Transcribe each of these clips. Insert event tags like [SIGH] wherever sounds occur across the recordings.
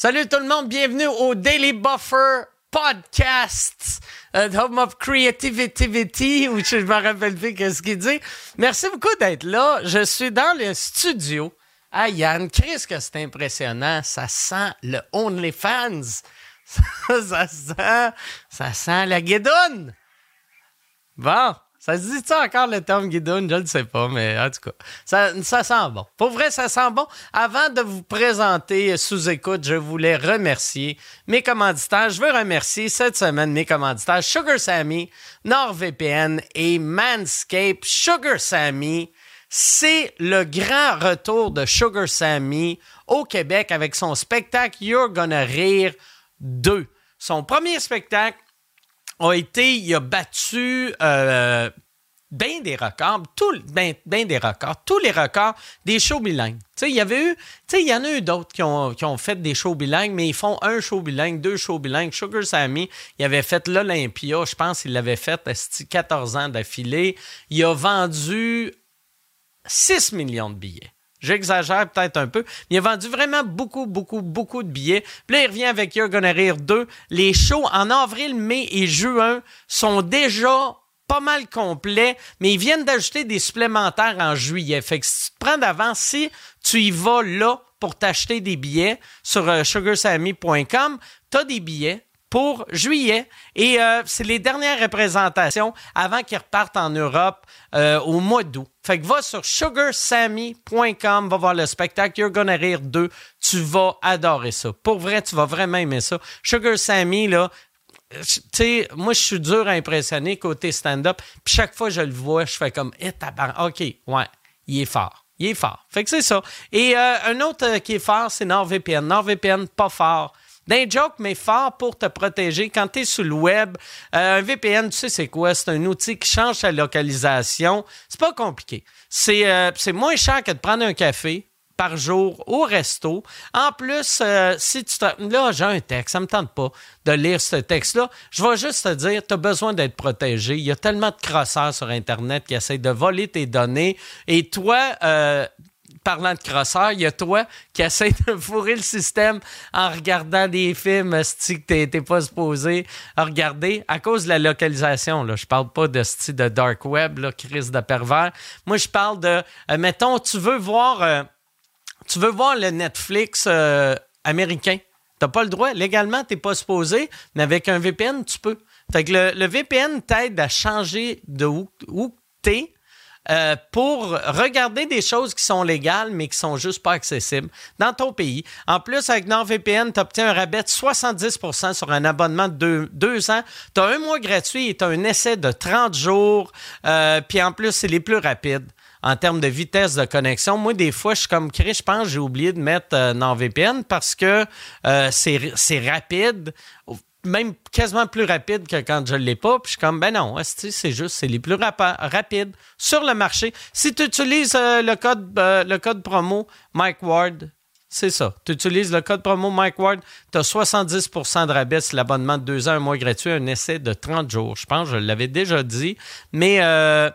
Salut tout le monde, bienvenue au Daily Buffer Podcast, uh, Home of Creativity, où je me rappelle plus qu'est-ce qu'il dit. Merci beaucoup d'être là. Je suis dans le studio. Ah Yann, qu'est-ce que c'est impressionnant? Ça sent le OnlyFans. Ça, [LAUGHS] ça sent, ça sent la guédoune. Bon. Ça se dit ça encore le terme guidoune? Je ne sais pas, mais en tout cas, ça, ça sent bon. Pour vrai, ça sent bon. Avant de vous présenter sous écoute, je voulais remercier mes commanditaires. Je veux remercier cette semaine mes commanditaires Sugar Sammy, NordVPN et Manscape. Sugar Sammy, c'est le grand retour de Sugar Sammy au Québec avec son spectacle You're Gonna Rire 2. Son premier spectacle a été, il a battu euh, bien des records, tout, ben, ben des records, tous les records des shows bilingues. Il y eu, il en a eu d'autres qui ont, fait des shows bilingues, mais ils font un show bilingue, deux shows bilingues. Sugar Sammy, il avait fait l'Olympia, je pense qu'il l'avait fait 14 ans d'affilée. Il a vendu 6 millions de billets. J'exagère peut-être un peu, mais il a vendu vraiment beaucoup, beaucoup, beaucoup de billets. Puis là, il revient avec You're Gonna Rire 2. Les shows en avril, mai et juin sont déjà pas mal complets, mais ils viennent d'ajouter des supplémentaires en juillet. Fait que si tu te prends d'avance, si tu y vas là pour t'acheter des billets sur euh, sugarsammy.com, tu as des billets pour juillet. Et euh, c'est les dernières représentations avant qu'ils repartent en Europe euh, au mois d'août. Fait que va sur sugarsammy.com, va voir le spectacle You're Gonna Rire 2. Tu vas adorer ça. Pour vrai, tu vas vraiment aimer ça. Sugar Sammy, là, tu sais, moi, je suis dur à impressionner côté stand-up. Puis chaque fois que je le vois, je fais comme, eh, OK, ouais, il est fort. Il est fort. Fait que c'est ça. Et euh, un autre qui est fort, c'est NordVPN. NordVPN, pas fort d'un joke, mais fort pour te protéger. Quand tu es sur le web, euh, un VPN, tu sais c'est quoi? C'est un outil qui change ta localisation. C'est pas compliqué. C'est euh, moins cher que de prendre un café par jour au resto. En plus, euh, si tu te... Là, j'ai un texte, ça me tente pas de lire ce texte-là. Je vais juste te dire, tu as besoin d'être protégé. Il y a tellement de crosseurs sur Internet qui essayent de voler tes données. Et toi, parlant de crosseur, il y a toi qui essaie de fourrer le système en regardant des films style que t'es pas supposé regarder à cause de la localisation. Là. Je parle pas de style de dark web, là, crise de pervers. Moi, je parle de, euh, mettons, tu veux voir, euh, tu veux voir le Netflix euh, américain. T'as pas le droit. Légalement, t'es pas supposé, mais avec un VPN, tu peux. Fait que le, VPN t'aide à changer de où, où t'es euh, pour regarder des choses qui sont légales, mais qui sont juste pas accessibles dans ton pays. En plus, avec NordVPN, tu obtiens un rabais de 70% sur un abonnement de deux, ans. Tu as un mois gratuit et tu as un essai de 30 jours. Euh, puis en plus, c'est les plus rapides en termes de vitesse de connexion. Moi, des fois, je suis comme Chris, je pense j'ai oublié de mettre euh, NordVPN parce que c'est rapide même quasiment plus rapide que quand je ne l'ai pas. Puis je suis comme, ben non, c'est juste, c'est les plus rapides sur le marché. Si tu utilises euh, le, code, euh, le code promo Mike Ward, c'est ça. Tu utilises le code promo Mike Ward, tu as 70% de rabais l'abonnement de deux ans, un mois gratuit, un essai de 30 jours. Je pense, je l'avais déjà dit, mais euh,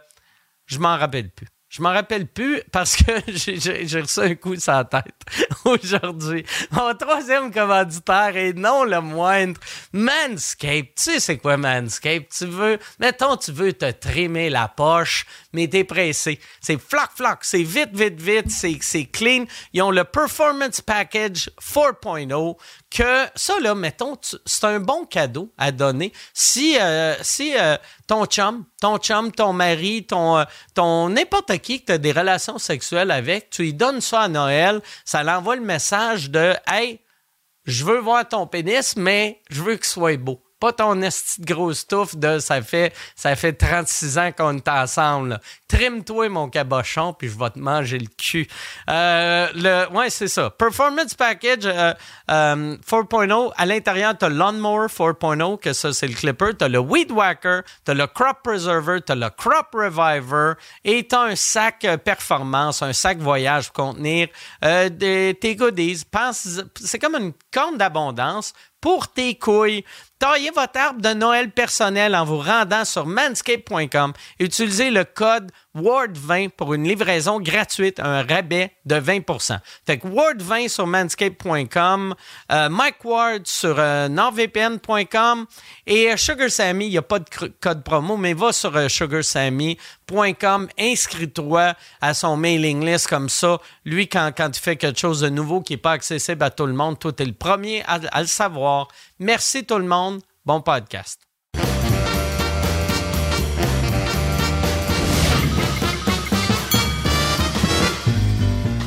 je m'en rappelle plus. Je m'en rappelle plus parce que [LAUGHS] j'ai reçu un coup sur la tête [LAUGHS] aujourd'hui. Mon troisième commanditaire et non le moindre, Manscape. Tu sais c'est quoi Manscape? Tu veux, mettons, tu veux te trimer la poche, mais t'es pressé. C'est floc floc, c'est vite, vite, vite, c'est clean. Ils ont le Performance Package 4.0 que ça, là, mettons, c'est un bon cadeau à donner. Si, euh, si euh, ton chum, ton chum, ton mari, ton, euh, ton n'importe qui que tu as des relations sexuelles avec, tu lui donnes ça à Noël, ça l'envoie le message de Hey, je veux voir ton pénis, mais je veux qu'il soit beau pas ton esti de grosse touffe de ça fait ça fait 36 ans qu'on est ensemble. Trime-toi mon cabochon puis je vais te manger le cul. Euh, le ouais, c'est ça. Performance package 4.0 euh, euh, à l'intérieur tu as Lawnmower 4.0 que ça c'est le clipper, tu as le Weed Whacker, tu as le Crop Preserver, tu as le Crop Reviver et tu as un sac performance, un sac voyage pour contenir des, tes goodies. c'est comme une corne d'abondance pour tes couilles. Taillez votre arbre de Noël personnel en vous rendant sur manscape.com utilisez le code WARD20 pour une livraison gratuite, un rabais de 20 Fait que WARD20 sur manscape.com, euh, Mike Ward sur euh, nordvpn.com et euh, Sugar Sammy, il n'y a pas de code promo, mais va sur sugarsammy.com, inscris-toi à son mailing list comme ça. Lui, quand, quand il fait quelque chose de nouveau qui n'est pas accessible à tout le monde, toi, tu es le premier à le savoir. Merci tout le monde. Bon podcast.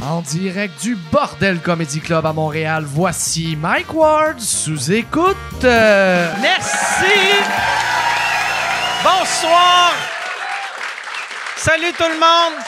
En direct du Bordel Comedy Club à Montréal, voici Mike Ward sous écoute. Merci. Bonsoir. Salut tout le monde.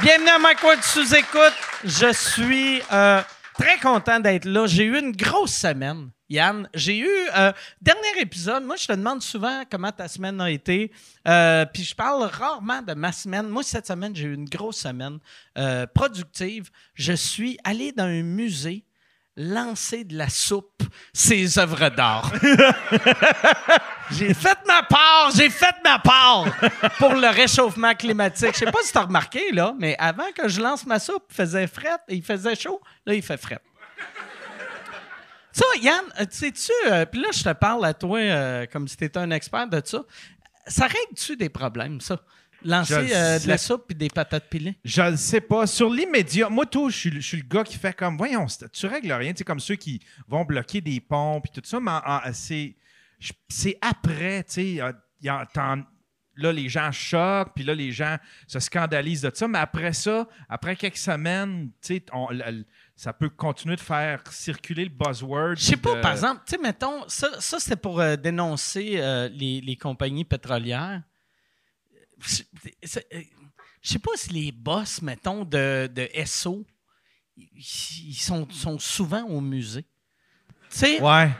Bienvenue à Mike Ward sous écoute. Je suis euh, très content d'être là. J'ai eu une grosse semaine. Yann, j'ai eu euh, dernier épisode. Moi, je te demande souvent comment ta semaine a été. Euh, puis je parle rarement de ma semaine. Moi, cette semaine, j'ai eu une grosse semaine euh, productive. Je suis allé dans un musée lancer de la soupe ses œuvres d'art. [LAUGHS] j'ai fait ma part, j'ai fait ma part pour le réchauffement climatique. Je sais pas si tu as remarqué, là, mais avant que je lance ma soupe, il faisait fret, il faisait chaud. Là, il fait fret. Ça, Yann, euh, sais-tu, euh, puis là, je te parle à toi euh, comme si tu étais un expert de ça. Ça règle-tu des problèmes, ça? Lancer de la soupe et des patates pilées? Je ne sais pas. Sur l'immédiat, moi, tout, je suis, le gars qui fait comme, voyons, tu règles rien. Tu comme ceux qui vont bloquer des ponts puis tout ça, mais c'est après, tu sais, là, les gens choquent, puis là, les gens se scandalisent de ça. Mais après ça, après quelques semaines, tu sais, ça peut continuer de faire circuler le buzzword. Je sais pas, par exemple, tu sais, mettons, ça, ça c'est pour euh, dénoncer euh, les, compagnies pétrolières. Je sais pas si les boss, mettons, de, de SO, ils sont, sont souvent au musée. Tu sais? Ouais.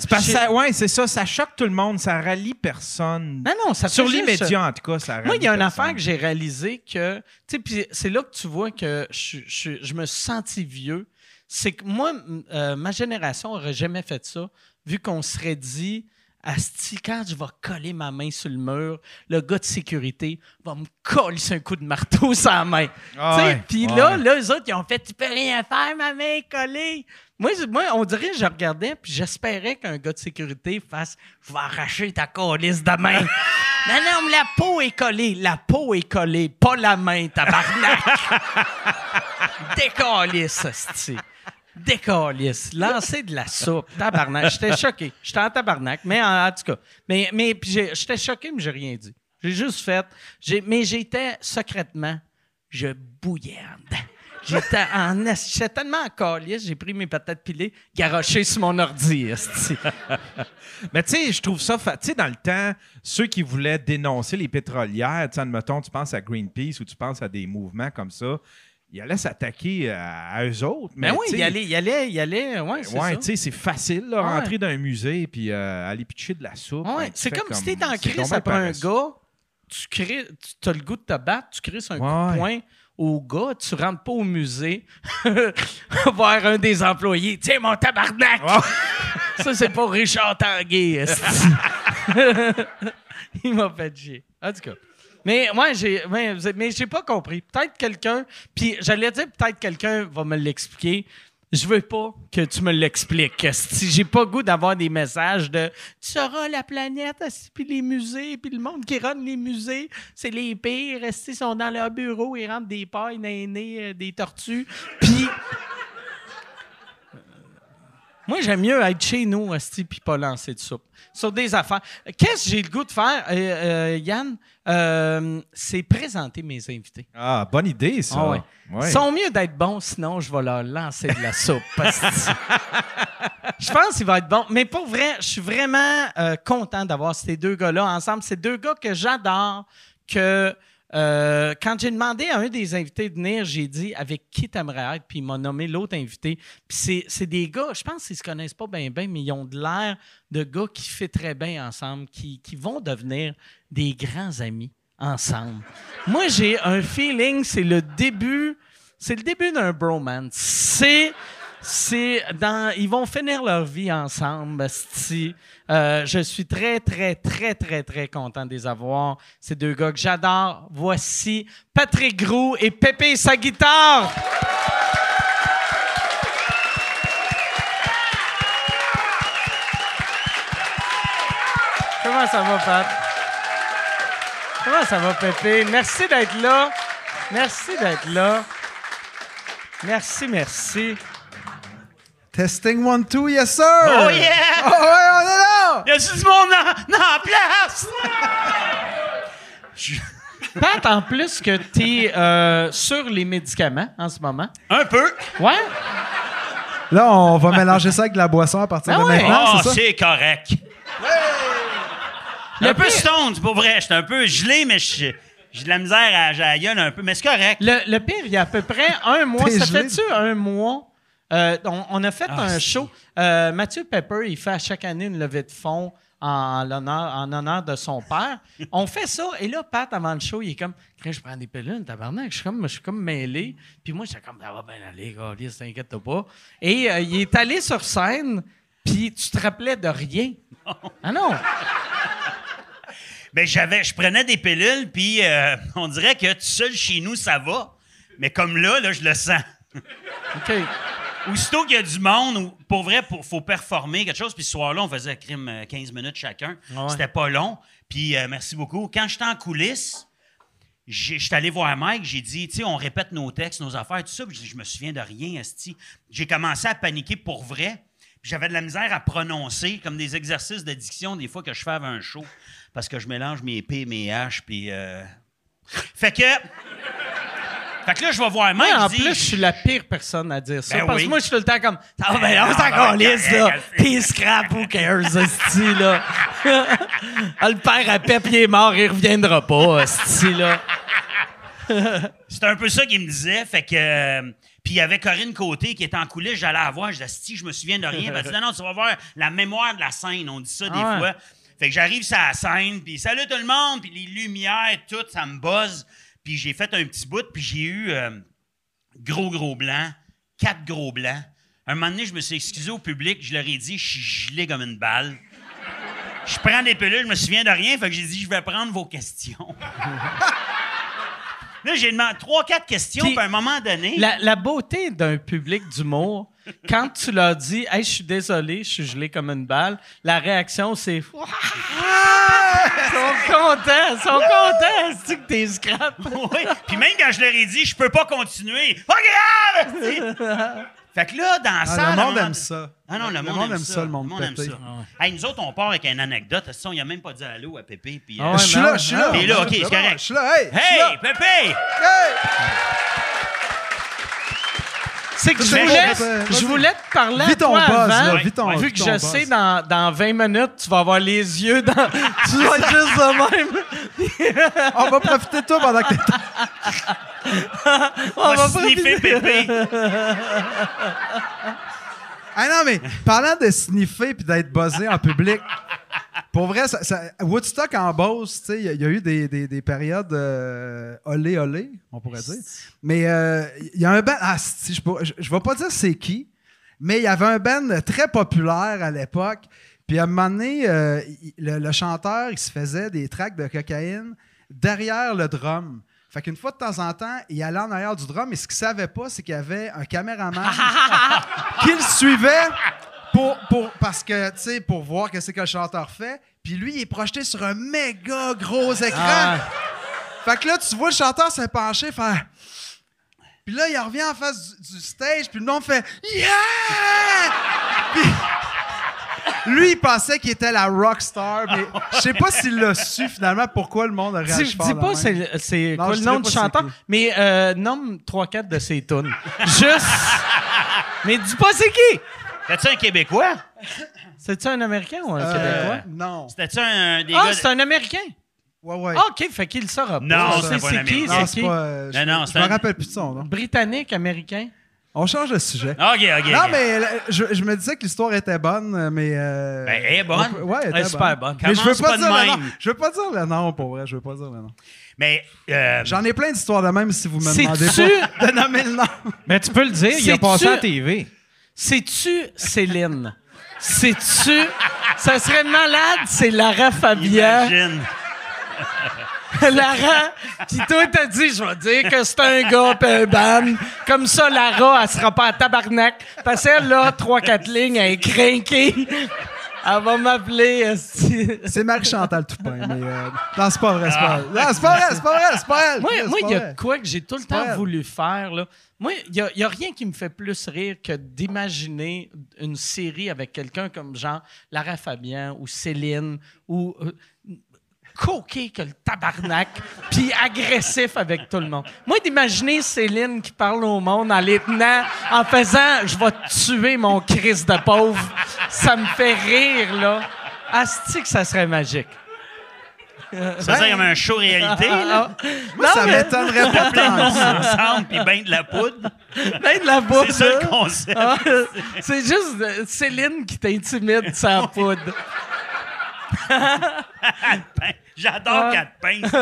C'est ouais, c'est ça, ça choque tout le monde, ça rallie personne. Non, non, ça Sur les médias, en tout cas, ça rallie Moi, il y a une affaire que j'ai réalisé que, tu sais, puis c'est là que tu vois que je, je, me suis senti vieux. C'est que moi, euh, ma génération n'aurait jamais fait ça, vu qu'on serait dit, Asti, quand je vais coller ma main sur le mur, le gars de sécurité va me coller un coup de marteau [LAUGHS] sur la main. Ah puis là, là, eux autres, ils ont fait Tu peux rien faire, ma main est collée. Moi, moi, on dirait, je regardais, puis j'espérais qu'un gars de sécurité fasse Je vais arracher ta colisse de main. [LAUGHS] non, non, mais la peau est collée. La peau est collée, pas la main, tabarnak. [LAUGHS] Décalisse, asti. Décalisse. Lancer de la soupe. Tabarnak. J'étais choqué. J'étais en tabarnak, mais en, tout cas. Mais, mais j'étais choqué, mais j'ai rien dit. J'ai juste fait. Mais j'étais secrètement. Je dedans. J'étais en J'étais tellement en calice, j'ai pris mes patates pilées, garoché sur mon ordi. Mais tu sais, je trouve ça. Tu sais, dans le temps, ceux qui voulaient dénoncer les pétrolières, tu sais, admettons, tu penses à Greenpeace ou tu penses à des mouvements comme ça, il allait s'attaquer à, eux autres. Mais, ben oui, il allait, il allait, il allait, ouais, c'est ouais, tu sais, c'est facile, de rentrer dans un musée puis euh, aller pitcher de la soupe. Ouais, ben, c'est comme, si t'es en crise après un gars, tu crées, tu as le goût de te battre, tu crées un coup de poing au gars, tu rentres pas au musée [LAUGHS] voir un des employés. Tiens, mon tabarnak! [LAUGHS] Ça, c'est pas Richard Tanguay. [LAUGHS] il m'a fait chier. En tout cas. Mais moi, j'ai, mais, pas compris. Peut-être quelqu'un, puis j'allais dire peut-être quelqu'un va me l'expliquer. Je veux pas que tu me l'expliques. Si j'ai pas goût d'avoir des messages de tu sauras la planète, puis les musées, puis le monde qui rentre les musées, c'est les pires. Ils sont dans leur bureau, ils rentrent des pailles, des euh, des tortues. Puis [LAUGHS] moi, j'aime mieux être chez nous, Asti, puis pas lancer de soupe. Sur des affaires. Qu'est-ce que j'ai le goût de faire, euh, euh, Yann? Euh, c'est présenter mes invités. Ah, bonne idée, ça. Ah Ils sont mieux d'être bons, sinon je vais leur lancer de la soupe. [LAUGHS] je pense qu'il va être bon. Mais pour vrai, je suis vraiment content d'avoir ces deux gars-là ensemble. C'est deux gars que j'adore, que euh, quand j'ai demandé à un des invités de venir, j'ai dit avec qui t'aimerais être, puis il m'a nommé l'autre invité. Puis c'est des gars, je pense qu'ils se connaissent pas bien, bien, mais ils ont de l'air de gars qui fait très bien ensemble, qui, qui vont devenir des grands amis ensemble. Moi, j'ai un feeling, c'est le début, c'est le début d'un bromance. C'est c'est dans. Ils vont finir leur vie ensemble, asti. Euh, je suis très, très, très, très, très content de les avoir. Ces deux gars que j'adore. Voici Patrick Grou et Pépé sa guitare. Comment ça va, Pat? Comment ça va, Pépé? Merci d'être là. Merci d'être là. Merci, merci. Testing one, two, yes, sir! Oh yeah! Oh ouais, on est là! Y a du monde en, en place? Pat, en plus que t'es euh, sur les médicaments en ce moment. Un peu. Ouais? Là, on va mélanger ça avec de la boisson à partir Ah de ouais? maintenant, Oh, c'est ça? c'est correct. Le un peu pire- stone, c'est pas vrai. J'étais un peu gelé, mais je- j'ai de la misère à, la gueule un peu. Mais c'est correct. Le, le pire, il y a à peu près un mois. Ça fait-tu un mois? Euh, on, on a fait Ah, un show. Euh, Mathieu Pepper, il fait à chaque année une levée de fonds en, l'honneur, en honneur de son père. [LAUGHS] On fait ça, et là, Pat, avant le show, il est comme, je prends des pilules, tabarnak. Je suis comme, je suis comme mêlé. Puis moi, j'étais comme, ça va bien aller, gars, t'inquiète pas. Et euh, il est allé sur scène, puis tu te rappelais de rien. Ah non! [LAUGHS] Ben, j'avais, je prenais des pilules, puis euh, on dirait que tout seul chez nous, ça va. Mais comme là, là, je le sens. OK. Aussitôt qu'il y a du monde, ou pour vrai, il faut performer quelque chose. Puis ce soir-là, on faisait crime euh, 15 minutes chacun. Ah ouais. C'était pas long. Puis euh, merci beaucoup. Quand j'étais en coulisses, j'étais allé voir Mike, j'ai dit, tu sais, on répète nos textes, nos affaires, tout ça. Puis je me souviens de rien, esti. J'ai commencé à paniquer pour vrai. J'avais de la misère à prononcer, comme des exercices de diction, des fois que je fais avant un show, parce que je mélange mes P, mes H, puis... euh, Fait que... Fait que là, je vais voir Mike, en plus, je suis la pire personne à dire ça. Ben parce oui. que moi, je suis tout le temps comme Ah, ben Ben on non, s'en ben calisse, correct, là. Puis scrap, who cares, esti, là. [LAUGHS] Ah, le père à Pep, il est mort, il reviendra pas, esti, là. [LAUGHS] C'est un peu ça qu'il me disait. Fait que. euh, puis il y avait Corinne Côté qui était en coulisses, j'allais la voir, je disais, si je me souviens de rien. Elle dit, non, non, tu vas voir la mémoire de la scène. On dit ça des Ah ouais. fois. Fait que j'arrive sur la scène, puis salut tout le monde, puis les lumières, tout, ça me buzz. Puis j'ai fait un petit bout, puis j'ai eu euh, gros, gros blanc, quatre gros blancs. Un moment donné, je me suis excusé au public, je leur ai dit, je suis gelé comme une balle. Je prends des pilules, je me souviens de rien, fait que j'ai dit, je vais prendre vos questions. [LAUGHS] Là, j'ai demandé trois, quatre questions, Puis, à un moment donné. La, la beauté d'un public d'humour, quand tu leur dis Hey, je suis désolé, je suis gelé comme une balle, la réaction, c'est Ils sont contents, ils sont contents, c'est que t'es scrap? Oui. Puis même quand je leur ai dit, je peux pas continuer. Pas grave! fait que là, dans la Ah, le monde aime ça. Ah non, le, monde, aime ça. le monde aime ça. Hey, nous autres, on part avec une anecdote. esti, On n'a même pas dit allô à Pépé. Puis, euh, Ah Je suis là, je suis ah, là. T'es là, ok, c'est correct. Je suis là, hey! Hey. Pépé! Hey! C'est que je voulais, je voulais te parler à ton toi buzz, avant, là, vis ton- vu que ton je sais dans, dans 20 minutes, tu vas avoir les yeux dans... [LAUGHS] tu vas être juste de même. On va profiter de toi pendant que t'es On On va va sniffer profiter. Pépé. [LAUGHS] Ah non, mais parlant de sniffer puis d'être buzzé en public, pour vrai, ça, Woodstock en Beauce, il y, a- eu des, des- des périodes euh, olé olé, on pourrait dire. Mais euh, il y a un band, ah, je, je vais pas dire c'est qui, mais il y avait un band très populaire à l'époque. Puis à un moment donné, euh, le chanteur, il se faisait des tracks de cocaïne derrière le drum. Fait qu'une fois de temps en temps, il allait en arrière du drum, et ce qu'il savait pas, c'est qu'il y avait un caméraman [LAUGHS] qui le suivait pour, pour, parce que, tu sais, pour voir que c'est que le chanteur fait. Puis lui, il est projeté sur un méga gros écran. Ah. Fait que là, tu vois le chanteur se pencher, faire. Puis là, il revient en face du, du stage, puis le monde fait Yeah! Puis lui, il pensait qu'il était la rockstar, mais je sais pas s'il l'a su finalement pourquoi le monde a réagi Dis, dis de pas c'est, c'est Non, quoi je le nom du c'est chanteur, mais euh, nomme 3-4 de ses tunes. Juste. mais dis pas c'est qui. T'as-tu un Québécois? C'est-tu un Américain ou un Euh, Québécois? Non. C'était-tu un des Ah, gars. c'est un Américain. Ouais, ouais. Ah, OK, fait qu'il le saura pas. Non, On c'est un c'est qui, Américain. non, c'est c'est qui. pas. euh, je Non, non, je c'est me un- rappelle plus de son nom. Britannique, Américain. On change de sujet. OK, OK. Non, mais euh, je, je me disais que l'histoire était bonne, mais. euh, Ben, elle est bonne. peut- Ouais, elle Elle est super bonne. Mais je veux pas, dire le nom. Je veux pas dire le nom, pour vrai. Je veux pas dire le nom. Mais. euh, J'en ai plein d'histoires de même si vous me demandez pas de nommer le nom. Mais tu peux le dire, il a passé à la TV. C'est-tu Céline? C'est-tu. Ça serait malade, c'est Lara Fabian. Imagine. [LAUGHS] Lara, pis toi, t'as dit, je vais dire que c'est un gars pis un ban. Comme ça, Lara, elle sera pas à tabarnak. Parce qu'elle, là, trois, quatre lignes, elle est crinquée. Elle va m'appeler. C'est Marie-Chantal Toupin, mais... Euh... Non, c'est pas vrai, c'est pas vrai. Non, c'est pas vrai, c'est pas vrai, c'est pas elle. Moi, il y a quoi que j'ai tout le temps voulu faire, là. Moi, il y a, y a rien qui me fait plus rire que d'imaginer une série avec quelqu'un comme genre Lara Fabian ou Céline ou euh, coqué que le tabarnak, puis agressif avec tout le monde. Moi, d'imaginer Céline qui parle au monde en les tenant, en faisant « Je vais tuer, mon Christ de pauvre », ça me fait rire, là. Asti que ça serait magique. Ça veut dire comme un show réalité, là. Moi, ça mais- m'étonnerait pas Plein ensemble, puis ben de la poudre. Ben, de la bouffe, C'est ça le concept. Ah, c'est juste euh, Céline qui t'intimide sans poudre. J'adore quatre pinces.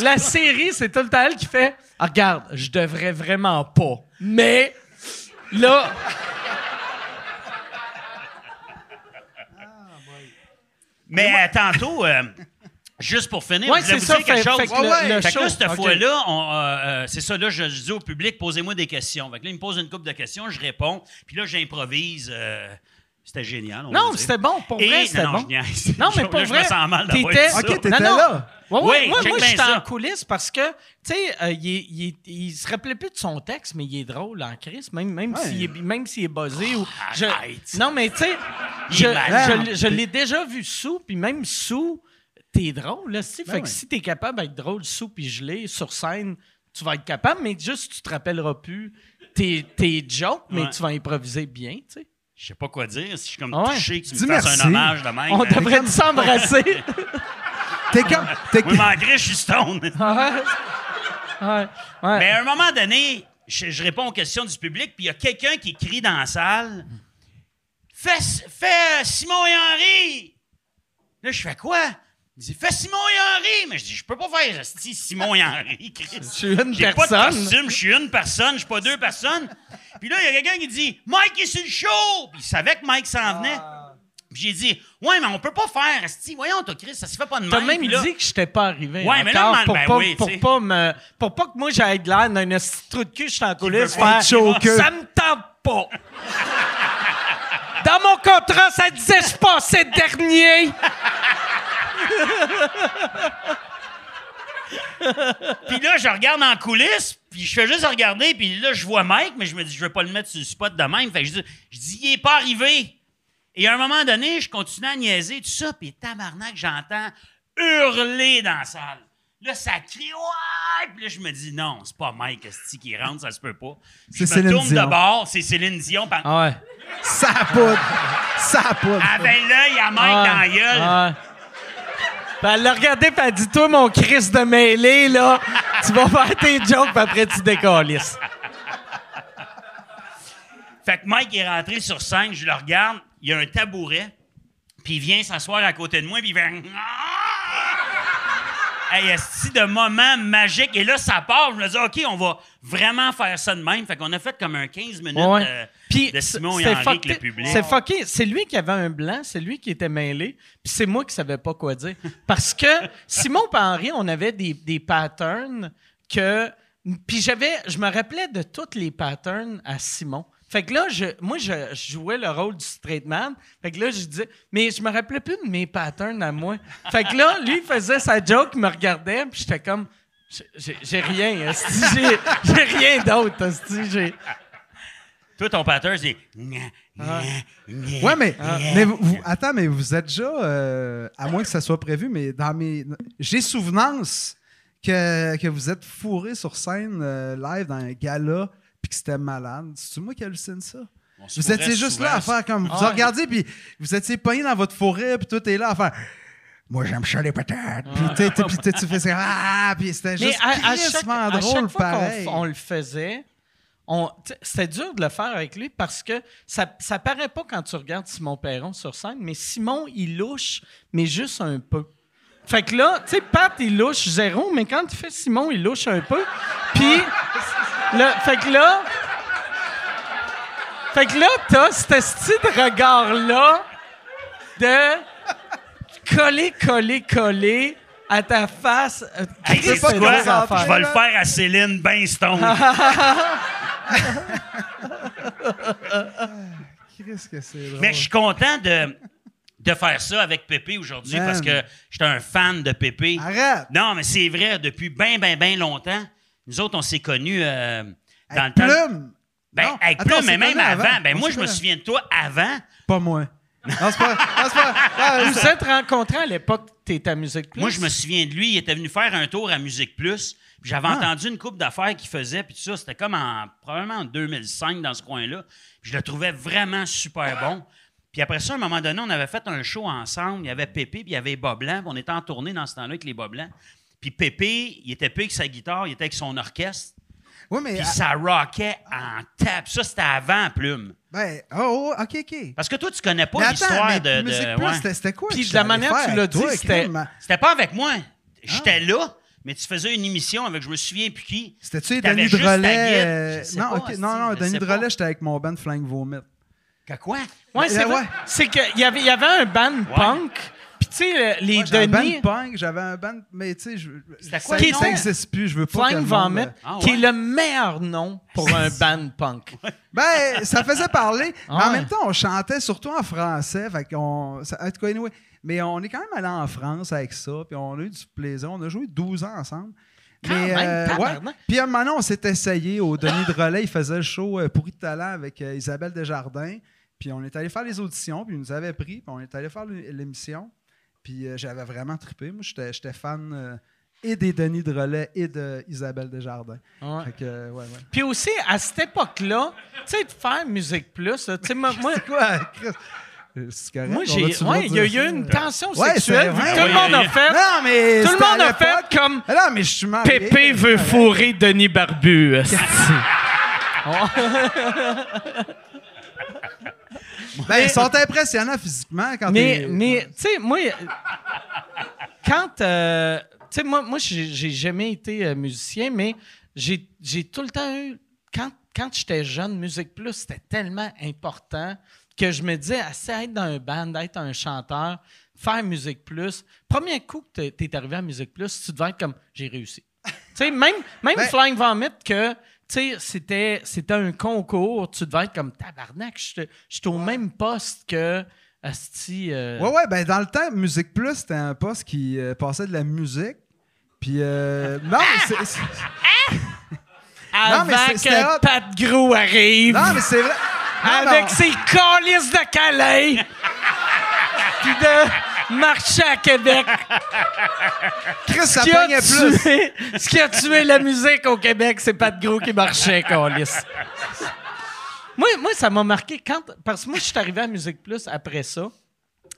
La série, c'est tout le temps elle qui fait Ah, Regarde, je devrais vraiment pas. Mais là. Mais euh, tantôt, euh, juste pour finir, Ouais, je voulais c'est vous ça. dire quelque Fait, chose. fait que le, Ouais, le Fait que show- là, cette Ok. fois-là, on, euh, euh, c'est ça, là, je, je dis au public, posez-moi des questions. Fait que là, il me pose une couple de questions, je réponds, puis là, j'improvise. euh, c'était génial. Non, c'était bon. Pour Et- vrai, c'était non, bon. je. Non, mais Là, pour je vrai, me sens mal t'étais- ça. OK, t'étais Non, non. là. Ouais, ouais, Oui, moi, moi j'étais en coulisses parce que, tu sais, euh, il, il, se rappelait plus de son texte, mais il est drôle en crise, même, même Ouais. s'il est, même est buzzé. ou, je- non, mais tu sais, je, je, je l'ai déjà vu sous, puis même sous, t'es drôle, là, si. Ben fait que si t'es capable d'être drôle sous puis gelé, sur scène, tu vas être capable, mais juste tu te rappelleras plus tes, tes jokes, mais tu vas improviser bien, tu sais. Je sais pas quoi dire. Si je suis comme Ah ouais? touché que tu Dis me fasses un hommage de même. On euh, devrait s'embrasser. [LAUGHS] T'es comme. T'es Oui, malgré, je suis stone. ouais? Ouais. ouais. Mais à un moment donné, je, je réponds aux questions du public, puis il y a quelqu'un qui crie dans la salle Fais, fais Simon et Henri Là, je fais quoi? Il dit Fais Simon et Henri Mais je dis Je peux pas faire esti, Simon et Henri, [LAUGHS] Chris. Je suis une J'ai pas de personne. costume, je suis une personne, je suis pas deux personnes. Puis là, il y a quelqu'un qui dit Mike est sur le show Puis il savait que Mike s'en venait. Puis j'ai dit Ouais, mais on peut pas faire, esti. Voyons, toi, Chris, ça se fait pas de T'as même. même Puis là- dit que je t'étais pas arrivé. Ouais, mais là, pour, ben pas, oui, pour pas me, pour pas que moi j'aille de l'air d'un trou de cul, je suis en coulisses. faire. Ça me tente pas. Dans mon contrat, ça disait je passais dernier. [LAUGHS] Puis là, je regarde en coulisses, puis je fais juste regarder, puis là, je vois Mike, mais je me dis, je vais pas le mettre sur le spot de même. Fait que je dis, je dis, il est pas arrivé. Et à un moment donné, je continue à niaiser, tout ça, puis tabarnak, j'entends hurler dans la salle. Là, ça crie, ouais! Puis là, je me dis, non, c'est pas Mike esti, qui rentre, ça se peut pas. C'est je me Céline tourne Dion. de bord, c'est Céline Dion. par- Ah ouais. Ça poudre. Ça poudre. Avec l'œil à Mike dans la gueule. Puis elle l'a regardé, puis elle dit Toi, mon Christ de mêlée, là, tu vas faire tes jokes, puis après tu décollisses. Fait que Mike est rentré sur scène, je le regarde, il y a un tabouret, puis il vient s'asseoir à côté de moi, puis il fait Hey, esti de moment magique. Et là, ça part. Je me dis, OK, on va vraiment faire ça de même. Fait qu'on a fait comme un 15 minutes Ouais. euh, Puis de Simon et Henri avec le public. C'est fucké. C'est lui qui avait un blanc, c'est lui qui était mêlé, puis c'est moi qui savais pas quoi dire. [LAUGHS] Parce que Simon et Henri, on avait des, des patterns que. Puis j'avais. Je me rappelais de tous les patterns à Simon. Fait que là, je, moi, je, je jouais le rôle du straight man. Fait que là, je disais, mais je me rappelais plus de mes patterns à moi. Fait que là, lui, il faisait sa joke, il me regardait, puis j'étais comme, j'ai- rien, j'ai j'ai rien d'autre, j'ai- Toi, ton pattern, c'est. Nya, nya, nya. Ouais, mais, mais vous, vous- attends, mais vous êtes déjà, euh, à moins que ça soit prévu, mais dans mes. J'ai souvenance que, que vous êtes fourré sur scène euh, live dans un gala puis que c'était malade. C'est moi qui hallucine ça? Vous étiez juste souvent. là à faire comme. Vous Ouais. regardiez, puis vous étiez pogné dans votre forêt, puis tout est là à faire. Moi, j'aime ça les patates. Puis t'es- t'es- puis t'es- tu fais ça. Ah, puis c'était Mais juste à, à chaque, à drôle, chaque fois qu'on pareil. on le faisait, c'était dur de le faire avec lui parce que ça, ça paraît pas quand tu regardes Simon Perron sur scène, mais Simon, il louche, mais juste un peu. Fait que là, tu sais, Pat, il louche zéro, mais quand tu fais Simon, il louche un peu. Puis, fait que là, Fait que là, t'as ce style de regard-là de coller, coller, coller à ta face. euh, Hey, c'est quoi? Je vais le faire à Céline stone. [LAUGHS] Qu'est-ce que c'est drôle? Mais je suis content de, de faire ça avec Pépé aujourd'hui Man. parce que j'étais un fan de Pépé. Arrête! Non, mais c'est vrai, depuis bien, bien, bien longtemps. Nous autres, on s'est connus euh, dans Avec le temps. Plume! Ben, Non, avec attends, Plume, mais même avant. avant. Ben, On moi, je me souviens de toi avant. Pas moi. Non, c'est pas. non, c'est pas. [LAUGHS] non, Vous ça- êtes rencontrés à l'époque, t'étais à Musique Plus? Moi, je me souviens de lui. Il était venu faire un tour à Musique Plus. Puis J'avais Ah. entendu une coupe d'affaires qu'il faisait. Puis tout ça, c'était comme en, probablement en 2005 dans ce coin-là. Je le trouvais vraiment super bon. Puis après ça, à un moment donné, on avait fait un show ensemble. Il y avait Pépé, puis il y avait Bob Blanc. On était en tournée dans ce temps-là avec les Bob Blanc. Puis Pépé, il était plus avec sa guitare, il était avec son orchestre. Oui, mais. Puis ça rockait en tape. Ça, c'était avant Plume. Ben, oh, oh, ok, ok. Parce que toi, tu connais pas l'histoire de. de- Musique Plus, ouais. c'était- quoi? Puis de la manière que faire? tu l'as dit, c'était-? C'était pas avec moi. J'étais Ah. là, mais tu faisais une émission avec, je me souviens plus qui. C'était-tu Denis Drolet? euh, sais Non, non, non, Denis Drolet, j'étais avec mon band Flying Vomit. Que quoi? Ouais, c'est Ouais. C'est qu'il y avait, il y avait un band punk, puis tu sais, euh, les Moi, j'avais un Denis, band punk, j'avais un band, mais tu sais, je- C'était ça- quoi le ça n'existe plus, je veux pas que Flying le monde, Vomit, euh, Ah, qui ouais. est le meilleur nom pour un [LAUGHS] band punk. Ben, ça faisait parler, [LAUGHS] mais en Ouais. même temps, on chantait surtout en français, fait qu'on... ça- En tout cas, anyway, mais on est quand même allé en France avec ça, puis on a eu du plaisir, on a joué 12 ans ensemble. Quand mais, même, tabarnak. Puis à un moment donné, on s'est essayé au Denis de Relais, il faisait le show euh, Pourri de talent avec euh, Isabelle Desjardins, puis on est allé faire les auditions, puis ils nous avaient pris, puis on est allé faire l'é- l'émission, puis euh, j'avais vraiment trippé. Moi, j'étais fan euh, et des Denis de Relais et de Isabelle Desjardins. Ouais. Fait que, euh, ouais, ouais. Puis aussi, à cette époque-là, tu sais, de faire Musique Plus, là, tu sais, moi, [LAUGHS] Quoi, correct. moi, j'ai, ouais, il y a eu une tension Ouais, sexuelle, vrai. tout le monde a fait, Non, mais tout le monde a fait comme Non, mais je suis. Pépé veut fourrer Denis Barbu. [LAUGHS] Ben, ils sont impressionnants physiquement quand Mais, mais tu sais, moi, quand. euh, tu sais, moi, moi j'ai jamais été euh, musicien, mais j'ai tout le temps eu. Quand, quand j'étais jeune, Musique Plus, c'était tellement important que je me disais, assez être dans un band, être un chanteur, faire Musique Plus. Premier coup que tu es arrivé à Musique Plus, tu devais être comme, j'ai réussi. tu sais, même, même Ben- Flying Vomit, que tu sais, c'était, c'était un concours, tu devais être comme tabarnak, je suis au même poste que. Asti, euh, Ouais, ouais, ben dans le temps, Musique Plus, c'était un poste qui euh, passait de la musique. Puis, euh, [LAUGHS] non, mais c'est- avant non, mais que hot. Pat Gros arrive Non, mais c'est vrai. Non, avec non. ses calices de Calais [LAUGHS] puis de marcher à Québec. [LAUGHS] Chris, ça Ce qui, a pognait plus. tué, ce qui a tué la musique au Québec, c'est Pat Gros qui marchait, calice. Moi, moi, ça m'a marqué quand. Parce que moi, je suis arrivé à Musique Plus après ça.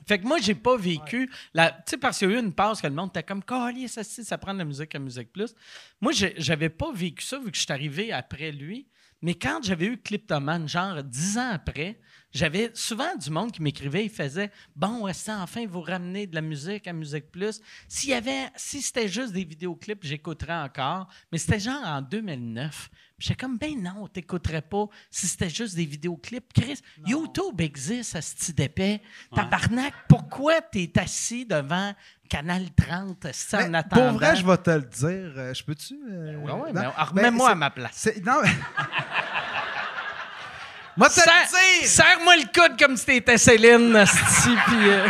Fait que moi, j'ai pas vécu. la- Tu sais, parce qu'il y a eu une pause que le monde était comme, Calice, ça, ça prend de la musique à Musique Plus. Moi, j'avais pas vécu ça vu que je suis arrivé après lui. Mais quand j'avais eu Cliptoman, genre dix ans après, j'avais souvent du monde qui m'écrivait, il faisait Bon, est-ce que enfin vous ramenez de la musique à Musique Plus? S'il y avait, si c'était juste des vidéoclips, j'écouterais encore. Mais c'était genre en 2009. Puis J'étais comme, ben non, t'écouterais pas si c'était juste des vidéoclips. Chris, YouTube existe à ce petit d'épais. Tabarnak, pourquoi t'es assis devant Canal 30 esti, en Ben, attendant? pour vrai, je vais te le dire. Euh, je peux-tu? euh, Ah ouais, non? mais Ben, remets-moi à ma place. Non, mais. [LAUGHS] Moi, te Serre- le dire! Serre-moi le coude comme si t'étais Céline, esti, [LAUGHS] puis, euh,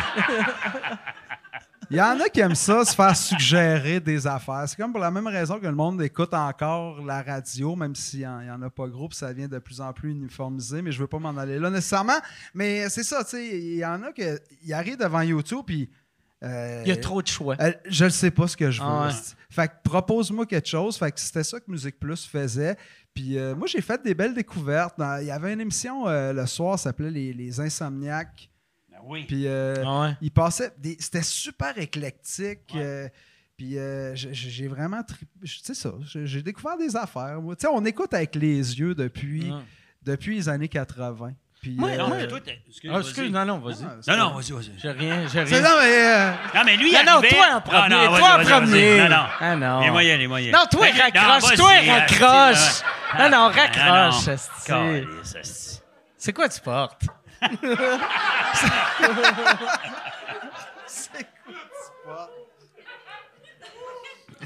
Il y en a qui aiment ça, se faire suggérer des affaires. C'est comme pour la même raison que le monde écoute encore la radio, même s'il n'y en, il y en a pas gros, puis ça devient de plus en plus uniformisé, mais je veux pas m'en aller là nécessairement. Mais c'est ça, tu sais, il y en a qui arrivent devant YouTube, puis... euh, il y a trop de choix. euh, je ne sais pas ce que je veux. Ah ouais. Fait que propose-moi quelque chose. Fait que c'était ça que Musique Plus faisait. Puis euh, moi, j'ai fait des belles découvertes. Dans- Il y avait une émission euh, le soir, ça s'appelait Les, Les Insomniaques. Ben oui. Puis euh, Ah ouais. il passait. des- C'était super éclectique. euh, puis euh, j'ai- vraiment. tri- Tu sais ça, j'ai découvert des affaires. Tu sais, on écoute avec les yeux depuis, Ah. depuis les années 80. Puis, Moi, euh, Non, moi, mais toi, t'es- excuse, Ah, vas-y. excuse, non, non, vas-y. non, c'est Non, non, vas-y, vas-y. J'ai rien, j'ai C'est- rien. Non, mais. euh, Non, mais lui, il Non, non, arrivait- toi en premier, Ah, non, toi en premier. Non, non. Ah, non. Les moyens, les moyens. Non, toi, raccroche, toi, raccroche. Non, non, Ah, raccroche, non. esti. Calisse, esti. C'est quoi tu portes?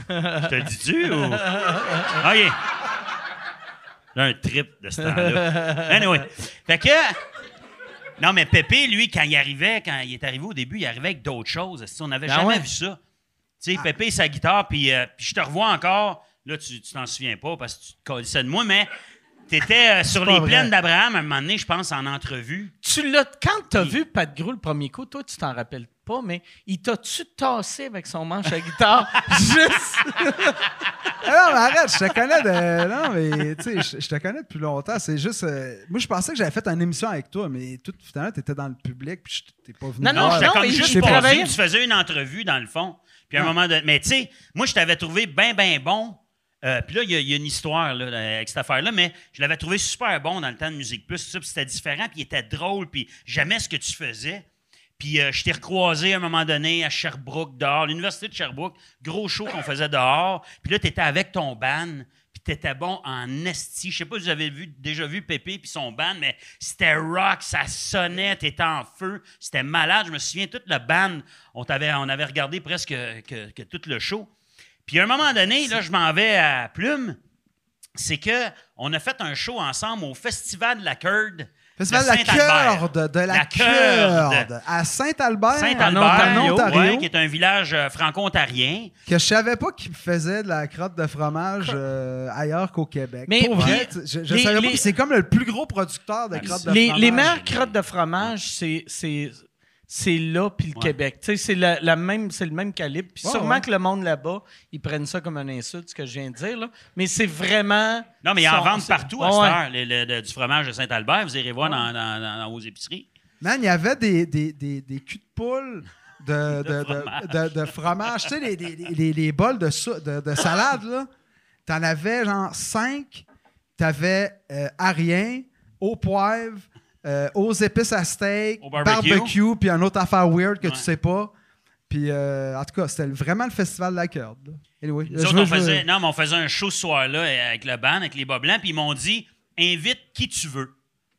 Je te dis-tu ou? OK. J'ai un trip de ce temps-là. [LAUGHS] Anyway. Fait que. Non, mais Pépé, lui, quand il arrivait, quand il est arrivé au début, il arrivait avec d'autres choses. On n'avait Ah jamais ouais? vu ça. Tu sais, Pépé, sa guitare, puis euh, puis je te revois encore. Là, tu tu t'en souviens pas parce que tu te colissais de moi, mais t'étais euh, sur les vrai. plaines d'Abraham à un moment donné, je pense, en entrevue. Tu l'as, quand t'as Il- vu Pat Grou le premier coup, toi, tu t'en rappelles pas, mais il t'a-tu tassé avec son manche à guitare? [LAUGHS] Juste. Ah non, mais arrête, je te connais de. Non, mais tu sais, je, je te connais depuis longtemps. C'est juste. euh, moi, je pensais que j'avais fait une émission avec toi, mais tout finalement, t'étais dans le public, puis je t'es pas venu. Non, non. J'étais non, comme mais juste passé, tu faisais une entrevue dans le fond. Puis à un moment de. Mais tu sais, moi, je t'avais trouvé bien, bien bon. Euh, puis là, il y, y a une histoire là, avec cette affaire-là, mais je l'avais trouvé super bon dans le temps de Musique Plus, c'était différent, puis il était drôle, puis j'aimais ce que tu faisais. Puis euh, je t'ai recroisé à un moment donné à Sherbrooke, dehors, l'université de Sherbrooke, gros show qu'on faisait dehors. Puis là, tu étais avec ton band, puis tu étais bon en esti. Je sais pas si vous avez déjà vu Pépé puis son band, mais c'était rock, ça sonnait, tu étais en feu. C'était malade. Je me souviens, toute le band, on, t'avait, on avait regardé presque que, tout le show. Puis à un moment donné, là, je m'en vais à Plume. C'est que on a fait un show ensemble au Festival de la Curd. Festival de la. Curde, de la, La Curde. à Saint-Albert, Saint-Albert, en Ontario, ouais, qui est un village euh, franco-ontarien. que je savais pas qu'ils faisaient de la crotte de fromage euh, ailleurs qu'au Québec. Mais Pour vrai, je, je les- savais pas, les- puis c'est comme le plus gros producteur de crottes de les, fromage. les meilleures crottes de fromage, c'est, c'est, c'est là puis le Ouais. Québec. Tu sais, c'est, la, la même, c'est le même calibre. Puis Ouais, sûrement ouais. que le monde là-bas, ils prennent ça comme un insulte, ce que je viens de dire. Là. Mais c'est vraiment. Non, mais ils en vendent partout à Ouais, cette heure, le- le- le- du fromage de Saint-Albert. Vous irez voir dans, dans- dans- dans vos épiceries. Man, il y avait des, des, des, des culs de poule de, [LAUGHS] de, De de- fromage. de- de fromage. tu sais, les, les, les, les bols de, sau- de, de salade, là. T'en avais genre cinq. T'avais euh, à rien, au poivre, euh, aux épices à steak, Au barbecue. puis un autre affaire weird que Ouais. tu sais pas. Puis, euh, en tout cas, c'était vraiment le festival de la corde. là. Anyway, Nous je autres, veux- on je veux- faisait, non, mais on faisait un show ce soir-là euh, avec le band, avec les bas blancs, puis ils m'ont dit invite qui tu veux.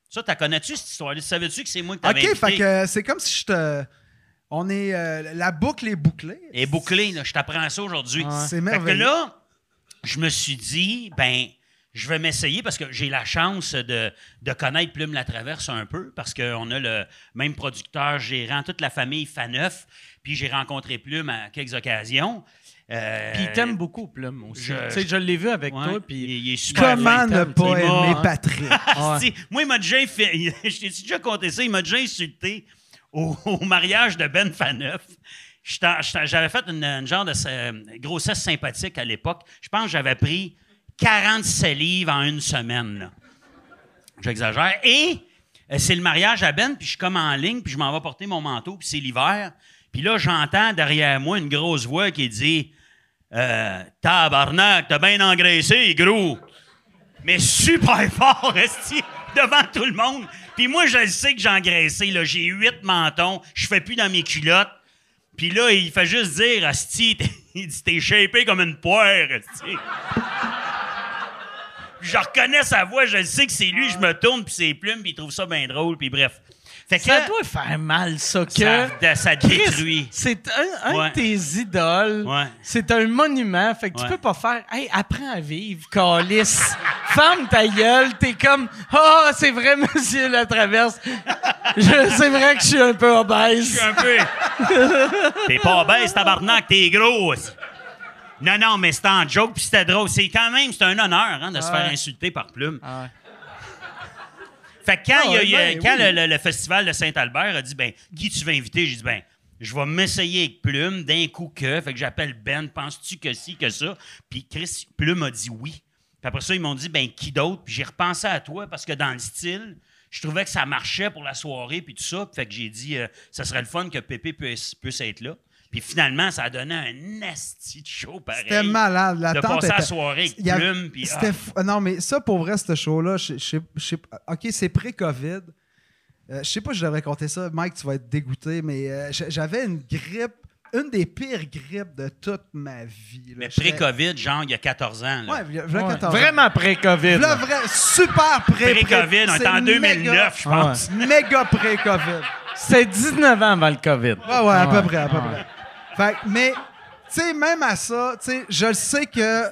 Ça, t'as connais-tu cette histoire-là? Savais-tu que c'est moi qui t'avais OK, invité? fait que c'est comme si je te... On est... euh, la boucle est bouclée. Et bouclé, là, je t'apprends ça aujourd'hui. C'est Fait que merveilleux. là, je me suis dit, ben, je vais m'essayer parce que j'ai la chance de, de connaître Plume la Traverse un peu parce qu'on a le même producteur, gérant, toute la famille Faneuf. Puis j'ai rencontré Plume à quelques occasions. Euh, Puis il t'aime beaucoup, Plume aussi. je- Tu sais, je l'ai vu avec ouais, toi. Puis il est super Comment ne pas aimer Patrick? [LAUGHS] Ouais. Moi, il m'a déjà fait. [LAUGHS] Je t'ai déjà compté ça? Il m'a déjà insulté au, [LAUGHS] au mariage de Ben Faneuf. J'avais fait une, une genre de euh, grossesse sympathique à l'époque. Je pense que j'avais pris 47 livres en une semaine. J'exagère. Et euh, c'est le mariage à Ben, puis je suis comme en ligne, puis je m'en vais porter mon manteau, puis c'est l'hiver. Puis là, j'entends derrière moi une grosse voix qui dit euh, Tabarnak, t'as bien engraissé, gros. Mais super [LAUGHS] fort, esti, devant tout le monde. Puis moi, je sais que j'ai engraissé. là. J'ai huit mentons. Je fais plus dans mes culottes. Puis là, il fait juste dire, Asti, [LAUGHS] il dit, t'es shapé comme une poire, Asti. Je reconnais sa voix, je le sais que c'est lui, je me tourne, puis ses plumes, puis il trouve ça bien drôle, puis bref. Fait que ça doit faire mal, ça, que. ça, détruit. C'est un, un Ouais. de tes idoles. Ouais. C'est un monument. Fait que tu peux pas faire Hey, apprends à vivre, calice. [LAUGHS] Ferme ta gueule. T'es comme Ah, c'est vrai, [LAUGHS] monsieur la traverse. Je- c'est vrai que je suis un peu Je obèse. suis un peu. [LAUGHS] t'es pas obèse, tabarnak, t'es gros. Non, non, mais c'était en joke, puis c'était drôle. C'est quand même, c'est un honneur hein, de se faire insulter par Plume. Ah. Fait que quand, Ah il y a- ouais, il y a- ben quand oui. le, le- le festival de Saint-Albert a dit, ben, qui tu veux inviter? J'ai dit, ben, je vais m'essayer avec Plume d'un coup que. Fait que j'appelle Ben, penses-tu que si, que ça? Puis Chris, Plume a dit oui. Puis après ça, ils m'ont dit, ben, qui d'autre? Puis j'ai repensé à toi parce que dans le style, je trouvais que ça marchait pour la soirée, puis tout ça. Fait que j'ai dit, euh, ça serait le fun que Pépé puisse, puisse être là. Puis finalement, ça a donné un nasty de show pareil. C'était malade. La De tente passer la était- soirée avec a- Plume, puis... c'était ah. fou- ah, Non, mais ça, pour vrai, ce show-là, je, je, je- OK, c'est pré-COVID. Euh, je sais pas si je devrais compter ça. Mike, tu vas être dégoûté, mais euh, j'avais une grippe une des pires grippes de toute ma vie. là. Mais pré-COVID, genre, il y a 14 ans. là. Ouais, il y a- il y a Ouais. 14 ans. Vraiment pré-COVID. Là, vrai, super pré Pré-COVID, on c'est était en méga- 2009, je pense. Méga pré-COVID. C'était 19 ans avant le COVID. Ouais, ouais, à Ouais. peu près, à peu près. Fait mais, tu sais, même à ça, tu sais, je le sais que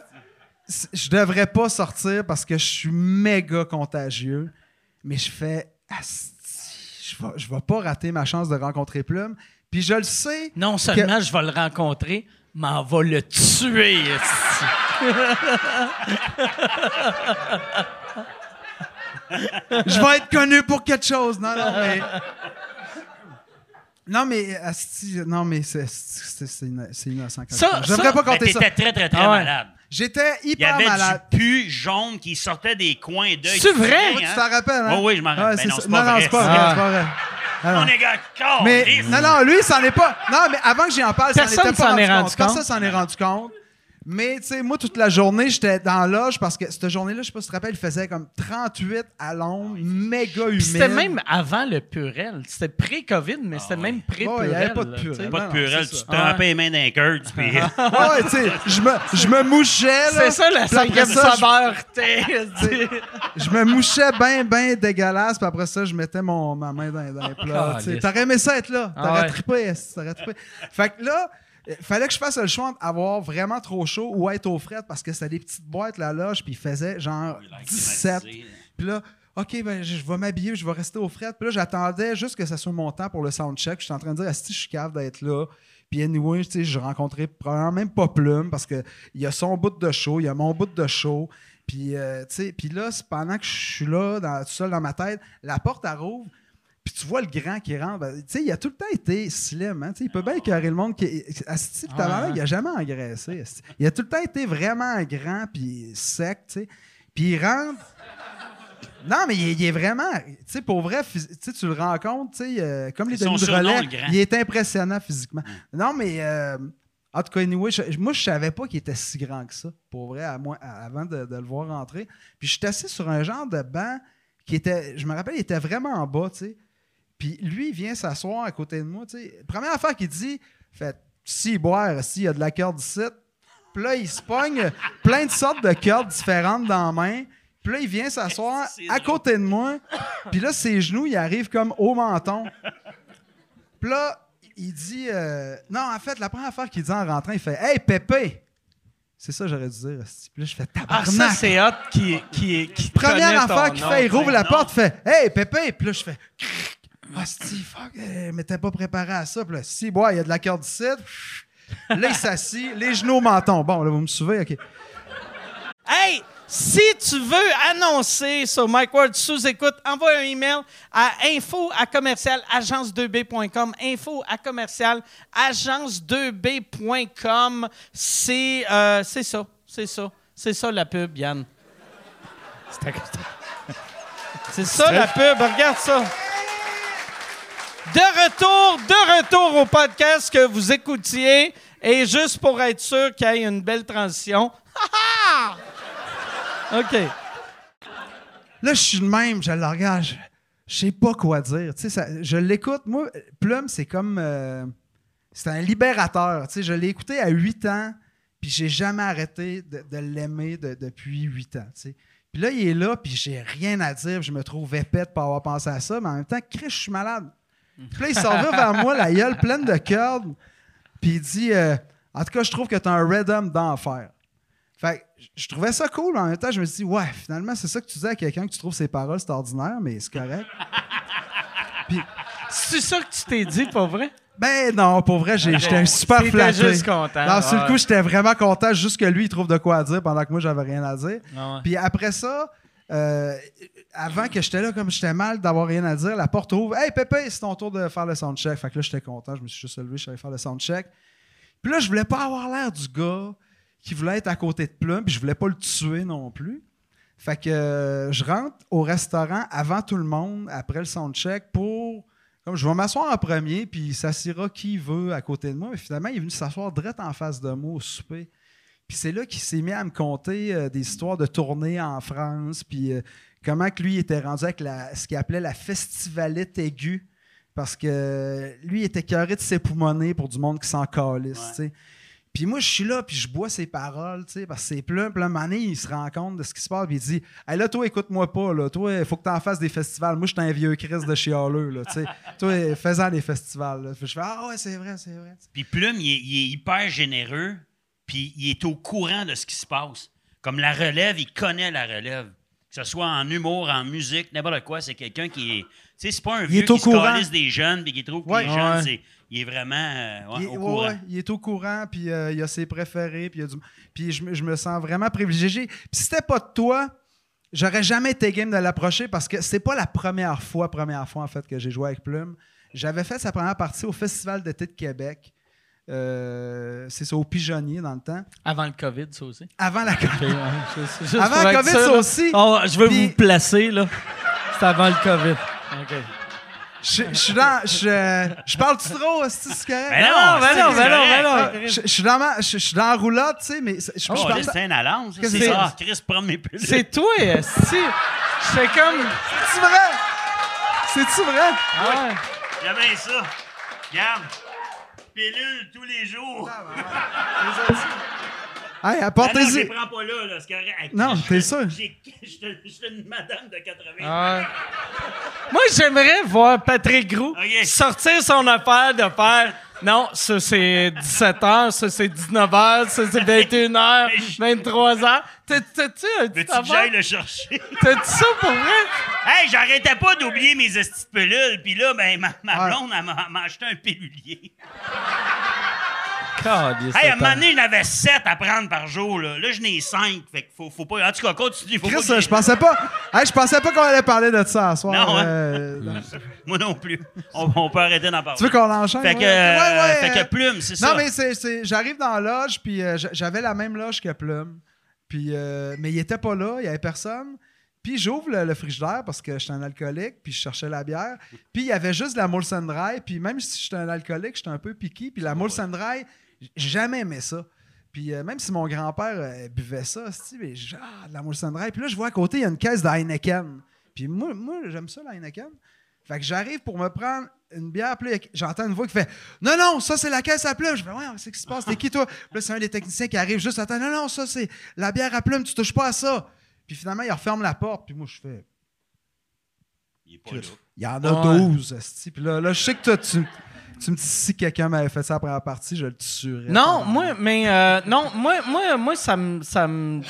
je devrais pas sortir parce que je suis méga contagieux, mais je fais, je vais, je vais pas rater ma chance de rencontrer Plume. Puis je le sais, Non seulement je vais le rencontrer, mais on va le tuer. esti. je vais être connu pour quelque chose. Non, non, mais. Non, mais, asti, non, mais c'est, c'est, c'est inno- c'est innocent. quand Ça- je je devrais ça- pas Mais compter ça. t'étais très, très, très Ah ouais. malade. J'étais Il y hyper avait malade. du pu jaune qui sortait des coins d'œil. C'est vrai? Tu te Tu t'en hein? rappelles, hein? Oh oui, je m'en rappelle. Ben c'est non, ça. c'est pas non, non, vrai, c'est pas ça. vrai, Ah. c'est pas vrai. Ah, non. On est gars, Mais câlisse. non, non, lui, il s'en est pas. Non, mais avant que j'y en parle, Personne s'en était pas s'en est rendu compte. Personne s'en est rendu compte. Mais, tu sais, moi, toute la journée, j'étais dans la loge parce que cette journée-là, je sais pas si tu te rappelles, il faisait comme 38 à l'ombre, méga humide. C'était même avant le Purel. C'était pré-COVID, mais c'était même pré-Purel. Ouais, il y avait pas de Purel. Pas de purel, tu te trempais les mains d'un curd, puis... Ouais, tu sais, je me, je me mouchais, là. C'est ça la cinquième saveur. [LAUGHS] Je me mouchais bien, bien dégueulasse, puis après ça, je mettais mon, ma main dans, dans les plats. Calisse. T'aurais aimé ça être là. Ah T'aurais ouais. trippé, t'aurais trippé. Fait que là, fallait que je fasse le choix d'avoir vraiment trop chaud ou être au fret parce que c'était des petites boîtes, la loge, puis il faisait genre 17. Puis là, OK, ben, je je vais m'habiller, je vais rester au fret. Puis là, j'attendais juste que ça soit mon temps pour le soundcheck. Puis J'étais en train de dire, si je suis cave d'être là. Puis anyway, tu sais, je rencontrais probablement même pas Plume parce qu'il y a son bout de show, il y a mon bout de show. Puis, euh, tu sais, puis là, pendant que je suis là, dans, tout seul dans ma tête, la porte, elle rouvre. Puis tu vois le grand qui rentre. Ben, tu sais, il a tout le temps été slim. Hein? Tu sais, Il peut bien écœurer le monde. Qui, asti, puis tabarnak, il a jamais engraissé. Il a tout le temps été vraiment grand puis sec. tu sais. Puis il rentre. Non, mais il est, il est vraiment. Tu sais, pour vrai, tu le rencontres, tu sais, euh, comme les demi de relais, il est impressionnant physiquement. Non, mais. euh, en tout cas, anyway, je- moi, je savais pas qu'il était si grand que ça, pour vrai, à moi, à- avant de, de le voir rentrer. Puis je suis assis sur un genre de banc qui était. Je me rappelle, il était vraiment en bas, tu sais. Puis lui, il vient s'asseoir à côté de moi, tu sais. Première affaire qu'il dit, fait si boire, s'il y a de la corde ici. Puis là, il se pogne plein de sortes de cordes différentes dans la main. Puis là, il vient s'asseoir [LAUGHS] à côté de moi. Puis là, ses genoux, ils arrivent comme au menton. Puis là, il dit. euh, non, en fait, la première affaire qu'il dit en rentrant, il fait Hey, Pépé! C'est ça, j'aurais dû dire. Puis là, je fais Ah, tabarnak. ça, c'est hot qui, qui, qui Première affaire qu'il fait, il rouvre la non. porte, fait Hey, Pépé! Puis là, je fais Ah, Steve, fuck, mais t'es pas préparé à ça. Puis là, si, bois, il y a de la corde ici. Là, il s'assit, les genoux au menton. Bon, là, vous me suivez? OK. Hey, si tu veux annoncer sur Mike Ward sous écoute, envoie un email à info à commercial agence2b.com. Info à commercial agence2b.com. C'est euh, c'est ça, c'est ça, c'est ça la pub, Yann. C'est ça la pub, regarde ça. De retour, de retour au podcast que vous écoutiez. Et juste pour être sûr qu'il y ait une belle transition. [LAUGHS] OK. Là, je suis de même, je le regarde, je, sais pas quoi dire. Tu sais, je l'écoute. Moi, Plume, c'est comme. euh, c'est un libérateur. Tu sais, je l'ai écouté à 8 ans, puis j'ai jamais arrêté de, l'aimer de- depuis 8 ans. tu sais. Puis là, il est là, puis j'ai rien à dire, je me trouve épais de pas avoir pensé à ça, mais en même temps, Chris, je suis malade. Puis là, il s'en va vers moi, la gueule pleine de cordes, puis il dit euh, En tout cas, je trouve que tu as un rhythm d'enfer. Fait que je trouvais ça cool, en même temps, je me suis dit, ouais, finalement, c'est ça que tu dis à quelqu'un que tu trouves ses paroles, c'est ordinaire, mais c'est correct. [LAUGHS] C'est ça que tu t'es dit, pas vrai? Ben non, pour vrai, j'étais super flatté. juste content. Non, sur le coup, j'étais vraiment content, juste que lui, il trouve de quoi dire pendant que moi, j'avais rien à dire. Ah ouais. Puis après ça, euh, avant que j'étais là, comme j'étais mal d'avoir rien à dire, la porte ouvre. Hey, Pépé, c'est ton tour de faire le soundcheck. Fait que là, j'étais content. Je me suis juste levé, je suis allé faire le soundcheck. Puis là, je voulais pas avoir l'air du gars qui voulait être à côté de Plum, puis je voulais pas le tuer non plus. Fait que euh, je rentre au restaurant avant tout le monde, après le soundcheck, pour. Comme je vais m'asseoir en premier, puis s'assira qui veut à côté de moi. Mais finalement, il est venu s'asseoir direct en face de moi au souper. Puis c'est là qu'il s'est mis à me conter euh, des histoires de tournées en France, puis euh, comment que lui était rendu avec la, ce qu'il appelait la festivalite aiguë. Parce que lui, il était carré de s'époumoner pour du monde qui s'en calisse, Ouais. Puis moi, je suis là, puis je bois ses paroles, tu sais, parce que c'est plein, plein de il se rend compte de ce qui se passe, puis il dit Hey, là, toi, écoute-moi pas, là. Toi, il faut que tu en fasses des festivals. Moi, je suis un vieux Chris de chialeux, là, tu sais. [LAUGHS] toi, fais-en des festivals, là. Puis je fais Ah ouais, c'est vrai, c'est vrai. Puis Plume, il est, il est hyper généreux, puis il est au courant de ce qui se passe. Comme la relève, il connaît la relève. Que ce soit en humour, en musique, n'importe quoi, c'est quelqu'un qui est. Tu sais, c'est pas un Il vieux est au qui se calisse des jeunes puis qui trouve que Ouais. les jeunes, Ouais. c'est. Il est vraiment euh, ouais, il, est, au ouais, courant. ouais, il est au courant, puis euh, il a ses préférés, puis, il y a du- puis je, me- je me sens vraiment privilégié. Puis si c'était pas de toi, j'aurais jamais été game de l'approcher parce que c'est pas la première fois, première fois en fait que j'ai joué avec Plume. J'avais fait sa première partie au Festival d'été de Québec. Euh, c'est ça, au Pigeonnier dans le temps. Avant le COVID, ça aussi. Avant la Ok, ouais, juste- juste Avant le COVID, sûr, ça aussi. Oh, je Puis- vous placer, là. C'est avant le COVID. OK. Je je suis dans. Je je parle-tu trop, c'est c'est correct? Ben non, Ah, ben c'est non, ben non, ben non. Ah, Je je suis dans, ma- je je suis dans la roulotte, tu sais, mais je, je, Oh, je parle- c'est un. Qu'est-ce C'est que ça. Chris, prends mes pilules. C'est toi. Je fais comme... C'est vrai? C'est-tu vrai? Ah ouais. J'aime bien ça. Regarde. Pilule tous les jours. Hey, Ah non, je les apportez-y. prends pas là, là. C'est correct. Non, t'es sûr? j'ai- [LAUGHS] Je suis une madame de 80. Ah ouais. Moi, j'aimerais voir Patrick Groux Ok. sortir son affaire de faire... Non, ça c'est 17h, ça c'est 19h, ça c'est 21h, 23h. T'as- T'as-tu un petit Veux-tu que j'aille le chercher? T'as-tu ça pour vrai? hey, j'arrêtais pas d'oublier mes estis de pilules. Puis là, ben, ma, ma Ouais. blonde, elle m'a m'a acheté un pilulier. Hey, à un moment donné, j'en avais 7 à prendre par jour. Là, là j'en ai 5. Fait qu'il faut, faut pas. En tout cas, continue. Faut Chris, je pensais pas. Hey, je pensais pas qu'on allait parler de ça ce soir. Non, hein? euh, non. Moi non plus. On, on peut arrêter d'en parler. Tu veux qu'on enchaîne? Fait que, ouais? euh, Ouais, ouais, fait euh, que Plume, c'est ça. Non, mais c'est, c'est- j'arrive dans la loge, puis euh, j'avais la même loge que Plume. Puis, euh, mais il était pas là, il y avait personne. Puis j'ouvre le, le frigidaire parce que j'étais un alcoolique, puis je cherchais la bière. Puis il y avait juste de la Molson Dry. Puis même si j'étais un alcoolique, j'étais un peu piqué. Puis la Molson Dry, j'ai jamais aimé ça. Puis euh, même si mon grand-père euh, buvait ça, mais j'ai ah, de la Molson Dry. Puis là, je vois à côté, il y a une caisse de Heineken. Puis moi, moi j'aime ça, la Heineken. Fait que j'arrive pour me prendre une bière, puis là, j'entends une voix qui fait Non, non, ça c'est la caisse à plume. Je fais Ouais, c'est ce qui se passe, t'es qui toi? Puis là, c'est un des techniciens qui arrive juste Attends, non, non, ça c'est la bière à plume, tu touches pas à ça. Puis finalement, il referme la porte, puis moi je fais Il est pas là. Il y en a Ouais. 12. esti. Puis là, là, je sais que toi, tu, tu me dis si quelqu'un m'avait fait ça après la partie, je le tuerais. Non, moi, mais euh, non, moi, moi, moi, ça me, ça me,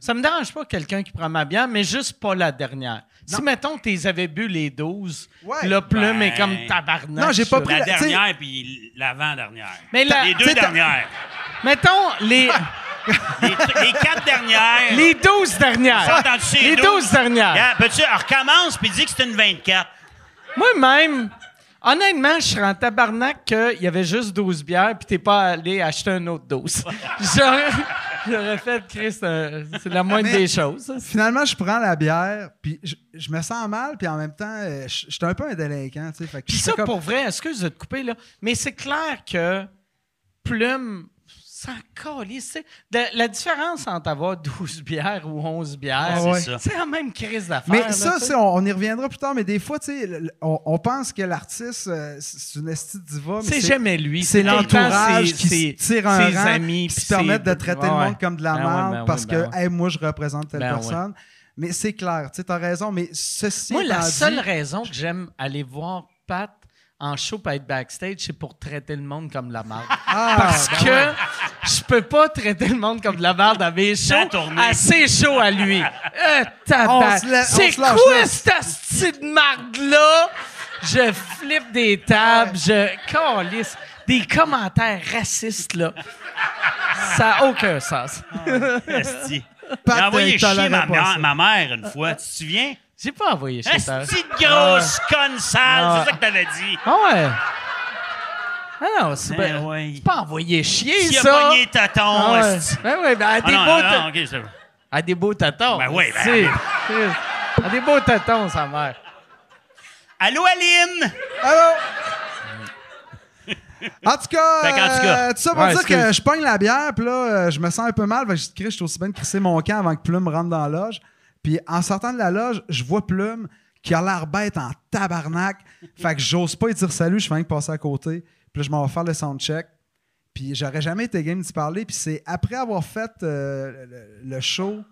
ça me dérange pas quelqu'un qui prend ma bière, mais juste pas la dernière. Si mettons tu avais bu les 12, Ouais. le plume Ben, est comme tabarnak. Non, j'ai pas pris La la- dernière puis l'avant-dernière. Mais la- les deux dernières. [LAUGHS] Mettons les, Les, les quatre dernières. [LAUGHS] les 12 dernières. Les 12 dernières. Yeah, Peux-tu recommence puis dis que c'est une 24. Moi-même, honnêtement, je serais en tabarnak qu'il y avait juste 12 bières puis t'es pas allé acheter un autre 12. [LAUGHS] J'aurais, j'aurais fait, Chris, euh, c'est la moindre Mais- des choses. Finalement, je prends la bière, puis je, je me sens mal, puis en même temps, euh, je je suis un peu un délinquant. Puis ça, comme- pour vrai, excuse de te couper, là, mais c'est clair que Plume, ça calisse, tu sais. De- La différence entre avoir 12 bières ou 11 bières, Ah ouais. C'est ça. c'est la même crise d'affaires. Mais là, ça, on, on y reviendra plus tard, mais des fois, on, on pense que l'artiste, euh, c'est une esti de diva, mais c'est jamais lui. c'est l'entourage ses- qui tire un ses rang, amis, qui se permettent de traiter Ouais, le monde comme de la Ben merde ben parce oui, que, ben hey, moi, je représente telle Ben ouais. personne. Mais c'est clair, tu sais, t'as raison, mais ceci Moi, la seule dit- raison que j'aime aller voir Pat en show pour être backstage, c'est pour traiter le monde comme de la merde. Ah, [LAUGHS] Parce ben que ouais. je peux pas traiter le monde comme de la merde dans mes shows. tourner. Assez chaud à lui. [LAUGHS] Euh, C'est quoi cette astuce de marde-là? Je flippe des tables, je calisse. Des commentaires racistes, là. Ça n'a aucun sens. Esti. Pat, J'ai envoyé il chier ma mère une fois. Tu te souviens? J'ai pas envoyé chez ta. Esti de grosse conne sale. Ah. C'est ça que t'avais dit. Ah ouais. Ah non, c'est Ben ben, ouais. pas envoyé chier, S'il a ça. pogné tonton, Ah ouais. Ben ouais, ben à Ah des non, beaux non, ta- non, ok, c'est bon. à des beaux tatons. Ben oui, ben- À des beaux tatons, sa mère. Allô, Aline? Allô? [LAUGHS] En tout cas, qu'en tout cas- euh, tout ça pour Ouais, dire que je pogne la bière, puis là, euh, je me sens un peu mal. Fait que je suis aussi bien de crisser mon camp avant que Plume rentre dans la loge. Puis en sortant de la loge, je vois Plume qui a l'air bête en tabarnak. fait que j'ose pas lui dire salut, je fais rien que passer à côté. Puis là, je m'en vais faire le soundcheck. Puis j'aurais jamais été game d'y parler. Puis c'est après avoir fait euh, le, show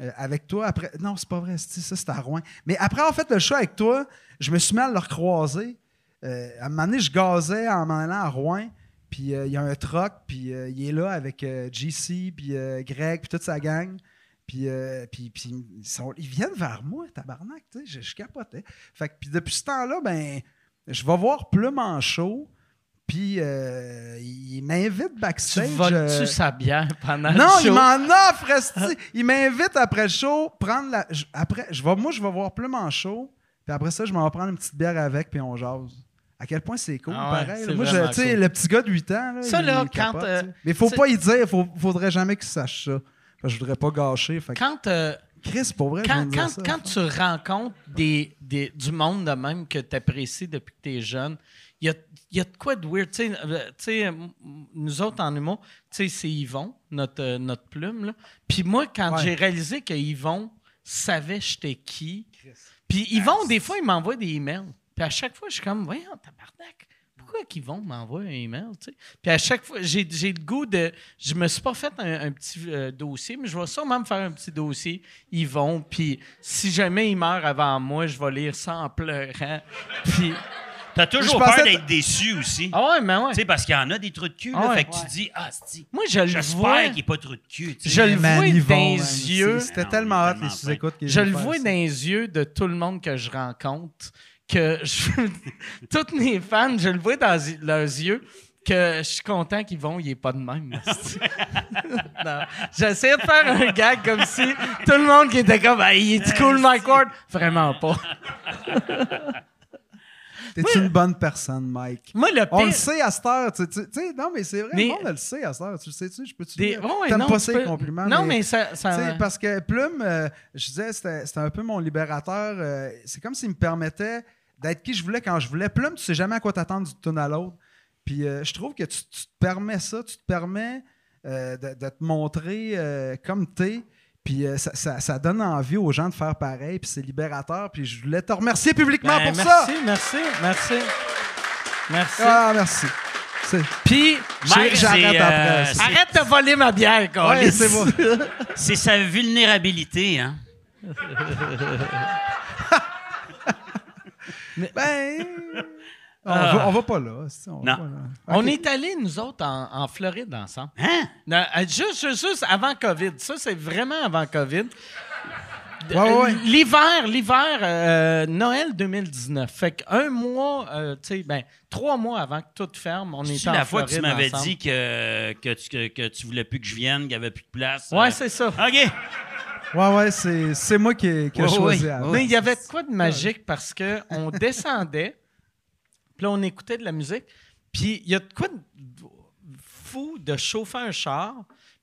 euh, avec toi, après. Non, c'est pas vrai, c'est- ça c'était à Rouen. Mais après avoir fait le show avec toi, je me suis mis à le recroiser. Euh, à un moment donné, je gazais en m'en allant à Rouen. Puis il y a un truck, puis il est là avec GC, puis Greg, puis toute sa gang. Puis, euh, puis, puis ils, sont- ils viennent vers moi, tabarnak, tu sais, je, je capotais. Fait que, puis depuis ce temps-là, ben, je vais voir Plume en show, puis euh, il m'invite Tu backstage. voles-tu euh, sa bière pendant non, le show? il m'en offre. [LAUGHS] Il m'invite après le show, prendre la. je- après, je vais, moi, je vais voir Plume en show, puis après ça, je m'en vais prendre une petite bière avec, puis on jase. À quel point c'est cool, Ah ouais, pareil. Moi, tu sais, cool. le petit gars de 8 ans, là, Ça, il- là, il quand, capote, euh, tu. Mais il faut pas y dire, faut, faudrait jamais qu'il sache ça. Je voudrais pas gâcher. Fait que- Quand, euh, Chris, pour vrai, je quand, viens de dire quand, ça. quand tu rencontres des, des- du monde de même que tu apprécies depuis que tu es jeune, il y a, il y a de quoi de weird. Tu sais, euh, tu sais, m- m- nous autres en humour, tu sais, c'est Yvon, notre, euh, notre plume. là. Puis moi, quand Ouais. j'ai réalisé que Yvon savait j'étais qui, puis Yvon, des fois, il m'envoie des emails. Puis à chaque fois, je suis comme, voyons, tabarnak. Pourquoi qu'Yvon m'envoie un email, tu sais? Puis à chaque fois, j'ai j'ai le goût de... Je me suis pas fait un, un petit euh, dossier, mais je vais sûrement me faire un petit dossier, Yvon. Puis si jamais il meurt avant moi, je vais lire ça en pleurant. [LAUGHS] Puis... T'as toujours peur d'être déçu aussi. Ah ouais, mais ouais. Tu sais, parce qu'il y en a des trous de cul, là, Ah ouais. fait que tu dis, ah, c'est Moi, je le vois... J'espère qu'il pas de trous de cul. tu sais. Je le vois dans les yeux. C'était Non, tellement hot, les sous-écoutes. Je le vois dans les yeux de tout le monde que je rencontre, que je... [LAUGHS] toutes mes fans, je le vois dans leurs yeux, que je suis content qu'ils vont, il est pas de même. [LAUGHS] [LAUGHS] J'essayais de faire un gag comme si tout le monde qui était comme hey, il est cool Mike Ward? Vraiment pas. T'es une bonne personne, Mike? Moi, le On le pire... sait à cette heure. Tu tu- tu sais, non, mais c'est vrai, Mais- le monde le sait à cette heure. Tu le sais-tu? Je peux-tu Des... ouais, T'aimes non, pas ça, peux- les compliments. Non, mais ça... ça- sais, parce que Plume, euh, je disais, c'était c'était un peu mon libérateur. euh, c'est comme s'il me permettait d'être qui je voulais quand je voulais. Plume, tu sais jamais à quoi t'attendre d'une tune à l'autre. Puis euh, je trouve que tu, tu te permets ça, tu te permets de, de te montrer comme t'es. Puis euh, ça, ça- ça donne envie aux gens de faire pareil. Puis c'est libérateur. Puis je voulais te remercier publiquement Ben, pour merci, ça. merci, merci. Merci. Ah, merci. Puis, j'arrête euh, arrête de voler ma bière, Ouais, câlisse. c'est. [LAUGHS] C'est sa vulnérabilité, hein. [LAUGHS] Ben. On, Ah. va, on va pas là. On, va Non. pas là. On est allés, nous autres, en, en Floride ensemble. Hein? Non, euh, juste, juste, avant COVID. Ça, c'est vraiment avant COVID. Ouais, ouais, ouais. Euh, L'hiver, l'hiver, euh, Noël 2019. Fait qu'un mois, euh, tu sais, ben, trois mois avant que tout ferme, on était C'est en la fois que tu m'avais dit que, que, tu, que, que tu voulais plus que je vienne, qu'il n'y avait plus de place. Ouais, euh. c'est ça. OK. Ouais, ouais, c'est, c'est moi qui ai, qui ai Ouais, choisi. ouais, avant. Mais il y avait de quoi de magique parce que on [LAUGHS] descendait, puis là, on écoutait de la musique, puis il y a de quoi de fou de chauffer un char,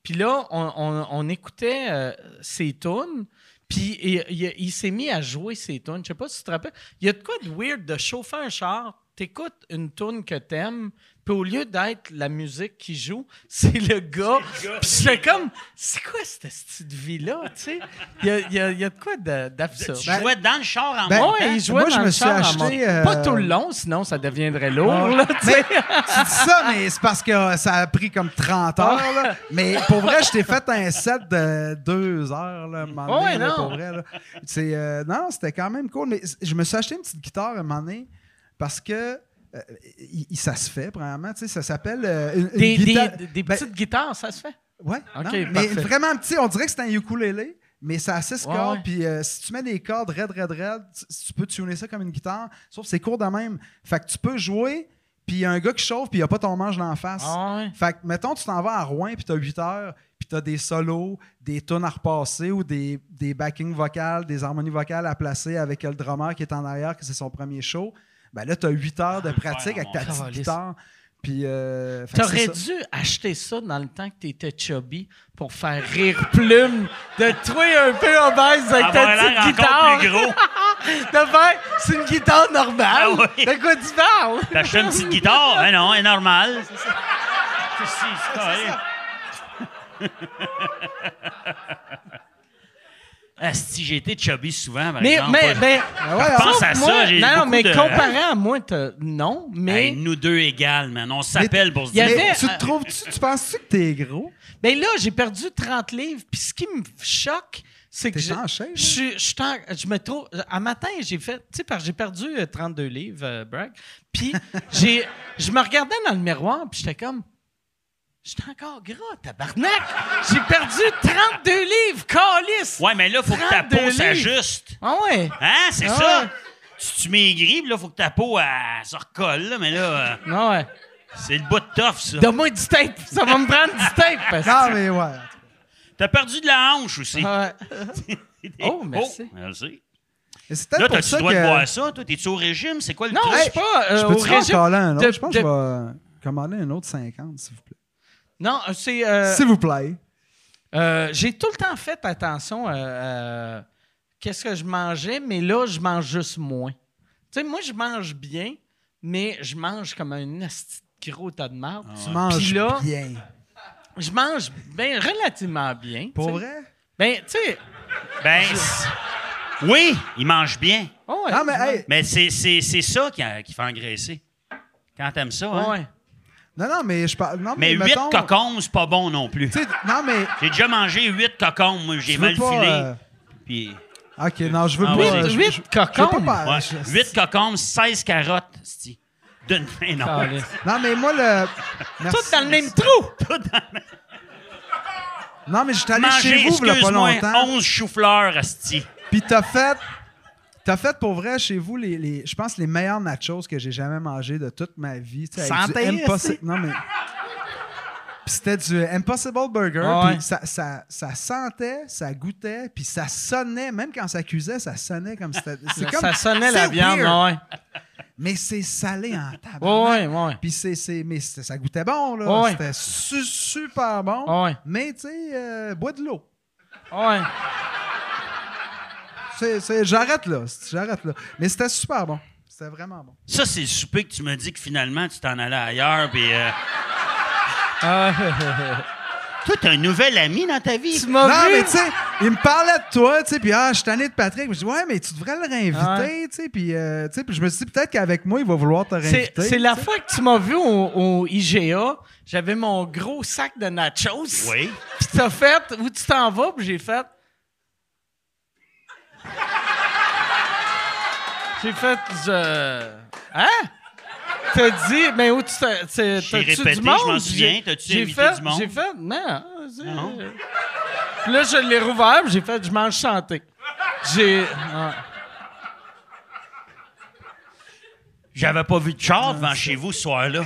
puis là, on, on- on écoutait euh, ses tunes, puis il, il- s'est mis à jouer ses tunes. Je sais pas si tu te rappelles. Il y a de quoi de weird de chauffer un char, t'écoutes une tune que t'aimes, puis au lieu d'être la musique qui joue, [LAUGHS] c'est le gars. Puis je fais comme, c'est quoi cette petite vie-là, tu sais? Il y a, il y a- il y a de quoi de- d'absurde. Tu jouais dans le char en Ben? Ouais, il jouait Moi, je dans me le suis acheté, euh, Pas tout le long, sinon ça deviendrait lourd. Ouais. Là, tu sais. Tu dis ça, mais c'est parce que ça a pris comme 30 heures. là. Mais pour vrai, je t'ai fait un set de deux heures. Là, à un moment Ouais, donné, là, non. Pour vrai, là. C'est, euh, non, c'était quand même cool. Mais je me suis acheté une petite guitare à un moment donné parce que euh, ça se fait, premièrement. Tu sais, ça s'appelle euh, une, une Des, guitare- des- des Ben, petites guitares, ça se fait? Non, mais vraiment petit. On dirait que c'est un ukulélé, mais à 6 Ouais, cordes. ouais. Puis euh, si tu mets des cordes red, red, red, tu, tu peux tuner ça comme une guitare. Sauf que c'est court de même. Fait que tu peux jouer, puis il y a un gars qui chauffe, puis il n'y a pas ton manche d'en face. Ah ouais. Fait que, mettons, tu t'en vas à Rouen, puis tu as 8 heures, puis tu as des solos, des tunes à repasser ou des, des backings vocales, des harmonies vocales à placer avec le drummer qui est en arrière, que c'est son premier show. Ben là, tu as 8 heures de pratique avec ta petite guitare. Puis, euh, T'aurais dû acheter ça dans le temps que t'étais chubby pour faire rire Plume, de trouver un peu obèse avec ta petite guitare. plus gros. [LAUGHS] De faire, c'est une guitare normale. Ah oui. De quoi tu parles? T'achètes une petite guitare? Ben non, elle est normale. C'est ça. C'est ça. [LAUGHS] Asti, j'ai été chubby souvent, par Mais, exemple. mais, mais. Ouais, Pense sauf à ça, j'ai Non, mais de- comparé à moi, non, mais. Hey, nous deux égales, man. On s'appelle pour se dire. avait- Mais tu te trouves-tu, tu penses-tu que t'es gros? Ben là, j'ai perdu 30 livres. Puis ce qui me choque, c'est que. T'es je- Je, suis- je, je me trouve. À matin, j'ai fait. Tu sais, parce que j'ai perdu euh, 32 livres, euh, brag. Puis [LAUGHS] j'ai, je me regardais dans le miroir, puis j'étais comme. J'étais encore gras, tabarnak! J'ai perdu 32 livres, calice! Ouais, mais là, faut que ta 32 peau s'ajuste. Ah ouais! Hein, c'est Ah ça? ouais. Tu, tu maigris, là, faut que ta peau elle, se recolle, là, mais là, euh, Ah ouais. c'est le bout de tough, ça. Donne-moi du tape. Ça va me prendre du tape. parce que- Non, mais ouais. T'as perdu de la hanche aussi. Ah ouais. [LAUGHS] Oh, merci. merci. Et c'est Là, t'as-tu le droit de que... boire ça? Toi, t'es-tu au régime? C'est quoi le Non, truc? je suis pas euh, Je au peux-tu en régime. autre? de- je pense de- que je vais commander un autre 50, s'il vous plaît. Non, c'est. euh, S'il vous plaît. Euh, j'ai tout le temps fait attention à, à qu'est-ce que je mangeais, mais là, je mange juste moins. Tu sais, moi, je mange bien, mais je mange comme un asti de gros tas de marde. Tu manges là, bien. je mange ben, relativement bien. Pour vrai? Ben, tu sais. Ben, oui, il mange bien. oh ouais, Ah, mais hey, Mais c'est, c'est, c'est ça qui, a- qui fait engraisser. Quand t'aimes ça, hein? ouais. Non, non, mais je parle. Non, Mais mais, huit mettons, cocombes, c'est pas bon non plus. non, mais. J'ai déjà mangé huit cocombes, moi, j'ai mal pas, filé. euh, Puis, Ok, non, je veux Ah, pas. vas-y. euh, je- Huit je- je veux pas ouais, cocombes, 16 carottes, c'ti. D'une main, non. Non, mais moi, le. Merci. Tout dans le même trou! Non, mais j'étais allé Manger, chez vous, il y a pas longtemps. 11 choux-fleurs, asti. Puis t'as fait. T'as fait pour vrai chez vous, les, les- je pense, les meilleurs nachos que j'ai jamais mangé de toute ma vie. tu sais, avec du. Non, mais. C'était du Impossible Burger. Ah ouais. Ça, ça, ça sentait, ça goûtait, puis ça sonnait. Même quand ça cuisait, ça sonnait comme c'était. ça sonnait la viande, ouais. Mais c'est salé en tabac. Ouais, ouais, ouais. Puis c'est, mais ça goûtait bon, là. Ouais. C'était su- super bon. Ouais. Mais, tu sais, euh, bois de l'eau. Ouais. J'arrête là. J'arrête là. Mais c'était super bon. C'était vraiment bon. Ça, c'est le souper que tu me dis que finalement, tu t'en allais ailleurs, puis... euh, Ah, Toi, t'as un nouvel ami dans ta vie? tu m'as Non, vu? mais tu sais, il me parlait de toi, tu sais, puis ah, je suis tanné de Patrick. Je me dis, ouais, mais tu devrais le réinviter, Ouais. tu sais, puis euh, je me suis dit, peut-être qu'avec moi, il va vouloir te réinviter. c'est la fois que tu m'as vu au, au IGA, j'avais mon gros sac de nachos. Oui. Puis t'as fait, où tu t'en vas, puis j'ai fait. J'ai fait, je. Hein? T'as dit, mais où tu t'as. t'as- J'ai t'as-tu répété, du monde? je m'en souviens. J'ai- T'as-tu j'ai invité fait, du monde? J'ai fait, non. Puis là, je l'ai rouvert, puis j'ai fait, je mange chanter. J'ai. ah. J'avais pas vu de char devant chez vous ce soir-là.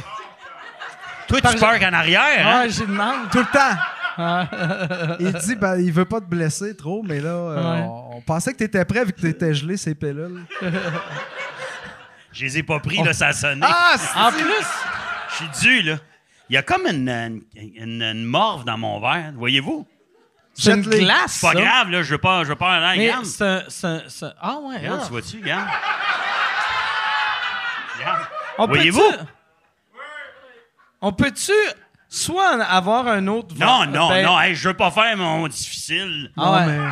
Toi, Par- tu parques en arrière, hein? Ouais, j'ai demandé. Tout le temps. Il dit, ben, il veut pas te blesser trop, mais là, euh, Ouais. on, on pensait que t'étais prêt vu que t'étais gelé, ces pilules. Je les ai pas pris, là, ça a sonné. Ah, En plus, Je suis dû, là. Il y a comme une, une, une- une morve dans mon verre, voyez-vous? c'est une glace. C'est pas ça. grave, là, je veux pas, je veux pas aller Mais regarde. c'est c'est c'est Ah ouais. Regarde, ah. tu vois-tu, regarde. Voyez-vous? On peut-tu soit avoir un autre Non, non, Ben, non, hey, je veux pas faire mon difficile. Ah Non, ouais. mais-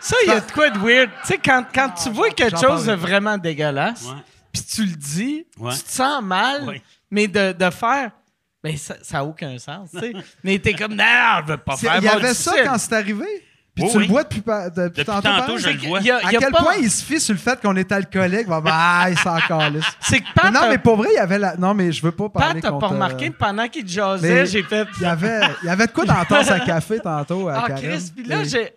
Ça, il y a de quoi de weird. Tu sais, quand, quand tu vois quelque chose de vraiment dégueulasse, puis tu le dis, Ouais. tu te sens mal, Ouais. mais de, de faire. Ben, ça n'a aucun sens, tu sais. [LAUGHS] mais t'es comme, non, je veux pas faire Il y avait ça quand c'est arrivé? Puis Oui, tu oui. le bois depuis, depuis, Depuis tantôt, tantôt, je le vois. Il y a- À il y a quel pas- point il se fie sur le fait qu'on est alcoolique? Bah, bah, il s'en calisse. [LAUGHS] C'est que Mais Pat, non, a- mais pour vrai, il y avait la. Non, mais je veux pas Pat, parler t'as contre... pas remarqué, euh, pendant qu'il jasait, mais- j'ai fait. Il y avait, il y avait de quoi dans la tasse à café tantôt à Ah, Karen. Chris, puis là, Et- j'ai.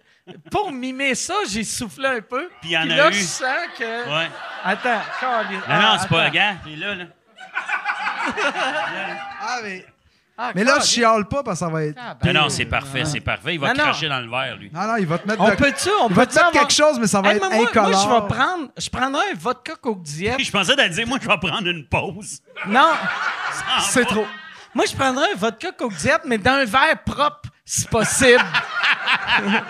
Pour mimer ça, j'ai soufflé un peu. Puis il y en a là, eu. je sens que. Ouais. Attends, calisse. Non, non, Ah, c'est pas, gars, il est là, là. Ah, mais... Ah, mais là, je chiale pas parce que ça va être... Ah, ben, Non, non, c'est parfait, c'est parfait. Il va Non, non. cracher dans le verre, lui. Non, non, il va te mettre... On de- peut-tu, on Il va peut te mettre quelque chose, mais ça va Hey, être moi, moi, incolore. moi, je vais prendre, je prendrai un vodka Coke Diet. Je pensais de dire, moi, je vais prendre une pause. Non, C'est trop. moi, je prendrai un vodka Coke Diet, mais dans un verre propre, si possible. [LAUGHS]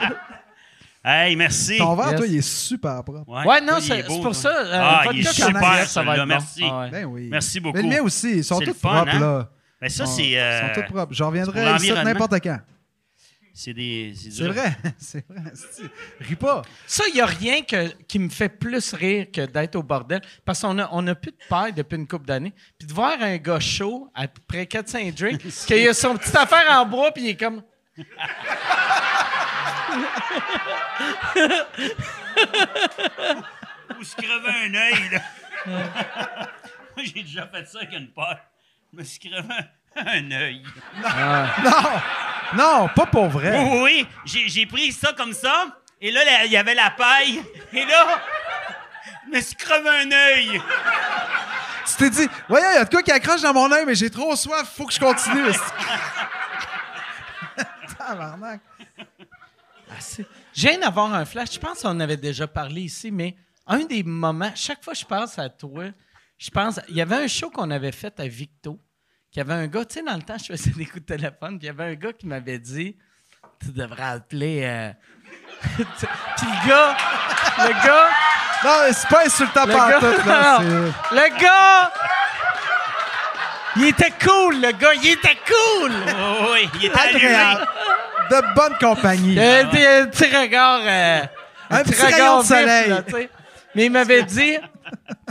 Hey, merci. Ton verre, Yes. toi, il est super propre. Ouais, non, c'est- pour toi. ça, euh, ah, vodka il est Coke super, ça va être bon. merci. Ah ouais. Ben oui. Merci beaucoup. Mais le mien aussi, ils sont tous propres, hein? là. Mais ça, sont- c'est... Ils euh, sont tous propres. Je reviendrai ici n'importe quand. C'est des. C'est vrai, [LAUGHS] c'est vrai. Ris pas. Ça, il n'y a rien que- qui me fait plus rire que d'être au bordel. Parce qu'on n'a on a plus de paille depuis une couple d'années. Puis de voir un gars chaud, après 4-5 drinks, [LAUGHS] qu'il a son petite affaire en bois, puis il est comme. [LAUGHS] Ou se crever un œil, là. Moi, j'ai déjà fait ça avec une paire. Je me suis [LAUGHS] crevé un, œil. Non! Non, pas pour vrai. Oui, oui, oui. J'ai, j'ai pris ça comme ça. Et là, il y avait la paille. Et là, je [LAUGHS] me suis crevé un œil. Tu t'es dit, voyons, il y a de quoi qui accroche dans mon œil, mais j'ai trop soif, faut que je continue. [LAUGHS] Tabarnak. Ah, c'est- Je viens d'avoir un flash. Je pense qu'on avait déjà parlé ici, mais un des moments, chaque fois que je pense à toi, je pense. Il y avait un show qu'on avait fait à Victo, qu'il y avait un gars, tu sais, dans le temps, je faisais [LAUGHS] des coups de téléphone, puis il y avait un gars qui m'avait dit Tu devrais appeler. euh, [LAUGHS] puis le gars, le gars, Non, c'est pas insultant le par gars, tout, là. c'est- le gars, il était cool, le gars, il était cool. [LAUGHS] Oh, oui, il était. Agréable. De bonne compagnie. Euh, un petit regard. euh, Un petit rayon de vif, soleil. là, tu sais. Mais il m'avait dit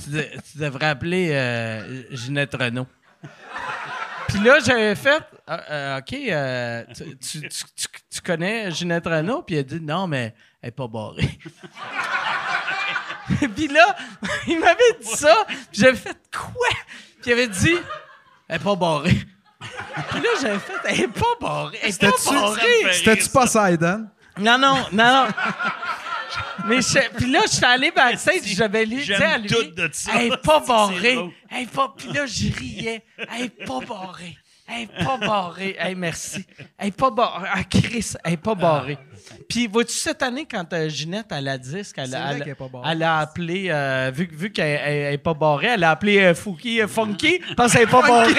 tu, de- tu devrais appeler euh, Ginette Renault. Puis là, j'avais fait Ah, euh, OK, euh, tu, tu- tu- tu- connais Ginette Renault? Puis a dit Non, mais elle est pas barrée. [LAUGHS] puis là, il m'avait dit ça. Puis j'avais fait Quoi? Puis il avait dit Elle est pas barrée. Puis là, j'avais fait Elle est pas barrée. Elle est pas barrée. C'était-tu Poseidon? Non, non, non, non. Mais je- puis là, je suis allé backstage, j'avais lu, tu sais, à lui, tout de ça. Elle est pas barrée. drôle. Elle est pas, puis là, je riais. Elle est pas barrée. Elle est pas barrée. Hey, merci. Elle est pas barrée. Ah, Chris, elle est pas barrée. Puis, vois-tu, cette année, quand euh, Ginette, elle a disque, elle, a- vrai elle- qu'elle est pas barrée. elle a appelé, euh, vu, vu qu'elle elle- elle est pas barrée, elle a appelé euh, Fouki euh, Funky parce qu'elle est pas barrée.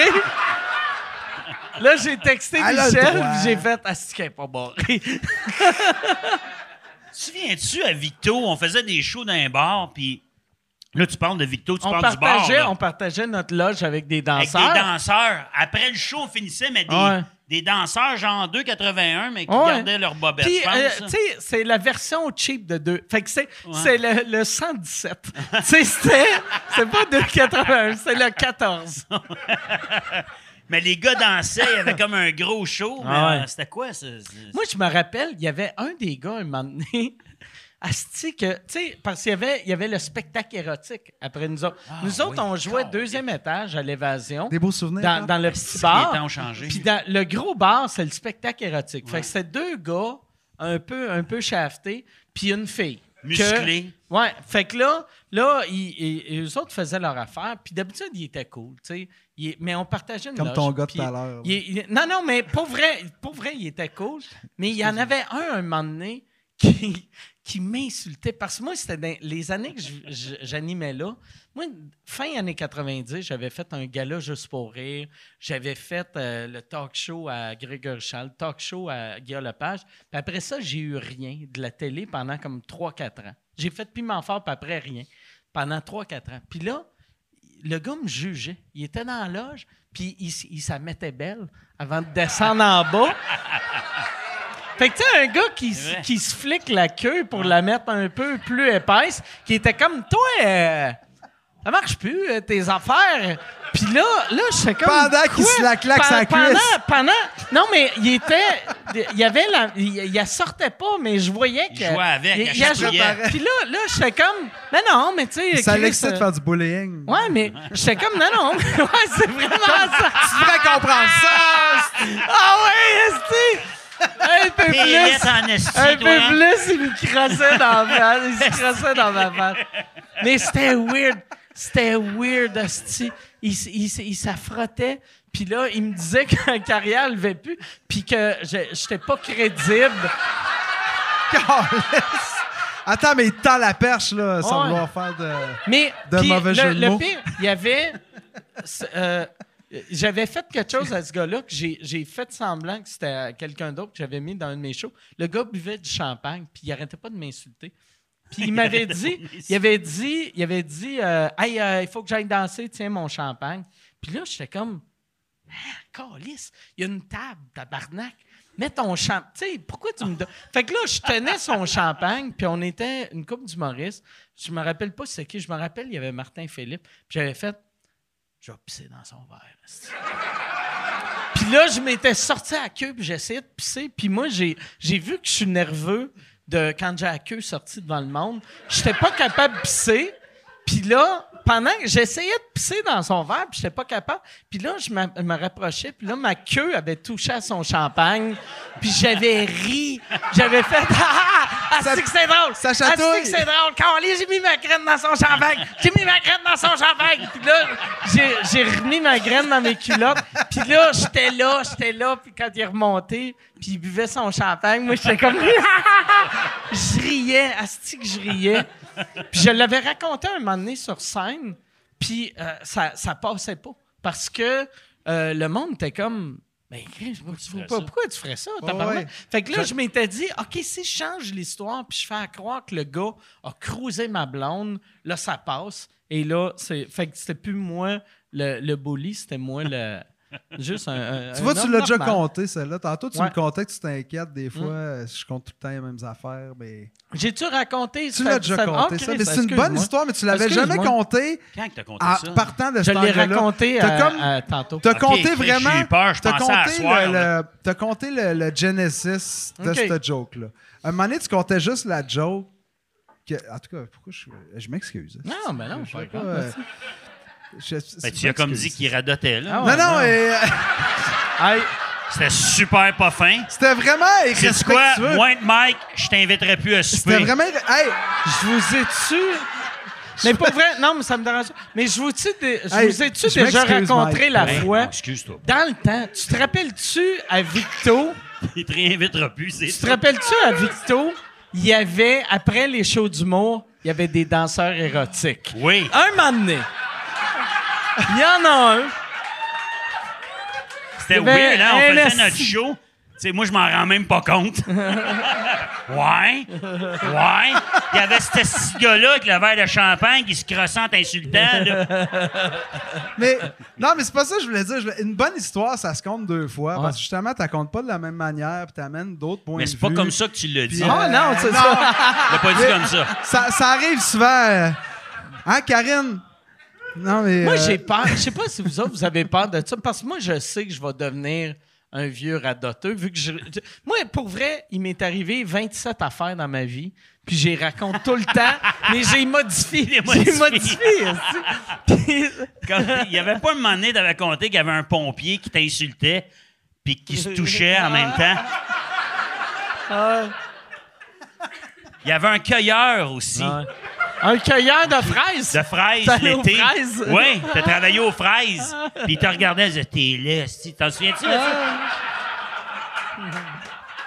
Là, j'ai texté Michel, j'ai fait « Ah, c'est qu'elle est pas barrée. [LAUGHS] » Souviens-tu, à Victo, on faisait des shows dans un bar, puis là, tu parles de Victo, tu on parles du bar. là. on partageait notre loge avec des Avec danseurs. des danseurs. Après le show, on finissait, mais des, Ouais. des danseurs genre 2,81, mais qui Ouais. gardaient leur bobette, Puis, euh, tu sais, c'est la version cheap de 2. Fait que c'est, c'est le, le 117. [LAUGHS] tu sais, c'était, c'est pas 2,81, c'est le 14. [LAUGHS] Mais les gars dansaient, il y avait comme un gros show. mais, Ah ouais. euh, c'était quoi, ça? Moi, je me rappelle, il y avait un des gars, un moment donné, [LAUGHS] asti que, tu sais, parce qu'il y avait, il y avait le spectacle érotique après nous autres. nous autres, oui, on jouait deuxième étage à l'évasion. Des beaux souvenirs. dans, hein? dans le petit bar. les temps ont changé? Puis dans le gros bar, c'est le spectacle érotique. Fait que c'est deux gars un peu, un peu shaftés, puis une fille. Que- Musclés. ouais. Fait que là, là ils, ils- eux autres faisaient leur affaire, puis d'habitude, ils étaient cool, tu sais. Mais on partageait une Comme loge, ton gars tout à l'heure, non, non, mais pour vrai, pour vrai, il était cool. Mais il y en avait un, un moment donné, qui, qui m'insultait. Parce que moi, c'était dans les années que j'animais là. Moi, fin années 90, j'avais fait un gala juste pour rire. J'avais fait euh, le talk show à Grégory Charles, le talk show à Guillaume Lepage. Puis après ça, j'ai eu rien de la télé pendant comme 3-4 ans. J'ai fait Piment Fort, puis après rien. Pendant 3-4 ans. Puis là, le gars me jugeait. Il était dans la loge, puis il, il mettait belle avant de descendre en bas. [LAUGHS] Fait que tu sais, un gars qui, qui se flique la queue pour la mettre un peu plus épaisse, qui était comme toi, euh, ça marche plus, euh, tes affaires. Puis là, là, je sais comme. Pendant qu'il se la claque sa pendant, cuisse. pendant. Non, mais il était. Il y avait la. Il, sortait pas, mais je voyais que. Il jouait avec, il- il jouait-. Puis là, là, j'étais comme. Mais non, mais tu sais. Ça l'excite de euh, faire du bullying. Ouais, mais j'étais comme, non, non. [LAUGHS] ouais, c'est vraiment ça. Tu devrais comprendre ça! Ah ouais, esti! Un peu plus. Un peu hein? plus, il me crossait dans ma. Il se crossait dans ma face. Mais c'était weird. C'était weird, esti. Il, il, s'affrottait. Puis là, il me disait que la carrière ne levait plus. Puis que je- j'étais pas crédible. Attends, mais il tend la perche, là, sans Ouais. vouloir faire de. Mais De mauvais le, jeu de le mots. pire, il y avait. euh, j'avais fait quelque chose à ce gars-là que j'ai, j'ai fait semblant que c'était quelqu'un d'autre que j'avais mis dans un de mes shows. Le gars buvait du champagne, puis il arrêtait pas de m'insulter. Puis il m'avait dit, [LAUGHS] il avait dit, il avait dit, euh, hey, euh, il faut que j'aille danser, tiens mon champagne. Puis là, j'étais comme, ah, calice, il y a une table, tabarnak. mets ton champagne. Tu sais, pourquoi tu me donnes. [LAUGHS] Fait que là, je tenais son champagne, puis on était une couple d'humoristes. Je me rappelle pas c'est qui. Je me rappelle, il y avait Martin Philippe. Puis j'avais fait, je vais pisser dans son verre. Puis là, je m'étais sorti à la queue, puis j'essayais de pisser. Puis moi, j'ai vu que je suis nerveux de quand j'ai la queue sortie devant le monde. J'étais pas capable de pisser. Puis là, pendant que j'essayais de pisser dans son verre, puis j'étais pas capable. Puis là, je me rapprochais, puis là, ma queue avait touché à son champagne. Puis j'avais ri. J'avais fait [LAUGHS] « Ah! Ah, Ça- que c'est drôle! ça Ah, chatouille. que c'est drôle! Calais, j'ai mis ma graine dans son champagne! J'ai mis ma graine dans son champagne! Puis là, j'ai, j'ai remis ma graine dans mes culottes. Puis là, j'étais là, j'étais là. Puis quand il est remonté, puis il buvait son champagne, moi, j'étais comme... [LAUGHS] je riais, asti que je riais. Puis je l'avais raconté un moment donné sur scène, puis euh, ça, ça passait pas. Parce que euh, le monde était comme... Ben, pourquoi, pourquoi tu ferais ça? ouais. Fait que là, je m'étais dit, OK, si je change l'histoire puis je fais à croire que le gars a cruisé ma blonde, là, ça passe. Et là, c'est. Fait que c'était plus moi le, le bully, c'était moi le. Juste un. un- Tu vois, un tu l'as déjà compté, celle-là. Tantôt, tu Ouais. me comptais que tu t'inquiètes des fois. euh, Je compte tout le temps les mêmes affaires. Mais... J'ai-tu raconté Tu l'as déjà compté, ça. Mais c'est une bonne histoire, mais tu l'avais jamais compté Quand que t'as compté en ça? partant de Je l'ai raconté à, à- tantôt. T'as Ok, compté vraiment. j'ai eu peur, je T'as pensais à compté, le, genesis de cette joke-là. Un moment donné, tu comptais juste la joke. que- en tout cas, pourquoi je, je m'excuse? Non, mais non, Je pas sais pas, grave. euh, je- Ben, tu as comme dit qu'il radotait, là. Ah Non, ouais, non, non. euh, [LAUGHS] C'était super pas fin. c'était vraiment C'est quoi? de Mike, je t'inviterai plus à souper. C'était vraiment. Hey, je vous ai-tu. Mais pas vrai, non, mais ça me dérange. pas. Mais je vous, ai- je Hey, vous ai-tu je déjà rencontré Mike. la Ben, fois? Excuse-toi. Dans le temps, tu te rappelles-tu à Victo? [LAUGHS] Il te réinvitera plus, c'est Tu te rappelles-tu à Victo? Il y avait, après les shows d'humour, il y avait des danseurs érotiques. Oui. Un moment donné, il y en a un. C'était Il y avait weird, hein? On faisait notre show. Tu sais, moi, je m'en rends même pas compte. [LAUGHS] ouais. Ouais. Il y avait ce petit gars-là avec le verre de champagne qui se crossait en t'insultant. là. mais non, mais c'est pas ça que je voulais dire. Je Une bonne histoire, ça se compte deux fois. Ouais. Parce que justement, tu comptes pas de la même manière, puis tu amènes d'autres points Mais de c'est pas vue. comme ça que tu l'as dit. Puis, Oh euh, non, c'est non. ça. [LAUGHS] Il l'a pas dit comme ça. ça. Ça arrive souvent. Hein, Karine? Non, mais. Moi, euh, j'ai peur. Je sais pas si vous autres, vous avez peur de ça, parce que moi, je sais que je vais devenir un vieux radoteux, vu que je... Moi, pour vrai, il m'est arrivé 27 affaires dans ma vie, puis j'y raconte tout le temps, [LAUGHS] mais j'ai modifié. Les J'ai modifié. modifié. [LAUGHS] aussi. Puis- Comme- [LAUGHS] il y avait pas un moment donné, t'avais compté qu'il y avait un pompier qui t'insultait puis qui se touchait en même temps. Ah, Il y avait un cueilleur aussi. ouais. Un cueilleur de fraises. De fraises l'été. fraises? Oui, t'as travaillé aux fraises. [LAUGHS] Puis disait T'es laid, si. T'en souviens-tu de ça?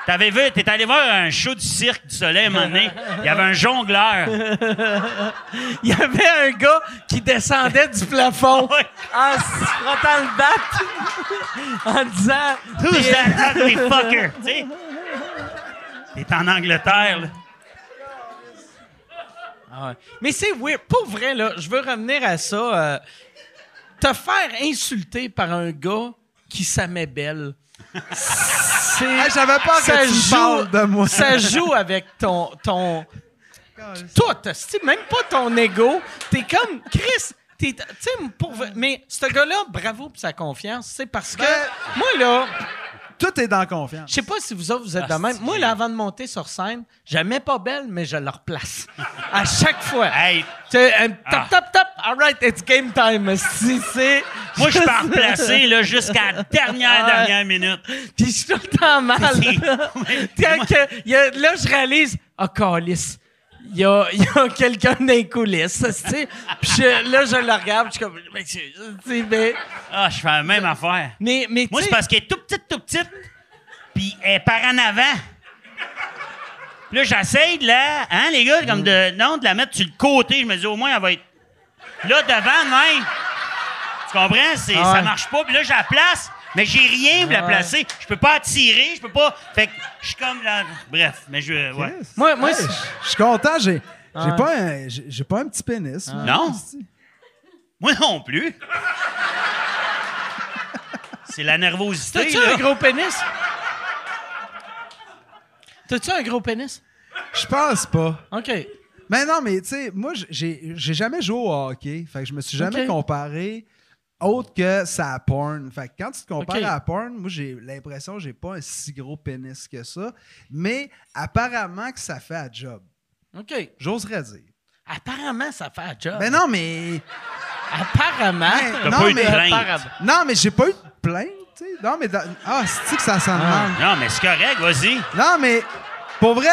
T'avais vu, t'es allé voir un show du cirque du soleil un moment donné. Il y avait un jongleur. [LAUGHS] Il y avait un gars qui descendait du plafond [LAUGHS] en se frottant le bat en disant Who's that ugly fucker? T'es en Angleterre, là. Ah ouais. Mais c'est weird. Pour vrai, là, je veux revenir à ça. euh, te faire insulter par un gars qui s'aimait belle. C'est. Hey, J'avais peur ça que tu me joue- parles de moi. Ça joue avec ton. ton tout. c'est Même pas ton ego. T'es comme. Chris. t'es- Tu sais, pour vrai- Mais ce gars-là, bravo pour sa confiance. C'est parce que. Ben- moi, là. Tout est dans confiance. Je sais pas si vous autres, vous êtes de même. Moi, là, avant de monter sur scène, j'aimais pas belle, mais je la replace. À chaque fois. Hey, Tu sais, un top, Ah. top, top. All right, it's game time. Si c'est. moi, je pars [LAUGHS] replacer là, jusqu'à la dernière, dernière minute. Puis je suis tout le temps mal. [LAUGHS] A- là, je réalise, ah, calice. Il y a, y a [LAUGHS] quelqu'un dans les coulisses, tu sais. Puis je- là, je le regarde, je suis comme, mais, tu sais, mais, Ah, je fais la même affaire. mais, mais Moi, c'est parce qu'elle est tout petite, tout petite, puis elle est par en avant. Puis là, j'essaye de la... Hein, les gars, comme de... Non, de la mettre sur le côté. Je me dis, au moins, elle va être là, devant, de même. Tu comprends? C'est, Ah ouais. Ça marche pas. Puis là, je la place, mais j'ai rien pour la placer. Je peux pas attirer, je peux pas... Fait que je suis comme là... Bref, mais je... Ouais. moi, moi, c'est- je suis content, j'ai j'ai pas, un- j'ai j'ai pas un petit pénis. moi. Non. Esti. Moi non plus. c'est la nervosité, t'as-tu là. un gros pénis? T'as-tu un gros pénis? Je pense pas. OK. Mais non, mais tu sais, moi, j'ai j'ai jamais joué au hockey. Fait que je me suis jamais Ok. comparé autre que ça à porn. Fait que quand tu te compares à la porn, moi, j'ai l'impression que j'ai pas un si gros pénis que ça. Mais apparemment que ça fait à job. OK. J'oserais dire. Apparemment, ça fait un job. Mais non, mais. Apparemment. T'as non, pas eu de mais- plainte. Non, mais j'ai pas eu de plainte, tu sais. Non, mais. dans- Ah, c'est que ça s'en demande? Non, mais c'est correct, vas-y. Non, mais. Pour vrai,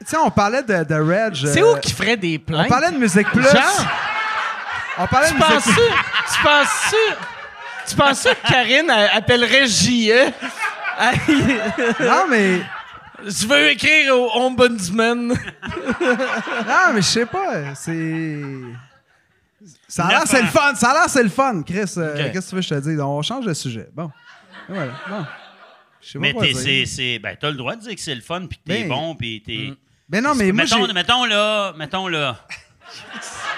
tu sais, on parlait de, de Reg. C'est euh, où qui ferait des On plaintes? parlait de Musique Plus. Genre? On parlait Tu de penses-tu? Tu penses-tu? Tu penses que Karine elle, appellerait JE? Non, mais. Je veux écrire au ombudsman. Non, mais je sais pas. C'est. Ça a l'air, c'est le fun. Ça a l'air, c'est le fun, Chris. Euh. Qu'est-ce que tu veux que je te dise? On change de sujet. Bon. Et Voilà. Bon. Je sais pas Mais t'es, c'est, ben, t'as le droit de dire que c'est le fun, puis que t'es Ben, bon, puis t'es... Mais non, mais mettons, mettons là, mettons là. [LAUGHS]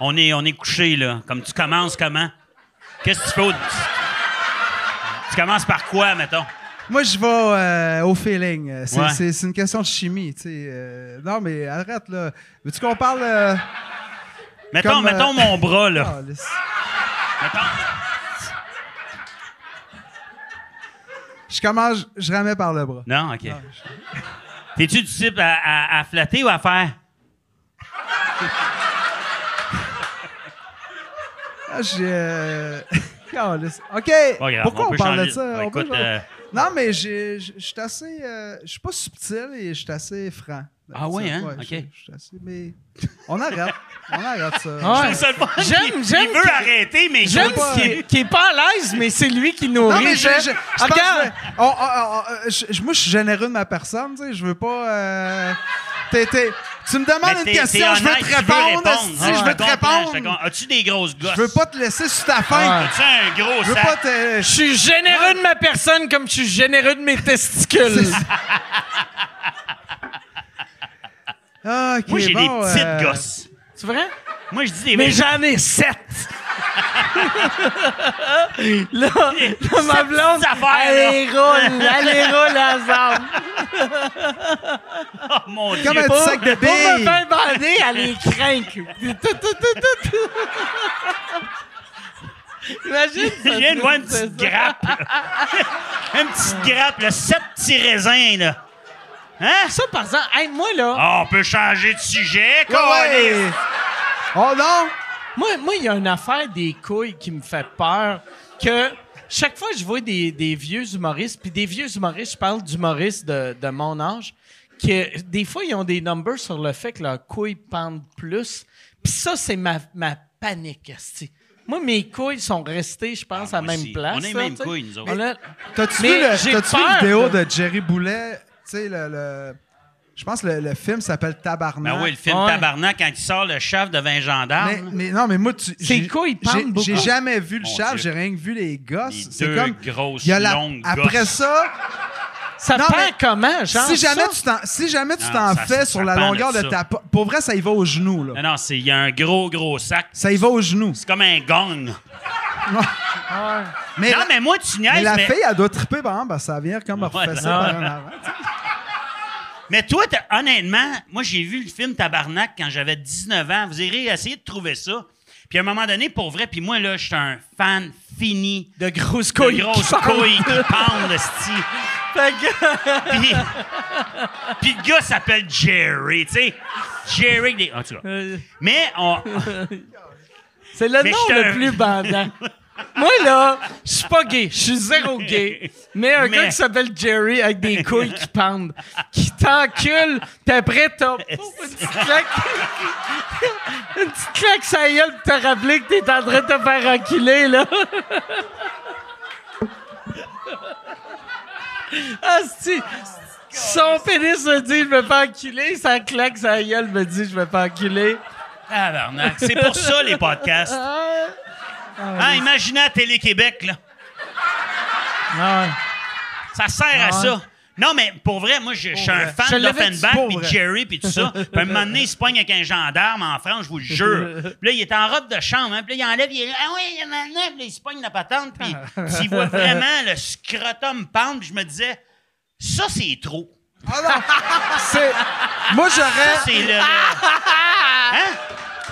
On est, on est couché, là. Comme tu commences comment? Qu'est-ce que tu fais au... Tu commences par quoi, mettons? moi, je vais euh, au feeling. Euh, C'est Ouais. c'est- c'est une question de chimie, tu sais. euh, non, mais arrête, là. Veux-tu qu'on parle... euh, Mettons, Comme, mettons mon bras, là. [LAUGHS] ah, Mettons... Je commence, je ramais par le bras. Non, OK. T'es-tu du type à, à- à flatter ou à faire? [LAUGHS] Ah, j'ai... euh, [LAUGHS] ah, OK. Pas grave, Pourquoi on, peut parle de ça? On écoute, euh, Non, mais j'ai- je suis assez. euh, je suis pas subtil et je suis assez franc. Ah oui, hein? OK. je suis assez- mais on arrête. on arrête ça. Ouais. je. J'aime- Il- j'aime Il veut que- arrêter, mais J'aime qu'il est, qu'il est pas à l'aise, mais c'est lui qui nourrit. Non, mais je, je, je Ah, regarde. que- on- on- on- je- je- moi, je suis généreux de ma personne, tu sais. Je veux pas. Tu me demandes une question, je veux te tu veux répondre. esti, Ah, je veux te répondre. As-tu des grosses gosses? Je veux pas te laisser sur ta faim. As-tu un gros Je veux sac? pas te. Je suis généreux de ma personne comme je suis généreux de mes testicules. [LAUGHS] Ah, Moi, j'ai bon, des petites euh, gosses. C'est vrai? Moi, je dis des Mais j'en ai sept! [LAUGHS] là, là, ma blonde, affaires, elle les roule, elle les roule ensemble. [LAUGHS] Oh, mon Dieu. Comme un petit sac de pour me billes. faire bander, elle les tout. [LAUGHS] Imagine. Je viens de voir une petite grappe. une petite grappe, là. Sept petits raisins, là. Hein? Ça, par exemple, hey, moi, là, Ah, on peut changer de sujet, Ouais, quoi. ouais. Oh non! Moi, moi, il y a une affaire des couilles qui me fait peur. Que chaque fois que je vois des, des vieux humoristes, puis des vieux humoristes, je parle d'humoristes de, de mon âge, que des fois, ils ont des numbers sur le fait que leurs couilles pendent plus. Puis ça, c'est ma, ma panique. Moi, mes couilles sont restées, je pense, Ah, à la même aussi. place. On a les mêmes tu couilles, nous autres. A- T'as-tu vu, le, j'ai t'as-tu vu la vidéo de- de, Jerry Boulet? Tu sais, le, le- Je pense que le, le film s'appelle Tabarnak. Ben oui, le film Ouais. Tabarnak, quand il sort le chef devant un gendarme. mais, mais non, mais moi, tu. J'ai- couilles pendent j'ai- beaucoup? J'ai jamais vu le Mon chef, j'ai rien que vu les gosses. Les C'est deux comme. grosses, il y a la- longues Après gosses. ça, Ça Non, mais comment, genre si jamais ça? tu t'en, si jamais tu Non, t'en ça- fais ça- sur ça la longueur de ta. po- Pour vrai, ça y va au genou, là. Non, non, c'est- il y a un gros, gros sac. Ça y va au genou. C'est comme un gong. Mais, non, la, mais moi, tu niaises, mais la mais, fille, elle doit triper, par exemple, que ça vient comme Ouais, refaire ça par en avant. Tu mais toi, honnêtement, moi, j'ai vu le film Tabarnak quand j'avais 19 ans. Vous irez essayer de trouver ça. Puis à un moment donné, pour vrai, puis moi, là, je suis un fan fini De grosses de couilles. grosses qui pendent. couilles qui pendent, [LAUGHS] que- Puis, puis le gars s'appelle Jerry, tu sais. Jerry, des... cas. Euh, Mais on... C'est le Mais nom le plus bandant. [LAUGHS] Moi, là, je suis pas gay. Je suis zéro gay. Mais un Mais- gars qui s'appelle Jerry avec des couilles qui pendent, qui t'encule, puis après, t'as [LAUGHS] une petite claque. une petite claque, ça gueule pour te rappeler que t'es en train de te faire enculer, là. ah, si. Son pénis me dit je me fais enculer, sa claque, sa gueule me dit je me fais enculer. Tabarnak. C'est pour ça, les podcasts. Ah, Hein, imaginez à Télé-Québec, là. ah ouais. Ça sert à ça. Non, mais pour vrai, moi, je je suis un fan l'avais d'Offenbach, puis de. Jerry, puis tout ça. [LAUGHS] Puis à un moment donné, il se pogne avec un gendarme en France, je vous le jure. Puis là, il est en robe de chambre, hein, puis là, il enlève, il est ah oui, il puis là, il se pogne la patente, puis [LAUGHS] tu vois vraiment le scrotum pendre, puis je me disais, Ça, c'est trop. Ah non! C'est. Moi, Ça, j'aurais. c'est le. [LAUGHS] Hein?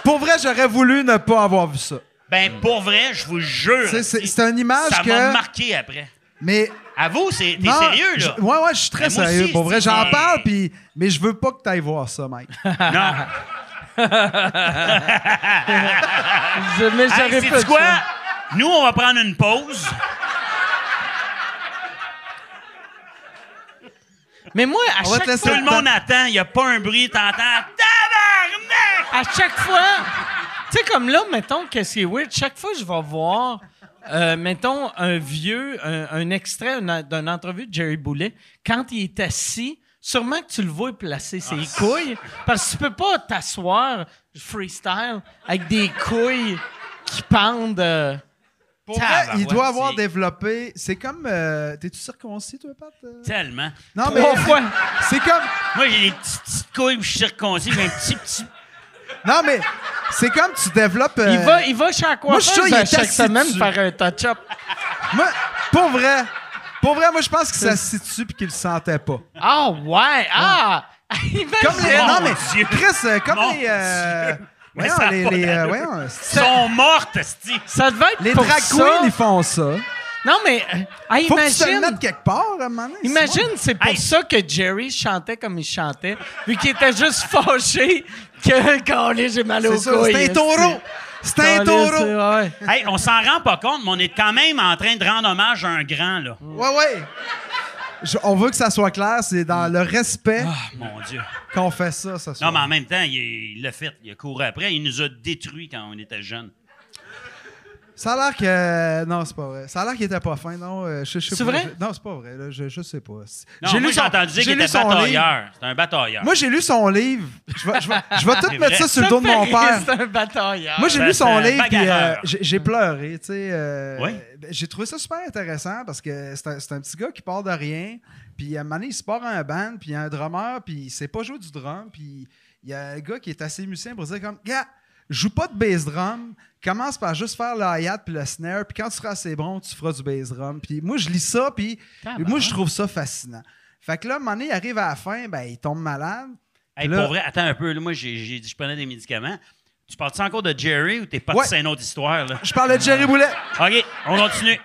Pour vrai, j'aurais voulu ne pas avoir vu ça. Ben, pour vrai, je vous jure. C'est- c'est esti, c'est une image Ça que. m'a marqué après. Mais. À vous, c'est- t'es non, sérieux, là? je- ouais, ouais, je suis très moi sérieux. aussi, pour vrai, j'en mais- parle, puis. Mais je veux pas que tu ailles voir ça, Mike. [LAUGHS] Non. Je, mais Hey, sais-tu pas quoi? ça. Nous, on va prendre une pause. Mais moi, à On chaque fois, Tout le monde attend. Il n'y a pas un bruit. T'entends tabarnak! à chaque fois, tu sais, comme là, mettons, qu'est-ce qui est weird, chaque fois que je vais voir, euh, mettons, un vieux, un, un extrait d'un- d'une entrevue de Jerry Boulet, quand il est assis, sûrement que tu le vois placer ses Ah. couilles, parce que tu peux pas t'asseoir freestyle avec des couilles qui pendent. euh, Pour vrai, Tabarouette, il doit avoir c'est- développé. C'est comme. euh, T'es-tu circoncis, toi, Pat? euh? Tellement. Non, mais. trois fois. C'est comme. Moi, j'ai des petites, petites couilles, je suis circoncis, j'ai un petit, petit. Non, mais. C'est comme tu développes. euh, Il va, il va chez la moi, je suis sûr, il est chaque assis semaine dessus. faire un touch-up. Moi, pour vrai. Pour vrai, moi, je pense qu'il s'assit dessus puis qu'il le sentait pas. Ah ouais, ah! [LAUGHS] Comme les. Non, mais. Dieu. Chris, euh, comme Mon les. euh, Dieu. Mais Voyons, ça a les. pas les, euh, d'allure. voyons, Ils sont mortes, esti. Ça devait être les pour drag ça. queens, ils font ça. Non, mais euh, ah, Faut que tu te le imagine, mettes quelque part, à un moment donné, imagine c'est pour Hey. ça que Jerry chantait comme il chantait, vu qu'il était juste fâché que [LAUGHS] quand j'ai mal au couilles. c'est un taureau. C'est un taureau. Ouais. Hey, on s'en rend pas compte, mais on est quand même en train de rendre hommage à un grand, là. Ouais, ouais. Je- on veut que ça soit clair, c'est dans le respect Ah, mon Dieu. qu'on fait ça, ça Non, mais en même temps, il il l'a fait. Il a couru après. Il nous a détruits quand on était jeunes. Ça a l'air que. Non, c'est pas vrai. Ça a l'air qu'il était pas fin, non? euh, je- je C'est vrai? je- Non, c'est pas vrai. là, je, je sais pas. J'ai lu j'ai son- entendu dire j'ai qu'il lu était son livre. batailleur. C'est un batailleur. Moi, j'ai lu son livre. Je vais, je vais, je vais tout mettre vrai. ça sur le dos de mon père. C'est un batailleur. Moi, j'ai Ben, lu c'est son livre puis euh, j'ai pleuré, tu sais. euh, Oui. ben, J'ai trouvé ça super intéressant parce que c'est un, c'est un petit gars qui part de rien. Puis à un moment donné, il se part à un band, puis il y a un drummer, puis il sait pas jouer du drum. Puis il y a un gars qui est assez musicien pour dire comme, gars, joue pas de bass drum, commence par juste faire le hi-hat puis le snare, puis quand tu seras assez bon, tu feras du bass drum. Puis moi, je lis ça, puis moi, je trouve ça fascinant. Fait que là, à un moment donné, il arrive à la fin, ben, il tombe malade. Hey, Là- pour vrai, attends un peu. là, moi, j'ai dit je prenais des médicaments. Tu parles-tu encore de Jerry ou t'es pas Ouais. c'est une autre histoire, là? Je parlais de Jerry Boulet. OK, on continue.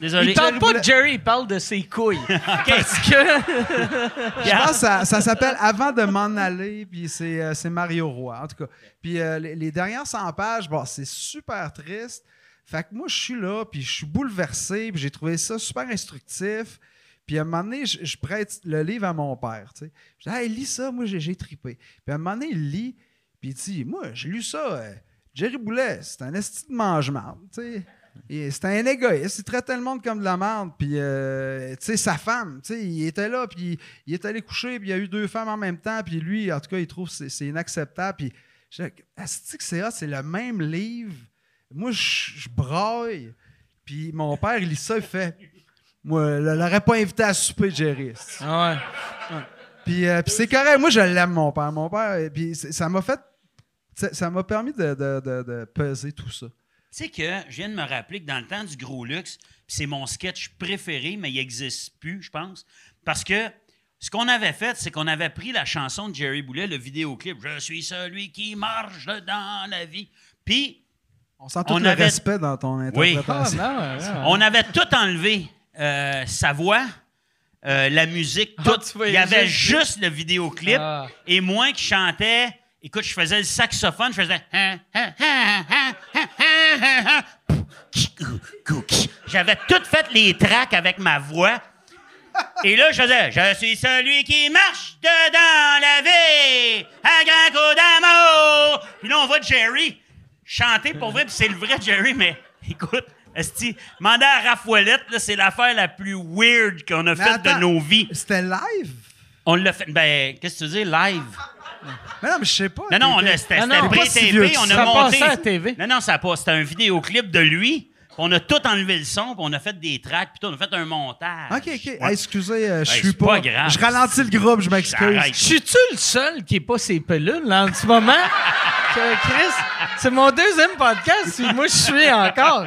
Désolé. Il parle pas de Jerry, il parle de ses couilles. [LAUGHS] Parce que. Je pense que ça, ça s'appelle Avant de m'en aller, puis c'est euh, c'est Mario Roy, en tout cas. Puis euh, les, les dernières 100 pages, bon, c'est super triste. Fait que moi, je suis là, puis je suis bouleversé, puis j'ai trouvé ça super instructif. Puis à un moment donné, je, je prête le livre à mon père, tu sais. Je dis, hey, lis ça, moi, j'ai j'ai trippé. Puis à un moment donné, il lit, puis il dit, moi, j'ai lu ça, euh, Jerry Boulet, c'est un esti de mange-marde, tu sais. C'est un égoïste, il traitait le monde comme de la merde. Puis, euh, tu sais, sa femme, tu sais, il était là, puis il est allé coucher, puis il y a eu deux femmes en même temps, puis lui, en tout cas, il trouve que c'est- inacceptable. Puis, je dis, Asti que c'est hot, c'est le même livre. Moi, je braille. Puis mon père, il lit ça, il fait Moi, je l'aurais pas invité à souper, Jerry. asti. Ouais. Puis, euh, puis c'est correct. Moi, je l'aime, mon père. Mon père, puis ça m'a fait. ça- Ça m'a permis de, de- de- de peser tout ça. Tu sais que je viens de me rappeler que dans le temps du gros luxe, c'est mon sketch préféré, mais il n'existe plus, je pense. Parce que ce qu'on avait fait, c'est qu'on avait pris la chanson de Jerry Boulet, le vidéoclip Je suis celui qui marche dans la vie. Puis On sent tout On le avait- respect dans ton Oui. Ah, interprétation. non, ouais, ouais. on avait tout enlevé. Euh, sa voix, euh, la musique, Ah, tout. il y avait juste- juste le vidéoclip. Ah. Et moi qui chantais, écoute, je faisais le saxophone, je faisais. J'avais tout fait les tracks avec ma voix. Et là, je faisais Je suis celui qui marche dedans la vie, à grand coup d'amour. Puis là, on voit Jerry chanter pour vrai, puis c'est le vrai Jerry, mais écoute, Esti, demander à c'est l'affaire la plus weird qu'on a faite de nos vies. C'était live? On l'a fait. Ben, qu'est-ce que tu veux dire, live? Mais non, mais je sais pas. Non, non, a- c'était non, c'était pas si pré-TV, vieux que on ça. a Ça monté. à TV. Non, non, ça passe. C'était un vidéoclip de lui. On a tout enlevé le son, puis on a fait des tracks, puis tout, on a fait un montage. Ok, ok. Ouais. Hey, excusez, euh, je suis pas. pas grave. Je ralentis le groupe, je m'excuse. Arrête. Suis-tu le seul qui n'est pas ses pelules là, en ce moment? Que, [LAUGHS] Chris, c'est mon deuxième podcast, puis moi je suis encore.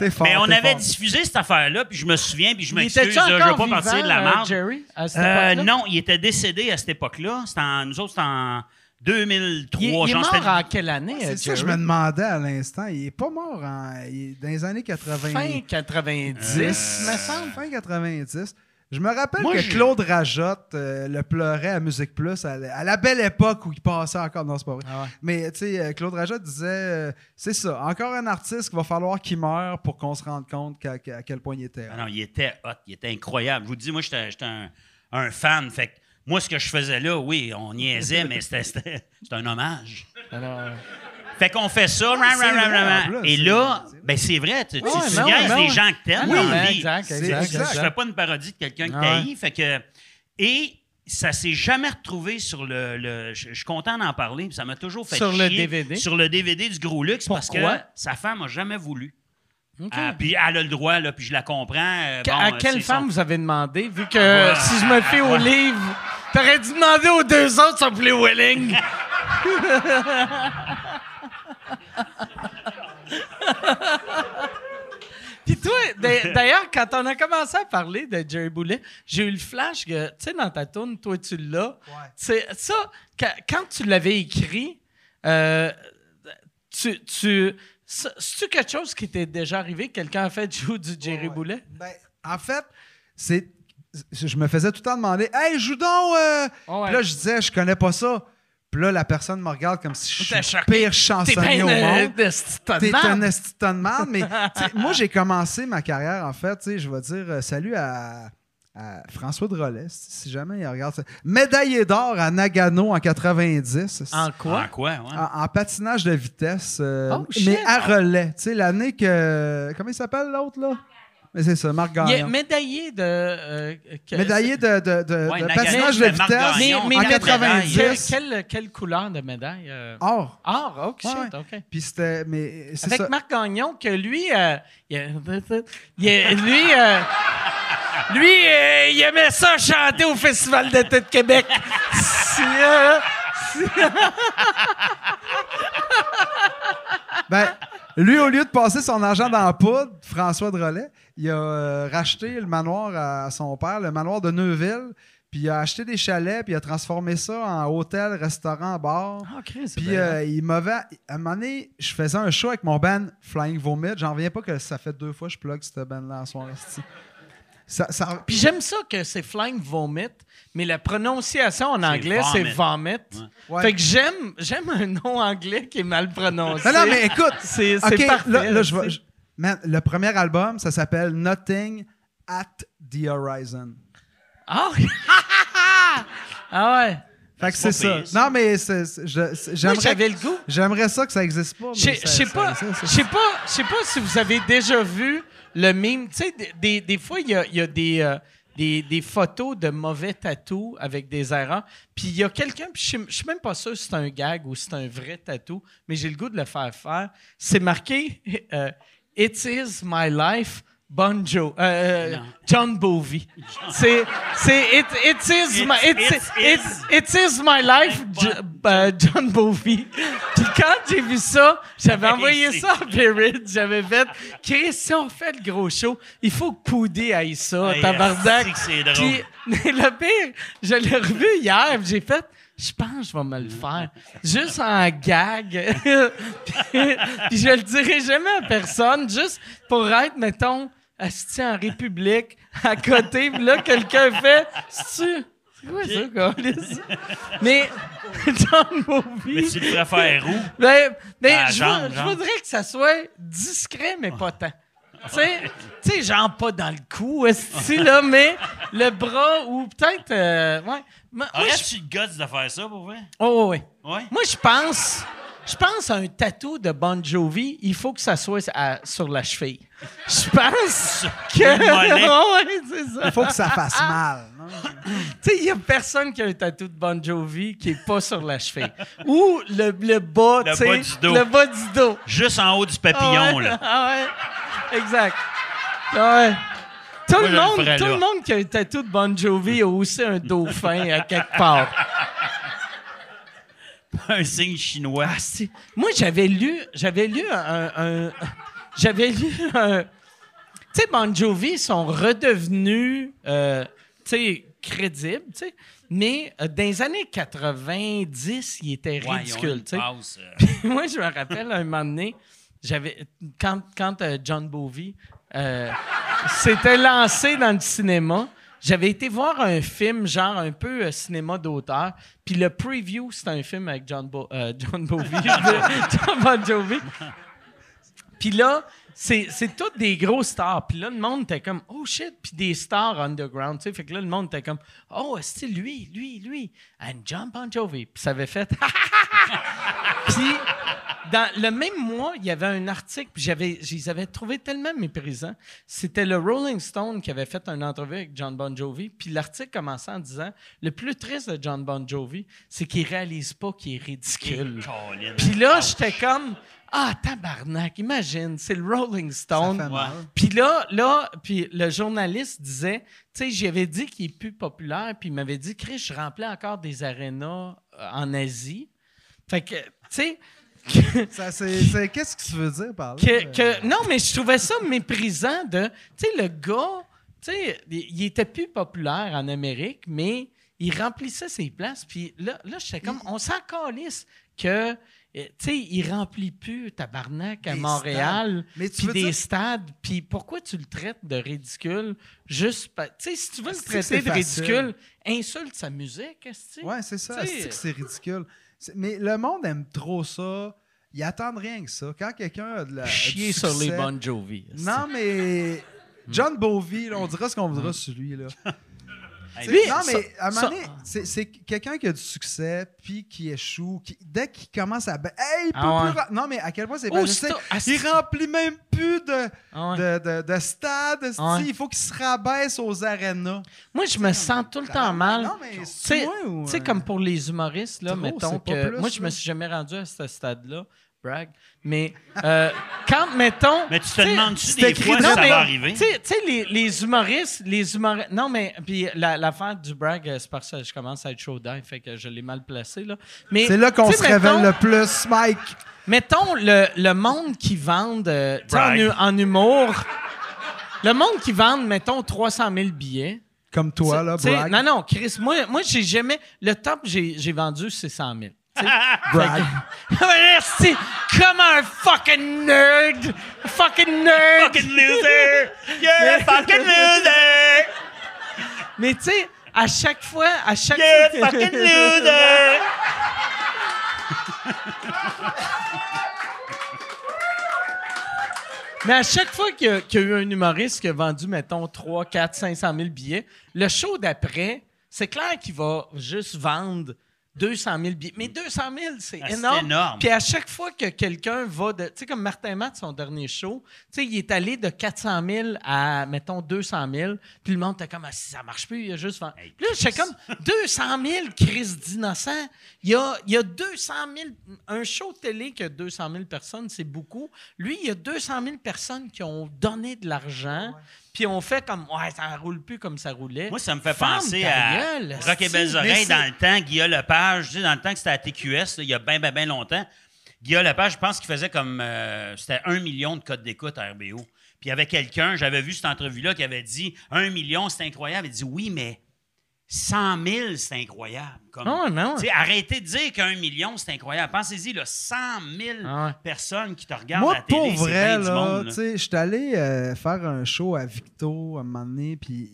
Esti. T'es fort. Mais on avait fort. diffusé cette affaire-là, puis je me souviens, puis je m'excuse, je veux encore pas partir de la euh, marge. Jerry, à cette Euh, époque-là? non, il était décédé à cette époque-là. C'était en, nous autres, c'était en 2003. Il, il est mort en quelle année, euh, C'est ça que je me demandais à l'instant. Il est pas mort en, il est dans les années 80. Fin 90, me semble. Fin 90. Je me rappelle Moi, que je- Claude Rajotte euh, le pleurait à Musique Plus à, la- à la belle époque où il passait encore. Non, c'est pas vrai. Ah ouais. Mais tu sais, euh, Claude Rajotte disait euh, c'est ça, encore un artiste qu'il va falloir qu'il meure pour qu'on se rende compte qu'à- qu'à- à quel point il était. Ah non, il était hot, il était incroyable. Je vous dis, moi, j'étais j'étais un, un fan. Fait que moi, ce que je faisais là, oui, on niaisait, mais c'était- c'était c'était un hommage. Alors, Fait qu'on fait ça, ran, ran, ran, et là, c'est vrai. ben c'est vrai, tu, tu, Ouais, tu non, niaises non. les gens que t'aimes Ah vie. exact, C'est exact, exact. Je fais pas une parodie de quelqu'un que Ah t'haïs. Fait que. Et ça s'est jamais retrouvé sur le. le- je je suis content d'en parler. Ça m'a toujours fait Sur le. DVD? Sur le DVD du Gros Luxe parce que sa femme a jamais voulu. OK. Ah, puis elle a le droit, là, puis je la comprends. euh, bon, à euh, quelle femme son- vous avez demandé, vu que Ouais. si je me fie au livre, t'aurais dû demander aux deux autres s'appeler Welling. [LAUGHS] [LAUGHS] Puis toi, d'a- d'ailleurs, quand on a commencé à parler de Jerry Boulet, j'ai eu le flash que, tu sais, dans ta tourne, toi, tu l'as. C'est ça, quand, tu l'avais écrit, euh, tu, c'est-tu quelque chose qui t'est déjà arrivé? Quelqu'un a fait jouer du Jerry Ouais. Boulet? Ben, en fait, c'est. Je me faisais tout le temps demander Hey, joue donc! euh! Ouais. Puis là, je disais, je connais pas ça. Puis là, la personne me regarde comme si je suis le pire chansonnier au monde. de de T'es un esti de tonne de marde, mais [LAUGHS] moi, j'ai commencé ma carrière, en fait, tu sais, je vais dire euh, salut à, à François Drolet, si si jamais il regarde ça. Médaillé d'or à Nagano en 90. En quoi? Ah, quoi, ouais. En, en patinage de vitesse, euh, Oh, mais à relais. Tu sais, l'année que. Comment il s'appelle l'autre, là? Mais c'est ça, Marc Il est Gagnon. médaillé de. euh, que- Médaillé de, de, de- Ouais, de patinage de vitesse Gagnon, Mais, mais en la- 90. Quelle, quelle, quelle couleur de médaille? euh? Or. Or, oh, shit, Ouais, OK. Puis c'était. Mais c'est Avec ça. Marc Gagnon, que lui, euh, il il lui, euh, lui, euh, il aimait ça chanter au Festival d'été de Québec. Si, euh, Ben, lui, au lieu de passer son argent dans la poudre, François Drolet, il a euh, racheté le manoir à son père, le manoir de Neuville, puis il a acheté des chalets, puis il a transformé ça en hôtel, restaurant, bar. Ah, Chris, c'est Puis bien. euh, il m'avait. À un moment donné, je faisais un show avec mon band Flying Vomit. J'en reviens pas que ça fait deux fois que je plug cette band-là en soir. esti. Ça, ça, Puis j'aime ça que c'est Flying Vomit, mais la prononciation en anglais, c'est vomit. Vomit. Ouais. Fait que j'aime, j'aime un nom anglais qui est mal prononcé. Non, non, mais écoute, c'est, c'est OK, parfait. là, là, je tu vais- sais. je- man, le premier album, ça s'appelle Nothing at the Horizon. Ah, oui. [LAUGHS] ah ouais. Fait que C'est ça. Non, mais j'aimerais j'avais le goût. j'aimerais ça que ça existe pas. Je sais pas, je sais pas, si vous avez déjà vu le mime. Tu sais, des- des, des fois, il y a, il y a des, euh, des, des photos de mauvais tatous avec des erreurs. Puis il y a quelqu'un, puis je sais- je suis même pas sûr si c'est un gag ou si c'est un vrai tatou, mais j'ai le goût de le faire faire. C'est marqué [LAUGHS] euh, It is my life. Bon Joe, euh, Non. John Bovey. C'est, c'est it, it is my, it, it, it is my life, Jo- euh, John Bovey. Puis quand j'ai vu ça, j'avais Ouais, envoyé ça à Perrid, j'avais fait, Chris, si on fait le gros show, il faut que Poudy aille ça, tabarnak. Puis, mais [LAUGHS] le pire, je l'ai revu hier, j'ai fait, je pense que je vais me le faire. Juste en gag. puis, [LAUGHS] puis je le dirai jamais à personne, juste pour être, mettons, assis en République, à côté, puis là, quelqu'un fait, c'est-tu... C'est quoi ça? Mais, [LAUGHS] John Bovey... Mais tu le préfères où? Ben, ben, je, veux- je voudrais que ça soit discret, mais pas tant. Tu sais, tu genre pas dans le cou, esti, là, mais le bras ou peut-être. euh, ouais. Moi, moi, je- le guts de faire ça, pour vrai? oh, ouais, ouais. Ouais? Moi, je pense. Je pense à un tatou de Bon Jovi, il faut que ça soit à- sur la cheville. Je pense [LAUGHS] que. le mollet. [LAUGHS] ouais, c'est ça. Il faut que ça fasse mal. non? Tu sais, il n'y a personne qui a un tatou de Bon Jovi qui est pas sur la cheville. Ou le, le bas, Le tu sais, bas du dos. Le bas du dos. Juste en haut du papillon, Ah ouais, là. Ah ouais, exact. Ouais. Tout, Moi, le monde, tout là. le monde qui a un tatou de Bon Jovi a aussi un dauphin à quelque part. [LAUGHS] Un signe chinois. Ah, Moi, j'avais lu, j'avais lu un, un- j'avais lu un. Tu sais, Bon Jovi sont redevenus, euh, tu sais, crédibles, tu sais. Mais euh, dans les années 90, ils étaient ridicules, tu sais. euh, [LAUGHS] Moi, je me rappelle un moment donné, quand, euh, John Bovey euh, s'était lancé dans le cinéma, j'avais été voir un film genre un peu euh, cinéma d'auteur, puis le preview c'était un film avec John, Bo- euh, John [LAUGHS] Bon Jovi. Puis là, c'est, c'est toutes des gros stars. Puis là, le monde était comme, oh shit, puis des stars underground, tu sais. Fait que là, le monde était comme, oh, c'est lui, lui, lui, and John Bon Jovi. Puis ça avait fait, [LAUGHS] puis, dans le même mois, il y avait un article, puis j'avais, je les avais trouvés tellement méprisants. C'était le Rolling Stone qui avait fait une entrevue avec John Bon Jovi, puis l'article commençait en disant Le plus triste de John Bon Jovi, c'est qu'il réalise pas qu'il est ridicule. Puis là, j'étais comme Ah, tabarnak, imagine, c'est le Rolling Stone. Puis là, là, puis le journaliste disait, tu sais, j'avais dit qu'il est plus populaire, puis il m'avait dit, Chris, je remplis encore des arénas euh, en Asie. Fait que, tu sais, [LAUGHS] Qu'est-ce que tu veux dire par là? que, que- non, mais je trouvais ça méprisant de, tu sais, le gars, tu sais, il était plus populaire en Amérique, mais il remplissait ses places. Puis là, là j'étais comme, on s'en calisse que, euh, tu sais, il remplit plus tabarnak à Des Montréal. puis des dire- stades. Puis pourquoi tu le traites de ridicule? Juste Tu sais, si tu veux le traiter de facile? ridicule, insulte sa musique, est-ce que Ouais, c'est ça. Sais- C'est que c'est ridicule? C'est- Mais le monde aime trop ça. Ils attendent rien que ça. Quand quelqu'un a de la. Chier du sur les succès- Bon Jovi. Non, mais. John Bovey, là, on dira ce qu'on voudra sur lui. Là. [LAUGHS] Lui, non, ça- mais à un moment donné, c'est- c'est quelqu'un qui a du succès, puis qui échoue. Qui, dès qu'il commence à. Hey, il peut Ah ouais. plus. Non, mais à quel point c'est Oh, ah, Il remplit même plus de, Ah ouais. de, de, de stades. Ouais. Il faut qu'il se rabaisse aux arénas. Moi, je me sens tout le temps mal. Non, mais Tu c'est sais, ou. sais, euh, comme pour les humoristes, là, trop, mettons que. plus, moi, je me suis jamais rendu à ce stade-là, brag. Mais euh, quand, mettons. Mais tu te demandes-tu des fois non, ça mais, va arriver? Tu sais, les, les humoristes, les humoristes. Non, mais puis la- l'affaire du brag, euh, c'est parce que je commence à être chaud d'ail, fait que je l'ai mal placé là. Mais C'est là qu'on se révèle le plus, Mike. Mettons le, le monde qui vend euh, en, humour. Le monde qui vend, mettons, 300 000 billets. Comme toi, là, brag. Non, non, Chris, moi, moi j'ai jamais. Le top, j'ai j'ai vendu, c'est 100 000. [LAUGHS] Brag. Merci! Comme un fucking nerd! Fucking nerd! Fucking loser! Yeah, fucking loser! Mais tu sais, à chaque fois, à chaque fois. que- fucking [LAUGHS] loser! Mais à chaque fois qu'il y, y a eu un humoriste qui a vendu, mettons, 3, 4, 500 000 billets, le show d'après, c'est clair qu'il va juste vendre 200 000 billets. Mais 200 000, c'est Ah, c'est énorme. énorme. Puis à chaque fois que quelqu'un va de. Tu sais, comme Martin Matt, son dernier show, tu sais, il est allé de 400 000 à, mettons, 200 000. Puis le monde était comme, ah, si ça marche plus, il a juste. Hey, Puis là, j'étais comme, 200 000 crises d'innocents. Il y a, il y a 200 000. Un show télé qui a 200 000 personnes, c'est beaucoup. Lui, il y a 200 000 personnes qui ont donné de l'argent. Puis on fait comme, ouais, ça roule plus comme ça roulait. Moi, ça me fait penser à gueule, Rock et. Belles Oreilles dans le temps, Guillaume Lepage, tu sais, dans le temps que c'était à TQS, là, il y a bien, bien, bien longtemps. Guillaume Lepage, je pense qu'il faisait comme. euh, c'était un million de codes d'écoute à RBO. Puis il y avait quelqu'un, j'avais vu cette entrevue-là, qui avait dit un million, c'est incroyable. Il dit oui, mais 100 000, c'est incroyable. Comme, Ah non. Arrêtez de dire qu'un million, c'est incroyable. Pensez-y, là, 100 000 Ah ouais. personnes qui te regardent à Moi, la télé, pour c'est vrai, là, je suis allé euh, faire un show à Victo à un moment donné, puis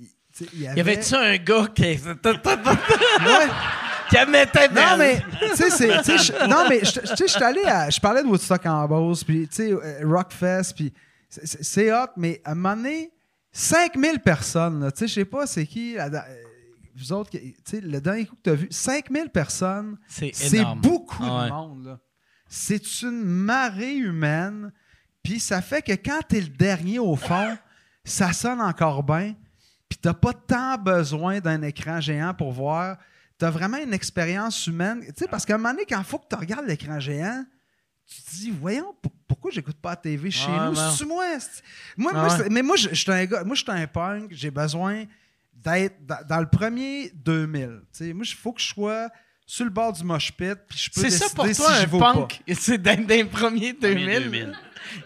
y Y avait... avait-tu un gars qui. [LAUGHS] Ouais. qui la mettait Non, mais, tu sais, non, mais, je- tu sais, je suis allé à, je parlais de Woodstock en Beauce, puis, tu sais, euh, Rockfest, puis c'est- hot, mais à un moment donné, 5000 personnes, là, tu sais, je sais pas c'est qui, la- vous autres, tu sais, le dernier coup que tu as vu, 5000 personnes, C'est beaucoup Ah ouais. de monde, là. C'est une marée humaine, puis ça fait que quand tu es le dernier au fond, ça sonne encore bien, puis t'as pas tant besoin d'un écran géant pour voir. T'as vraiment une expérience humaine. Tu sais, parce qu'à un moment donné, quand il faut que tu regardes l'écran géant, tu te dis, voyons, pourquoi j'écoute pas la TV chez Ouais, nous? C'est-tu moi? Moi, Ah moi, ouais. c'est- mais moi, je je suis un gars, moi, je suis un punk, j'ai besoin d'être dans, dans le premier 2000. Tu sais, moi, il faut que je sois sur le bord du mosh pit, puis je peux C'est décider ça pour toi, un punk? [LAUGHS] C'est dans dans les premiers Premier 2000? 2000.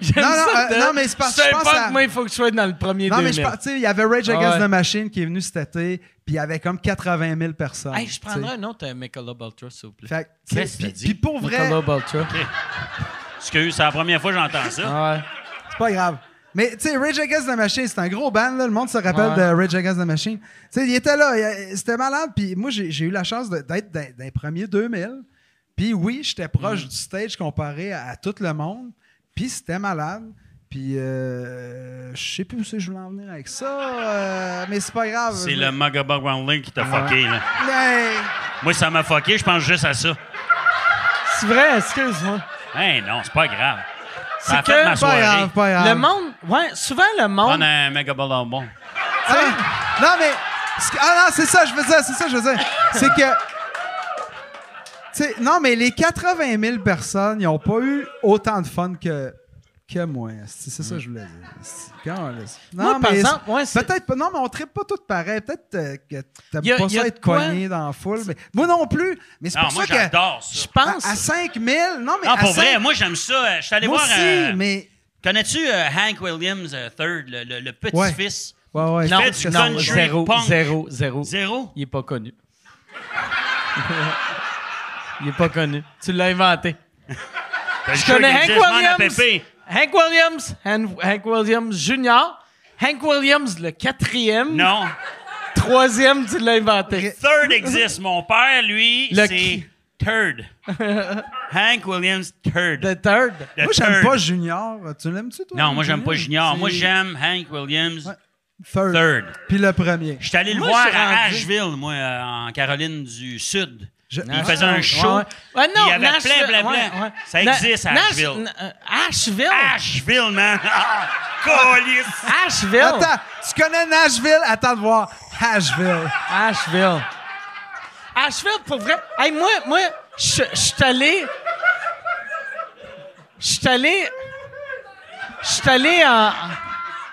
J'aime Non, non, ça. euh, non, mais c'est parce que je pense importe, à- moi, il faut que je sois dans le premier Non, mais 2000. je pense, tu sais, il y avait Rage Against Ouais. the Machine qui est venu cet été, puis il y avait comme 80 000 personnes. Hey, je prendrais un autre euh, Michelob Ultra, s'il vous plaît. Fait Qu'est-ce que puis- pour vrai, Michelob Ultra. [LAUGHS] Excuse, c'est la première fois que j'entends ça. Ah ouais. c'est pas grave. Mais tu sais, Rage Against the Machine, c'est un gros band, là. Le monde se rappelle Ouais. de Rage Against the Machine. Tu sais, il était là, c'était malade, puis moi, j'ai eu la chance d'être dans, dans les premiers 2000. Puis oui, j'étais proche du stage comparé à, à tout le monde. Puis c'était malade. Puis euh, je sais plus où c'est que je voulais en venir avec ça, euh, mais c'est pas grave. C'est le Magabug Roundling qui t'a Ah. fucké, là. Moi, ça m'a fucké, je pense juste à ça. C'est vrai, excuse-moi. Hein, non, c'est pas grave. A C'est fait que- ma Pas soirée. grave, pas grave. Le monde, ouais, souvent le monde. On a un Megabug bon. Ah, non, mais. Ah non, c'est ça, je veux dire, c'est ça, je veux dire. C'est que. Tu sais, non, mais les 80 000 personnes, ils n'ont pas eu autant de fun que, que moi. C'est ça que je voulais dire. Non, Moi, par mais exemple, ouais, c'est- Peut-être pas. Non, mais on ne pas toutes pareil. Peut-être euh, que t'aimes Y a- pas y a ça de être quoi- cogné dans la foule. Mais moi non plus. Mais c'est Non, pour moi, ça que. j'adore ça. je pense. À, à 5 000. Non, mais. Non, à pour 5 vrai, moi, j'aime ça. Euh, Je suis allé moi voir. aussi, euh, mais. Connais-tu euh, Hank Williams euh, III, le, le- le petit-fils? Ouais, ouais. non, fait du non, country zéro, punk. zéro, zéro. Zéro? Il est pas connu. [LAUGHS] Il est pas connu. Tu l'as inventé. Je connais Hank Williams. Hank Williams, Han- Hank Williams Jr., Hank Williams le quatrième, Non. troisième, tu l'as inventé. Third existe. Mon père, lui, Le c'est qui? Third. [LAUGHS] Hank Williams Third. The third. The Moi, j'aime third. pas Junior. Tu l'aimes-tu, toi? Non, moi, j'aime pas Junior. Moi, C'est j'aime Hank Williams Ouais. Third. Third. Puis le premier. Je suis allé le Moi, voir je suis à rendu- Asheville, moi, euh, en Caroline du Sud. Je- Il faisait un show. Ouais, ouais. Ouais, non, Il y avait Nashville, plein, plein, plein. ouais. Ça existe à Nash- Asheville. euh, Asheville? Asheville, man! [LAUGHS] Ah, Câlisse! Asheville? Attends, tu connais Nashville? Attends de voir. Asheville. Asheville. Asheville, pour vrai. Hey, moi, moi, je je suis allé. Je suis allé. Je suis allé en.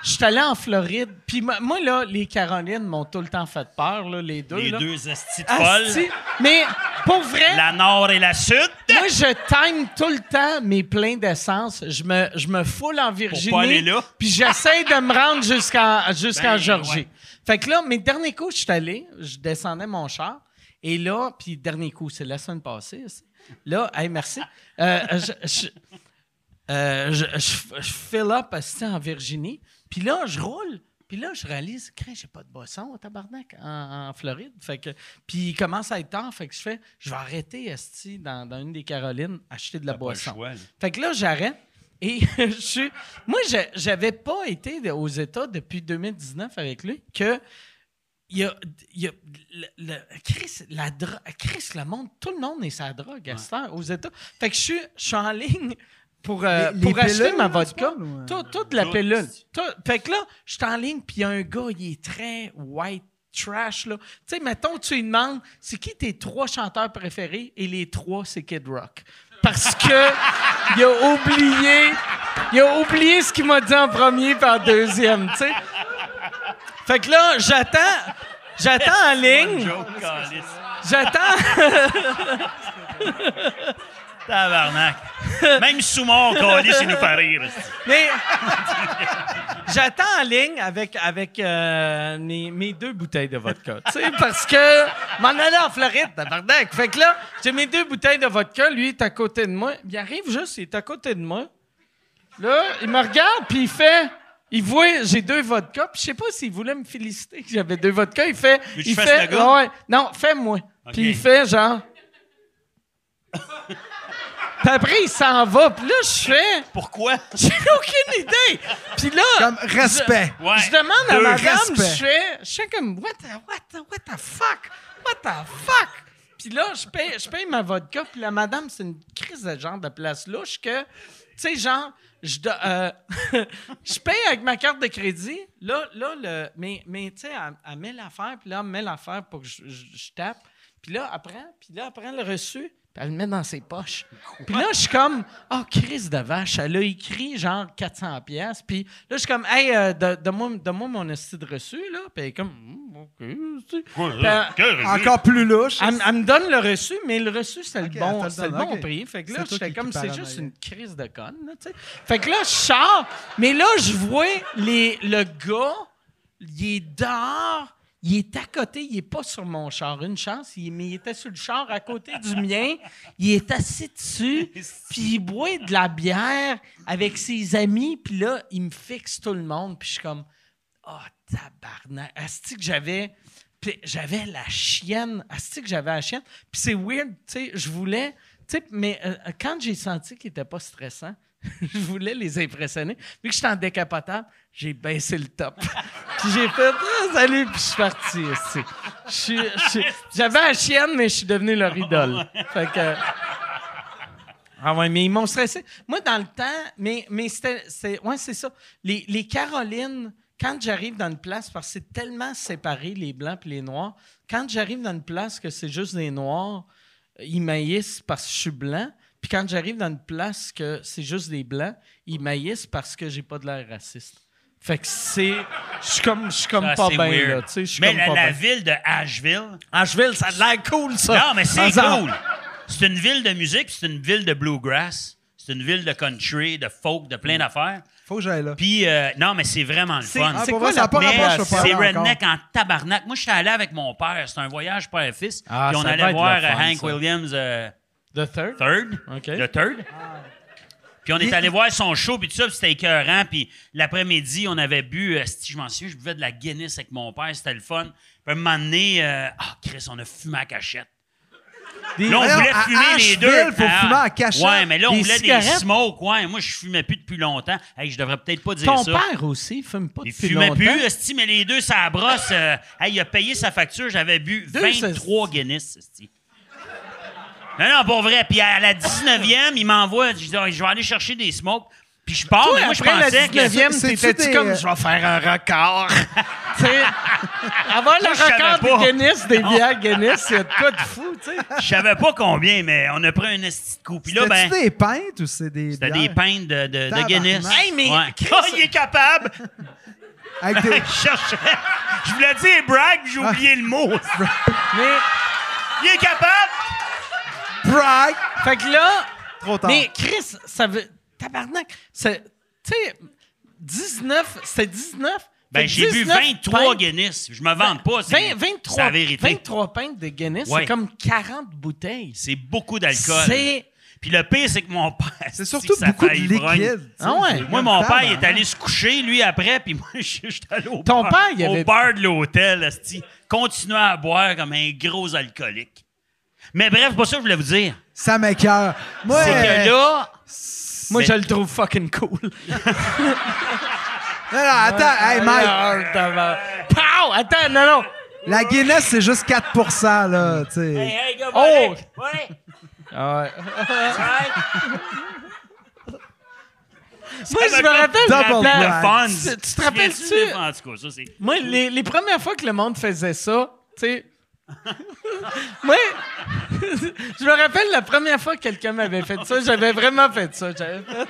Je suis allé en Floride. Puis moi, là, les Carolines m'ont tout le temps fait peur, là, les deux. Les là. deux estis de folles. Mais pour vrai. La nord et la sud. Moi, je time tout le temps mes pleins d'essence. Je me, je me foule en Virginie. pas aller là. Puis j'essaie de me rendre jusqu'en jusqu'en Ben, Georgie. ouais. Fait que là, mes derniers coups, je suis allé, je descendais mon char. Et là, puis dernier coup, c'est la semaine passée. Là, hey, merci. Euh, je, je, euh, je, je- je fill up en Virginie. Puis là, je roule. Puis là, je réalise, que j'ai pas de boisson au tabarnak en, en Floride. Fait que, puis il commence à être tard. Fait que je fais, je vais arrêter esti, dans, dans une des Carolines, acheter de la boisson. choix. Fait que là, j'arrête. Et [LAUGHS] je suis. Moi, je- j'avais pas été aux États depuis 2019 avec lui que. Il y a, il y a le, le- Chris, la Chris, le monde, tout le monde est sa drogue à cette heure, aux États. Fait que je suis, je suis en ligne pour, euh, Les- pour les acheter pilules, ma vodka. euh? Tout- toute la pilule. Tout. Fait que là, je suis en ligne, puis il y a un gars, il est très white trash, là. Tu sais, mettons, tu lui demandes, c'est qui tes trois chanteurs préférés? Et les trois, c'est Kid Rock. Parce que [LAUGHS] il a oublié, il a oublié ce qu'il m'a dit en premier puis en deuxième, tu sais. Fait que là, j'attends, j'attends en ligne, j'attends, [LAUGHS] [LAUGHS] Tabarnak. Même sous mon câlisse, il nous fait rire. mais [LAUGHS] j'attends en ligne avec avec euh, mes, mes deux bouteilles de vodka, tu sais, parce que m'en allais en Floride, tabarnak. Fait que là, j'ai mes deux bouteilles de vodka, lui il est à côté de moi, il arrive juste, il est à côté de moi. Là, il me regarde puis il fait il voit, j'ai deux vodkas, puis je sais pas s'il voulait me féliciter que j'avais deux vodkas. Il fait. Je il fait. Ouais, non, fais-moi. Puis il fait genre. Puis après, il s'en va. Puis là, je fais. Pourquoi? [LAUGHS] J'ai aucune idée. Puis là. Comme respect. Je, Ouais. je demande à madame, je fais. Je fais comme. What the, what the, what the fuck? What the fuck? Puis là, je paye, je paye ma vodka. Puis la madame, c'est une crise de genre de place louche que. Tu sais, genre. Je, euh, [LAUGHS] je paye avec ma carte de crédit. Là, là le, mais, mais tu sais, elle, elle met l'affaire, puis là, elle met l'affaire pour que je, je- je tape. Puis là, après, puis là, après le reçu, elle le met dans ses poches. Puis là, je suis comme, oh, Chris de vache, elle a écrit genre 400 pièces. Puis là, je suis comme, hey, euh, de- donne-moi mon esti de reçu, là. Puis elle est comme, Hmm, OK. tu sais. Puis elle- Encore plus louche. elle, me donne le reçu, mais le reçu, Ok, le bon, te le bon prix. Fait que là, C'est j'étais comme, c'est juste une crise de conne, là, tu sais. Fait que là, je sors, mais là, je vois les, le gars, il est dehors, il est à côté, il est pas sur mon char, une chance, il, mais il était sur le char à côté du [LAUGHS] mien, il est assis dessus, puis il boit de la bière avec ses amis, puis là, il me fixe tout le monde, puis je suis comme, oh, tabarnak, asti que j'avais... J'avais la chienne. Asti que j'avais la chienne. Puis c'est weird, tu sais, je voulais... Tu sais, mais euh, quand j'ai senti qu'il était pas stressant, [LAUGHS] je voulais les impressionner. Vu que j'étais en décapotable, j'ai baissé le top. [LAUGHS] puis j'ai fait Ah, salut, puis je suis parti. J'avais la chienne, mais je suis devenu leur idole. Fait que. Ah ouais, mais ils m'ont stressé. Moi, dans le temps, mais, mais c'était. c'est- Ouais, c'est ça. Les, les Carolines, quand j'arrive dans une place, parce que c'est tellement séparé, les blancs et les noirs, quand j'arrive dans une place que c'est juste des noirs, ils maïssent parce que je suis blanc. Puis quand j'arrive dans une place que c'est juste des blancs, ils maïssent parce que j'ai pas de l'air raciste. Fait que c'est. Je suis comme, je suis comme pas bien, là. Je suis Mais comme la, pas la bien. ville de Asheville, Asheville, ça a l'air cool, ça. non, mais c'est cool. C'est une ville de musique, c'est une ville de bluegrass, c'est une ville de country, de folk, de plein d'affaires. Faut que j'aille là. Puis, euh, non, mais c'est vraiment le C'est- fun. Ah, c'est quoi ça pas rapport, je C'est encore. redneck en tabarnak. Moi, j'étais allé avec mon père. C'était un voyage père-fils. Ah, puis on ça allait voir fun, Hank ça. Williams euh, The third? Third. OK. Le Third. Puis on est allé voir son show, puis tout ça, puis c'était écœurant. Puis l'après-midi, on avait bu, euh, si je m'en souviens, je buvais de la Guinness avec mon père, c'était le fun. Puis à un moment donné, euh, ah, Chris, on a fumé à cachette. Des- Là, on voulait à fumer les deux. faut Ah, fumer à cachette. Ouais, mais là, on Des voulait cigarettes? des smokes. Ouais, moi, je fumais plus depuis longtemps. Hey, je devrais peut-être pas dire Ton ça. père aussi, il fume pas Il depuis fumait longtemps. plus, esti, mais les deux, ça brosse. euh, hey, il a payé sa facture, j'avais bu Deux, 23 Guinness, esti. Non, non, pour vrai. Puis à la 19e, il m'envoie, je dis, Ah, je vais aller chercher des smokes. Puis je pars, mais moi, je la pensais que... 19e, c'est- t'étais-tu comme, je vais faire un record? [LAUGHS] tu sais, avoir le record des Guinness, des bières Guinness, c'est de quoi de fou, tu sais. Je savais pas combien, mais on a pris un esti de coup. Puis là, C'était-tu ben, des pintes ou c'est des. c'était des pintes de, de. Guinness. Hey, mais Ouais. Chris- Ah, il est capable! [LAUGHS] Avec des. [LAUGHS] je cherchais... Je voulais dire brag, j'ai oublié le mot. Mais, Il est capable! Brag! fait que là, Trop tard. mais Chris, ça veut, tabarnak, c'est, tu sais, 19, c'était 19? Ben, j'ai bu 19 23 pintes. Guinness. Je me vante pas, c'est 20, c'est 23, la vérité. 23 pintes de Guinness, Ouais. c'est comme 40 bouteilles. C'est beaucoup d'alcool. C'est... Puis le pire, c'est que mon père. [LAUGHS] C'est surtout ça beaucoup de liquide. Ah ouais. c'est Moi, mon père, il est allé se coucher, lui, après, puis [LAUGHS] moi, je suis allé au Ton bar, père, il au avait- bar de l'hôtel, continuer à boire comme un gros alcoolique. Mais bref, c'est pas ça que je voulais vous dire. Ça m'écoeure. Moi, C'est euh, que là, Moi, je le trouve fucking cool. [LAUGHS] non, non, attends, hey, Mike, Ah, t'as mal. Pow! Attends, non, non. la Guinness, c'est juste 4 là, tu sais. hey, hey, gars, Oh! Ouais! Ah ouais. ouais. Moi, je me rappelle. Double la- brag. Fun. Tu- tu te rappelles-tu? En tout cas, ça, c'est. Moi, les, les premières fois que le monde faisait ça, tu sais. Moi, je me rappelle la première fois que quelqu'un m'avait fait ça, j'avais vraiment fait ça. J'avais fait.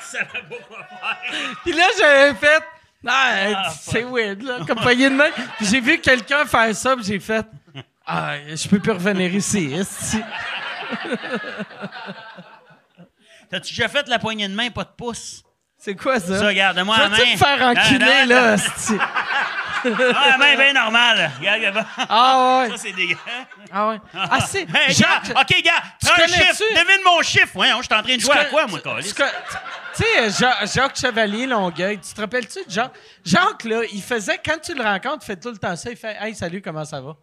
Ça va pas faire. Puis là, j'avais fait. Ah, c'est weird, là, comme poignée de main. Puis j'ai vu quelqu'un faire ça, puis j'ai fait. Ah, je peux plus revenir ici. T'as-tu déjà fait la poignée de main, pas de pouce? C'est quoi ça? Ça, regarde-moi la main. Tu vas-tu me faire enculer, là? Ah, la main bien normale. Regarde, regarde. Ah ouais. Ça, c'est dégueu. Ah ouais. Ah, c'est. Hey, Jacques, gars, OK, gars, tu prends un chiffre. Devine mon chiffre. Ouais, je suis en train de jouer à quoi, moi, Tu- câlisse? tu- sais, Ja- Jacques Chevalier Longueuil, tu te rappelles-tu de Jacques? Jacques, là, il faisait, quand tu le rencontres, il fait tout le temps ça. Il fait Hey, salut, comment ça va?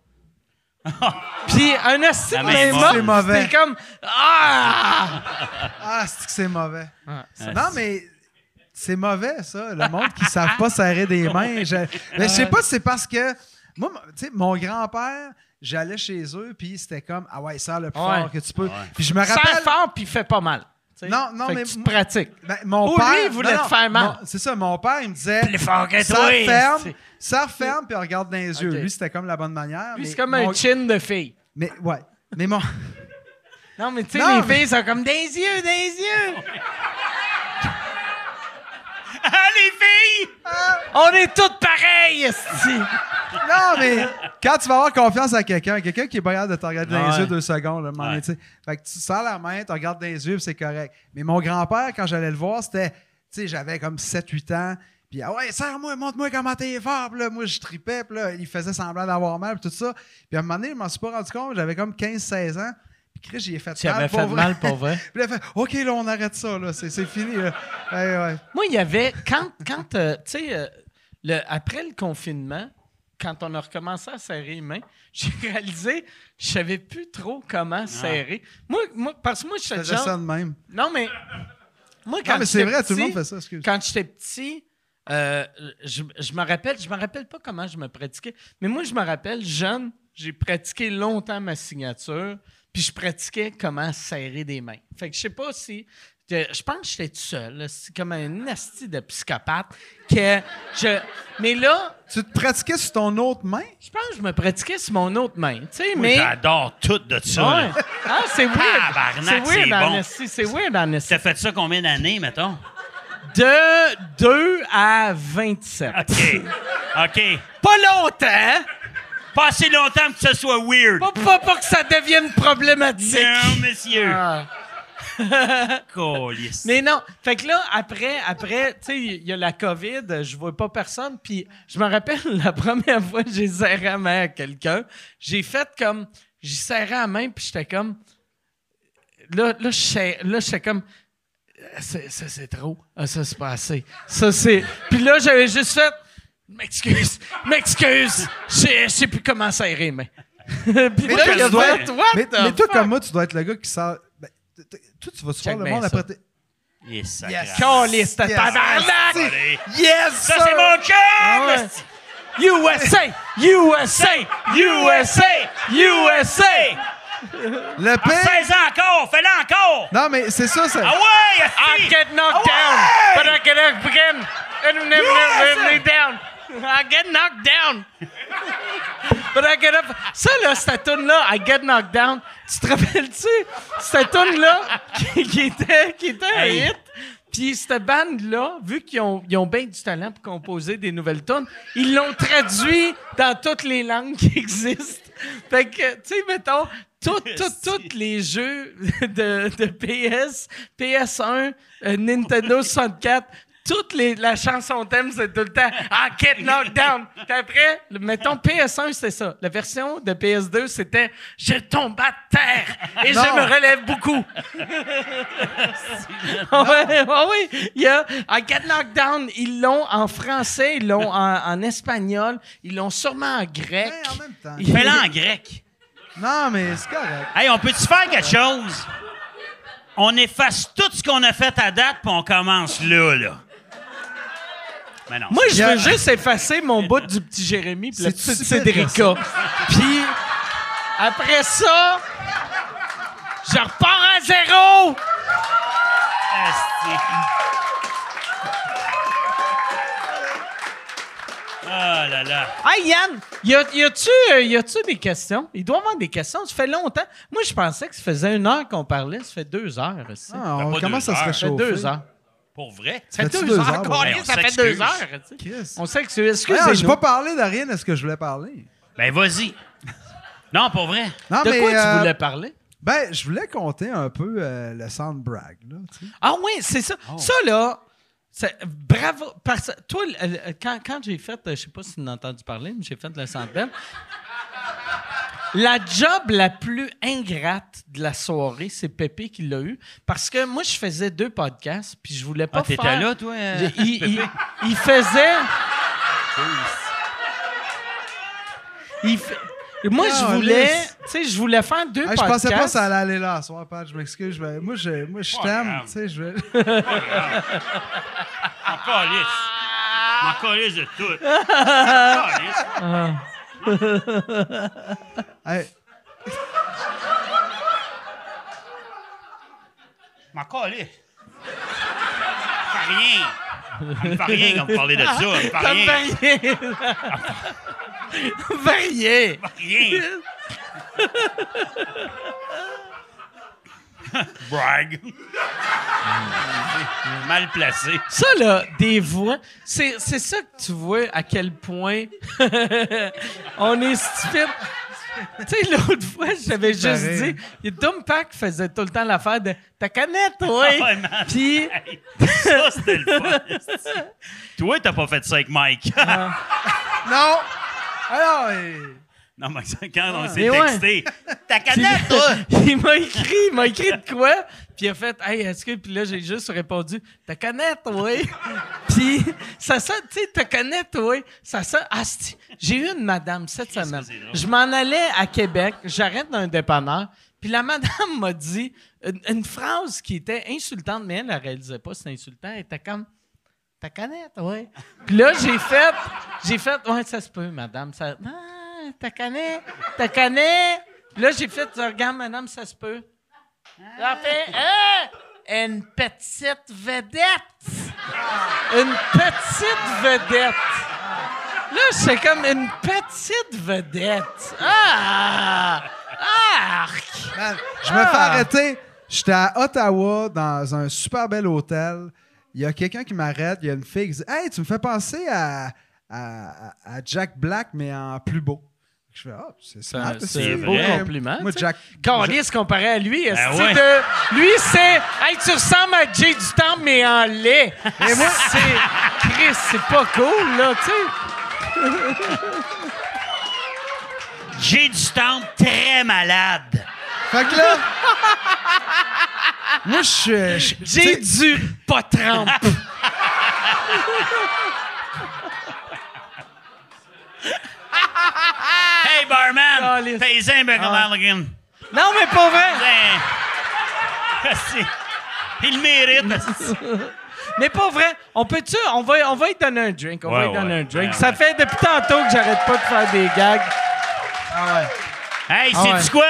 [LAUGHS] Puis un asti La de main main est morte, C'est mauvais. c'était comme Ah! Ah, c'est que c'est mauvais. Ah, Non, mais c'est mauvais, ça. Le monde qui ne savent pas serrer des [LAUGHS] mains. Je, mais je sais pas si c'est parce que. Moi, tu sais, mon grand-père, j'allais chez eux, puis c'était comme Ah ouais, serre le plus Ouais. fort que tu peux. Puis je me Serre rappelle. fort, puis fait pas mal. Non, non, mais tu pratiques. Ben, mon Ou père. lui, il voulait non, te faire mal. C'est ça, mon père, il me disait. Plus fort que Ça toi, ferme, ça ferme, puis regarde dans les yeux. Lui, c'était comme la bonne manière. Lui, c'est comme mon- un chin de fille. Mais ouais. Mais mon, [LAUGHS] Non, mais tu sais, les mais- filles sont comme des yeux, des yeux. [LAUGHS] Ah, les filles! On est toutes pareilles, esti. Non, mais quand tu vas avoir confiance à quelqu'un, quelqu'un qui est pas capable de te regarder dans les Ouais. yeux deux secondes, là, à un moment donné, tu sais. Fait que tu sors la main, tu regardes dans les yeux, puis c'est correct. Mais mon grand-père, quand j'allais le voir, c'était, tu sais, j'avais comme 7-8 ans. Puis, ah ouais, serre-moi, montre-moi comment t'es fort. Puis là, moi, je tripais. Puis là, il faisait semblant d'avoir mal, puis tout ça. Puis à un moment donné, je m'en suis pas rendu compte. J'avais comme 15-16 ans. Chris, j'y ai fait Tu mal. avais pour fait vrai. mal pour vrai. [LAUGHS] Puis il a fait, OK, là, on arrête ça, là. C'est, c'est fini, là. Ouais, ouais. Moi, il y avait, quand, quand euh, tu sais, euh, le- après le confinement, quand on a recommencé à serrer les mains, [LAUGHS] j'ai réalisé que je savais plus trop comment serrer. Moi, moi, parce que moi, Je faisais ça de même. Non, mais... Moi, quand Non, mais c'est vrai, tout le monde fait ça, excuse. Quand j'étais petit, euh, je, je me rappelle, je me rappelle pas comment je me pratiquais, mais moi, je me rappelle, jeune, j'ai pratiqué longtemps ma signature, puis je pratiquais comment serrer des mains. Fait que je sais pas si. Je, je pense que j'étais tout seul. C'est comme un asti de psychopathe. Que je, mais là, Tu te pratiquais sur ton autre main? je pense que je me pratiquais sur mon autre main. Tu sais, mais. J'adore tout de ça. Ouais. Ah, c'est weird. Tabarnak, C'est weird, c'est en bon. weird, en esti. T'as fait ça combien d'années, mettons? De 2 à 27. OK. OK. Pas longtemps. Pas assez longtemps que ce soit weird. Pas, pas, pas que ça devienne problématique. Non, monsieur. Ah. [LAUGHS] Mais non. Fait que là, après, après, tu sais, il y a la COVID, je vois pas personne. Puis je me rappelle [LAUGHS] la première fois que j'ai serré la main à quelqu'un, j'ai fait comme. J'ai serré la main, puis j'étais comme. Là, là, j'étais comme. C'est- Ça, c'est trop. Ah, ça, c'est pas assez. Ça, c'est. Puis là, j'avais juste fait. M'excuse, m'excuse. Je sais- plus comment serrer les mains. Puis là, toi, il a tu dois- fait, What Mais, the mais toi, fuck? comme moi, tu dois être le gars qui sort. Ben, toi, tu vas souvent le monde ça. après. tes- Yes. Yes. Caliste, Yes. tabarnak! Yes! Ça, c'est mon chum! Ah ouais. USA! USA! USA! USA! Le pire. 16 ans encore! Fais-le encore! Non, mais c'est ça, ça. Ah ouais! I esti! get knocked down, but I get up again. And never, never, never down. I get knocked down. But I get up. Ça, là, cette tune-là, I get knocked down, tu te rappelles-tu? Cette tune-là, qui, qui était, qui était un Hey. hit. Puis cette bande-là, vu qu'ils ont, ils ont bien du talent pour composer des nouvelles tunes, ils l'ont traduit dans toutes les langues qui existent. Fait que, tu sais, mettons, tout, [LAUGHS] tout, tous les jeux de, de PS, PS1, euh, Nintendo 64, toute les, la chanson thème, c'est tout le temps I get knocked down. Puis après, le- mettons PS1, c'est ça. La version de PS2, c'était Je tombe à terre et je me relève beaucoup. [LAUGHS] ouais, ouais, oui. Il y a I Get Knocked Down. Ils l'ont en français, ils l'ont en, en espagnol, ils l'ont sûrement en grec. Ouais, en même temps. Ils- Fais-le en grec. Non, mais c'est correct. Hey, on peut-tu faire quelque chose? On efface tout ce qu'on a fait à date, puis on commence là, là. Mais non. Moi, je veux juste effacer mon bout du petit Jérémy puis la C'est petite super Cédrica. Puis après ça, je repars à zéro. Ah là là. Hey Yann, y, a, y a-tu euh, y a-tu des questions? Il doit y avoir des questions. Ça fait longtemps. Moi, je pensais que ça faisait une heure qu'on parlait. Ça fait deux heures. aussi. Ah, on pas commence deux à se heures. ça fait réchauffer. deux heures. Pour vrai? Ça fait deux, deux heures. on ça fait deux heures. tu sais. On s'excuse. Ouais, Excusez-nous. j'ai pas parlé de rien de ce que je voulais parler? Ben, vas-y. Non, pour vrai. Non, De mais, quoi tu euh, voulais parler? Ben, je voulais compter un peu euh, le sound brag. Là, tu sais. Ah oui, c'est ça. Oh. Ça, là, c'est- bravo. Parce, toi, quand, quand j'ai fait, euh, je sais pas si tu en as entendu parler, mais j'ai fait le Centre Bell, La job la plus ingrate de la soirée, c'est Pépé qui l'a eu. Parce que moi, je faisais deux podcasts, puis je voulais pas Ah, t'étais faire... là, toi? euh, Il, il- il- il faisait... Il Moi, je Ah, voulais... lisse. Tu sais, je voulais faire deux Hey, je podcasts. pensais pas que ça allait aller là soir, Pat. Je m'excuse. je vais- Moi, je, moi, je t'aime. Tu sais, je vais. M'en calisse. M'en calisse de tout. [LAUGHS] Calisse. [LAUGHS] Hey, M'en fait rien. Me fait rien quand vous parlez de ça. Me fait me rien. fait rien. Ça me fait rien. [LAUGHS] [LAUGHS] Brag. Mal placé. Ça, là, des voix, c'est, c'est ça que tu vois à quel point [LAUGHS] on est stupide. Tu sais, l'autre fois, j'avais juste pareil. dit, il Pack faisait tout le temps l'affaire de ta canette, oui. Puis, Hey, ça, c'était le fun. [LAUGHS] Toi, t'as pas fait ça avec Mike. Non! Alors, euh, [LAUGHS] non, mais c'est quand on s'est Mais ouais. texté. Ta canette, toi! il m'a écrit, il m'a écrit de quoi? Puis il a fait, hey, est-ce que. Puis là, j'ai juste répondu, ta canette, oui. Puis ça sonne, tu sais, ta canette, oui. Ça sonne. Asti, j'ai eu une madame cette semaine. c'est. Je m'en allais à Québec, j'arrête dans un dépanneur. Puis la [LAUGHS] madame m'a dit une, une phrase qui était insultante, mais elle ne réalisait pas, c'était insultant. Elle était comme. Ta canette, oui. Puis là, j'ai fait, j'ai fait, ouais, ça se peut, madame. Ça, ah, ta canette, ta canette. Puis là, j'ai fait, regarde, madame, ça se peut. A fait, ah, une petite vedette. Une petite vedette. Là, c'est comme une petite vedette. Ah! Arc! je me Ah. fais arrêter. J'étais à Ottawa dans un super bel hôtel. Il y a quelqu'un qui m'arrête. Il y a une fille qui dit Hey, tu me fais penser à, à, à Jack Black, mais en plus beau. Je fais Ah, c'est smart. C'est un beau vrai. compliment. Moi. Jack. Carlis comparé à lui, est-ce Ben ouais. de... lui c'est hey, tu ressembles à Jay du Temple mais en lait. Et moi [LAUGHS] c'est Chris, c'est pas cool là, tu sais. J'ai du temps très malade. Fait que là. moi, je suis. J'ai du pas trempe. [LAUGHS] Hey, barman! Caliste. Fais un Beckham Ah. Non mais pas vrai. Ben. Il le mérite. Mais pas vrai. On peut-tu on va on va lui donner un drink, on va Ouais, lui donner ouais. un drink. Ouais, Ça fait depuis tantôt que j'arrête pas de faire des gags. Ah ouais. Hey, Ah sais-tu ouais. quoi?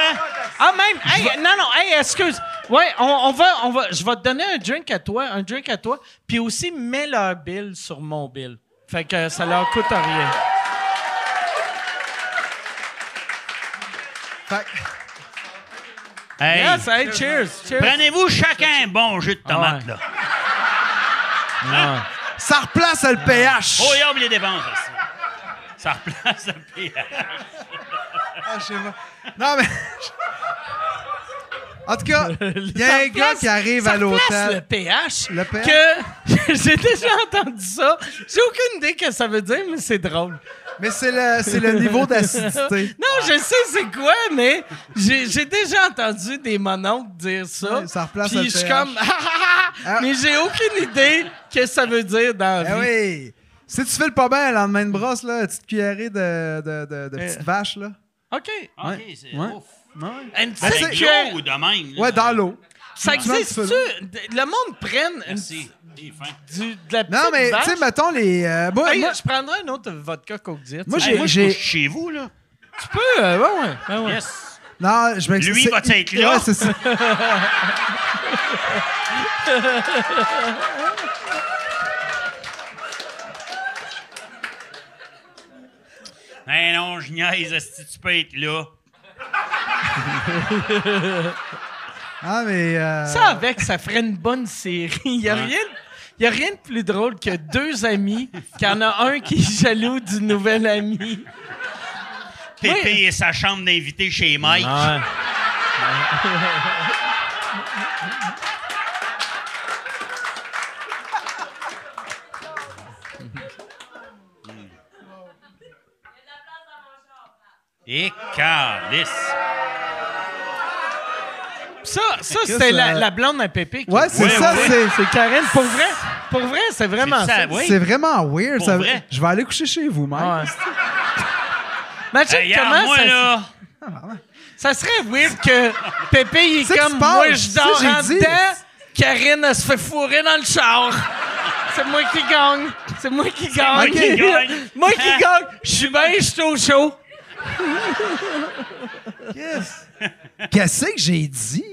Ah même hey, non non, hey, excuse. Ouais, on, on va on va je vais te donner un drink à toi, un drink à toi, puis aussi mets leur bill sur mon bill. Fait que ça leur coûte rien. Fait que- Hey, Yes, hey, cheers. Cheers. prenez-vous chacun un bon jus de tomate, Ah ouais. là. Ah. ça replace le pH. Oh, il a oublié les dépenses. Ça replace le pH. Ah, je sais pas. Non, mais. En tout cas, [LAUGHS] il y a un gars qui arrive ça à replace l'hôtel. le pH. Le pH? Que [LAUGHS] j'ai déjà entendu ça. J'ai aucune idée que ça veut dire, mais c'est drôle. Mais c'est le, c'est le niveau d'acidité. [LAUGHS] Non, je sais c'est quoi, mais j'ai j'ai déjà entendu des mononcles dire ça. Ça replace Puis le je suis pH. comme, ah, ah, ah, mais j'ai aucune idée que ça veut dire dans la Eh vie. oui. Si tu fais le pas bien le lendemain de brosse, là, petite cuillerée de, de, de, de petite Euh. vache, là. OK. OK, Ouais. c'est Ouais. Ouf. Une Ben, petite cuillère. l'eau ou de même? là? Ouais, dans l'eau. Ça Tu mets un existe petit peu Le monde prenne Merci. Du, de la Non, mais, tu sais, mettons les. euh, moi, Hey, moi- je prendrais un autre vodka Coke Diet. Moi, tu j'ai- Hey, chez vous, là. peux, euh, ouais, ouais, ouais, ouais. Yes. non, je m'excuse. Lui, va-tu être là? Ouais, c'est ça. [LAUGHS] Ben non, je niaise, esti, tu peux être là? [LAUGHS] Ah, mais. euh, Ça avec, ça ferait une bonne série. Il n'y a, rien- y a rien de plus drôle que deux amis, qu'il y en a un qui est jaloux du nouvel ami. Pépé Oui. et sa chambre d'invité chez Mike. Et calice. Ça, ça c'était la, la blonde à Pépé. qui- Ouais, c'est Ouais, ça, ouais. c'est. C'est Karen. Pour vrai, pour vrai c'est vraiment C'est ça. ça, oui. C'est vraiment weird. Pour ça- vrai. Je vais aller coucher chez vous, Mike. Ouais. [LAUGHS] Imagine Hey, regarde, comment moi, ça, là. ça serait weird que Pépé, il est comme moi, je dors en dedans. Karine, elle se fait fourrer dans le char. C'est moi qui gagne. C'est moi qui gagne. moi qui gagne. [LAUGHS] moi qui gagne. Je suis bien, je suis au chaud. Qu'est-ce que j'ai dit?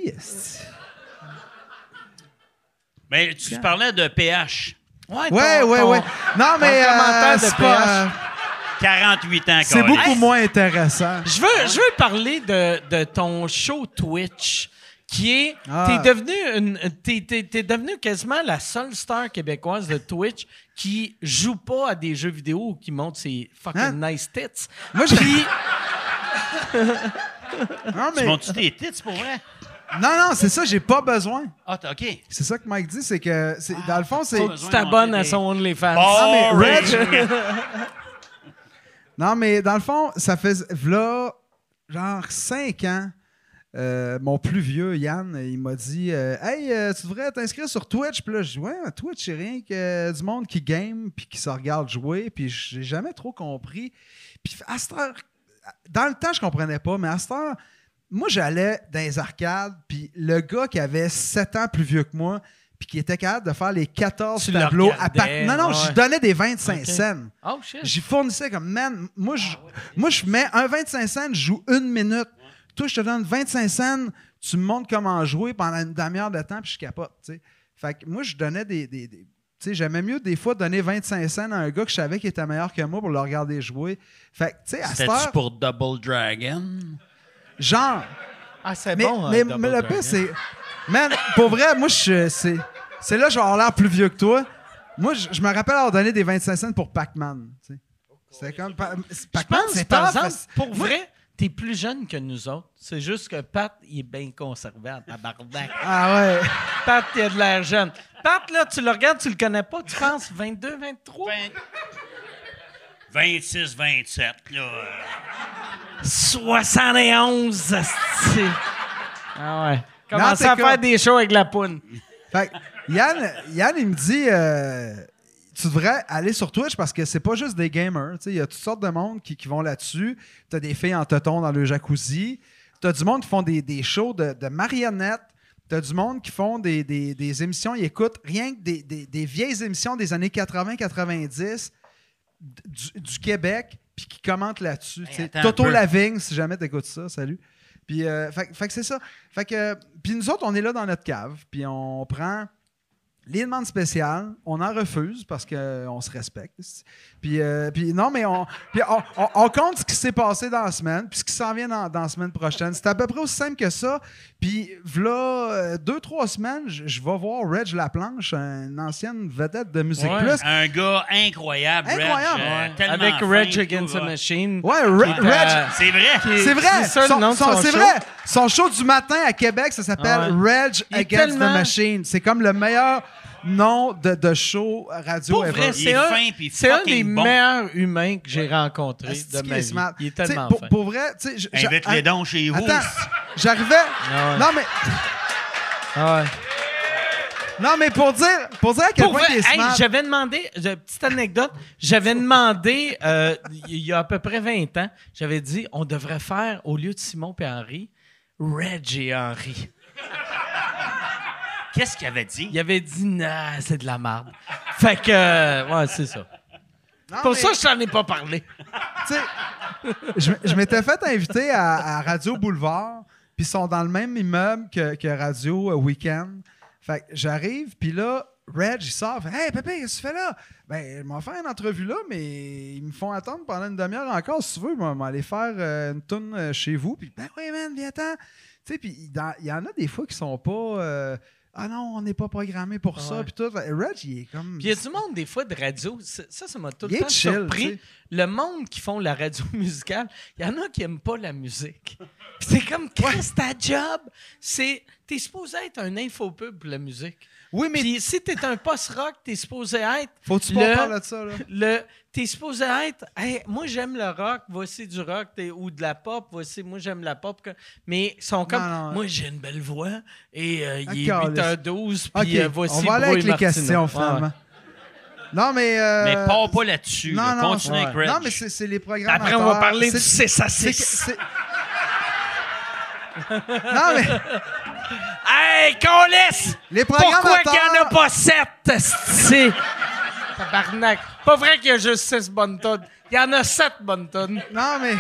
Ben, tu parlais de pH. Ouais, ton- ouais, ton- ouais. Non, mais. ton commentaire euh, de c'est pH. pas, euh, 48 ans, C'est beaucoup moins intéressant. Je veux, je veux parler de, de ton show Twitch qui est. Ah. T'es devenu une. T'es, t'es- t'es devenu quasiment la seule star québécoise de Twitch qui joue pas à des jeux vidéo ou qui montre ses fucking Hein? nice tits. Moi, j'ai- Puis, [LAUGHS] Non, Tu mais... montes-tu tes tits pour vrai? non, non, c'est ça, j'ai pas besoin. Ah, t'as- OK. C'est ça que Mike dit, c'est que, c'est- dans le fond, c'est... tu t'abonnes à son OnlyFans. Ah, mais. [LAUGHS] Non, mais dans le fond, ça fait là, genre 5 ans, euh, mon plus vieux, Yann, il m'a dit euh, Hey, euh, tu devrais t'inscrire sur Twitch. Puis là, je dis Ouais, Twitch, c'est rien que du monde qui game puis qui se regarde jouer. Puis j'ai jamais trop compris. Puis à cette heure, dans le temps, je comprenais pas, mais à cette heure, moi, j'allais dans les arcades, puis le gars qui avait 7 ans plus vieux que moi, puis qui était capable de faire les 14 Tu le tableaux à part... Non, non, ouais. je donnais des 25 Ok. cents. Oh shit. J'y fournissais comme, man, moi, je, moi, je mets un 25 cents, je joue une minute. Toi, je te donne 25 cents, tu me montres comment jouer pendant une demi-heure de temps, puis je capote, tu sais. Fait que moi, je donnais des... des- des- tu sais, j'aimais mieux des fois donner 25 cents à un gars que je savais qui était meilleur que moi pour le regarder jouer. Fait que, tu sais, à cette heure, pour Double Dragon? genre... Ah, c'est Mais, bon. mais, euh, Double mais le Dragon. pire, c'est... Man, pour vrai, moi, je, c'est, c'est là que je vais avoir l'air plus vieux que toi. Moi, je, je me rappelle avoir donné des 25 cents pour Pac-Man. tu sais. C'était comme... Pa- Pac-Man, c'est par tough, exemple, parce- pour vrai, t'es plus jeune que nous autres. C'est juste que Pat, il est bien conservé en tabarnak. [LAUGHS] Ah ouais. Pat, il a de l'air jeune. Pat, là, tu le regardes, tu le connais pas, tu penses 22, 23? 26, 27, là. euh, 71, asti. Ah ouais. Commence Non, à t'es faire des shows avec la poune. Fait que Yann, Yann, il me dit euh, tu devrais aller sur Twitch parce que c'est pas juste des gamers. Il y a toutes sortes de monde qui, qui vont là-dessus. Tu as des filles en teton dans le jacuzzi. Tu as du monde qui font des, des shows de, de marionnettes. Tu as du monde qui font des, des- des émissions. Ils écoutent rien que des, des- des vieilles émissions des années 80-90 du, du Québec puis qui commentent là-dessus. Toto. Lavigne, si jamais tu écoutes ça, salut. Puis, euh, fait, fait que c'est ça. Fait que, puis nous autres, on est là dans notre cave, puis on prend les demandes spéciales, on en refuse parce qu'on se respecte. Puis, euh, puis non, mais on, puis on, on- on compte ce qui s'est passé dans la semaine, puis ce qui s'en vient dans, dans la semaine prochaine. C'est à peu près aussi simple que ça. Puis, voilà, euh, deux, trois semaines, je, je vais voir Reg Laplanche, une ancienne vedette de Musique Ouais. Plus. Un gars incroyable, Reg, Incroyable. euh, tellement Avec tout, Against the. Machine. Ouais, Reg, euh, C'est vrai. C'est vrai. C'est vrai. Son show du matin à Québec, ça s'appelle Reg Against tellement- the Machine. C'est comme le meilleur nom de, de show radio Pour ever. vrai, Il c'est est un, fin c'est un des bon. meilleurs humains que j'ai rencontrés Asti de ma est vie. smart? Il est tellement pour, fin. pour vrai, tu sais, Invite-les donc chez vous. Attends, j'arrivais. Ah ouais. Non mais Ah ouais. non mais pour dire pour dire à quel Pour point vrai, t'es hey, smart. j'avais demandé, j'ai une petite anecdote, j'avais demandé, euh, il y a à peu près 20 ans, j'avais dit, on devrait faire, au lieu de Simon et Henri, Reg et Henri. Qu'est-ce qu'il avait dit? Il avait dit, nah, c'est de la merde. Fait que, euh, ouais, c'est ça. Non, Pour mais, ça, je t'en ai pas parlé. tu sais, je, je m'étais fait inviter à, à Radio Boulevard, puis ils sont dans le même immeuble que, que Radio Weekend. Fait que j'arrive, puis là, Reg, il sort, fait, Hey, Pépé, qu'est-ce que tu fais là? Ben, ils m'ont fait une entrevue là, mais ils me font attendre pendant une demi-heure encore. Si tu veux, moi, aller faire euh, une tourne euh, chez vous. Puis, ben oui, man, viens-t'en. Tu sais, puis il y en a des fois qui sont pas. euh, ah non, on n'est pas programmé pour ça. Puis tout. Reg, il est comme. Puis il y a du monde, des fois, de radio. Ça, ça m'a tout le temps chill, surpris. Le monde qui font la radio [LAUGHS] musicale, il y en a qui aiment pas la musique. C'est comme, Chris, ta job, c'est. T'es supposé être un infopub pour la musique. Oui, mais Puis si t'es un post-rock, t'es supposé être. faut-tu le- pas parler de ça, là? Le, t'es supposé être, Hey, moi j'aime le rock, voici du rock, t'es- ou de la pop, voici, moi j'aime la pop. Mais ils sont comme, Non, non. moi j'ai une belle voix et euh, il est Ah, 8h12, OK, puis euh, voici on va aller avec les questions, Ouais, finalement. Non, mais... euh, Mais pars pas là-dessus. non, là. non, Continue ouais. avec Reg. Non, mais c'est les ouais. programmes. Après, on va parler du c'est C6. que- c'est- [LAUGHS] Non, mais Hey, qu'on laisse! les Pourquoi qu'il n'y en a pas sept, c'est Tabarnak. Pas vrai qu'il y a juste six bonnes tonnes. Il y en a sept bonnes tonnes. Non, mais...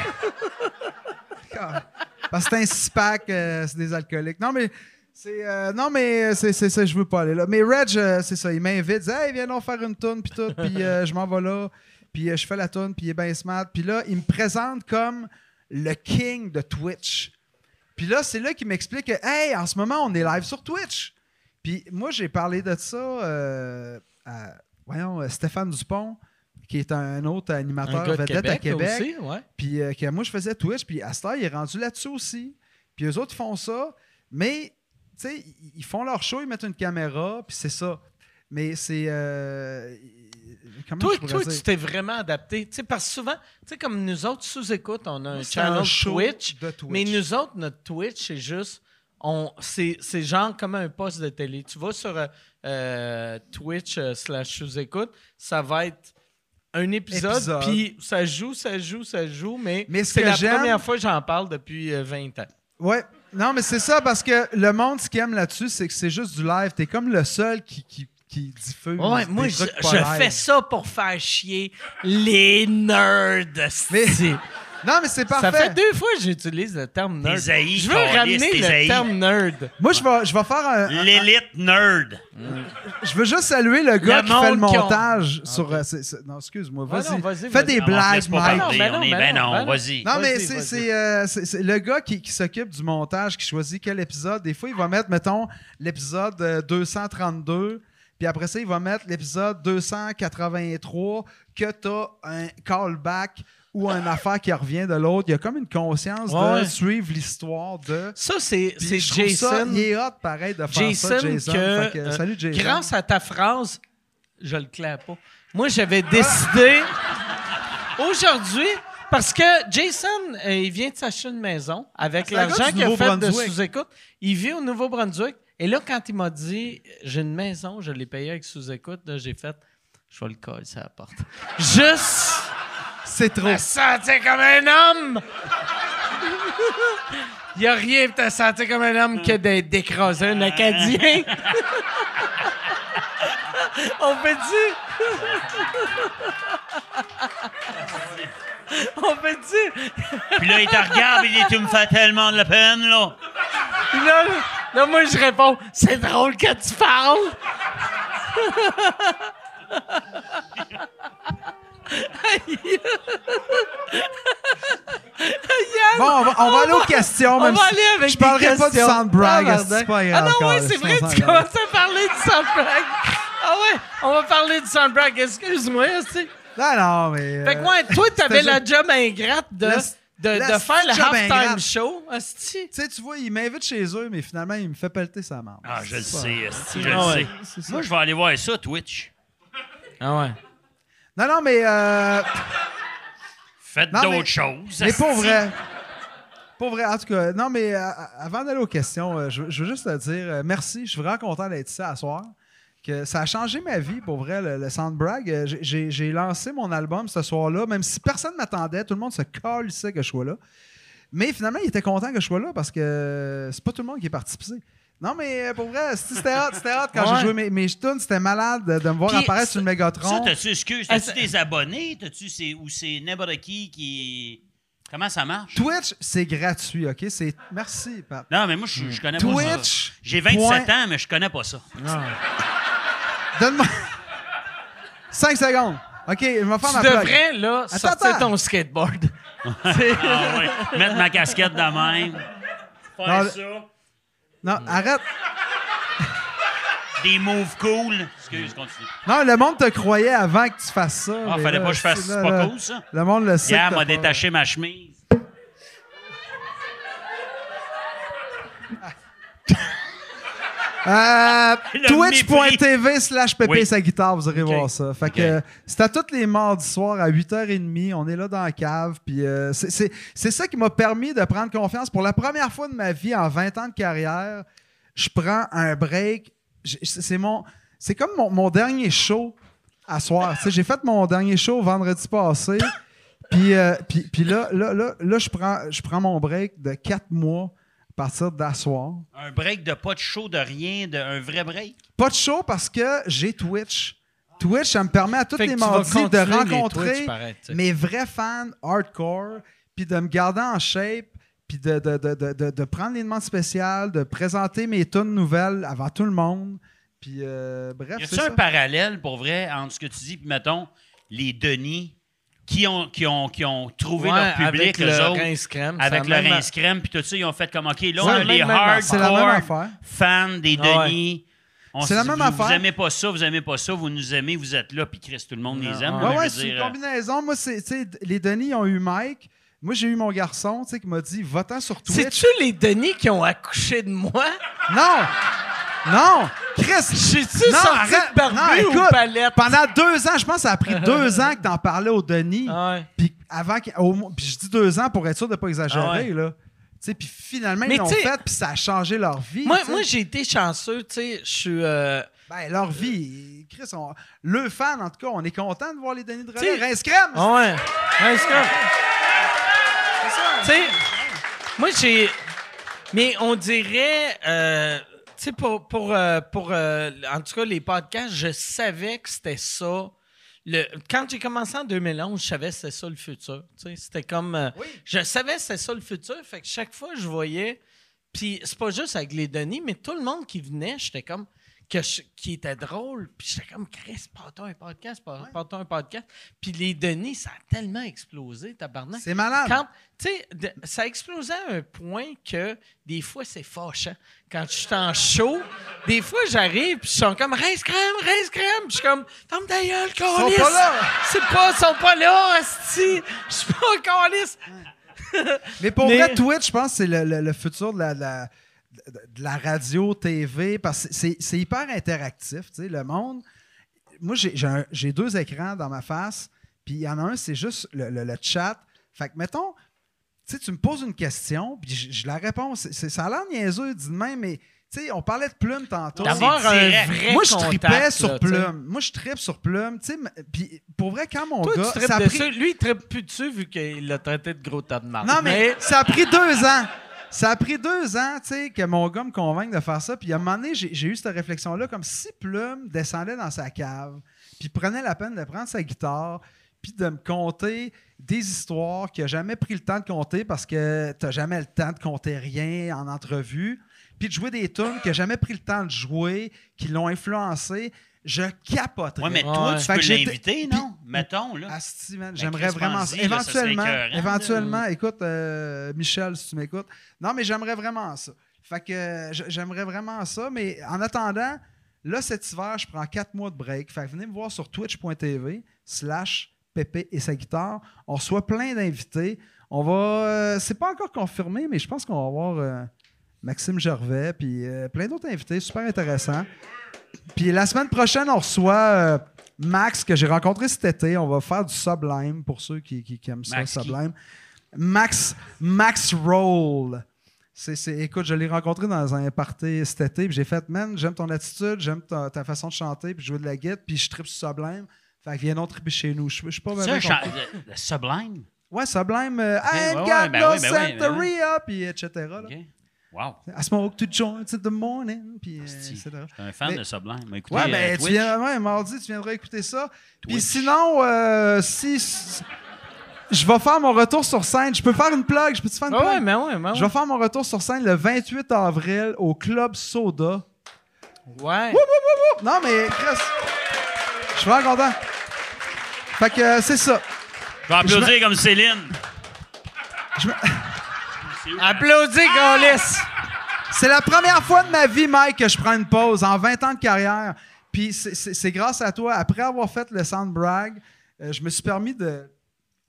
Parce que c'est un six-pack, euh, c'est des alcooliques. Non, mais... C'est, euh, non, mais c'est, c'est ça, je veux pas aller là. Mais Reg, euh, c'est ça, il m'invite, il dit Hey, viens donc faire une tourne, puis tout, puis euh, je m'en vais là, puis euh, je fais la tourne, puis il est bien smart. Puis là, il me présente comme le king de Twitch. Puis là, c'est là qu'il m'explique que, hey, en ce moment, on est live sur Twitch. Puis moi, j'ai parlé de ça euh, à, voyons, euh, Stéphane Dupont, qui est un autre animateur Un vedette à Québec, Québec. aussi, ouais. Puis euh, que moi, je faisais Twitch, puis Astor, il est rendu là-dessus aussi. Puis eux autres font ça, mais, tu sais, ils- ils font leur show, ils mettent une caméra, puis c'est ça. Mais c'est... euh, comment Toi, toi tu t'es vraiment adapté. Tu sais, parce que souvent, tu sais, comme nous autres, sous-écoute, on a un channel Twitch, mais nous autres, notre Twitch, c'est juste... On, c'est, c'est genre comme un poste de télé. Tu vas sur euh, euh, Twitch euh, slash sous-écoute, ça va être un épisode, Épisode. puis ça joue, ça joue, ça joue, mais, Mais ce c'est la première fois que j'en parle depuis euh, 20 ans. Ouais. Non, mais c'est ça, parce que le monde, ce qu'il aime là-dessus, c'est que c'est juste du live. T'es comme le seul qui, qui, qui diffuse Ouais, des moi, je, trucs fais ça pour faire chier les nerds. Mais- Non, mais c'est parfait. Ça fait deux fois que j'utilise le terme nerd. Je veux ramener le terme nerd. Moi, je vais, je vais faire un, un- L'élite nerd. Je veux juste saluer le gars Le qui fait le monde qui ont- montage sur. euh, non, excuse-moi, Ah vas-y. Fais des blagues, Mike. Ben non, on est ben non, ben vas-y. Non, mais c'est euh, c'est- le gars qui, qui s'occupe du montage, qui choisit quel épisode. Des fois, il va mettre, mettons, l'épisode euh, 232, puis après ça, il va mettre l'épisode 283, que tu as un callback ou une affaire qui revient de l'autre. Il y a comme une conscience Ouais. de suivre l'histoire de. Ça, c'est Ça, Jason. il est hot, pareil, de faire Jason, ça, Jason. que, Fait que, euh, salut, Jason. grâce à ta phrase, je le claire pas. Moi, j'avais décidé [LAUGHS] aujourd'hui, parce que Jason, euh, il vient de s'acheter une maison avec l'argent qu'il a fait de sous-écoute. Il vit au Nouveau-Brunswick. Et là, quand il m'a dit, j'ai une maison, je l'ai payée avec sous-écoute, là, j'ai fait, je vais le coller à la porte. Juste. C'est trop. te sentir comme un homme! Il n'y a rien pour te sentir comme un homme que d'être d'écraser un Acadien. On fait du. [LAUGHS] On fait du. [LAUGHS] Puis là, il te regarde et il dit Tu me fais tellement de la peine, là. Puis là, là, moi, je réponds C'est drôle que tu parles. Bon, on va, on va aller aux questions. On même va si- aller avec Je des parlerai pas du soundbrag. Tabarnak. C'est pas Ah non, oui, c'est on vrai, tu commences à parler du soundbrag. Ah ouais, on va parler du soundbrag. Excuse-moi, tu Non, non, mais. Fait que euh, ouais, toi, [LAUGHS] t'avais la job ingrate de, La- de, la de faire le halftime show. Tu sais, tu vois, il m'invite chez eux, mais finalement, il me fait pelleter sa main. Ah, je le sais, je Ah le sais. Moi, je vais aller voir ça, Twitch. Ah ouais. Non, non, mais. euh, Faites d'autres choses. mais pour vrai. Pour vrai, en tout cas, non, mais euh, avant d'aller aux questions, euh, je, je veux juste te dire euh, merci. Je suis vraiment content d'être ici à soir. Que ça a changé ma vie, pour vrai, le, le Soundbrag. Euh, j'ai- lancé mon album ce soir-là, même si personne ne m'attendait, tout le monde se calissait que je sois là. Mais finalement, il était content que je sois là parce que c'est pas tout le monde qui est participé. Non, mais euh, pour vrai, c'était hot, c'était hot. Quand Ouais. j'ai joué mes, mes tunes, c'était malade de, me voir Puis, apparaître sur le Ça, Mégatron. t'as-tu, excuse, Ah, t'as-tu ça- des abonnés? T'as-tu, ou c'est n'importe qui qui. Comment ça marche? Twitch, c'est gratuit, OK? C'est... Merci, Pat. Non, mais moi, je, je connais pas ça. Twitch. J'ai 27 point- ans, mais je connais pas ça. Donne-moi. [LAUGHS] 5 secondes. OK, je vais faire Tu ma plug. devrais, là, Attends, sortir attends. ton skateboard. [LAUGHS] C'est- Ah ouais. Mettre ma casquette de même. Faire Non, ça. Non, arrête. Des moves cool. Excuse, continue. Non, le monde te croyait avant que tu fasses ça. Ah, mais fallait là, pas que je fasse. c'est- C'est là, pas là, cool, ça? Le monde le sait. Hier, que t'as m'a pas- détaché ma chemise. Euh, Twitch.tv slash Pépé Oui. sa guitare, vous irez voir ça. Fait que euh, c'est à tous les mardis soirs à 8h30. On est là dans la cave. Puis euh, c'est- ça qui m'a permis de prendre confiance. Pour la première fois de ma vie en 20 ans de carrière, je prends un break. C'est mon. C'est comme mon, mon dernier show à soir. J'ai fait mon dernier show vendredi passé. Puis, euh, puis, puis là, là, là, là, je, prends, je prends mon break de 4 mois partir d'asseoir. Un break de pas de show, de rien, de, un vrai break? Pas de show parce que j'ai Twitch. Twitch, ça me permet à tous les mardis de rencontrer Twitch, mes vrais fans hardcore, puis de me garder en shape, puis de, de, de, de, de- de prendre les demandes spéciales, de présenter mes tunes nouvelles avant tout le monde. Puis, euh, bref, Y c'est a-tu ça. un parallèle, pour vrai, entre ce que tu dis, puis mettons, les Denis qui ont, qui ont, qui ont trouvé Ouais, leur public, avec eux le autres, rince crème. avec le rince crème, puis tout ça, ils ont fait comme, OK, là, on a les hardcore fans des ouais. Denis. On C'est la même vous, affaire. Vous aimez pas ça, vous aimez pas ça, vous nous aimez, vous êtes là, puis Chris, tout le monde les aime. Là, Ouais, c'est une euh, combinaison. Moi, c'est, tu sais, les Denis ont eu Mike. Moi, j'ai eu mon garçon, tu sais, qui m'a dit, va-t'en sur Twitch. C'est-tu les Denis qui ont accouché de moi? Non! Non! Chris! J'ai-tu sorti de barbu Non, ou écoute, palette? Pendant deux ans, je pense que ça a pris [LAUGHS] deux ans que t'en parlais au Denis. Puis avant qu'il- au mo- puis je dis deux ans pour être sûr de pas exagérer, Ah ouais. là. Tu sais, puis finalement, Mais ils l'ont tu sais- fait, puis ça a changé leur vie. Moi, tu sais. moi j'ai été chanceux, tu sais, je suis... euh, Ben, leur vie. Chris, on- le fan, en tout cas, on est content de voir les Denis de Tu sais- relais. Rince crème! Ah ouais. Ouais, c'est comme- c'est ça. Tu sais, moi, j'ai. Mais on dirait. euh, sais, pour. pour, euh, pour euh, en tout cas, les podcasts, je savais que c'était ça. Le, quand j'ai commencé en 2011, je savais que c'était ça le futur. Tu sais, c'était comme. euh, Oui. Je savais que c'était ça le futur. Fait que chaque fois, je voyais. Puis c'est pas juste avec les Denis, mais tout le monde qui venait, j'étais comme. Que je- qui était drôle. Puis j'étais comme, Chris, part-toi un podcast, part-toi un podcast. Puis les Denis, ça a tellement explosé, tabarnak. C'est malade. Quand, tu sais, ça a explosé à un point que des fois, c'est fâchant. Quand je suis en show, des fois, j'arrive, puis ils sont comme, rince crème, rince crème. Puis je suis comme, ferme ta gueule, Ils sont pas là. C'est pas, ils sont pas là, asti. Je suis pas un câlisse. Mais pour Mais- vrai, Twitch, je pense que c'est le, le- le futur de la, de la- de la radio, TV, parce que c'est hyper interactif. tu sais, Le monde. Moi, j'ai- deux écrans dans ma face, puis il y en a un, c'est juste le, le- le chat. Fait que, mettons, tu sais, tu me poses une question, puis je, je la réponds. Ça a l'air niaiseux, dit de même, mais tu sais, on parlait de plume tantôt. D'avoir un vrai Moi, je tripais sur là, plume. Moi, je tripe sur plume. Tu sais, puis pour vrai, quand mon Toi, gars. tu tripes ça a dessus. pris- Lui, il tripe plus dessus vu qu'il l'a traité de gros tas de marde. Non, mais, ça a pris deux ans. Ça a pris deux ans, tu sais, que mon gars me convainque de faire ça. Puis à un moment donné, j'ai eu cette réflexion-là, comme si Plume descendait dans sa cave, puis prenait la peine de prendre sa guitare, puis de me conter des histoires qu'il n'a jamais pris le temps de compter parce que tu n'as jamais le temps de compter rien en entrevue, puis de jouer des tunes qu'il n'a jamais pris le temps de jouer, qui l'ont influencé. Je capoterais. Ouais, mais Ouais. toi, tu Fait peux l'inviter, non? Mettons, là. Asti, man, Ben, j'aimerais vraiment ça. là, ça serait Éventuellement, écœurant, éventuellement, écoute, euh, Michel, si tu m'écoutes. Non, mais j'aimerais vraiment ça. Fait que euh, j'aimerais vraiment ça, mais en attendant, là, cet hiver, je prends quatre mois de break. Fait que venez me voir sur twitch.tv slash Pépé et sa guitare. On reçoit plein d'invités. On va... euh, c'est pas encore confirmé, mais je pense qu'on va avoir euh, Maxime Gervais, puis euh, plein d'autres invités super intéressants. Puis la semaine prochaine, on reçoit euh, Max, que j'ai rencontré cet été. On va faire du Sublime pour ceux qui, qui- qui aiment ça, qui? Sublime. Max, Max Roll. Écoute, je l'ai rencontré dans un party cet été, puis j'ai fait, man, j'aime ton attitude, j'aime ta, ta façon de chanter, puis jouer de la guitare, puis je tripe sur Sublime. Fait que viens donc triper chez nous. Je je suis pas vraiment. Sublime? Ouais, Sublime. euh, I ain't got ben no ben oui, ben Santeria, puis etc. là. Wow. I smoke two joints in the morning, puis euh. Je suis un fan Mais- de Sublime. Écoutez, Ouais, euh, ben, tu Twitch. viens, ouais, mardi, tu viendras écouter ça. Puis sinon, euh, si, je vais faire mon retour sur scène, je peux faire une plug, je peux te faire une Ah plug? ouais, mais ouais, mais ouais. Je vais faire mon retour sur scène le 28 avril au Club Soda. Ouais. Non, mais Chris, je suis vraiment content. Fait que euh, c'est ça. Je vais applaudir comme Céline. Je me- Applaudis, Gaulis. C'est la première fois de ma vie, Mike, que je prends une pause en 20 ans de carrière. Puis c'est- grâce à toi. Après avoir fait le sound brag, euh, je me suis permis de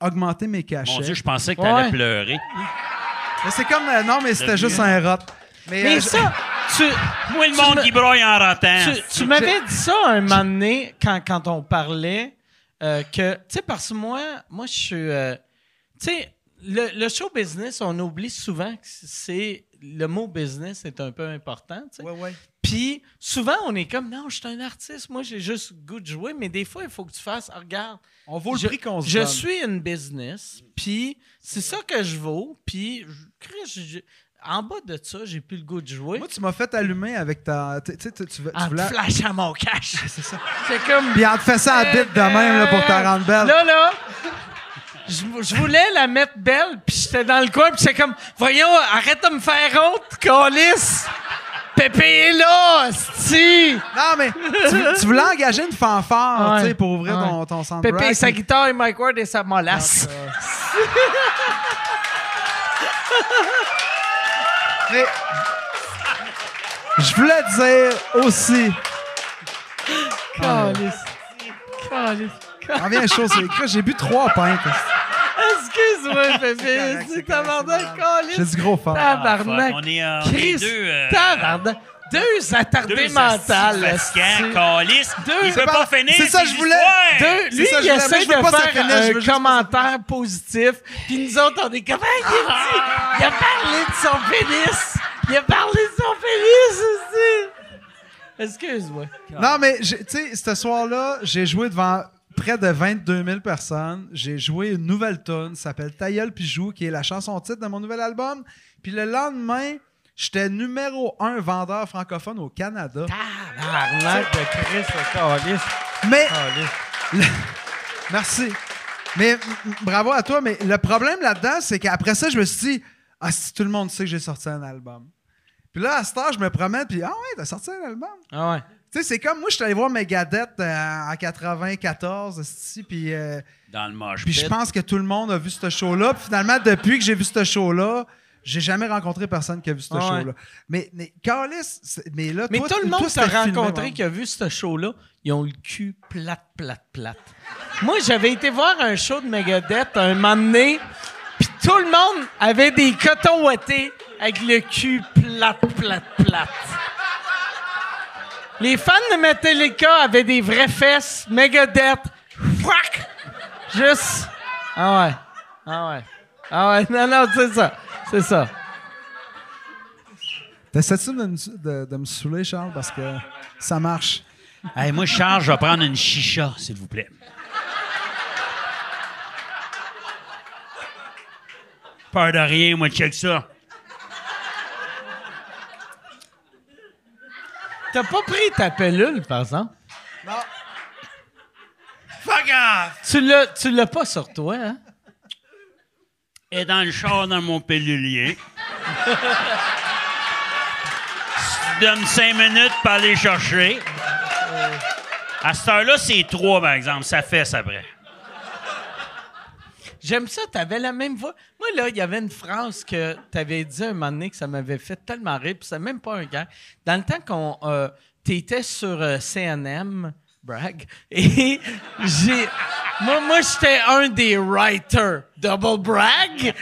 augmenter mes cachets. Mon Dieu, je pensais que tu allais Ouais. pleurer. Mais c'est comme. euh, non, mais c'était juste un rot. Mais, Mais euh, ça, tu, Moi, le Tu monde qui broye en ratant. tu, tu m'avais dit ça un moment donné quand, quand on parlait euh, que, tu sais, parce que moi, moi je suis. euh, tu sais, le, le show business, on oublie souvent que c'est. Le mot business est un peu important, tu sais. Ouais, ouais. Puis souvent, on est comme, non, je suis un artiste, moi, j'ai juste goût de jouer, mais des fois, il faut que tu fasses, Ah, regarde, On vaut le je, prix qu'on se je donne. suis une business, puis c'est ça que je vaux, puis je- Chris, je- en bas de ça, j'ai plus le goût de jouer. Moi, tu m'as fait allumer avec ta. Tu sais, tu, tu, en te voulais. flashant mon cash. [LAUGHS] C'est ça. C'est comme. Puis en te fait ça à bite de même là, pour te rendre belle. Là, là, je, je voulais la mettre belle, puis j'étais dans le coin, puis j'étais comme, voyons, arrête de me faire honte, calice. Pépé est là, sti! Non, mais tu, tu voulais engager une fanfare, Ouais. tu sais, pour ouvrir Ouais. ton, ton centre Pépé, sa guitare et Mike Ward et sa molasse. [LAUGHS] Mais je voulais dire aussi. Calice. Calice. On vient chaud, c'est écrit, j'ai bu trois pintes. Excuse-moi, Pépé. correct, C'est tabarnak, correct, J'ai du gros fort. Tabarnak. On est, euh, on est Chris, deux, euh, tabarnak. Deux attardés deux mentales. esti. calice. Deux- Il c'est peut pas- finir. c'est ça, ses je voulais- histoires. Deux, lui, ça, il je voulais- essaie moi, je veux de pas que ça faire finisse, je un veux juste pas commentaire positif, puis nous autres, on est comme, Hey, il, a dit- il a parlé de son pénis! Il a parlé de son pénis aussi! Excuse-moi. Non, mais j'ai- tu sais, ce soir-là, j'ai joué devant près de 22 000 personnes. J'ai joué une nouvelle tune, ça s'appelle Tailleul Pijou, qui est la chanson titre de mon nouvel album. Puis le lendemain, j'étais numéro un vendeur francophone au Canada. Tabarnak de Chris. Mais. Merci. Mais bravo à toi. Mais le problème là-dedans, c'est qu'après ça, je me suis dit, ah, si tout le monde sait que j'ai sorti un album. Puis là, à ce temps, je me promène, puis ah ouais, t'as sorti un album. Ah ouais. Sais, c'est comme moi, je suis allé voir Megadeth euh, en 94, esti, puis euh, Dans le moche puis je pense que tout le monde a vu ce show-là. Puis finalement, depuis que j'ai vu ce show-là, j'ai jamais rencontré personne qui a vu ce Ah ouais. show-là. Mais, mais Carlis, mais là, Mais toi, tout le monde t'a rencontré qui a vu ce show-là, ils ont le cul plate, plate, plate. Moi, j'avais été voir un show de Megadeth un moment donné, puis tout le monde avait des cotons ouatés avec le cul plate, plate, plate. Les fans de Metallica avaient des vraies fesses. Megadeth, fuck! Juste. Ah ouais. Ah ouais. Ah ouais. [LAUGHS] Non, non, c'est ça. C'est ça. T'essaies-tu de, de me saouler, Charles, parce que ça marche? Hey, moi, Charles, je vais prendre une chicha, s'il vous plaît. Peur de rien, moi, check ça. T'as pas pris ta pellule, par exemple? Fuck off! Tu l'as, tu l'as pas sur toi, hein? Et dans le char, dans mon pellulier. Si tu donnes cinq minutes pour aller chercher. À cette heure-là, c'est trois, par exemple. Ça fait, après. J'aime ça, t'avais la même voix. Moi, là, il y avait une phrase que t'avais dit un moment donné que ça m'avait fait tellement rire, puis c'est même pas un gars. Dans le temps qu'on... Euh, t'étais sur euh, CNM, brag, [LAUGHS] et j'ai... Moi, moi j'étais un des writers. Double brag.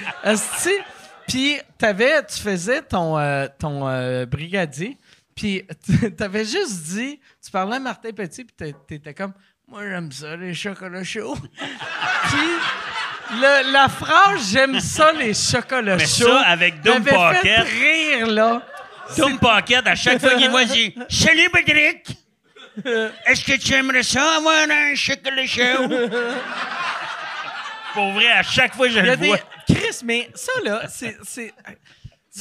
Puis t'avais... Tu faisais ton, euh, ton brigadier, puis [LAUGHS] t'avais juste dit... Tu parlais à Martin Petit, puis t'é- t'étais comme... Moi, j'aime ça, les chocolats chauds. [LAUGHS] puis... Le- la phrase j'aime ça les chocolats Mais chauds ça, avec Doom m'avait fait rire là. Pocket, à chaque fois qu'il voit, il dit [LAUGHS] Salut, Patrick! Est-ce que tu aimerais ça avoir un chocolat chaud? Pour vrai, à chaque fois, je Il y le a des vois. Chris mais ça là c'est-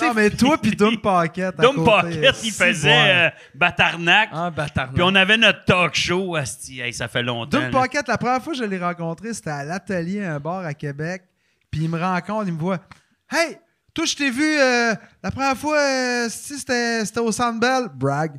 Non, mais toi puis Doom Pocket. côté, Pocket, il faisait euh, Batarnac. ah bâtard. Puis on avait notre talk show. asti. Hey, ça fait longtemps. Doom là. Pocket, la première fois que je l'ai rencontré, c'était à l'atelier, un bar à Québec. Puis il me rencontre, il me voit. Hey, toi, je t'ai vu euh, la première fois, euh, si c'était c'était au Centre Bell. Brag.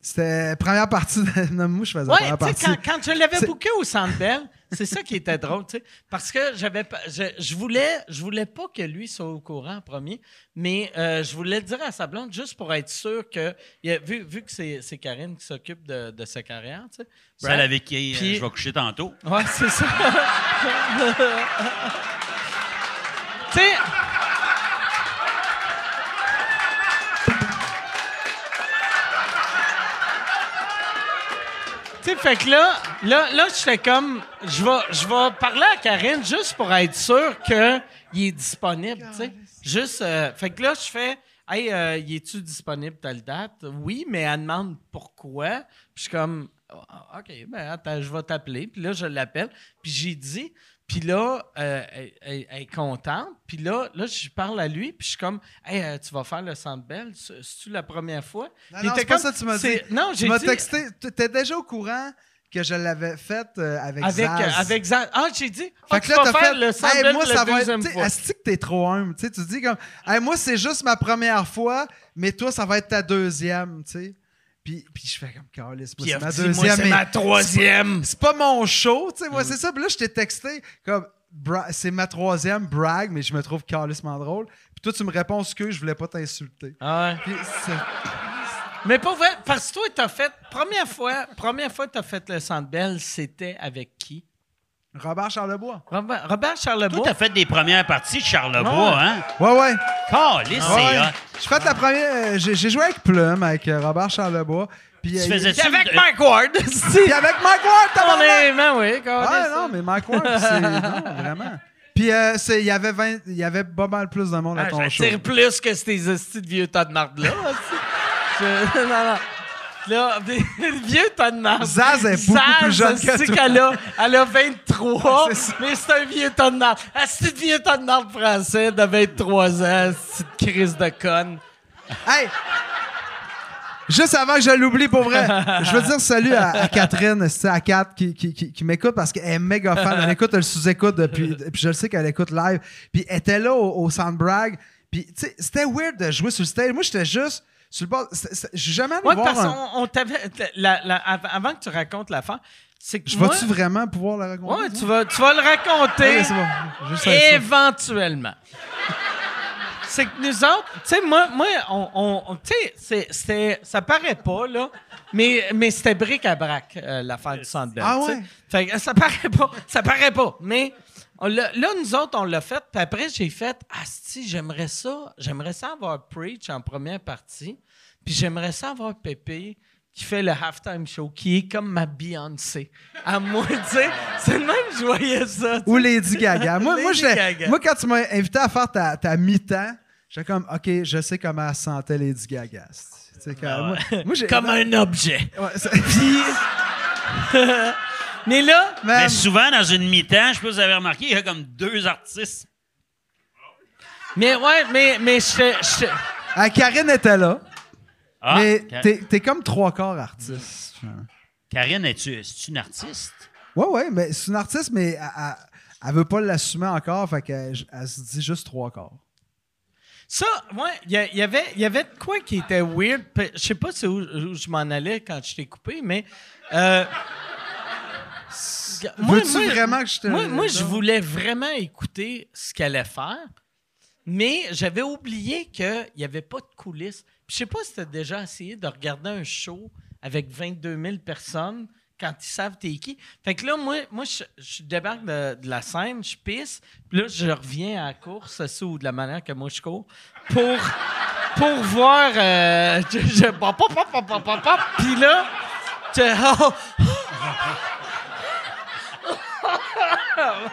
C'était la première partie de. [LAUGHS] Non, moi, je faisais la Ouais, première tu sais, partie. quand, quand je l'avais booké au Centre Bell, c'est ça qui était drôle, tu sais, parce que j'avais pas, je, je voulais, je voulais pas que lui soit au courant en premier, mais euh, je voulais le dire à sa blonde juste pour être sûr que, vu, vu que c'est c'est Karine qui s'occupe de, de sa carrière, tu sais. Celle avec qui euh, je vais coucher tantôt. Ouais, c'est ça. [LAUGHS] tu sais. Sais, fait que là, là, là j'étais comme, je vais, je parler à Karine juste pour être sûr qu'il est disponible. Juste, euh, fait que là, je fais, hey, euh, es-tu disponible telle date? Oui, mais elle demande pourquoi. Puis je suis comme, Ah, OK, ben attends, je vais t'appeler. Puis là, je l'appelle. Puis j'ai dit, puis là, euh, elle, elle- elle est contente. Puis là, là, je parle à lui. Puis je suis comme, hey, euh, tu vas faire le Centre Bell? C'est-tu la première fois? Non, non, c'est pas ça tu m'as dit. Non, Tu j'ai m'as dit. texté. Tu étais déjà au courant que je l'avais faite euh, avec, Avec, Zaz. avec Zaz. Ah, j'ai dit. Fait Ah, que tu là, vas faire fait. le Hey, sandbell moi, la va deuxième fois. asti que t'es trop humble? Tu dis comme. Hey, moi, c'est juste ma première fois, mais toi, ça va être ta deuxième, tu sais. Puis, puis je fais comme Carlis, c'est ma deuxième. c'est ma troisième. C'est pas mon show, tu sais. Mm. Moi, c'est ça. Puis là, je t'ai texté comme. C'est ma troisième brag, mais je me trouve carlissement drôle. Puis toi, tu me réponds ce que je voulais pas t'insulter. Ah ouais. Puis Mais pas vrai, parce que toi, t'as fait. Première fois, première fois que t'as fait le Sandbell, c'était avec qui? Robert Charlebois. Robert, Robert Toi, Charlebois. t'as fait des premières parties de Charlevoix, Ouais. hein? Ouais, ouais. Calisse, c'est Ouais. hot. J'ai fait la première. euh, J'ai j'ai joué avec Plume, avec euh, Robert Charlebois. Puis, euh, Tu faisais Puis ça avec Mike Ward. c'est- [LAUGHS] Puis avec Mike Ward, On tabarnak! est, ben oui, quand Ah non, mais Mike Ward, c'est. [LAUGHS] Non, vraiment. Puis euh, c'est- il y avait 20 il y avait pas mal plus de monde à Ah, ton show. J'attire plus que ces hosties de vieux tas de marde là. [LAUGHS] non, non. Là, [LAUGHS] vieux tas de marde. Zaz est beaucoup Zaz, plus jeune que c'est toi. qu'elle a, elle a 23, [LAUGHS] C'est ça. mais c'est un vieux tas de marde. C'est un vieux tas de marde français de 23 ans, c'est une crise de conne. Hey! Juste avant que je l'oublie pour vrai, je veux dire salut à, à Catherine, c'est à Kat qui, qui, qui, qui m'écoute parce qu'elle est méga fan. Elle écoute, elle sous-écoute depuis. Puis je le sais qu'elle écoute live. Puis elle était là au, au Soundbrag. Puis tu sais, c'était weird de jouer sur le stage. Moi, j'étais juste sur le bord. J'ai jamais allé Ouais, voir. parce un- qu'on on la- la- avant que tu racontes l'affaire, c'est que. Je moi- vas-tu vraiment pouvoir le raconter? Ouais, tu vas, tu vas le raconter. Bon. Juste. Éventuellement. C'est que nous autres, tu sais, moi, moi on, on- on- tu sais, c'est- c'était- ça paraît pas, là, mais, mais c'était bric-à-brac, euh, l'affaire du centre Bell, Ah ouais? Fait que ça paraît pas, ça paraît pas, mais l'a- là, nous autres, on l'a fait, puis après, j'ai fait, ah, si, j'aimerais ça, j'aimerais ça avoir Preach en première partie, puis j'aimerais ça avoir Pépé qui fait le halftime show, qui est comme ma Beyoncé. À moi, tu sais, c'est le même, je voyais ça. Ou Lady Gaga. moi, Gaga. moi, quand tu m'as invité à faire ta, ta mi-temps, j'étais comme, OK, je sais comment elle se sentait Lady Gaga. Moi, moi, j'ai- comme un objet. Ouais, c'est- [LAUGHS] Mais là, Mais souvent, dans une mi-temps, je sais pas si vous avez remarqué, il y a comme deux artistes. mais ouais, mais, mais je, je- ah, Karine était là, Ah, mais Ka- t'es t'es comme trois quarts artiste. Karine, es-tu es-tu une artiste? Ouais, ouais, mais c'est une artiste, mais elle, elle, elle veut pas l'assumer encore, fait qu'elle elle se dit juste trois quarts. ça, ouais, il y, il y avait, il y avait de quoi qui était weird. Je sais pas où je m'en allais quand je t'ai coupé, mais. euh, moi- Veux-tu moi- vraiment que je te. Moi, moi, je voulais vraiment écouter ce qu'elle allait faire, mais j'avais oublié qu'il n'y avait pas de coulisses. Puis je sais pas si tu as déjà essayé de regarder un show avec 22 000 personnes quand ils savent t'es qui. Fait que là, moi, moi je, je débarque de, de la scène, je pisse, puis là, je reviens à la course, ça, ou de la manière que moi je cours, pour, pour voir... euh, je, je- pop, pop, pop, pop, pop, pop, pop, puis là, oh, [LAUGHS]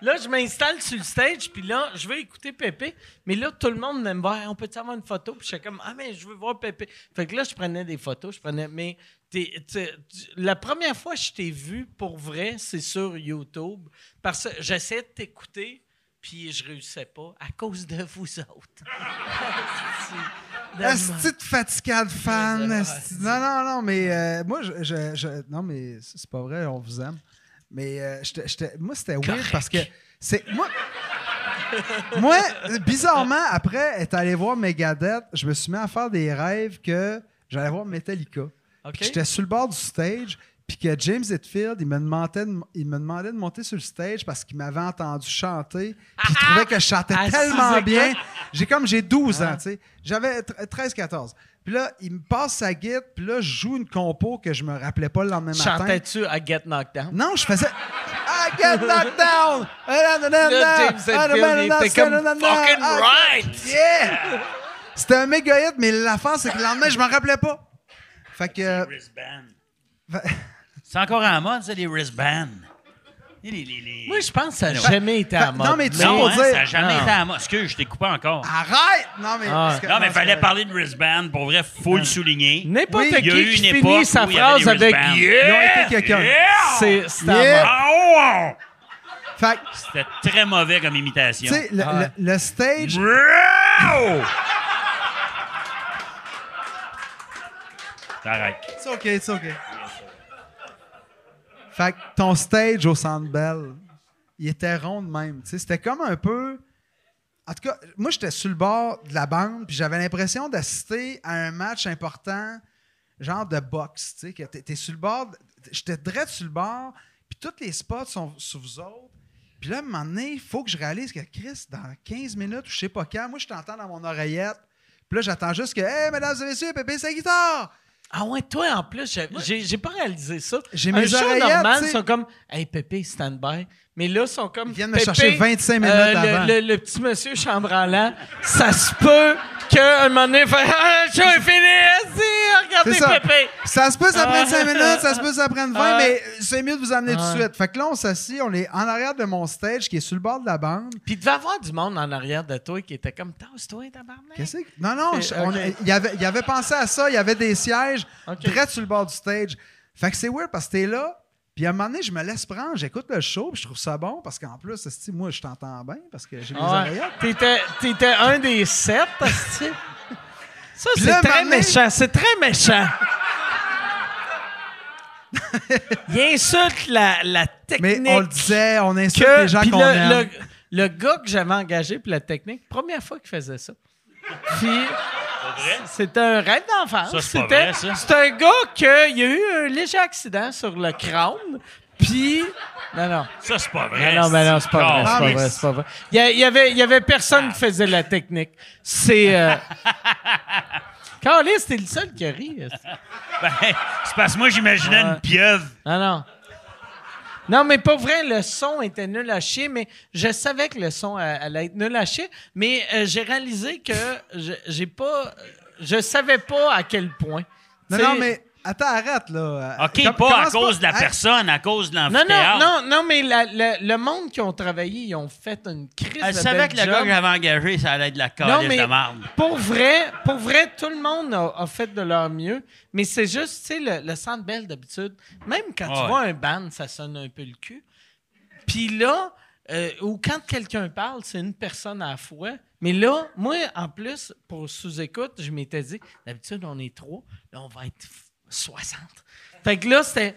Là, je m'installe sur le stage, puis là, je veux écouter Pépé, mais là, tout le monde me voir, on peut-tu avoir une photo? Puis je suis comme, ah, mais je veux voir Pépé. Fait que là, je prenais des photos, je prenais, mais t'es- la première fois que je t'ai vu, pour vrai, c'est sur YouTube, parce que j'essayais de t'écouter, puis je réussissais pas, à cause de vous autres. [LAUGHS] De Asti de fatigade fan. Non, non, non, mais euh, moi, je, je- je- Non, mais c'est pas vrai, on vous aime. Mais euh, moi, c'était weird parce que. c'est Moi, moi, bizarrement, après être allé voir Megadeth, je me suis mis à faire des rêves que j'allais voir Metallica. J'étais sur le bord du stage, puis que James Hetfield, il me, demandait de, il me demandait de monter sur le stage parce qu'il m'avait entendu chanter, puis il trouvait que je chantais Ah, tellement bien. J'ai comme, j'ai 12 ans, tu sais. J'avais 13-14. Puis là, il me passe sa guitare, puis là, je joue une compo que je me rappelais pas le lendemain matin. Chantais-tu à Get Knocked Down? Non, je faisais I get knocked down. [LAUGHS] James était comme fucking right! Yeah! C'était un méga hit, mais l'affaire, c'est que le lendemain, je m'en rappelais pas. Fait que. C'est encore à la mode, ça, les wristbands. Les- les- les- les- Moi, je pense que ça n'a jamais été à non, mode. mais tu sais, Non, pour hein, dire- ça n'a jamais Non. été à mode. Excuse, je t'ai coupé encore. Arrête! Non, mais. Ah. que- non, mais il fallait parler de wristband. Pour vrai, faut le souligner. N'importe Oui, qui il y a eu qui une finit sa phrase avec wristbands. Yeah! Ils ont été quelqu'un. Yeah! C'est Yeah! Ah, C'était très mauvais comme imitation. tu sais, le, Ah le- le stage. Wow! T'arrêtes. C'est OK, c'est OK. Fait que ton stage au Centre Bell, il était rond de même. C'était comme un peu... En tout cas, moi, j'étais sur le bord de la bande, puis j'avais l'impression d'assister à un match important, genre de boxe. Tu sais, que t'es, sur le bord... J'étais direct sur le bord, puis tous les spots sont sur vous autres. Puis là, à un moment donné, il faut que je réalise que Chris, dans 15 minutes ou je sais pas quand, moi, je t'entends dans mon oreillette. Puis là, j'attends juste que, hey, mesdames et messieurs, Pépé, sa guitare! Ah ouais, toi, en plus, j'ai- pas réalisé ça. J'ai Un mes show oreillettes, normal, tu sais. sont comme, hey, Pépé, stand by. Mais là, ils sont comme. Ils viennent me chercher 25 minutes euh, le- avant. Le, le petit monsieur chambranlant, ça se peut qu'un moment donné, il fait, ah, le show est fini, vas-y, regardez ça. Pépé. Ça se peut, ça prenne Ah. 5 minutes, ça se peut, ça prenne 20, Ah. mais c'est mieux de vous amener tout Ah. de suite. Fait que là, on s'assit, on est en arrière de mon stage qui est sur le bord de la bande. Puis il devait y avoir du monde en arrière de toi qui était comme, tasse-toi, tabarnak. Qu'est-ce que. Non, non, je- on- il, avait, il avait pensé à ça, il y avait des sièges Ok. direct sur le bord du stage. Fait que c'est weird parce que t'es là, puis à un moment donné, je me laisse prendre, j'écoute le show, puis je trouve ça bon parce qu'en plus, moi, je t'entends bien parce que j'ai mes oreillettes. T'étais, t'étais un des sept, asti. Ça, Puis c'est très méchant. C'est très méchant. Il insulte la, la Mais technique. on le disait, on insulte que, les gens puis qu'on le, aime. le, le gars que j'avais engagé pour la technique, première fois qu'il faisait ça. Puis, c'était un rêve d'enfance. C'était-. C'est un gars qui a eu un léger accident sur le crâne. Puis, non, non. Ça, c'est pas vrai. Non, non, mais non, c'est pas vrai, c'est pas vrai, c'est pas vrai. Il y, avait, il y avait personne qui faisait la technique. C'est... Euh... [LAUGHS] Carlis, t'es le seul qui a ri. est-ce que- Ben, c'est parce que moi, j'imaginais une pieuvre. Non, non. Non, mais pas vrai, le son était nul à chier, mais je savais que le son allait être nul à chier, mais euh, j'ai réalisé que je- j'ai pas... Je savais pas à quel point. Non, mais attends, arrête, là. OK, pas à cause de la personne, à cause de Non, l'amphithéâtre. non, non, non, mais la- la- le monde qui ont travaillé, ils ont fait une crise Elle de savait belle que le gars que j'avais engagé, ça allait être de la Non, calice mais de marde. pour vrai, pour vrai, tout le monde a, a fait de leur mieux. Mais c'est juste, tu sais, le, le Centre Bell, d'habitude, même quand tu Ouais. vois un band, ça sonne un peu le cul. Puis là, euh, ou quand quelqu'un parle, c'est une personne à la fois. Mais là, moi, en plus, pour sous-écoute, je m'étais dit, d'habitude, on est trois. Là, on va être f- 60. Fait que là, c'était.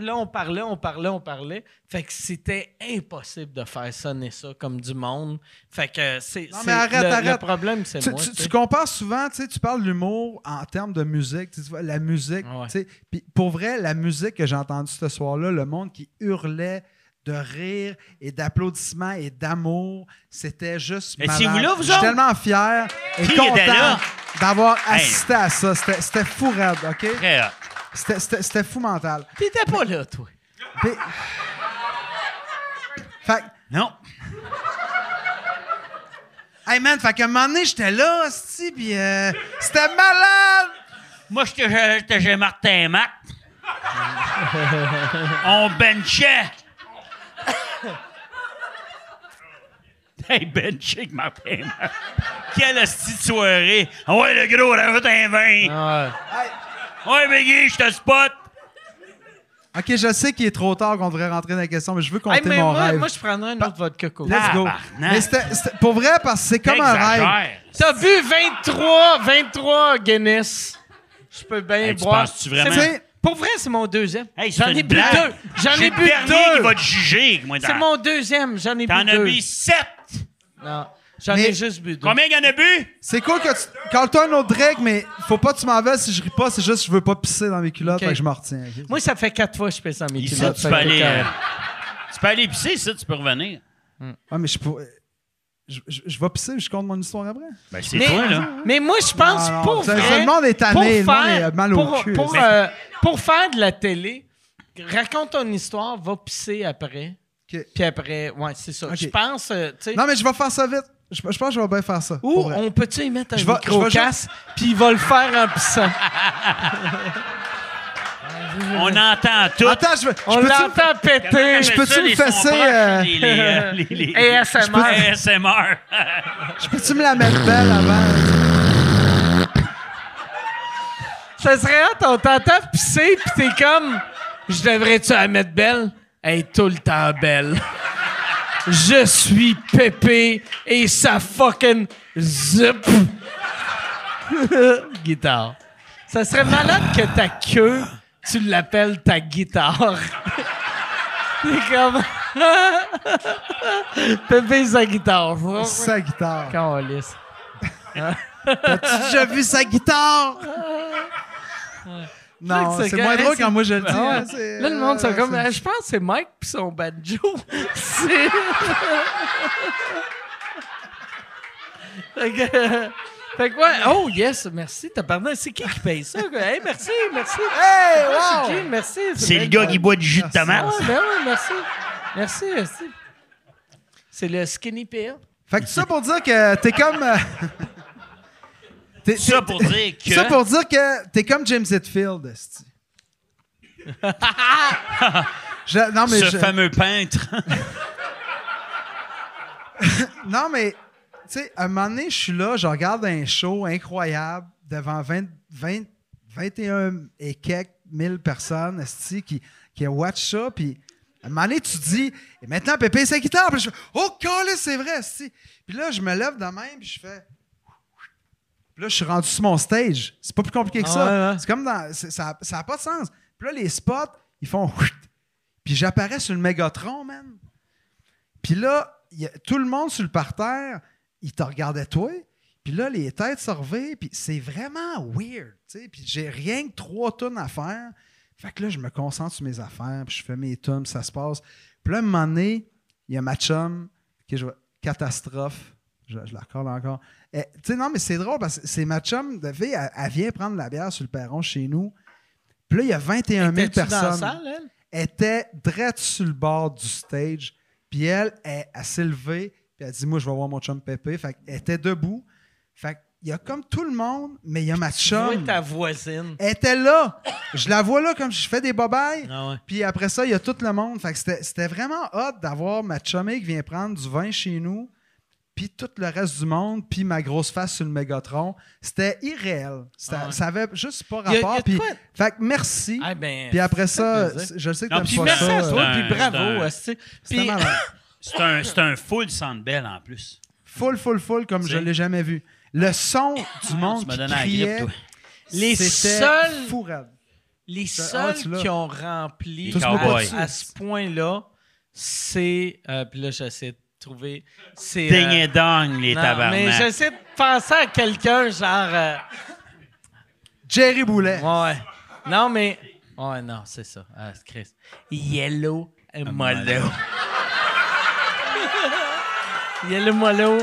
Là, on parlait, on parlait, on parlait. Fait que c'était impossible de faire sonner ça comme du monde. Fait que c'est. Non, mais arrête, le, arrête. Le problème, c'est Tu, moi. tu- tu tu sais. compares souvent, tu sais, tu parles de l'humour en termes de musique, tu vois, la musique, Ouais. pour vrai, la musique que j'ai entendue ce soir-là, le monde qui hurlait de rire et d'applaudissements et d'amour, c'était juste Mais malade. c'est vous là, vous Je suis tellement fier et Qui content d'avoir Hey. assisté à ça. C'était c'était fou raide, OK? C'était- C'était c'était fou mental. T'étais pas là, toi. Puis- Fait que- Non. Hey man, fait qu'à un moment donné, j'étais là, hostie, puis euh, c'était malade! Moi, j'étais j'étais chez Martin Mac. On benchait. Hey, benché avec Martin Mac. Quelle hostie de soirée. Ah ouais, le gros, rajoute un vin. Ah Ouais, Biggie, je te spot. Ok, je sais qu'il est trop tard qu'on devrait rentrer dans la question, mais je veux ouais. Hey, compter mais mon moi, rêve. moi, je prendrais un autre vodka cola. Let's go. Mais c'était c'était- pour vrai, parce que c'est comme un rêve. T'as bu 23, 23 Guinness? Je peux bien Hey, tu boire. penses-tu vraiment- Tu Pour vrai, c'est mon deuxième. Hey, c'est J'en ai bu blague. deux. J'en J'ai ai dernier deux. qui va te juger. moi, C'est mon deuxième. J'en ai bu T'en as deux. bu sept. Non, j'en ai juste bu deux. Combien il y en a bu? C'est cool que tu. Cale-toi un autre drink, mais faut pas que tu m'en veuilles si je ris pas, c'est juste que je veux pas pisser dans mes culottes, fait que je m'en retiens. Moi, ça fait quatre fois que je pèse dans mes culottes. tu peux aller. c'est euh, tu peux aller pisser, ça, tu peux revenir. Ah, mais je pourrais. Je, je- je vais pisser, je compte mon histoire après. Ben, c'est Mais, toi, là. mais moi, je pense Non, non, pour ça- vrai, ça, le monde est tanné, pour le monde faire- est mal au pour, cul. Pour, Mais- euh, pour faire de la télé, raconte ton histoire, va pisser après. Puis après, ouais, c'est ça. Je pense, euh. Non, mais je vais faire ça vite. Je, je pense que je vais bien faire ça. Ou on peut-tu y mettre un micro-casse, puis il va le faire en pissant? [LAUGHS] On entend tout. Attends, je, On l'entend péter. Je peux-tu me fesser, euh, Les, les, euh, [LAUGHS] les, les- ASMR. ASMR. je peux-tu me la mettre belle avant? Ça serait hot, on t'entend pisser, puis t'es comme, je devrais-tu la mettre belle? Elle est tout le temps belle. Je suis Pépé et sa fucking zip. [LAUGHS] guitare. Ça serait malade que ta queue, tu l'appelles ta guitare. [LAUGHS] T'es comme. [LAUGHS] Pépé sa guitare. Sa guitare. Calisse. [LAUGHS] T'as-tu déjà vu sa guitare? Non, c'est moins drôle quand moi je le dis. Ah ouais. hein, Là, le monde, c'est euh, comme. euh, Je pense que c'est Mike puis son banjo. c'est. Fait que. ouais. Oh, yes, merci. T'as pardon. C'est qui qui paye ça? quoi? Hey, merci, merci. Hey, wow! c'est qui? Merci. C'est le gars qui boit du jus de tomate. Ah, ben ouais, merci. Merci, merci. C'est le Skinny Pill. Fait que tout ça pour dire que t'es comme. euh, [LAUGHS] t'es- Ça pour dire que. Ça pour dire que t'es comme James Hetfield, esti. [LAUGHS] Je- non, mais ce je- fameux peintre. [LAUGHS] Non, mais, tu sais, à un moment donné, je suis là, je regarde un show incroyable devant 20, 20 21 et quelques mille personnes, qui, qui watch ça, puis à un moment donné, tu dis, et maintenant, Pépé, c'est guitare. Puis je fais, oh, câlisse, c'est vrai, esti. Puis là, je me lève de même, puis je fais. Puis là, je suis rendu sur mon stage. C'est pas plus compliqué que ça. ouais. C'est comme dans. Ça n'a pas de sens. Puis là, les spots, ils font. [LAUGHS] Puis j'apparais sur le Mégatron, man. Puis là, y a- tout le monde sur le parterre, il te regardait toi. Puis là, les têtes se revirent, puis c'est vraiment weird. tu sais. Puis j'ai rien que trois tonnes à faire. Fait que là, je me concentre sur mes affaires, puis je fais mes tonnes, ça se passe. Puis là, à un moment donné, il y a ma chum, que je catastrophe. Je, je la recolle encore. Eh, Tu sais, non, mais c'est drôle parce que c'est ma chum de fille, elle, elle vient prendre la bière sur le perron chez nous. Puis là, il y a 21 000 Étais-tu dans la personnes salle, elle? était direct sur le bord du stage. Puis elle, elle, elle s'est levée, puis elle a dit Moi, je vais voir mon chum Pépé. Fait qu'elle était debout. Fait qu'il y a comme tout le monde, mais il y a ma Tu vois chum. ta voisine. Elle était là. Je la vois là comme je fais des bobayes. Ah ouais. Puis après ça, il y a tout le monde. Fait que c'était c'était vraiment hot d'avoir ma chumée qui vient prendre du vin chez nous, puis tout le reste du monde, puis ma grosse face sur le Mégatron. C'était irréel. C'était- Ah ouais. Ça avait juste pas rapport. Puis, quoi- fait que merci. Ah ben, Puis après ça, je sais que t'aimes puis pas merci ça. à toi, euh, puis bravo. C'était Puis, malade. C'est un, c'est un full Sandbell en plus. Full, full, full, comme je sais. l'ai jamais vu. Le son du monde Tu qui criait, grippe, toi. les c'était seuls, les Ah, seuls qui ont rempli à, ce point-là, c'est. euh, puis là, j'essaie de trouver. C'est. Ding euh, et dong, les tabarnak. mais j'essaie de penser à quelqu'un, genre. euh, Jerry Boulet. ouais. Non, mais. Ouais, non, c'est ça. Ah, c'est Chris. Yellow Molo. Yellow Molo.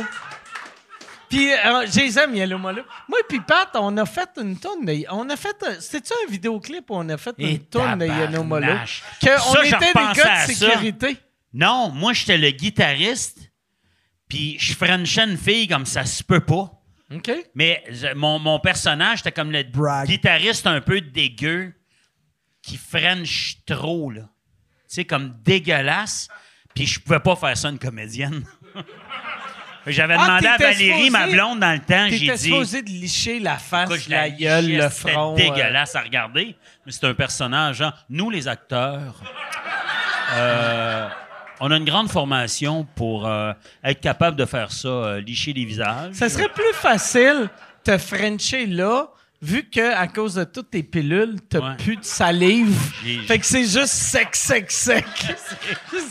Puis, euh, je les aime, Yellow Molo. Moi puis Pat, on a fait une tonne de... On a fait... un- C'était-tu un vidéoclip où on a fait Et une tonne de Yellow Molo? Que Ça, on était des gars de ça. sécurité. Non, moi, j'étais le guitariste, puis je frenchais une fille comme ça se peut pas. OK? Mais je- mon, mon personnage, c'était comme le Brag. guitariste un peu dégueu qui french trop, là. Tu sais, comme dégueulasse. Puis je pouvais pas faire ça une comédienne. [LAUGHS] J'avais Ah, demandé à Valérie, ma blonde, dans le temps, j'ai T'étais dit... supposé de licher la face, la la gueule, lichais, le c'était front. euh, dégueulasse à regarder. Mais c'est un personnage, genre, nous, les acteurs, euh, on a une grande formation pour euh, être capable de faire ça, euh, licher les visages. Ça serait plus facile te frencher là, vu que à cause de toutes tes pilules, t'as Ouais. plus de salive. Fait que c'est juste sec, sec, sec. [LAUGHS]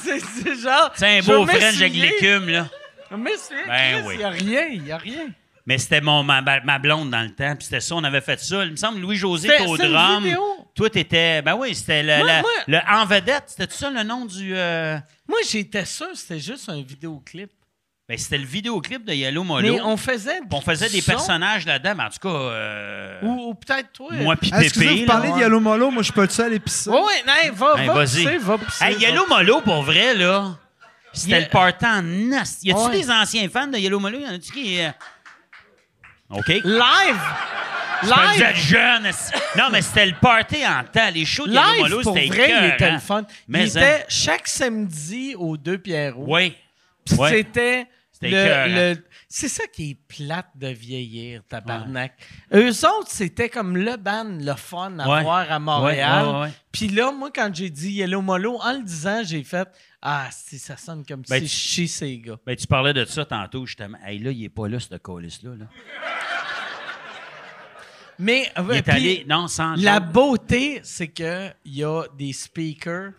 c'est c'est genre. C'est un beau French avec l'écume, là. Vais m'essuyer, Ben oui. Y a rien, y a rien. Mais c'était mon, ma, ma blonde dans le temps, puis c'était ça, on avait fait ça. Il me semble Louis-José au c'est une drum. vidéo. Toi, t'étais... Ben oui, c'était le, Moi- la- moi- le En Vedette. C'était ça le nom du... euh, Moi, j'étais sûr c'était juste un vidéoclip. Ben, c'était le vidéoclip de Yellow Molo. Mais on faisait. On faisait des son. personnages là-dedans, mais en tout cas... euh, Ou, ou peut-être toi. moi puis Pépé, vous là. parlez de Yellow Molo, moi je peux le seul pisser. Ouais, ouais, non, va, Hey, va vas-y. pisser, va pisser. Hey, va Yellow Molo, pour vrai, là, c'était le party en nas. Y a-tu Ouais. des anciens fans de Yellow Molo? Y en a-tu qui... euh, OK. Live! Vous êtes Live! jeune. Non, mais c'était le party en temps. Les shows de Yellow Live, Molo, pour c'était vrai, il était écœurant. le fun. Mais il hein? était chaque samedi aux deux Pierrot. Oui. Puis C'était le, écœurant. le- C'est ça qui est plate de vieillir, tabarnak. Eux autres, c'était comme le band, le fun à Ouais. voir à Montréal. Ouais, ouais, ouais. Puis là, moi, quand j'ai dit Yellow Molo, en le disant, j'ai fait Ah, si ça sonne comme Ben, si je chie ces gars. Ben, tu parlais de ça tantôt, justement. Hey, là, il est pas là, ce colis-là. Là. Mais Il euh, est puis allé... Non, sans... la beauté, c'est que il y a des speakers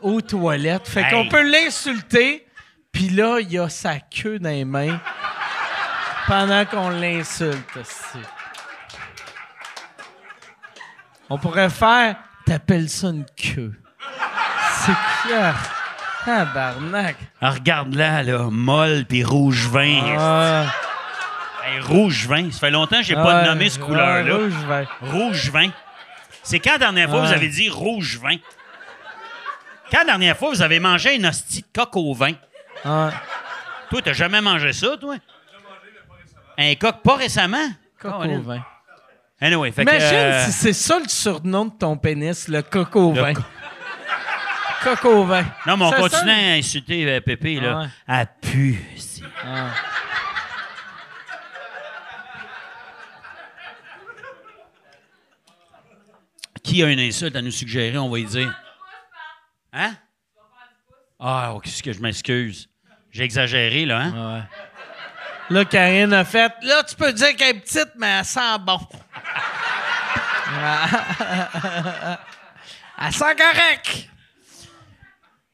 aux toilettes. Fait Hey. qu'on peut l'insulter, puis là, il a sa queue dans les mains pendant qu'on l'insulte. On pourrait faire T'appelles ça une queue. C'est quoi? Tabarnak. Ah, Regarde-la, là, molle puis rouge vin. Ah, Hey, rouge vin. Ça fait longtemps que j'ai pas ouais, nommé cette couleur-là. rouge vin. Rouge vin. C'est quand la dernière fois vous avez dit rouge vin? Quand la dernière fois vous avez mangé une hostie de coq au vin? Ouais. Toi, t'as jamais mangé ça, toi? Un coq pas récemment? Coq au vin. Anyway, fait que, Imagine euh, si c'est ça le surnom de ton pénis, le coq au Le vin. co- Coq au vin. Non, mais on Ça continue sonne- à insulter euh, Pépé, là. Ah ouais. À pu. si. Ah. Qui a une insulte à nous suggérer, on va y dire? Hein? Ah, oh, qu'est-ce que je m'excuse. J'ai exagéré, là, hein? Ah ouais. Là, Karine a fait. Là, tu peux dire qu'elle est petite, mais elle sent bon. [LAUGHS] elle sent correct.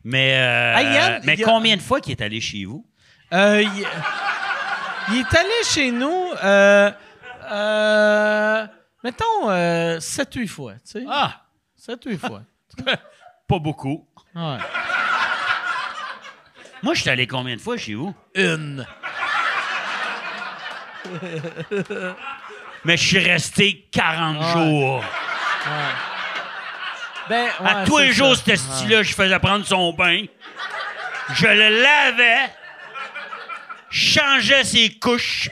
Mais, euh, Hey, Yann, mais combien de fois qu'il est allé chez vous? Euh, il, il est allé chez nous, euh, euh, mettons, euh, 7-8 fois. Tu sais? Ah! 7-8 fois. [LAUGHS] Pas beaucoup. Ouais. Moi, je suis allé combien de fois chez vous? Une. Mais je suis resté 40 Ouais. jours. Ben, à tous c'est les jours, ce style-là, je faisais prendre son bain. Je le lavais. Je changeais ses couches.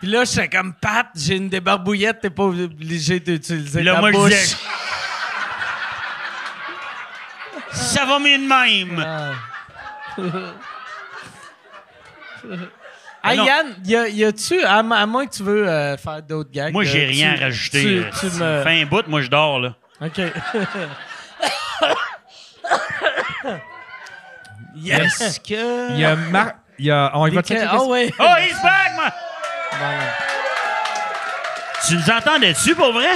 Puis là, j'étais comme Pat, j'ai une débarbouillette, t'es pas obligé d'utiliser Là, ta moi, je bouche. disais. Ça va mieux de même. Ah, Ah non. Yann, y, a- y a-tu, à, mo- à moins que tu veux euh, faire d'autres gags. Moi, j'ai euh, rien tu- à rajouter. Tu, euh, tu me... Fin bout, moi, je dors, là. OK. [COUGHS] yes. Est-ce que. Il y a Mar... Il y a... On y va checker Ah ouais. Oh, he's back, moi! Voilà. Tu nous entendais dessus, pour vrai?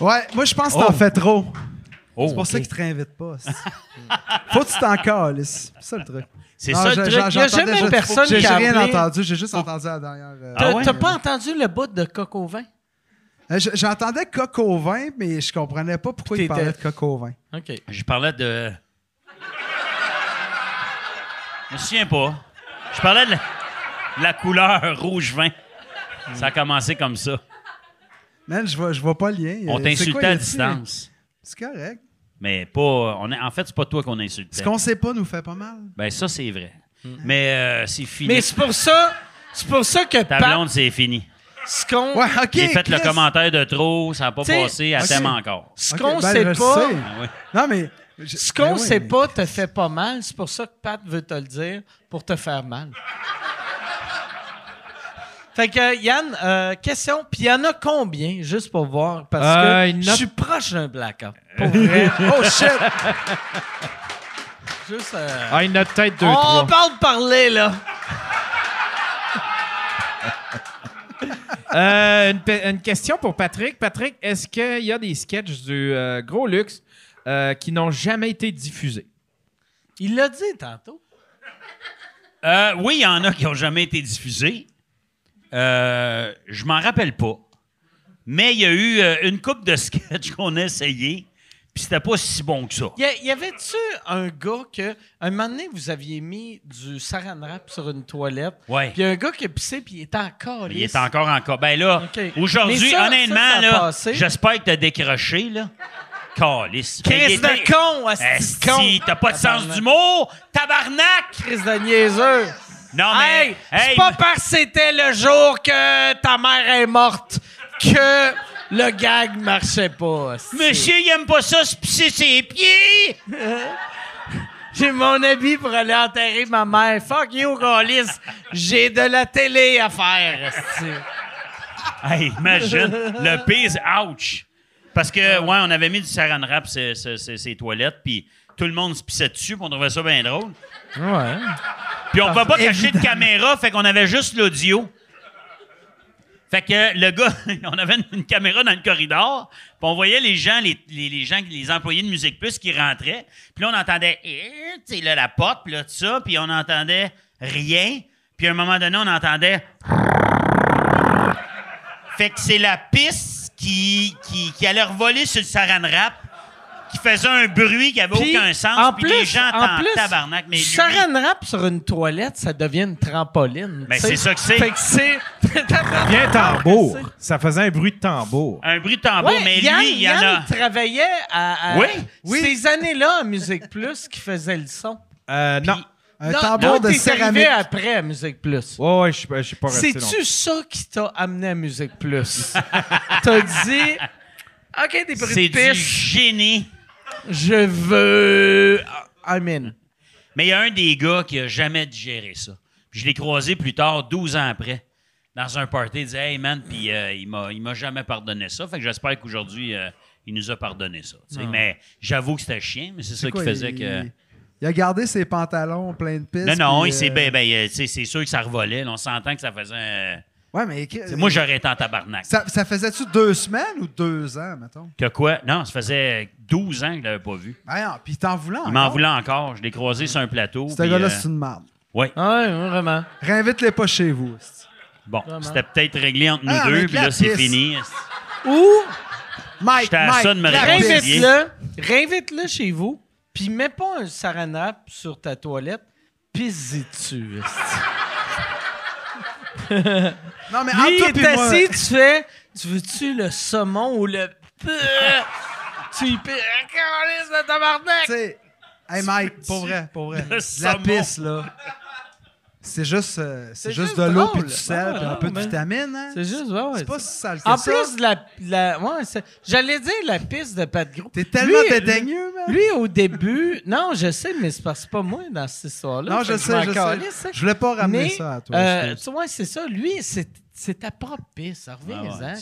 Ouais, moi, je pense que t'en Oh. fais trop. Oh, C'est pour ça qu'ils te réinvitent pas. [LAUGHS] Faut que tu t'en cales. C'est ça le truc. C'est ça, le truc. Il y a jamais juste- personne J'ai qui j'ai a rien appelé. entendu. J'ai juste entendu la dernière. euh, T'as Ah ouais? t'as pas entendu le bout de coq au vin? Euh, J'entendais coq au vin, mais je comprenais pas pourquoi il parlait de coq au vin. OK. Je parlais de. Je me souviens pas. Je parlais de la, de la couleur rouge vin. Ça a commencé comme ça. Man, je vois, je vois pas le lien. On Euh, t'insultait à a-t-il- distance. C'est correct. Mais pas. On est, en fait, c'est pas toi qu'on insultait. Ce qu'on sait pas nous fait pas mal. Ben, ça, c'est vrai. Mais euh, c'est fini. Mais c'est pour ça, c'est pour ça que Ta Pat, blonde, c'est fini. ce qu'on Ouais. J'ai fait le commentaire de trop, ça n'a pas T'sais, passé, elle ok. t'aime encore. ce qu'on ben, sait pas, sais. Ah oui. Non, mais. je- ce qu'on ben oui, sait mais- pas te fait pas mal. C'est pour ça que Pat veut te le dire pour te faire mal. Fait que Yann, euh, question. Puis il y en a combien, juste pour voir, parce Euh, que y je suis proche d'un blackout. Pour vrai. [LAUGHS] Oh shit! juste. euh, Ah, il y en a peut-être deux, on trois. parle de parler là. [LAUGHS] Euh, une, une question pour Patrick. Patrick, est-ce qu'il y a des sketchs du euh, Gros Luxe euh, qui n'ont jamais été diffusés? Il l'a dit tantôt. Euh, oui, il y en a qui n'ont jamais été diffusés. Euh, je m'en rappelle pas. Mais il y a eu euh, une coupe de [LAUGHS] sketchs qu'on a essayé, puis c'était pas si bon que ça. Y, a- y avait-tu un gars que, un moment donné, vous aviez mis du saran wrap sur une toilette, Ouais. puis y a un gars qui a pissé, puis il était encore Il est encore en cas. Ben là, OK. Mais aujourd'hui, ça, honnêtement, ça, ça a là, passé. j'espère que t'as décroché, là. Calice. Ben, il Chris était- de con, asti de con. Esti, t'as pas de sens Tabarnak. d'humour, tabarnak! Chris de niaiseux. Non, mais. Hey, hey, c'est pas parce que c'était le jour que ta mère est morte que le gag marchait pas. Monsieur, il aime pas ça se pisser ses pieds! [LAUGHS] J'ai mon habit pour aller enterrer ma mère. Fuck you, Callis. J'ai de la télé à faire. Hey, imagine, le pire, ouch! Parce que, ouais, on avait mis du saran wrap sur ses toilettes, puis tout le monde se pissait dessus, puis on trouvait ça bien drôle. Ouais. Puis on pouvait pas cacher de caméra, fait qu'on avait juste l'audio. Fait que le gars, [LAUGHS] on avait une, une caméra dans le corridor, puis on voyait les gens, les, les, les gens, les employés de Musique Plus qui rentraient, puis là, on entendait, eh, là, la porte, puis là, tout ça, puis on entendait rien, puis à un moment donné, on entendait... [LAUGHS] Fait que c'est la piste qui, qui, qui allait revoler sur le saran wrap, qui faisait un bruit qui avait Puis, aucun sens, en puis plus, les gens en plus, tabarnak. Mais lui- Saran wrap sur une toilette, ça devient une trampoline. Ben, tu sais. c'est ça que c'est. Fait que c'est. [LAUGHS] Bien tambour. Ça faisait un bruit de tambour. un bruit de tambour, Ouais, mais Yann, lui, il y en Yann a... travaillait à, à- Oui, oui. ces années-là à Musique Plus qui faisait le son. Euh, non. Un Non, tambour non, de céramique. arrivé après à Musique Plus. Ouais, ouais, je suis pas, je suis pas resté. C'est-tu ça qui t'a amené à Musique Plus? [LAUGHS] T'as dit, OK, des bruits C'est de du piste, génie. Je veux... I'm in. Mais il y a un des gars qui a jamais digéré ça. Puis je l'ai croisé plus tard, 12 ans après, dans un party. Il disait Hey man, puis euh, il m'a il m'a jamais pardonné ça. Fait que j'espère qu'aujourd'hui, euh, il nous a pardonné ça. tu sais. Mais j'avoue que c'était chien, mais c'est ça qui faisait il- que. Il a gardé ses pantalons pleins de pistes. Non, non, puis, il s'est euh, ben, ben, euh, tu sais, c'est sûr que ça revolait. là. on s'entend que ça faisait. euh, Ouais, mais. Moi, j'aurais été en tabarnak. Ça, ça faisait-tu deux semaines ou deux ans, mettons? Que quoi? Non, ça faisait 12 ans que je l'avais pas vu. Non, puis il t'en voulait Il m'en encore? voulait encore. Je l'ai croisé sur un plateau. Ce gars-là, euh, c'est une merde. ouais. Ouais, vraiment. Réinvite-les pas chez vous. Bon, c'était peut-être réglé entre nous Ah, deux, puis là, c'est fini. Ou Mike, J'étais à Mike, réinvite-le, réinvite-le chez vous, puis mets pas un saranap sur ta toilette, pisse-y dessus. Non, mais Lui, entre toi pis moi, assis, tu fais, tu veux-tu le saumon ou le... tu y Câlisse de tabarnak! hey Mike, pour vrai, pour vrai. La pisse, là. C'est juste, euh, c'est juste juste de l'eau puis du sel Ah, puis un peu de vitamine, hein? C'est juste, ouais, ouais. C'est pas si sale que En ça. plus, la, la, ouais, j'allais dire la piste de Pat Gros. T'es tellement dédaigneux, man. Lui, au début, non, je sais, mais c'est parce que c'est pas moi dans cette histoire-là. non, je sais, je calisse, sais. hein. Je voulais pas ramener Mais, ça à toi. euh, tu vois, c'est ça. Lui, c'est c'est ta propre piste. Reviens-en, Ah ouais,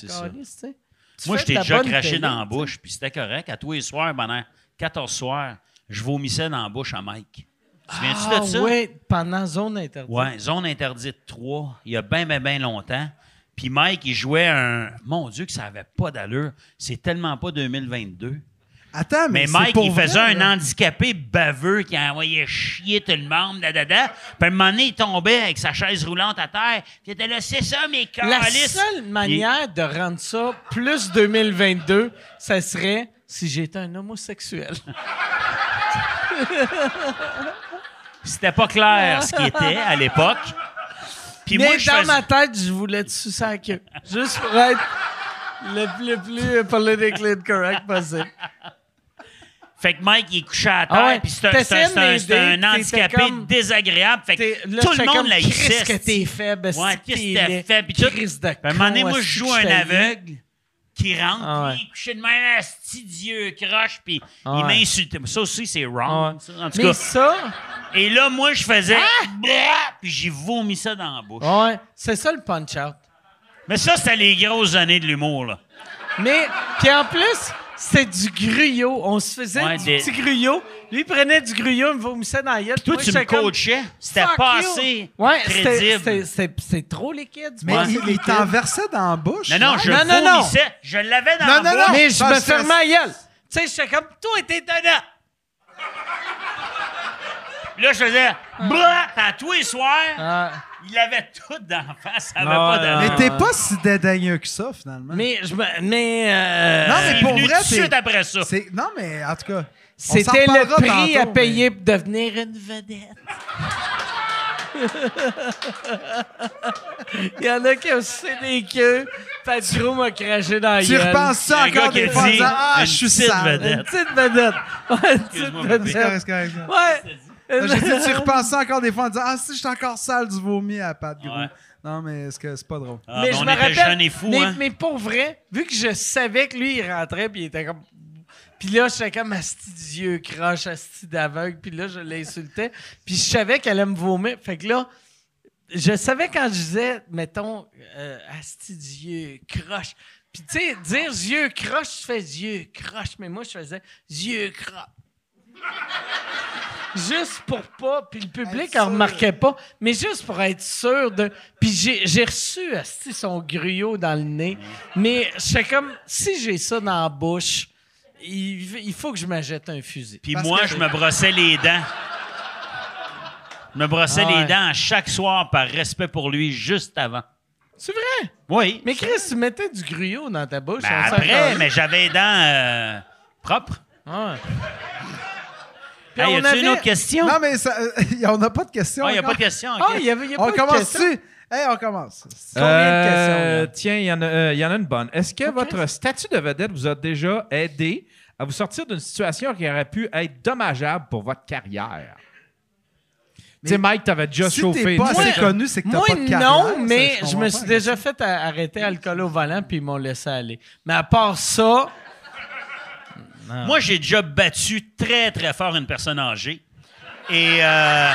ça. Tu Moi, je t'ai de déjà craché dans la bouche, puis c'était correct. À tous les soirs, pendant 14 soirs, je vomissais dans la bouche à Mike. Souviens-tu Ah, de ça? oui, pendant zone interdite. Ouais, zone interdite 3, il y a bien, bien, bien longtemps. Puis Mike, il jouait un. Mon Dieu, que ça avait pas d'allure. C'est tellement pas 2022. Attends, mais, Mais Mike, pour il faisait vrai, un là. handicapé baveux qui envoyait chier tout le monde, da, da, da. Puis à un moment donné, il tombait avec sa chaise roulante à terre. Puis il était là, c'est ça, mes La seule manière de rendre ça plus 2022, ça serait si j'étais un homosexuel. [LAUGHS] C'était pas clair ce qui était à l'époque. Puis Mais moi, je dans faisais- ma tête, je voulais te sucer la queue. Juste pour être le, le plus politically correct possible. Fait que Mike, il est couché à terre, Ah ouais. puis c'est un, un- handicapé comme- désagréable. Fait que là, tout le monde l'a Chris, que t'es. Ouais, esti, qu'est-ce t'es que t'as fait? Puis tout. De à un moment donné, con, moi, je joue un aveugle qui rentre, Ah ouais. puis il couché de même, asti Dieu, croche, puis Ah il ouais. m'insultait. Ça aussi, c'est Ah wrong. ouais. ça, En tout Mais cas. ça, Et là, moi, je faisais. Ah! Puis j'ai vomi ça dans la bouche. ouais, c'est ça le punch-out. Mais ça, c'était les grosses années de l'humour, là. Mais, puis en plus, c'était du gruyot. On se faisait Ouais, du des- petit gruyot. Lui, il prenait du gruyot, il me vomissait dans la gueule. Toi, Moi, tu me comme, coachais. C'était pas you. assez Ouais, c'était- crédible. c'est trop liquide. Mais Ouais. il, C'est il t'en versait dans la bouche? Non, non, je Non, non, non. vomissais. Je l'avais dans Non, la non, bouche. non. Mais je me fermais la gueule. Tu sais, j'étais comme, toi, t'es étonnant. Puis là, je faisais. Blah! À tous les soirs, Ah, il avait tout d'en face. Ça avait pas d'allure. Mais t'es pas si dédaigneux que ça, finalement. mais, je me, mais, euh, Non, mais pour venu vrai, tout de suite après ça. C'est- Non, mais en tout cas. on s'en c'était le reparlera prix à tantôt, payer pour devenir une vedette. [LAUGHS] Il y en a qui ont sucé des queues. Pat Gros m'a craché dans la Tu gueule. repenses ça Il y a un encore gars qui des a fois en dit disant Ah, une je suis petite sale. vedette. Une petite vedette. Ouais, une petite Excuse-moi, C'est vedette. correct, c'est correct. Tu [LAUGHS] repenses ça encore des fois en disant Ah, si, je suis encore sale du vomi à Pat Gros. Ouais. Non, mais est-ce que c'est pas drôle? Ah, mais ben, je on me était rappelle. jeunes et fous, mais, hein. mais pour vrai, vu que je savais que lui, il rentrait, puis il était comme. Puis là, j'étais comme asti d'yeux croche, asti d'aveugle, puis là, je l'insultais. Puis je savais qu'elle allait me vomir. Fait que là, je savais quand je disais, mettons, euh, asti d'yeux croche. Puis tu sais, dire yeux croche, tu fais yeux croche, mais moi, je faisais yeux croche. Juste pour pas, puis le public en remarquait pas, mais juste pour être sûr de. Puis j'ai, j'ai reçu asti, son gruyot dans le nez, mais j'étais comme, si j'ai ça dans la bouche, il, il faut que je m'achète un fusil. Puis Parce moi, que- je me brossais les dents. Je me brossais Ah ouais. les dents chaque soir par respect pour lui juste avant. C'est vrai? Oui. Mais Chris, tu mettais du gruyot dans ta bouche. Ben on s'en après, calait. mais j'avais les dents euh, propres. Ouais. Puis Hey, y on a-tu avait- une autre question? Non, mais ça, [LAUGHS] on n'a pas de questions. Ah, il n'y a pas de question. Ah, y avait, y a On pas de commence question. dessus. Hey, on commence. Combien de questions, Euh, là? Tiens, il y, en a- euh, il y en a une bonne. Est-ce que votre statut de vedette vous a déjà aidé à vous sortir d'une situation qui aurait pu être dommageable pour votre carrière? Tu sais, Mike, t'avais déjà si chauffé. pas Moi, assez connu, c'est que t'as pas de carrière. non, ça, mais je, comprends me suis déjà question. fait a- arrêter alcool au volant, puis ils m'ont laissé aller. Mais à part ça, Moi, j'ai déjà battu très, très fort une personne âgée. Et. euh,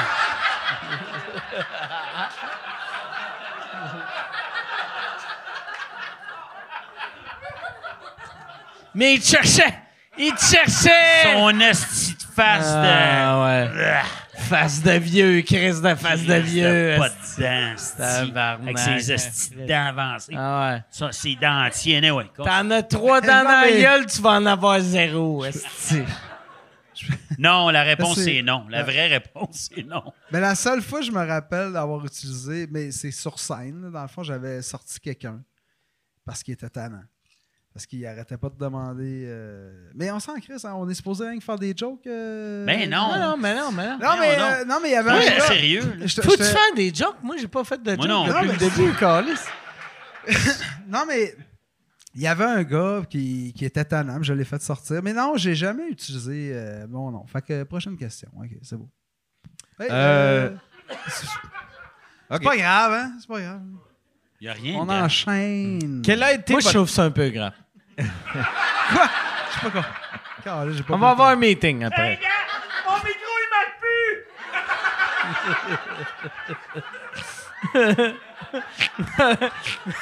mais ils te cherchaient! Ils te cherchaient! son esti de face Ah, ouais. Face de vieux, Chris de face de vieux. Pas de dents. Avec ses esti de dents avancées. Ah ouais. Ça, c'est dentier, anyway. T'en as trois dans la gueule, tu vas en avoir zéro. esti. [LAUGHS] Non, la réponse, C'est- c'est non. La vraie réponse, c'est non. Mais la seule fois que je me rappelle d'avoir utilisé, mais c'est sur scène, dans le fond, j'avais sorti quelqu'un parce qu'il était tannant. Parce qu'il arrêtait pas de demander. euh, Mais on s'en crisse, hein, on est supposé rien que faire des jokes. euh, Ben non. Non, non, mais non, mais non. Non, mais, non. euh, non, mais il y avait un je gars- sérieux. Je Faut-tu je te- faire des jokes? Moi, j'ai pas fait de Moi jokes non. depuis le début, [LAUGHS] Carlis. [LAUGHS] Non, mais il y avait un gars qui, qui était tannant, je l'ai fait sortir. Mais non, j'ai jamais utilisé euh, mon nom. Fait que prochaine question. OK, c'est beau. Hey, Euh, c'est pas grave, hein? C'est pas grave. Il n'y a rien. On de- enchaîne. Quel a été Moi, je votre- trouve ça un peu grave. Quoi? Je sais pas quoi. Calais, j'ai pas On va avoir un meeting après. Mon micro, il marche plus!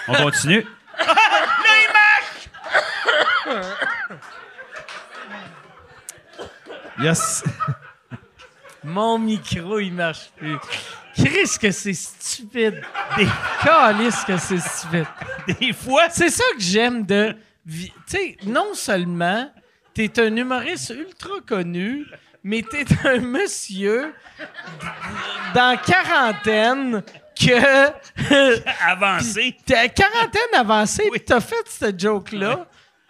On continue. [LAUGHS] Yes. Mon micro, il marche plus. Chris, que c'est stupide. Des calices que c'est stupide. Des fois, C'est ça que j'aime de. Tu sais, non seulement t'es un humoriste ultra connu, mais t'es [LAUGHS] un monsieur dans quarantaine que. [LAUGHS] avancer. T'es quarantaine avancée, Oui. t'as fait cette joke-là,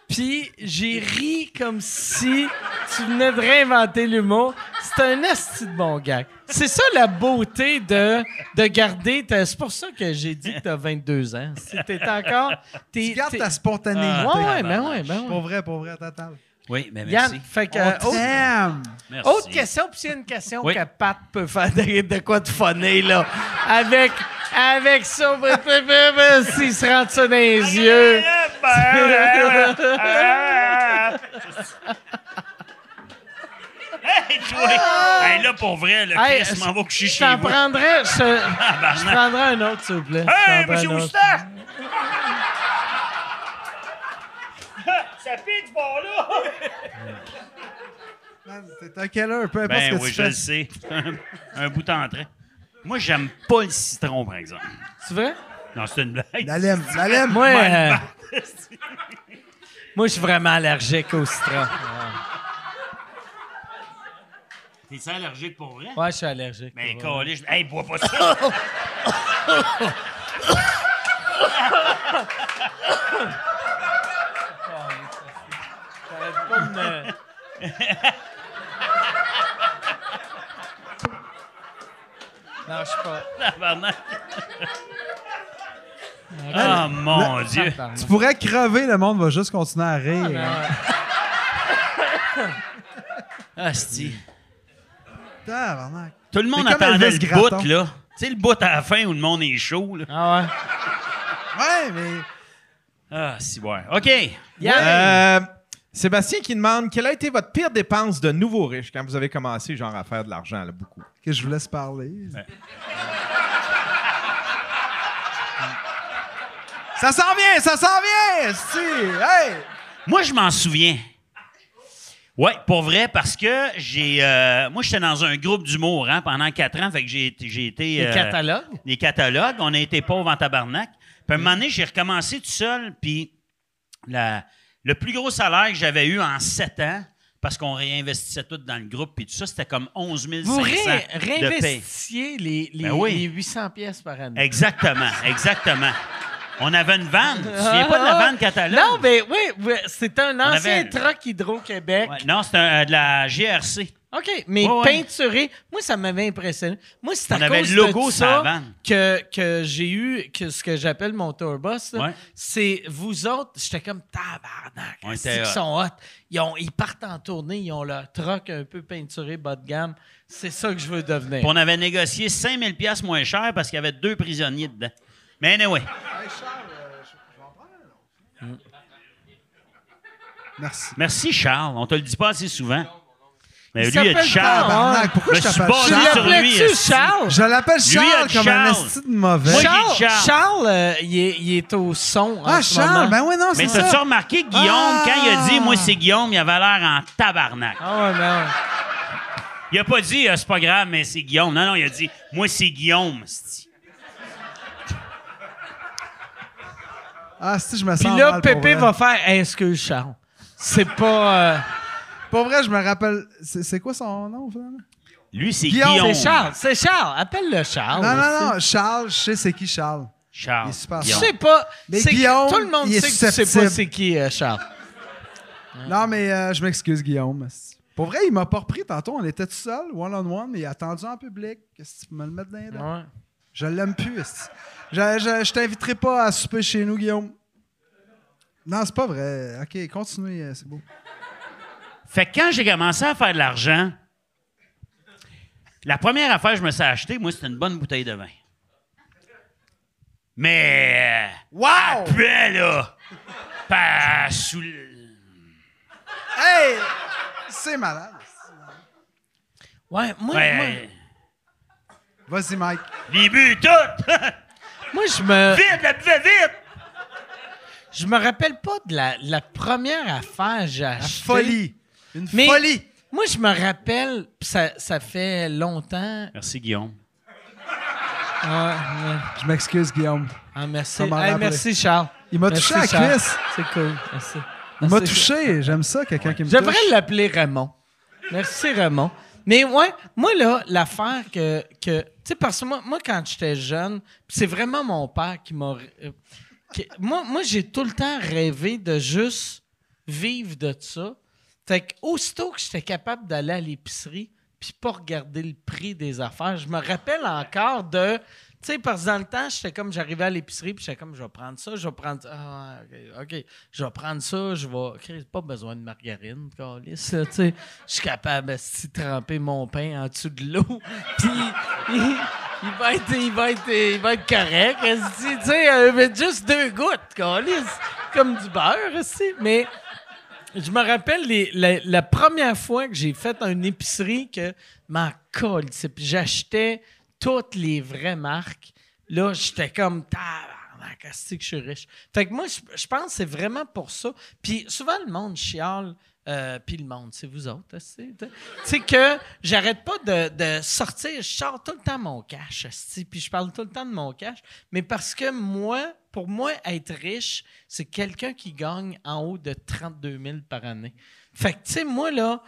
puis j'ai ri comme si tu venais de réinventer l'humour. C'est un asti de bon gag. C'est ça la beauté de, de garder... ta- C'est pour ça que j'ai dit que t'as 22 ans. Si T'es encore... t'es- Tu gardes t'es- ta spontanéité. Ouais, ouais, ben ouais, ben ouais. Pour vrai, pour vrai, total. Oui, mais Yann, merci. fait que... On euh, autre, t'aime. Merci. autre question, puis c'est une question Oui. que Pat peut faire de, de quoi de funner, là. Avec, avec ça, ben, ben, ben, ben, s'il se rentre ça dans les yeux... Hey, toi! Hey, là, pour vrai, le Hey, Chris m'en va coucher Je chez t'en vous. prendrais... Je, [LAUGHS] je Tabarnak. prendrais un autre, s'il vous plaît. Je Hey, prendrais monsieur un autre. [LAUGHS] Ça pique, ce bord-là! Man, T'es un killer, peu importe Ben ce que oui, tu je fais. le sais. un, [LAUGHS] un bout en train. Moi, j'aime pas le citron, par exemple. C'est vrai? Non, c'est une blague. La lème, la lème. Moi, euh, moi, je suis vraiment allergique au citron. T'es-tu allergique pour vrai? Ouais, je suis allergique. Ben, Ouais. calé, je... Hey, bois pas ça! T'arrêtes pas de me- Non, je suis pas. Tabarnak. Oh, mon Dieu. Tu pourrais crever, le monde va juste continuer à rire. Ah, Asti. Tabarnak. Tout le monde attendait le bout, là. Tu sais, le bout à la fin où le monde est chaud, là. Ah ouais. Ouais, mais. Ah, si, ouais. OK. Euh, Sébastien qui demande quelle a été votre pire dépense de nouveau riche quand vous avez commencé genre à faire de l'argent là, beaucoup? Que je vous laisse parler. Ça s'en vient, ça s'en vient! esti! Hey! Moi, je m'en souviens. Ouais, pour vrai, parce que j'ai. euh, moi, j'étais dans un groupe d'humour hein, pendant quatre ans, fait que j'ai été- j'ai été. Les euh, catalogues? les catalogues. On a été pauvres en tabarnak. Puis à un moment donné, j'ai recommencé tout seul. Puis la- le plus gros salaire que j'avais eu en sept ans, parce qu'on réinvestissait tout dans le groupe, puis tout ça, c'était comme 11 500 Vous ré- de paye. réinvestissiez les, les, Ben oui. les 800 pièces par année. Exactement, exactement. On avait une vanne. Tu te souviens pas de la vanne catalogue? Non, mais oui, c'était un ancien avait- truck Hydro-Québec. Ouais, non, un- euh, de la GRC. OK, mais Ouais, ouais. peinturé, moi, ça m'avait impressionné. Moi, c'est à On avait cause le logo de ça que, que j'ai eu que ce que j'appelle mon tour. Ouais. C'est vous autres, j'étais comme tabarnak. On c'est qu'ils hot. sont hot. Ils, ont- ils partent en tournée, ils ont leur truck un peu peinturé bas de gamme. C'est ça que je veux devenir. Puis on avait négocié 5000 pièces moins cher parce qu'il y avait deux prisonniers dedans. Mais anyway, Merci. merci Charles. On te le dit pas assez souvent. Mais lui, il a dit Charles. Tabarnak, pourquoi Je je t'appelle basé Charles? sur lui, l'appelais-tu esti. Charles? Je l'appelle Lui, il a Charles dit comme un Charles. esti de mauvais. Moi, j'ai Charles, Charles. Charles, euh, il, est, il est au son. en ah, ce Charles, moment. ben oui, non, c'est Mais ça. t'as-tu remarqué que Guillaume, Ah! quand il a dit moi c'est Guillaume, il avait l'air en tabarnak. Ah ouais, ben ouais. Il a pas dit euh, c'est pas grave, mais c'est Guillaume. Non, non, il a dit moi c'est Guillaume. esti. Ah, si, je me sens Puis là, mal, pour Pépé vrai. va faire Hey, Excuse Charles. C'est pas. euh, Pour vrai, je me rappelle. C'est c'est quoi son nom, finalement? Lui, c'est Guillaume. Guillaume. C'est Charles. C'est Charles. Appelle-le Charles. non, non, non. Charles, je sais c'est qui Charles. Charles. Il est super Je Guillaume. sais pas. Mais c'est que Guillaume, tout le monde il est sait que tu sais pas susceptible. c'est qui euh, Charles. [LAUGHS] Non, mais euh, je m'excuse, Guillaume. Pour vrai, il m'a pas repris tantôt. On était tout seul, one-on-one, mais il a attendu en public. Qu'est-ce que tu peux me le mettre dans les dents? Ouais. Je l'aime plus. esti. Je, je, je t'inviterai pas à souper chez nous, Guillaume. Non, c'est pas vrai. OK, continuez, euh, c'est beau. Fait que quand j'ai commencé à faire de l'argent, la première affaire que je me suis acheté, moi, c'était une bonne bouteille de vin. Mais. Wow! Après, là. pas sous le- Hey! C'est malade. Ouais, moi, Ouais, Vas-y, Mike. les buts, tout! [LAUGHS] moi, je me. vite, la buvette, vite! Je me rappelle pas de la, la première affaire que j'ai La achetée. folie. Une Mais- folie. Moi, je me rappelle, pis ça, ça fait longtemps. Merci, Guillaume. Ouais. Je m'excuse, Guillaume. Ah, merci. Hey, merci, Charles. Il m'a Merci, touché à la Charles. cuisse. C'est cool. Merci. Il m'a Merci. touché. J'aime ça, quelqu'un qui me Je devrais touche. l'appeler Raymond. Merci, Raymond. Mais ouais, moi, là, l'affaire que. que tu sais, parce que moi, quand j'étais jeune, c'est vraiment mon père qui m'a. euh, moi j'ai tout le temps rêvé de juste vivre de ça. Fait que, aussitôt que j'étais capable d'aller à l'épicerie, puis pas regarder le prix des affaires, je me rappelle encore de. Sais, parce que dans le temps, j'étais comme, j'arrivais à l'épicerie, puis j'étais comme, je vais prendre ça, je vais prendre ça. Ah, OK, je vais prendre ça, je vais. Chris, pas besoin de margarine, là, tu sais. Je suis capable de tremper mon pain en dessous de l'eau, [LAUGHS] puis il, va être, il, va être, il va être correct, tu sais, euh, juste deux gouttes, câlisse, comme du beurre, esti. mais. Je me rappelle la, la première fois que j'ai fait une épicerie que ma colle, j'achetais toutes les vraies marques. Là, j'étais comme tabarnak, asti que je suis riche. Fait que moi, je, pense que c'est vraiment pour ça. Puis souvent, le monde chiale. euh, puis le monde, c'est vous autres, tu sais. Que j'arrête pas de, de sortir, je sors tout le temps mon cash, puis je parle tout le temps de mon cash, mais parce que moi, pour moi, être riche, c'est quelqu'un qui gagne en haut de 32 000 par année. Fait que, tu sais, moi, là,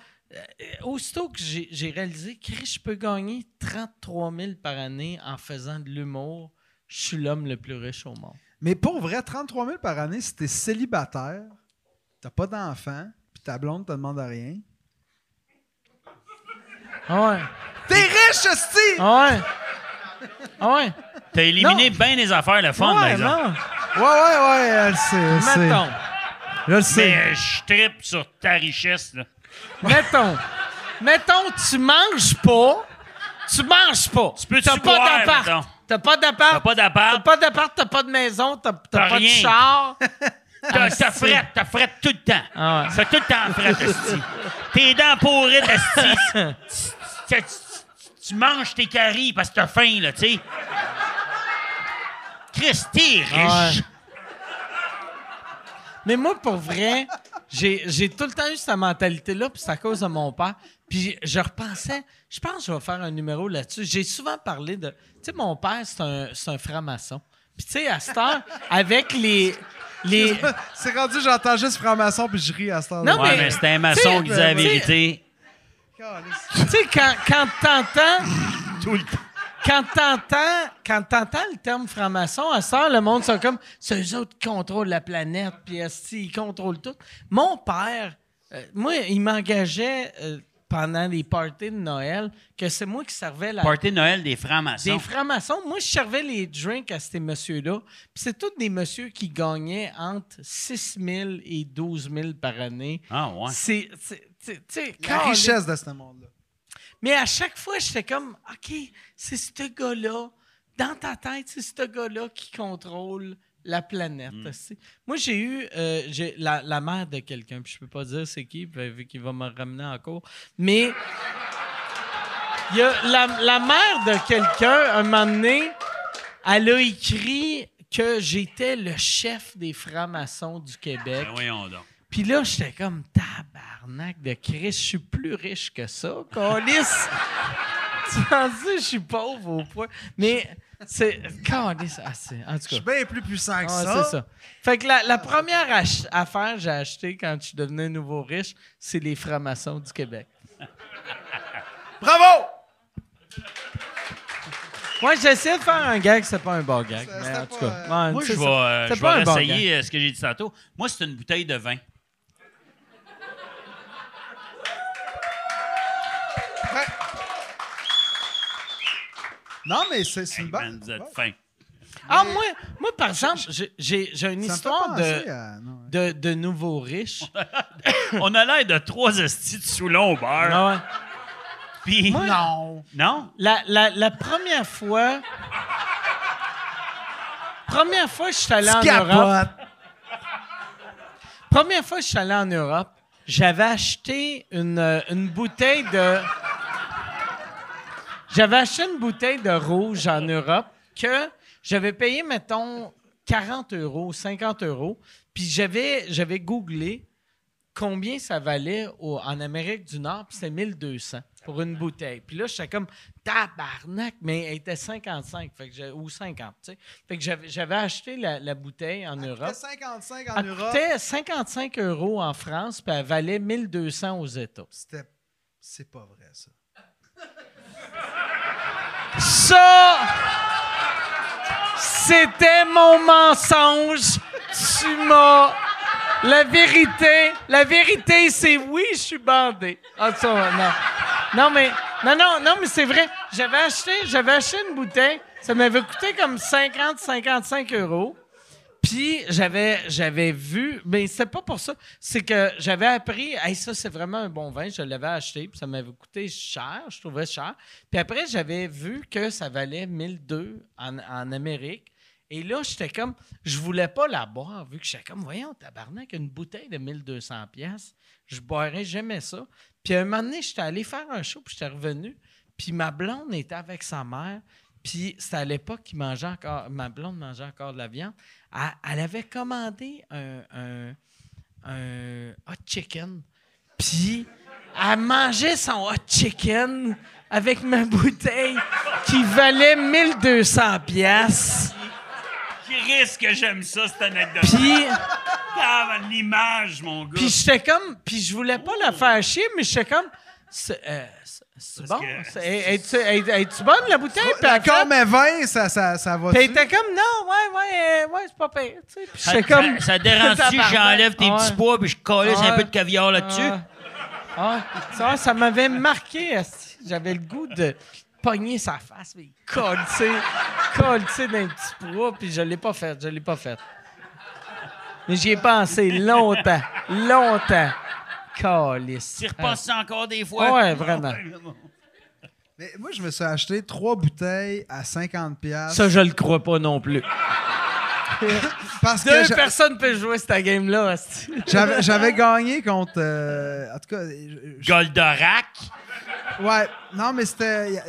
aussitôt que j'ai réalisé que je peux gagner 33 000 par année en faisant de l'humour, je suis l'homme le plus riche au monde. Mais pour vrai, 33 000 par année, si t'es célibataire, t'as pas d'enfant, puis ta blonde te demande rien. Ah ouais. T'es riche, esti! Ah ouais. Ah ouais. T'as éliminé Non. bien des affaires, le fun, par ouais, exemple. non. Ouais, ouais, ouais, elle le sait, elle le sait. Mettons. Je le sais. Mais euh, je trippe sur ta richesse, là. Mettons. Mettons, tu manges pas. Tu manges pas. Tu peux-tu T'as pas d'appart. T'as pas d'appart. T'as pas T'as d'appart, pas d'appart, t'as pas de maison, t'as t'as T'as pas de rien. char. [LAUGHS] t'as t'as Asti. frette, t'as frette tout le temps. Ah ouais. C'est tout le temps frette, [LAUGHS] esti. Tes dents pourries, esti. Tu- [LAUGHS] tu- tu- Tu manges tes caries parce que t'as faim, là, tu sais. Chris, t'es riche. Ouais. Mais moi, pour vrai, j'ai, j'ai tout le temps eu cette mentalité-là, puis c'est à cause de mon père. Puis je repensais, je pense que je vais faire un numéro là-dessus. J'ai souvent parlé de. Tu sais, mon père, c'est un, c'est un franc-maçon. Puis tu sais, à cette heure, avec les. les [LAUGHS] C'est rendu, j'entends juste franc-maçon puis je ris à ce temps Non, Ouais, mais- mais c'était un maçon qui disait la tu sais- vérité tu sais, quand, quand t'entends. tout le temps. Quand t'entends, quand t'entends le terme franc-maçon, à ça, le monde sont comme, c'est eux autres qui contrôlent la planète, puis ils contrôlent tout? Mon père, euh, moi, il m'engageait euh, pendant les parties de Noël que c'est moi qui servais la, Party de Noël des francs-maçons. des francs-maçons. Moi, je servais les drinks à ces messieurs-là. Puis c'est tous des messieurs qui gagnaient entre 6 000 et 12 000 par année. Ah, ouais. C'est, c'est- c'est- tu sais, La richesse de ce monde-là. Mais à chaque fois, j'étais comme, OK, c'est ce gars-là, dans ta tête, c'est ce gars-là qui contrôle la planète. c'est- Moi, j'ai eu euh, j'ai la, la mère de quelqu'un, puis je peux pas dire c'est qui, vu qu'il va me ramener en cours. Mais il y a la, la mère de quelqu'un, un moment donné, elle a écrit que j'étais le chef des francs-maçons du Québec. Ben, voyons donc. Puis là, j'étais comme tabarnak de Chris, je suis plus riche que ça, Calice. [LAUGHS] tu penses que je suis pauvre au point. Mais c'est. Calice, ah, c'est- en Je tout suis cas. bien plus puissant que Ah, ça. c'est ça. Fait que la, la première ach- affaire que j'ai achetée quand je suis devenu nouveau riche, c'est les francs-maçons du Québec. Bravo! Moi, j'essaie de faire un gag, c'est pas un bon gag. Mais en tout cas. euh, ouais, Moi, c'est je vais, euh, je vais bon euh, ce que j'ai dit tantôt. Moi, c'est une bouteille de vin. Non, mais c'est Hey, une bonne. vous êtes fin. Ah, moi, moi, par exemple, j'ai- une histoire de, à- non, ouais. de, de nouveaux riches. [LAUGHS] On a l'air de trois estis de Soulon au beurre. Ouais. Puis... Non. Non? La, la, la première fois. Première fois que je suis allé en Europe. Première fois que je suis allé en Europe, j'avais acheté une, une bouteille de. J'avais acheté une bouteille de rouge en Europe que j'avais payé, mettons, 40 euros, 50 euros. Puis j'avais, j'avais googlé combien ça valait au- en Amérique du Nord, puis c'était 1200 pour une bouteille. Puis là, j'étais comme tabarnak, mais elle était 55, fait que j'ai- ou 50, tu sais. Fait que j'avais, j'avais acheté la, la bouteille en Europe. Après 55 en Elle Europe, coûtait 55 euros en France, puis elle valait 1200 aux États. c'était. C'est pas vrai, ça. Ça, c'était mon mensonge. Tu m'as. La vérité, la vérité, c'est oui, je suis bandé. Ah, non. Non, mais, non, non, non, mais c'est vrai. J'avais acheté, j'avais acheté une bouteille. Ça m'avait coûté comme 50, 55 euros. Puis j'avais j'avais vu, mais c'était pas pour ça. C'est que j'avais appris, hey, ça c'est vraiment un bon vin, je l'avais acheté, puis ça m'avait coûté cher, je trouvais cher. Puis après j'avais vu que ça valait 1002 en, en Amérique. Et là, j'étais comme, je voulais pas la boire, vu que j'étais comme, voyons, tabarnak, une bouteille de 1200 pièces, je boirais jamais ça. Puis à un moment donné, j'étais allé faire un show, puis j'étais revenu, puis ma blonde était avec sa mère, puis c'était à l'époque qu'il mangeait encore, ma blonde mangeait encore de la viande. Elle, elle avait commandé un, un, un hot chicken, puis elle mangeait son hot chicken avec ma bouteille qui valait 1200 pièces. Qui risque que j'aime ça, cette anecdote. Puis, l'image, mon gars. puis j'étais comme, puis je voulais pas la faire chier, mais j'étais comme, euh, c'est- bon. que- Es-tu es- es-tu bonne la bouteille? Puis mais 20, ça, ça, ça va. Puis était comme, non, ouais, ouais, euh, ouais, c'est pas pire. tu sais. Puis ça, comme. ça, [LAUGHS] ça dérange si Tabarnak. j'enlève tes Ouais. petits pois puis je un Ouais. peu de caviar là-dessus? Ah, ah, ça, ça m'avait marqué. J'avais le goût de pogner sa face, mais colle, tu sais, colle, tu sais, d'un petit poids, puis je l'ai pas fait, je l'ai pas fait. Mais j'y ai pensé longtemps, longtemps. Calice. Tu repasses ça encore des fois? Ouais, vraiment. [LAUGHS] Mais moi, je me suis acheté trois bouteilles à 50$. piastres Ça, je le crois pas non plus. [LAUGHS] parce que Deux j'a- personnes peuvent jouer cette game-là. j'avais, j'avais gagné contre. euh, en tout cas, je- je- Goldorak? ouais. Non, mais c'était.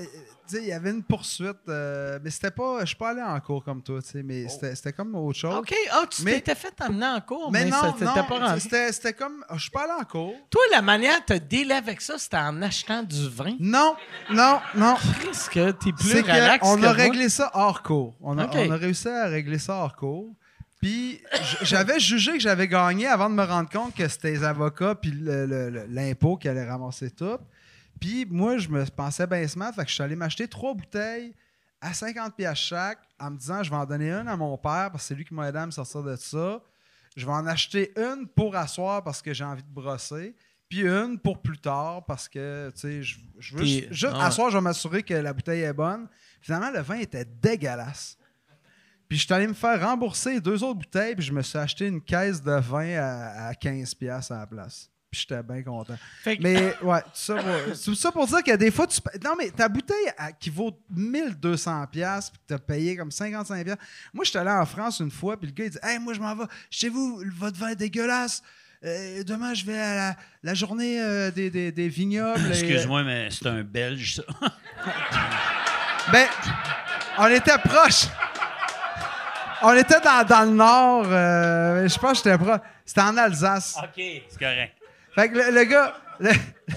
A- il y avait une poursuite, euh, mais c'était pas. Je suis pas allé en cours comme toi, tu sais, mais Oh. c'était c'était comme autre chose. OK. Ah, tu Mais- t'étais fait amener en cours, mais, Mais non, ça non, pas c'était c'était comme. Je suis pas allé en cours. Toi, la manière de te dealer avec ça, c'était en achetant du vin? Non, non, non. Qu'est-ce que t'es plus C'est relax que a moi? réglé ça hors cours. On a, on a réussi à régler ça hors cours. Puis j'avais jugé que j'avais gagné avant de me rendre compte que c'était les avocats puis le- le- le- l'impôt qui allait ramasser tout. Puis moi, je me pensais bien smart, fait que je suis allé m'acheter trois bouteilles à 50 pièces chaque en me disant je vais en donner une à mon père parce que c'est lui qui m'a aidé à me sortir de ça. Je vais en acheter une pour asseoir parce que j'ai envie de brosser. Puis une pour plus tard parce que, tu sais, je, je veux Puis- juste asseoir, je vais m'assurer que la bouteille est bonne. Finalement, le vin était dégueulasse. Puis je suis allé me faire rembourser deux autres bouteilles, puis je me suis acheté une caisse de vin à, à 15$ piastres à la place. Puis j'étais bien content. Fait que- Mais ouais, tout ça pour, [LAUGHS] tout ça pour dire que des fois, tu. Non, mais ta bouteille à- qui vaut 1200$, piastres, puis que tu as payé comme 55$. piastres. Moi, je suis allé en France une fois, puis le gars, il dit Hey, moi, je m'en vais chez vous, votre vin est dégueulasse. Euh, demain, je vais à la, la journée euh, des, des- des vignobles. et, euh, Excuse-moi, mais c'est un Belge, ça. [LAUGHS] Ben, on était proche. On était dans, dans le nord. euh, je pense que j'étais proche. C'était en Alsace. OK, c'est correct. Fait que le, le gars, le,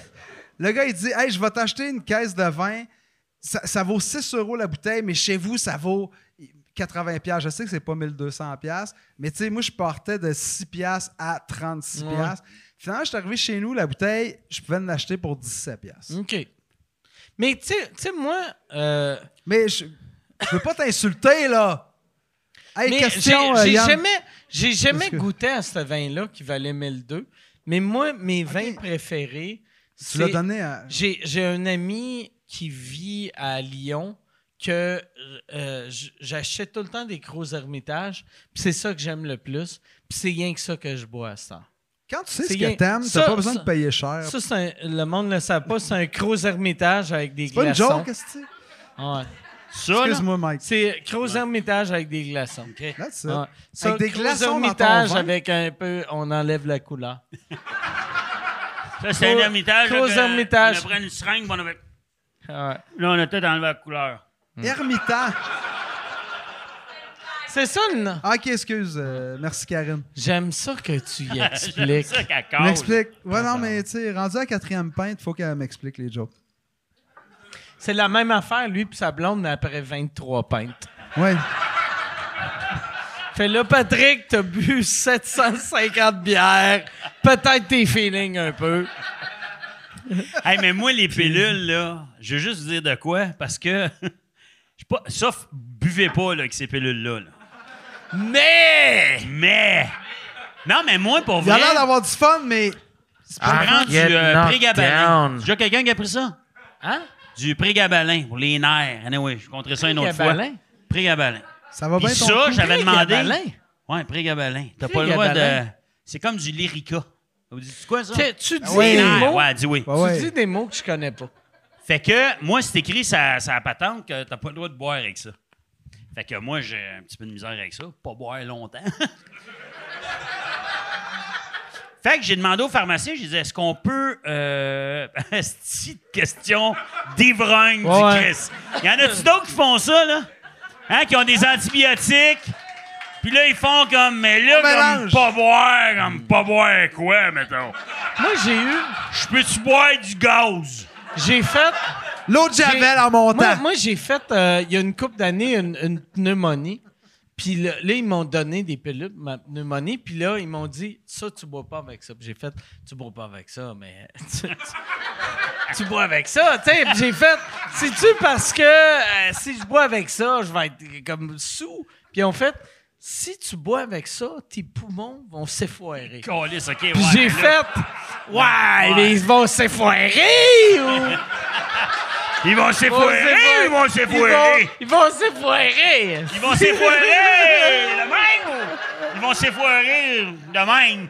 [LAUGHS] le gars, il dit Hey, je vais t'acheter une caisse de vin. Ça, ça vaut 6 euros la bouteille, mais chez vous, ça vaut 80 pièces. Je sais que c'est pas 1200 pièces, mais tu sais, moi, je partais de 6 pièces à 36 Ouais. pièces. Finalement, je suis arrivé chez nous, la bouteille, je pouvais l'acheter pour 17 pièces. OK. Mais tu sais- moi, euh, Mais je, je veux pas t'insulter, là. Hey, mais question, j'ai euh, j'ai jamais, jamais goûté à ce vin-là qui valait 1002. Mais moi, mes vins préférés, Tu l'as c'est... donné à. J'ai un ami qui vit à Lyon que euh, j- j'achète tout le temps des gros ermitages. Puis c'est ça que j'aime le plus. Puis c'est rien que ça que je bois à ça. Quand tu sais C'est ce que t'aimes, t'as pas besoin ça- de payer cher. Ça, c'est un- le monde ne le sait pas. C'est un gros ermitage avec des C'est pas une glaçons. joke, est-ce que Ouais. Ça, là, Excuse-moi, Mike. C'est gros ermitage avec des glaçons. OK? That's it. Ouais. Ça, Avec des glaçons dans ton ermitage vin? avec un peu, on enlève la couleur. Ça, c'est un Gros- ermitage. là, gros que ermitage. On a pris une seringue, puis on avait... Ouais. Là, on a tout enlevé la couleur. Ermitage. C'est ça le nom? Ah, ok, excuse. euh, merci, Karine. J'aime ça que tu y [LAUGHS] J'aime expliques. ça qu'elle cause. m'expliques. Ouais, non, mais tu sais, rendu à la quatrième pinte, il faut qu'elle m'explique les jokes. C'est la même affaire, lui puis sa blonde, mais après 23 pintes. Ouais. Fait là, Patrick, t'as bu 750 bières. Peut-être tes feelings un peu. Hey, mais moi, les pilules, là, je veux juste vous dire de quoi, parce que. [LAUGHS] pas, sauf, buvez pas là, avec ces pilules-là. là. Mais! Mais. Non, mais moi, pour Il a vrai. l'air d'avoir du fun, mais. je prends du Get euh, knocked prégabalin. down. Déjà quelqu'un qui a pris ça? Hein? Du prégabalin pour les nerfs. Anyway, je compterai ça une autre Prégabalin? fois. Prégabalin? Ça va Puis bien ton ça, coup? j'avais demandé. Prégabalin? Ouais, prégabalin. T'as pas le droit de. C'est comme du lyrica. Vous dites quoi, ça? Tu, tu dis ouais. des mots, Ouais, dis oui. Ouais, ouais. tu dis des mots que je connais pas. Fait que moi, c'est écrit ça ça patente que t'as pas le droit de boire avec ça. Fait que moi, j'ai un petit peu de misère avec ça. Pas boire longtemps. [LAUGHS] fait que j'ai demandé au pharmacien, je disais, est-ce qu'on peut. Euh... [LAUGHS] Petite question d'ivrogne Ouais, du Christ? Y en a-tu d'autres qui font ça, là? Hein, qui ont des antibiotiques? Puis là, ils font comme, mais là, On comme mélange. pas boire, comme pas boire quoi, mettons? Moi, j'ai eu. Je peux-tu boire du gaz? J'ai fait. L'eau de Javel en Moi, montant. moi, j'ai fait, euh, il y a une couple d'années, une, une pneumonie. Puis là, là, ils m'ont donné des pilules, ma pneumonie. Puis là, ils m'ont dit, ça, tu bois pas avec ça. J'ai fait, tu bois pas avec ça, mais [LAUGHS] tu, tu- tu bois avec ça. Tu sais, Puis j'ai fait, c'est-tu parce que euh, si je bois avec ça, je vais être comme sous? Puis ont fait, si tu bois avec ça, tes poumons vont s'effoirer. OK, ouais, j'ai fait, ouais, ils vont s'effoirer ou? Ils vont s'effoirer, ils vont s'effoirer. Ils vont s'effoirer. Ils vont s'effoirer de même. Ils vont s'effoirer de même.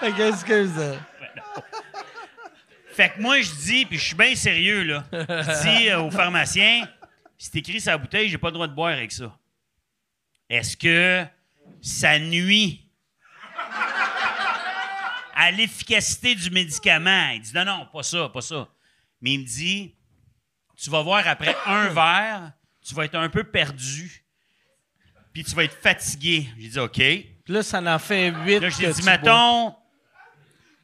Fait que, excuse. Fait que moi, je dis, puis je suis bien sérieux, là. Je dis [LAUGHS] euh, au pharmacien, c'est écrit sur la bouteille, j'ai pas le droit de boire avec ça. Est-ce que ça nuit à l'efficacité du médicament? Il dit, non, non, pas ça, pas ça. Mais il me dit, tu vas voir après un [COUGHS] verre, tu vas être un peu perdu, puis tu vas être fatigué. J'ai dit, OK. Puis là, ça en fait huit. Là, j'ai dit, mettons,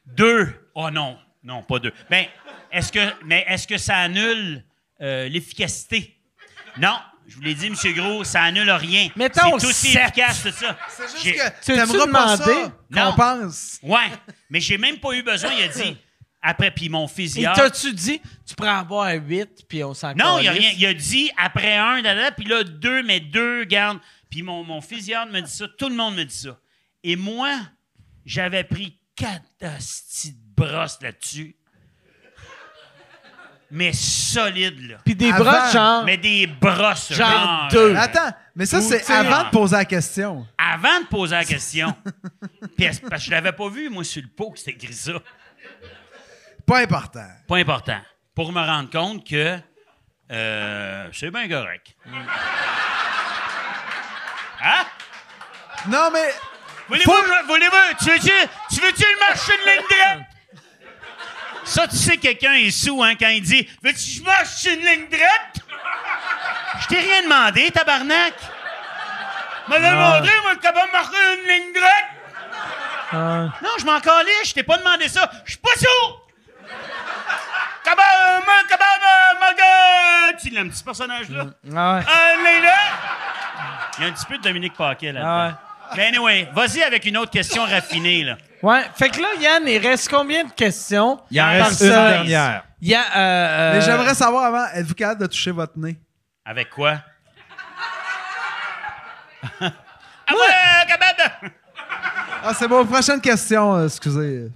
deux. Oh non, non, pas deux. Ben, est-ce que, mais est-ce que ça annule euh, l'efficacité? Non. Je vous l'ai dit, M. Gros, ça annule rien. Mettons C'est aussi sept. efficace, c'est ça. C'est juste J'ai- que Tu ça demander? qu'on Non. pense? Ouais, mais j'ai même pas eu besoin. Il a dit, après, puis mon Et physiatre... t'as-tu dit, tu en boire huit, puis on s'en Non, il n'y a rien. Il a dit après un, dada, puis là, deux, mais deux, garde. Puis mon, mon physiatre me dit ça, tout le monde me dit ça. Et moi, j'avais pris quatre de brosses là-dessus. Mais solides, là. Puis des Avant. brosses, genre... Mais des brosses. Genre deux. Attends, mais ça, Ou, c'est sais, avant de poser la question. Avant de poser la question. [LAUGHS] Puis, parce que je l'avais pas vu, moi, sur le pot, que c'était écrit ça. Pas important. Pas important. Pour me rendre compte que euh, c'est bien correct. [LAUGHS] Hein? Non, mais Voulez-vous, voulez-vous, tu veux-tu, tu veux-tu le marcher de ligne droite? Ça, tu sais, quelqu'un est sous, hein, quand il dit Veux-tu que je marche sur une ligne droite? Je t'ai rien demandé, tabarnak. Me l'a demandé, moi, capable de marcher une ligne droite. Non, je m'en calais, je t'ai pas demandé ça. Je suis pas sourd! Marcher. Tu l'aimes, petit personnage-là? Ah ouais. Un droite? Il y a un petit peu de Dominique Paquet là-dedans. Ah ouais. Mais anyway, vas-y avec une autre question raffinée, là. Ouais, fait que là, Yann, il reste combien de questions? Il en reste une dernière. Il y a... euh, euh, Mais j'aimerais savoir avant, êtes-vous capable de toucher votre nez? Avec quoi? [LAUGHS] ah ouais, capable Ah, c'est bon. Prochaine question, euh, excusez.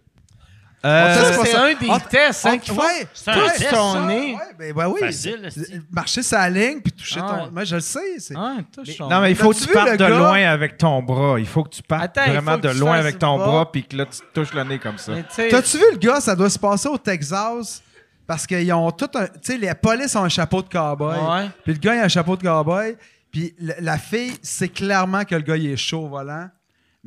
Euh, Ça, c'est un des tests, hein, faut. ouais, C'est un Toi, test, ton ça. nez. ouais, ben, ben oui. Facile, c'est- Marcher sa ligne puis toucher Ah ton. ouais. Moi, je le sais. c'est- Ouais, touche ton- Non, mais il faut que tu vu partes le de gars? loin avec ton bras. Il faut que tu partes Attends, vraiment de loin avec ton bras puis que là, tu touches le nez comme ça. Mais tu sais, T'as-tu vu le gars? Ça doit se passer au Texas parce qu'ils ont tout un. Tu sais, les polices ont un chapeau de cowboy. Ouais. Puis le gars, il a un chapeau de cowboy. Puis la, la fille, c'est clairement que le gars, il est chaud au volant.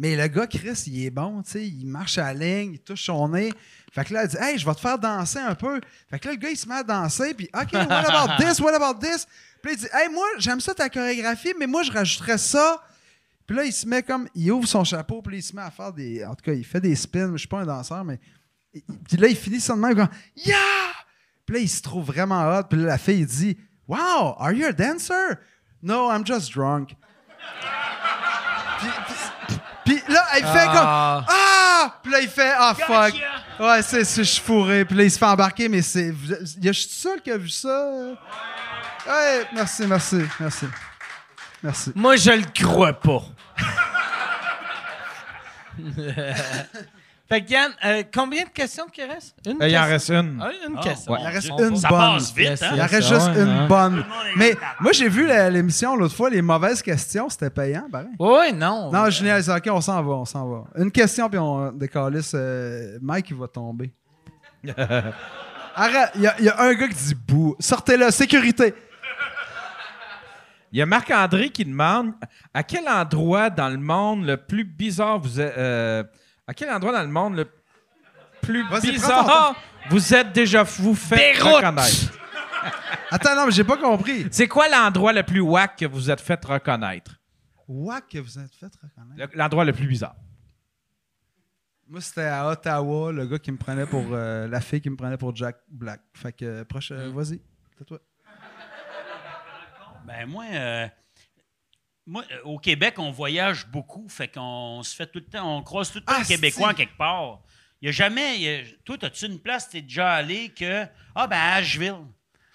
Mais le gars, Chris, il est bon, tu sais. Il marche à la ligne, il touche son nez. Fait que là, elle dit, hey, je vais te faire danser un peu. Fait que là, le gars, il se met à danser. Puis, OK, what about [LAUGHS] this? What about this? Puis là, il dit, hey, moi, j'aime ça ta chorégraphie, mais moi, je rajouterais ça. Puis là, il se met comme. Il ouvre son chapeau, puis il se met à faire des. En tout cas, il fait des spins. Je suis pas un danseur, mais. Puis là, il finit même, comme. Yeah! Puis là, il se trouve vraiment hot. Puis là, la fille, il dit, Wow, are you a dancer? No, I'm just drunk. Là, il fait comme. Ah. Ah! Puis là, il fait Ah, fuck. Gotcha! Ouais, c'est, c'est, je suis fourré. Puis là, il se fait embarquer, mais c'est. Il y a je suis seul qui a vu ça. Ouais, merci, merci, merci. Merci. Moi, je le crois pas. [LAUGHS] fait que Yann, euh, combien de questions qu'il reste? Une Euh, il en question? reste une. Ah, une Ah, question. Il en reste une Ça bonne. passe vite, hein? Il en reste juste ouais, une hein. bonne. Mais moi, j'ai vu la- l'émission l'autre fois, les mauvaises questions, c'était payant, pareil. Oui, non. Non, génial, c'est OK, on s'en va, on s'en va. Une question, puis on décalisse. euh, Mike, il va tomber. [LAUGHS] Arrête, il y, a- il y a un gars qui dit bouh. Sortez-le, sécurité. Il y a Marc-André qui demande à quel endroit dans le monde le plus bizarre vous êtes. euh, à quel endroit dans le monde le plus bizarre vous êtes déjà vous fait Beyrouth. reconnaître? [LAUGHS] Attends, non, mais j'ai pas compris. C'est quoi l'endroit le plus wack que vous êtes fait reconnaître? Wack que vous êtes fait reconnaître? Le- L'endroit le plus bizarre. Moi, c'était à Ottawa, le gars qui me prenait pour. euh, la fille qui me prenait pour Jack Black. Fait que, euh, proche, euh, vas-y, c'est toi. Ben moi, euh, moi, euh, au Québec, on voyage beaucoup, fait qu'on se fait tout le temps, on croise tout le temps Ah, Québécois en quelque part. Il y a jamais, il y a- toi, as-tu une place, t'es déjà allé que, ah ben à Asheville.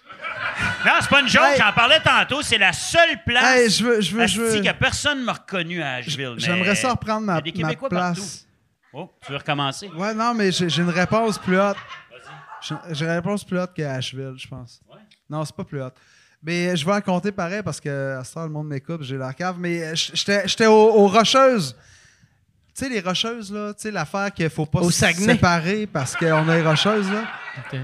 [LAUGHS] non, c'est pas une joke, Hey. j'en parlais tantôt, c'est la seule place. Hey, je veux. Je veux, je veux- que personne m'a reconnu à Asheville. J'aimerais ça reprendre ma, des ma place. partout. Oh, tu veux recommencer? Ouais, non, mais j'ai une réponse plus haute. J'ai j'ai une réponse plus haute qu'à Asheville, je pense. Non, c'est pas plus haute. Mais je vais en compter pareil parce que à ce temps, le monde m'écoute, j'ai la cave. Mais euh, j'étais j'étais aux, aux Rocheuses. Tu sais, les Rocheuses, là, tu sais, l'affaire qu'il faut pas Au se Saguenay. séparer parce qu'on a les Rocheuses, là. Ok.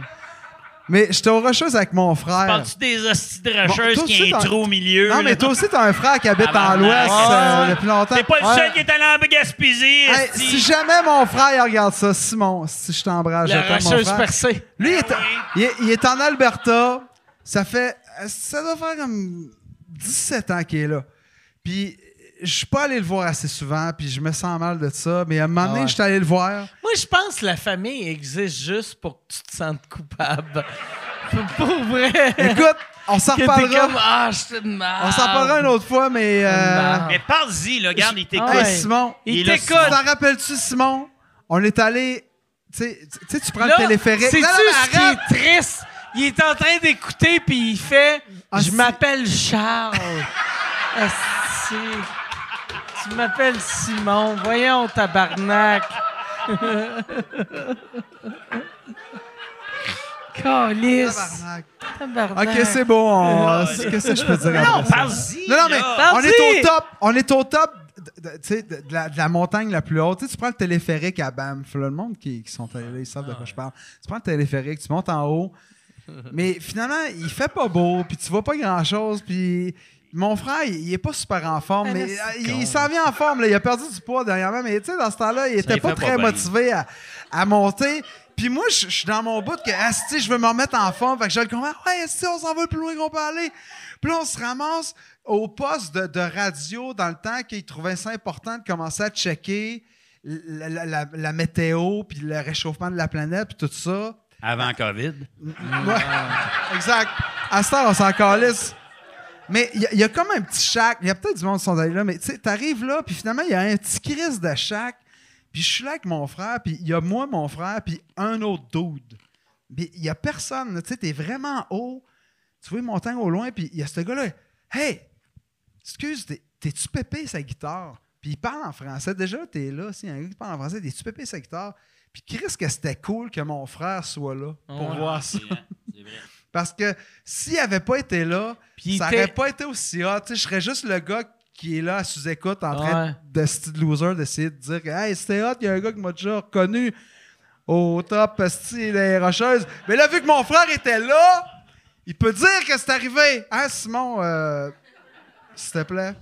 Mais j'étais aux Rocheuses avec mon frère. Parles-tu des hosties de rocheuses toi qui t'en- trou au milieu? Non, mais toi aussi, t'as un frère qui habite en l'Ouest Ah, euh, depuis longtemps. T'es pas le Ouais. seul qui est allé en Gaspésie, Hey, si jamais mon frère regarde ça, Simon, si je t'embrasse, je mon rocheuse frère. percée. Lui, il est, Ah oui. il est- il est en Alberta. ça fait. Ça doit faire comme 17 ans qu'il est là. Puis je suis pas allé le voir assez souvent, puis je me sens mal de ça. Mais à un moment donné, Ah ouais. je suis allé le voir. Moi, je pense que la famille existe juste pour que tu te sentes coupable. [LAUGHS] pour vrai. Écoute, on s'en reparlera. ah, je suis de merde. On s'en reparlera une autre fois, mais. euh. Mais parle-y, là, regarde, il t'écoute. Ah Hey. Simon, Il Il t'écoute. tu t'en rappelles-tu, Simon? On est allé. Tu sais, tu prends Là, le téléphérique. Mais ce qui arrête! est triste? Il est en train d'écouter, puis il fait Ah, Je m'appelle Charles. Asti. Tu m'appelles Simon. Voyons, tabarnak. [LAUGHS] Calice. Tabarnak. Tabarnak. Ok, c'est bon. on- Qu'est-ce que je peux dire? Non. Non, non, mais on est au top. On est au top de, de- tu sais, de- de la, de la montagne la plus haute. Tu, sais, tu prends le téléphérique à Banff. là, le monde qui, qui sont allés là, ils savent de quoi je parle. Tu prends le téléphérique, tu montes en haut. Mais finalement, il fait pas beau, puis tu vois pas grand-chose. Puis mon frère, il, il est pas super en forme, Ah, mais il, s'en vient en forme. là. Il a perdu du poids dernièrement, mais tu sais, dans ce temps-là, il était pas très pas motivé à, à monter. Puis moi, je je suis dans mon bout que, asti, je veux me remettre en forme. Fait que je le comprends. Ouais, asti, on s'en va le plus loin qu'on peut aller. Puis là, on se ramasse au poste de, de radio dans le temps qu'il trouvait ça important de commencer à checker la, la- la- la météo, puis le réchauffement de la planète, puis tout ça. Avant COVID. Ouais, exact. À ce temps, on s'en calisse. Mais il y, a- comme un petit shack. Il y a peut-être du monde qui sont allés là, mais tu sais, t'arrives là, puis finalement, il y a un petit crise de shack. Puis je suis là avec mon frère, puis il y a moi, mon frère, puis un autre dude. Mais il y a personne. Tu sais, t'es vraiment haut. Tu vois une montagne au loin, puis il y a ce gars-là. Hey, excuse, t'es- t'es-tu pépé sa guitare? Puis il parle en français. Déjà, t'es là, si un gars qui parle en français, t'es-tu pépé sa guitare? Puis Chris, que c'était cool que mon frère soit là pour Ouais. voir ça. Vrai, vrai. [LAUGHS] Parce que s'il avait pas été là, ça t'es- aurait pas été aussi hot. Tu sais, je serais juste le gars qui est là à sous-écoute en train de style loser d'essayer de dire que, Hey, c'était hot, il y a un gars qui m'a déjà reconnu au top style les Rocheuses. Mais là, vu que mon frère était là, il peut dire que c'est arrivé. Hein, Simon? euh, S'il te plaît?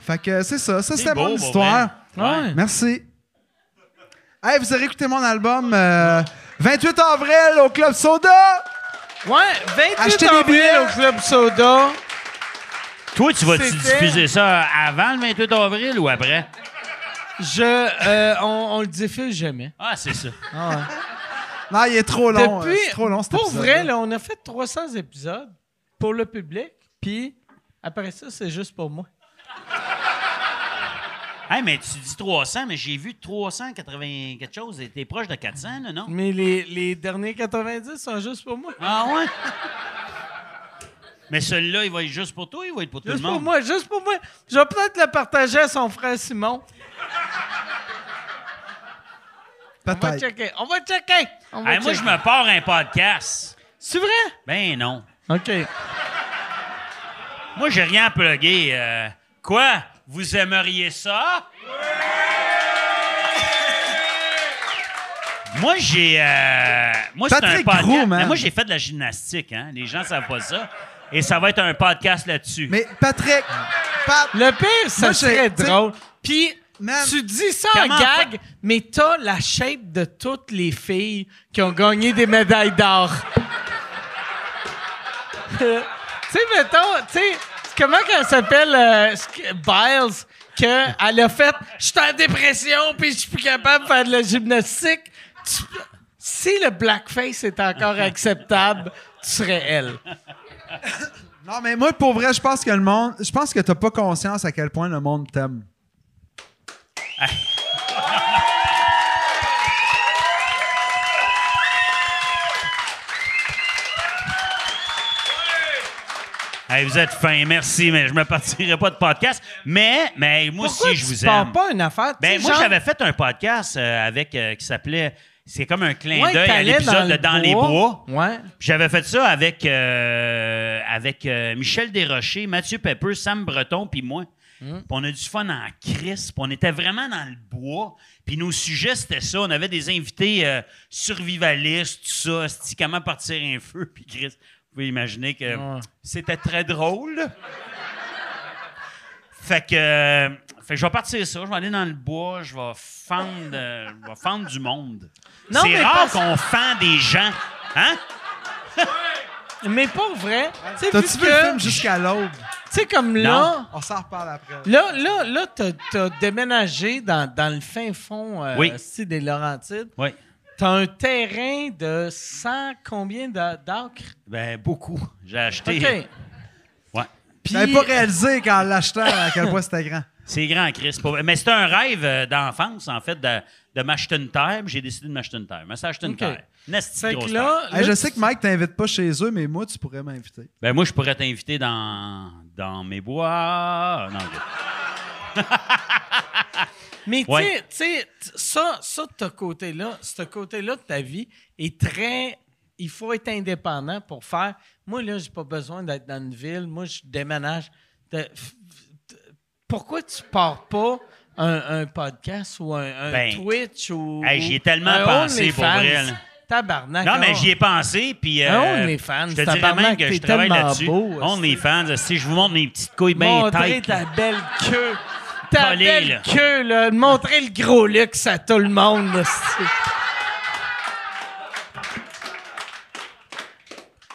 Fait que c'est ça. Ça, C'est c'était mon histoire. Ouais. Merci. Hey, vous avez écouté mon album euh, 28 avril au Club Soda. Ouais, 28 Achetez des avril billets. au Club Soda. Toi, tu vas-tu C'était- diffuser ça avant le 28 avril ou après? Je, euh, on, on le diffuse jamais. Ah, c'est ça. Ah ouais. Non, il est trop long. Depuis, c'est trop long, cet pour épisode-là. vrai, là, on a fait 300 épisodes pour le public, puis après ça, c'est juste pour moi. Hey, mais tu dis 300, mais j'ai vu 380 quelque chose. T'es proche de 400, là, non? Mais les, les derniers 90 sont juste pour moi. Ah ouais? Mais celui-là, il va être juste pour toi, il va être pour tout Juste le monde? pour moi, juste pour moi. Je vais peut-être le partager à son frère Simon. On va checker. On va checker. On va Hey, moi, je me pars un podcast. C'est vrai? Ben non. OK. Moi, j'ai rien à plugger. euh, quoi? Vous aimeriez ça? Moi, j'ai. euh, moi, c'est un Patrick podcast. Gros, man. Mais moi, j'ai fait de la gymnastique, hein. Les gens savent pas ça. Et ça va être un podcast là-dessus. Mais Patrick, Pat, Le pire, ça Moi, serait drôle. Puis, man, tu dis ça comment en gag, mais t'as la shape de toutes les filles qui ont gagné des médailles d'or. [LAUGHS] tu sais, mettons, tu sais, comment qu'elle s'appelle, euh, Biles, qu'elle a fait « Je suis en dépression, puis je suis plus capable de faire de la gymnastique. Tu- Si le blackface est encore acceptable, tu serais elle. non, mais moi, pour vrai, je pense que le monde, je pense que t'as pas conscience à quel point le monde t'aime. [LAUGHS] Hey, vous êtes fin, merci, mais je me partirai pas de podcast. Mais, mais moi Pourquoi aussi, je vous aime. pas une affaire? Ben, moi, genre- j'avais fait un podcast euh, avec euh, qui s'appelait. C'est comme un clin Ouais, d'œil à l'épisode de Dans les bois. Ouais. J'avais fait ça avec, euh, avec Michel Desrochers, Mathieu Pepper, Sam Breton, puis moi. Hmm. Puis on a du fun en crisp. On était vraiment dans le bois. Puis nos sujets, c'était ça. On avait des invités euh, survivalistes, tout ça. comment partir un feu. [LAUGHS] Puis Chris, vous pouvez imaginer que Ouais. c'était très drôle. Fait que, euh, fait que je vais partir ça. Je vais aller dans le bois. Je vais fendre, euh, je vais fendre du monde. Non, C'est rare parce- qu'on fend des gens. Hein? mais pour vrai, tu sais, vu T'as-tu vu le film que, jusqu'à l'aube? tu sais, comme là, On s'en reparle après. là, là, là, t'as, déménagé dans, dans le fin fond euh, Oui. des Laurentides. Oui. T'as un terrain de 100 combien d'a- d'acres? Ben, beaucoup. J'ai acheté. OK. Ouais. Puis, J'avais pas réalisé quand l'achetant à quel point c'était grand. C'est grand, Chris. Mais c'était un rêve euh, d'enfance, en fait, de, de m'acheter une terre. J'ai décidé de m'acheter une terre. Je me suis acheté une terre. Fait que là, Hey, je sais que Mike t'invite pas chez eux, mais moi, tu pourrais m'inviter. Ben, moi, je pourrais t'inviter dans, dans mes bois. Non. [LAUGHS] Mais tu Ouais. sais- tu sais, t- ça, ça, de ce côté-là, ce côté-là de ta vie est très. Il faut être indépendant pour faire. Moi, là, j'ai pas besoin d'être dans une ville. Moi, je déménage. Pourquoi tu pars pas un, un podcast ou un, un Ben, Twitch ou. hey, j'y ai tellement un pensé, pour vrai. Tabarnak. Non, mais oh. j'y ai pensé, puis... Euh, OnlyFans, je te dirais même que je travaille là-dessus. beau, OnlyFans, si je vous montre mes petites couilles bien tight. ta belle queue. Ta Collée, belle là. queue, là. Montrer le gros luxe à tout le monde, là,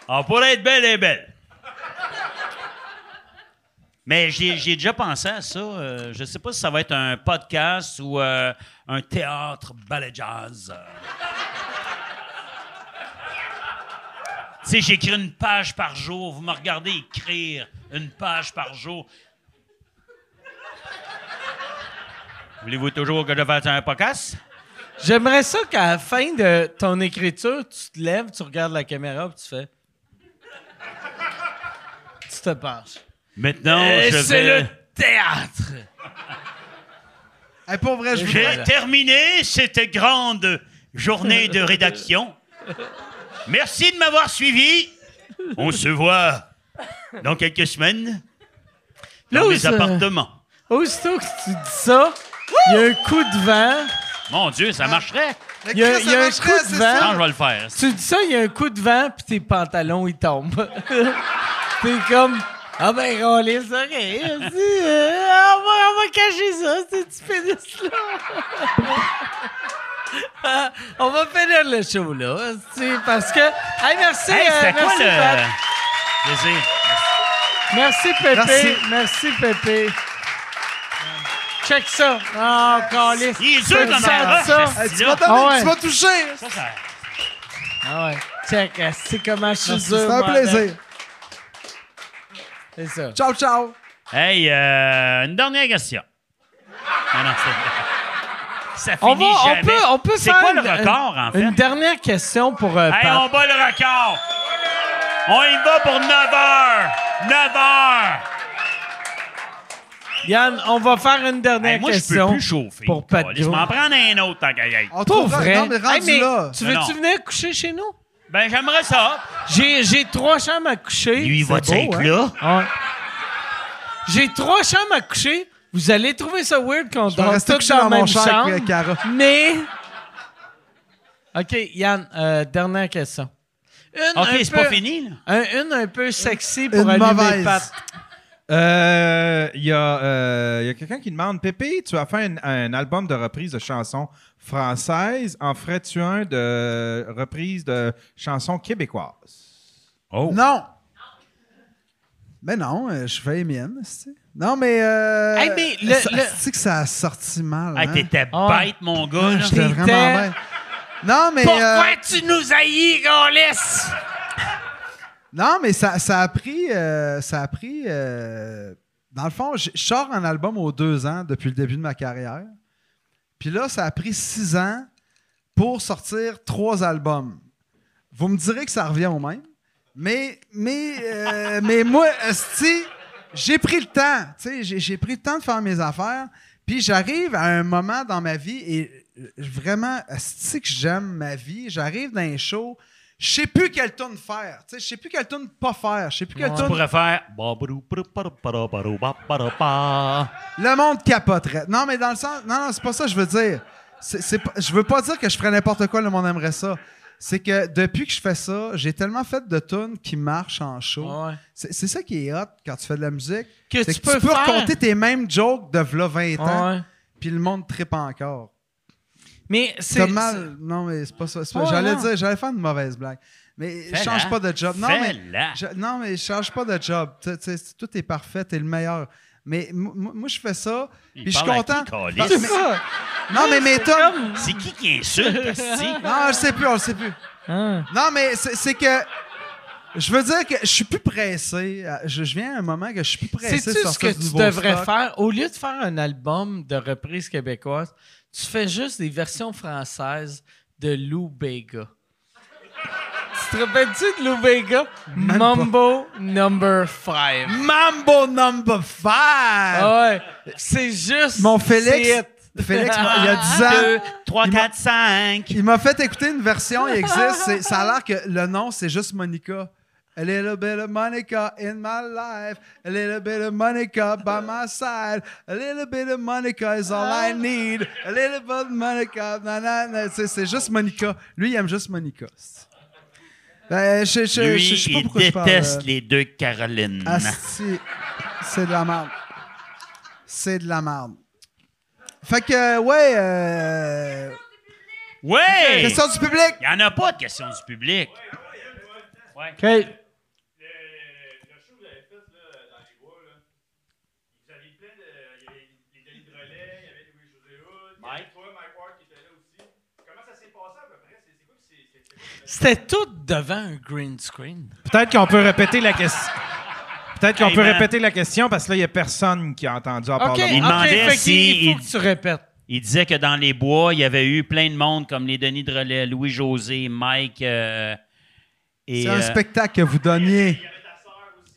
On pourrait être belle et belle. Mais j'ai j'ai déjà pensé à ça. euh, je sais pas si ça va être un podcast ou euh, un théâtre ballet jazz. Tu sais, j'écris une page par jour. Vous me regardez écrire une page par jour. Voulez-vous toujours que je fasse un podcast? J'aimerais ça qu'à la fin de ton écriture, tu te lèves, tu regardes la caméra et tu fais. Tu te penches. Maintenant, Et je c'est vais... le théâtre! Hey, pour vrai, je J'ai voudrais... terminé cette grande journée de rédaction. Merci de m'avoir suivi. On se voit dans quelques semaines dans Là où mes ça- appartements. Aussitôt que tu dis ça, il y a un coup de vent. Mon Dieu, ça marcherait. Mais Il y a- Chris, il y a ça un marcherait, coup de c'est vent. ça. Non, je vais le faire. Tu dis ça, il y a un coup de vent, puis tes pantalons, ils tombent. [LAUGHS] T'es comme. Ah ben, on les aurait. on va, on va cacher ça, ce petit pénis-là. Ah, [LAUGHS] on va finir le show, là. c'est Parce que. Hey, merci. Hey, euh, c'était quoi merci, Pat. le. Plaisir? Merci, Pépé. Merci. Merci, Pépé. Check ça. Oh, calice. Il est dur comme sens un ça? Hey, ce tu vas style-là. donner- Ah ouais. tu. Ça, ça- Ah ouais. Check. euh, C'est comment je suis dur, C'était un plaisir. C'est ça. Ciao, ciao. Hey, euh, une dernière question. Non, non, c'est- [LAUGHS] Ça On, va, finit on peut, on peut C'est quoi le une- record, en fait? Une dernière question pour euh, Hey, Pat. on bat le record! On y va pour 9 heures! 9 heures! Yann, on va faire une dernière Hey, moi, je peux question. plus chauffer. pour Pat Je m'en prends un autre, tant qu'à y. On Pour vrai? Non, mais rendu Hey, mais là. Tu veux-tu venir coucher chez nous? Ben, j'aimerais ça. J'ai, j'ai trois chambres à coucher. Lui, il beau, être hein? là? Ouais. J'ai trois chambres à coucher. Vous allez trouver ça weird vais dort rester tous dans dans même chambre. avec Cara. Mais... OK, Yann, euh, dernière question. Une OK, un c'est peu- pas fini, là. un- une un peu sexy pour Une allumer mauvaise. Pat. Euh, Il y a, euh, y a quelqu'un qui demande Pépé, tu as fait un, un album de reprise de chansons françaises. En ferais-tu un de reprise de chansons québécoises? Oh. Non. Mais non, euh, je fais les miennes. Non, mais. Euh, Hey, mais le- ça- le- c'est-tu que ça a sorti mal. Hey, hein? t'étais Ah. bête, mon gars, Ah. J'étais vraiment bien. Non, mais. Pourquoi euh, tu nous haïs, Gaulis? Non, mais ça, ça a pris. euh, ça a pris. euh, dans le fond, je sors un album aux deux ans depuis le début de ma carrière. Puis là, ça a pris six ans pour sortir trois albums. Vous me direz que ça revient au même. Mais, mais, euh, [LAUGHS] mais moi, j'ai pris le temps. tu sais, J'ai pris le temps de faire mes affaires. Puis j'arrive à un moment dans ma vie et euh, vraiment, esti, que j'aime ma vie. J'arrive dans un show. Je sais plus quelle tune faire. Tu sais, Je sais plus quelle tune pas faire. Je sais plus quelle Tu tune pourrais faire... Le monde capoterait. Non, mais dans le sens. Non, non, c'est pas ça que je veux dire. C'est, c'est pas- je veux pas dire que je ferais n'importe quoi, le monde aimerait ça. C'est que depuis que je fais ça, j'ai tellement fait de tunes qui marchent en show. Ouais. C'est, c'est ça qui est hot quand tu fais de la musique. Que c'est tu que peux faire. raconter tes mêmes jokes de v'là 20 ans, puis le monde tripe encore. Mais c'est. T'as mal. Non, mais c'est pas ça. c'est pas- Ouais, j'allais dire, j'allais faire une mauvaise blague. Mais change pas de job. Non, mais. Je- non, mais change pas de job. Tu sais, tout est parfait, t'es le meilleur. Mais moi, je fais ça, Il puis je suis content. qui, Parce- mais- non, mais mes tomes. C'est qui qui insulte? [LAUGHS] Non, je sais plus, on le sait plus. Hein. Non, mais c'est c'est que. Je veux dire que je suis plus pressé. Je, je viens à un moment que je suis plus pressé de ce que tu devrais stock. faire? Au lieu de faire un album de reprises québécoises, tu fais juste des versions françaises de Lou Bega. tu te rappelles-tu de Lou Bega? Mambo number 5. Mambo number 5! ouais, c'est juste. Mon Félix. Félix, il y a [LAUGHS] 10 ans, 2, 3, Il m'a- 4, 5. il m'a fait écouter une version, il existe. Ça a l'air que le nom, c'est juste Monica. A little bit of Monica in my life. A little bit of Monica by my side. A little bit of Monica is all I need. A little bit of Monica. na, na, na. C'est juste Monica. Lui, il aime juste Monica. Ben, je, je, je- Lui, je sais pas il pourquoi je parle, déteste euh, les deux Carolines. Asti, c'est de la merde. C'est de la merde. Fait que, ouais, euh, Ouais! question du public. Il n'y en a pas de questions du public. Ouais. OK. Le, le show que vous avez fait là, dans les bois, là, vous aviez plein de. Il y avait les Denis de relais, il y avait Louis-José Hood, il y avait Mike. toi, Mike Ward qui était là aussi. Comment ça s'est passé à peu près? C'est c'est quoi que c'est. c'est- c'est- C'était tout devant un green screen. Peut-être qu'on peut répéter la question. Peut-être qu'on Hey, peut man. répéter la question parce que là, il n'y a personne qui a entendu à part de Il demandait si il- faut que tu répètes. Il disait que dans les bois, il y avait eu plein de monde comme les Denis de relais, Louis-José, Mike. euh, et, C'est un euh, spectacle que vous donniez.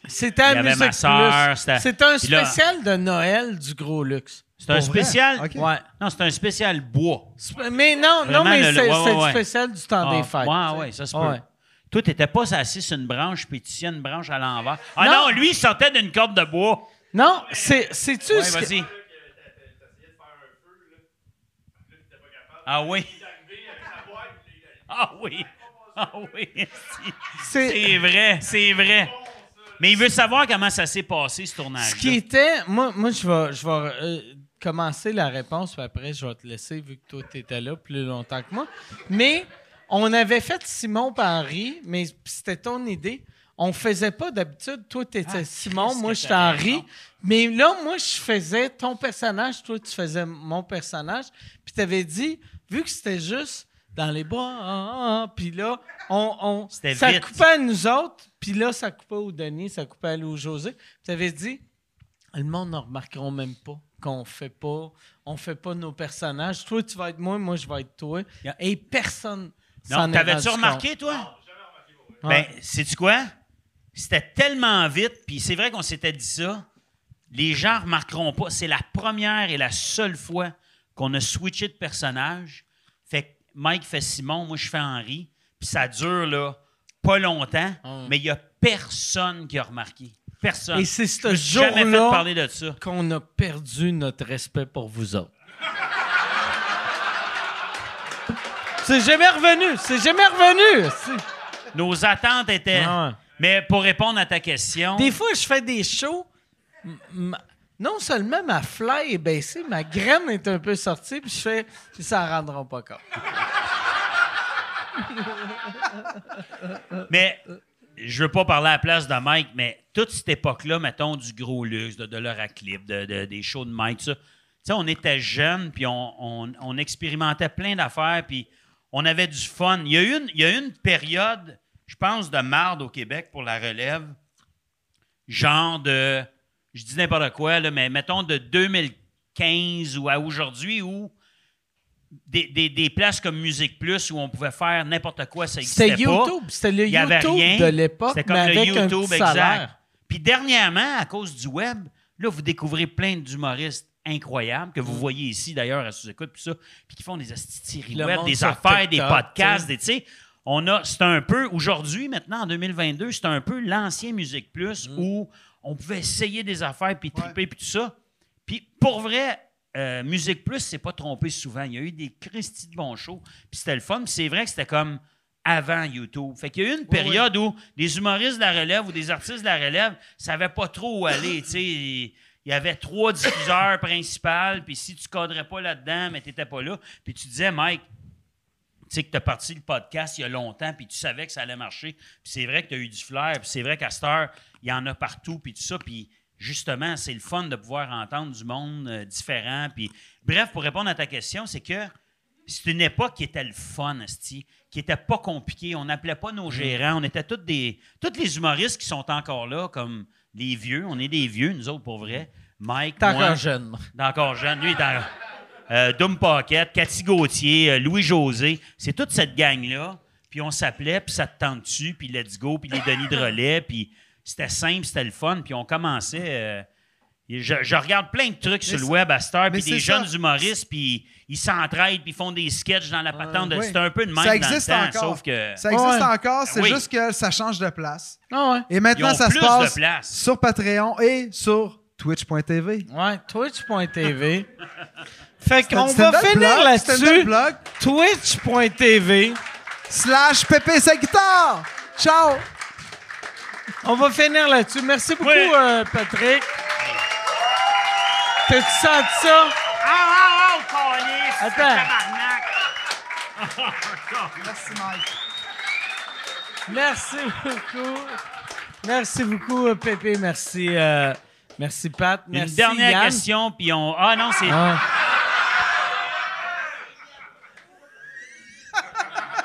C'était Il y à avait Musique ma sœur, Plus. c'était- C'est un là- spécial de Noël du Gros Luxe. C'est un vrai? spécial. Ouais. Non, c'est un spécial bois. Mais non, non, mais le- c'est ouais, spécial du temps Ah, des fêtes. ouais, ouais, ça se peut. Toi, t'étais pas assis sur une branche, puis tu tiens une branche à l'envers. Ah Non. non, lui, il sortait d'une corde de bois. Non, c'est, c'est-tu Ouais, ce que- vas-y. Ah oui. Ah oui. Ah oui. [LAUGHS] c'est, C'est vrai, c'est vrai. Mais il veut savoir comment ça s'est passé, ce tournage. ce qui était... Moi, moi je vais, je vais euh, commencer la réponse, puis après, je vais te laisser, vu que toi, tu étais là plus longtemps que moi. Mais on avait fait Simon par Henri, mais c'était ton idée. On faisait pas d'habitude. Toi, tu étais Ah, Simon, moi, j'étais Henri. Mais là, moi, je faisais ton personnage, toi, tu faisais mon personnage. Puis tu avais dit, vu que c'était juste dans les bois, ah, ah, ah, puis là, on, ça vite. coupait à nous autres, puis là, ça coupait au Denis, ça coupait à Louis José. Tu avais dit, le monde ne remarqueront même pas qu'on fait pas, on fait pas nos personnages. Toi, tu vas être moi, moi, je vais être toi. Yeah. Et personne s'en Non, t'avais-tu remarqué, toi? compte. Ben, Ouais. sais-tu quoi? C'était tellement vite, puis c'est vrai qu'on s'était dit ça. Les gens remarqueront pas. C'est la première et la seule fois qu'on a switché de personnage. Fait que Mike fait Simon, moi je fais Henri, puis ça dure là pas longtemps, Ah. mais il y a personne qui a remarqué. Personne. Et c'est ce jour-là parler de ça. qu'on a perdu notre respect pour vous autres. [LAUGHS] C'est jamais revenu. C'est jamais revenu. Nos attentes étaient. Ouais. Mais pour répondre à ta question, Des fois, je fais des shows. non seulement ma fly est baissée, ma graine est un peu sortie, puis je fais, puis ça ne rendra pas compte. Mais je veux pas parler à la place de Mike, mais toute cette époque-là, mettons, du gros luxe, de, de des shows de Mike, ça. Tu sais, on était jeunes, puis on, expérimentait plein d'affaires, puis on avait du fun. Il y a eu une, il y a une période, je pense, de marde au Québec pour la relève. Genre de. Je dis n'importe quoi, là, mais mettons de 2015 ou à aujourd'hui, où des, des- des places comme Musique Plus où on pouvait faire n'importe quoi, ça C'était n'existait pas. YouTube. C'était le YouTube rien. de l'époque, C'était comme mais le avec un YouTube, petit exact. salaire. Puis dernièrement, à cause du web, là, vous découvrez plein d'humoristes incroyables que vous voyez ici d'ailleurs à sous-écoute, puis ça, puis qui font des Le monde des affaires, des podcasts, tu des, tu sais. On a, c'est un peu, aujourd'hui, maintenant, en 2022, c'est un peu l'ancien Musique Plus Mm. où on pouvait essayer des affaires, puis triper, puis tout ça. Puis pour vrai, euh, Musique Plus s'est pas trompé souvent. Il y a eu des Christy de bons shows, puis c'était le fun. Puis c'est vrai que c'était comme avant YouTube. Fait qu'il y a eu une période où des humoristes de la relève ou des artistes de la relève savaient pas trop où aller. tu sais. il y avait trois diffuseurs principaux, puis si tu cadrais pas là-dedans, mais tu n'étais pas là, puis tu disais, Mike, tu sais que tu as parti le podcast il y a longtemps, puis tu savais que ça allait marcher, puis c'est vrai que tu as eu du flair, puis c'est vrai qu'à cette heure, il y en a partout, puis tout ça, puis justement, c'est le fun de pouvoir entendre du monde euh, différent, puis bref, pour répondre à ta question, c'est que c'est une époque qui était le fun, qui était pas compliquée. On n'appelait pas nos gérants. On était tous des. Tous les humoristes qui sont encore là, comme les vieux. On est des vieux, nous autres, pour vrai. Mike, T'es encore jeune. t'es encore jeune. Lui, il est encore. Euh, Dom Paquette, Cathy Gauthier, euh, Louis-José. C'est toute cette gang-là. Puis on s'appelait, puis ça te tente dessus, puis let's go, puis les Denis de relais. Puis c'était simple, c'était le fun. Puis on commençait. euh, je, je regarde plein de trucs sur le web à cette heure, mais puis des ça. jeunes humoristes, puis ils s'entraident, puis ils font des sketchs dans la patente. de- Oui. C'est un peu de même Ça dans existe le temps, encore. sauf que... Ça existe Ouais. encore, c'est Oui. juste que ça change de place. Ah ouais. Et maintenant, ça se passe place. sur Patreon et sur Twitch.tv. Ouais, twitch.tv. [LAUGHS] fait qu'on va finir là-dessus. blog. Twitch.tv. Slash sa guitare. Ciao! On va finir là-dessus. Merci beaucoup, Oui. euh, Patrick. T'as-tu senti ça? Ah, ah, ah, câlisse, Attends. tabarnak. Merci, Mike. Merci beaucoup. Merci beaucoup, euh, Pépé. Merci, euh, merci Pat. Une Merci, dernière Yann. question, puis on... Ah non, c'est... Ah.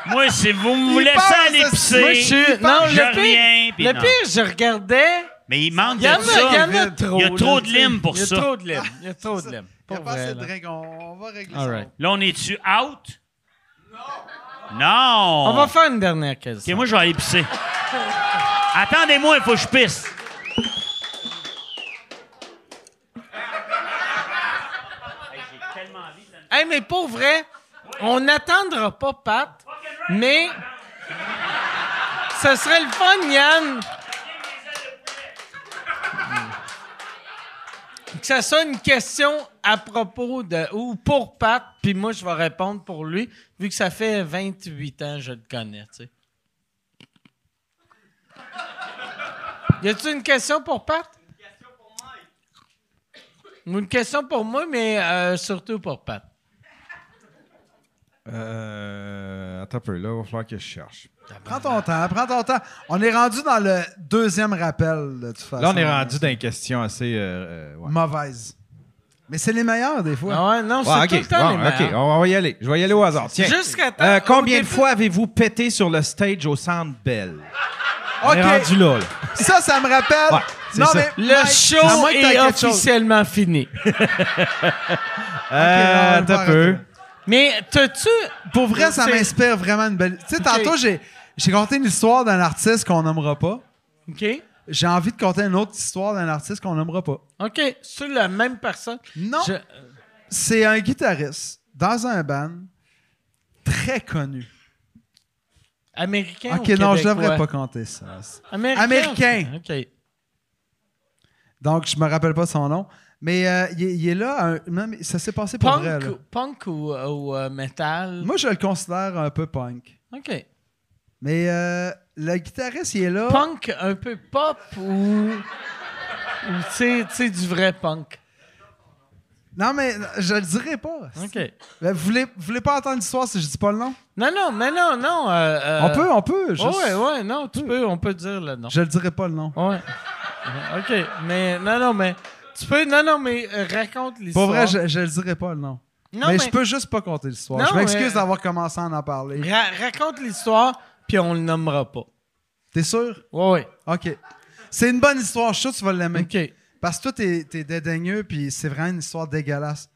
Moi, si vous me laissez aller pisser, Moi, je suis... Non, je le pire, reviens, puis le non. pire, je regardais... Mais il manque Il y en de a, ça. il y en a trop. Il y a trop là, de limes pour Il y a ça. trop de limes. Il y a trop de limes. Il n'y a Pour pas vrai, assez de là. drink. On, on va régler All ça. right. Là, on est-tu out? Non! Non! On va faire une dernière question. OK, moi, je vais aller pisser. Attendez-moi, il faut que je pisse. Hey, mais pour vrai, on n'attendra pas Pat, mais ce serait le fun, Yann. Que ça soit une question à propos de. ou pour Pat, puis moi je vais répondre pour lui, vu que ça fait 28 ans que je le connais, tu sais. Y a-tu une question pour Pat? Ou Une question pour moi, mais euh, surtout pour Pat. Euh, attends un peu, là, il va falloir que je cherche. Prends ton temps, prends ton temps. On est rendu dans le deuxième rappel, de toute façon. Là, on est rendu dans une question assez. euh, euh, ouais. Mauvaise. Mais c'est les meilleurs, des fois. Ah ouais, non, c'est Ouais, tout ok, le temps bon, les ok, meilleurs. on va y aller. Je vais y aller au hasard. Tiens. Jusqu'à temps- Euh, combien de fois avez-vous pété sur le stage au Centre Bell? On OK. est rendu là, là. Ça, ça me rappelle. Ouais, non, ça. mais. Le Mike, à show moins que t'aies est chose. officiellement fini. [LAUGHS] Euh, va attends un arrêter. peu. Mais t'as-tu. Pour vrai, ça m'inspire vraiment une belle. Tu sais, tantôt, j'ai, j'ai conté une histoire d'un artiste qu'on nommera pas. OK. J'ai envie de conter une autre histoire d'un artiste qu'on nommera pas. OK. C'est la même personne. Non. Je- C'est un guitariste dans un band très connu. Américain Ok, ou non, je devrais pas compter ça. Américain. Américain. OK. Donc, je me rappelle pas son nom. Mais euh, il, est, il est là. un- non, mais ça s'est passé pour Punk, vrai. là. punk ou, ou, euh, metal? Moi, je le considère un peu punk. OK. Mais euh, le guitariste, il est là. Punk un peu pop ou. ou tu sais- du vrai punk? Non, mais je le dirai pas. OK. Mais Vous voulez, vous voulez pas entendre l'histoire si je dis pas le nom? Non, non, mais non, non. euh, On peut, on peut. juste- Ouais, ouais, non, tu peux, on peut dire le nom. Je le dirai pas le nom. Ouais. OK. Mais, non, non, mais. Tu peux. Non, non, mais euh, raconte l'histoire. Pour vrai, je, je le dirai pas le nom. Non, mais, mais je peux juste pas compter l'histoire. Non, Je m'excuse mais- d'avoir commencé à en parler. ra- raconte l'histoire, puis on le nommera pas. T'es sûr? Ouais, ouais. OK. C'est une bonne histoire. Je suis sûr que tu vas l'aimer. OK. Parce que toi, t'es, t'es dédaigneux, puis c'est vraiment une histoire dégueulasse.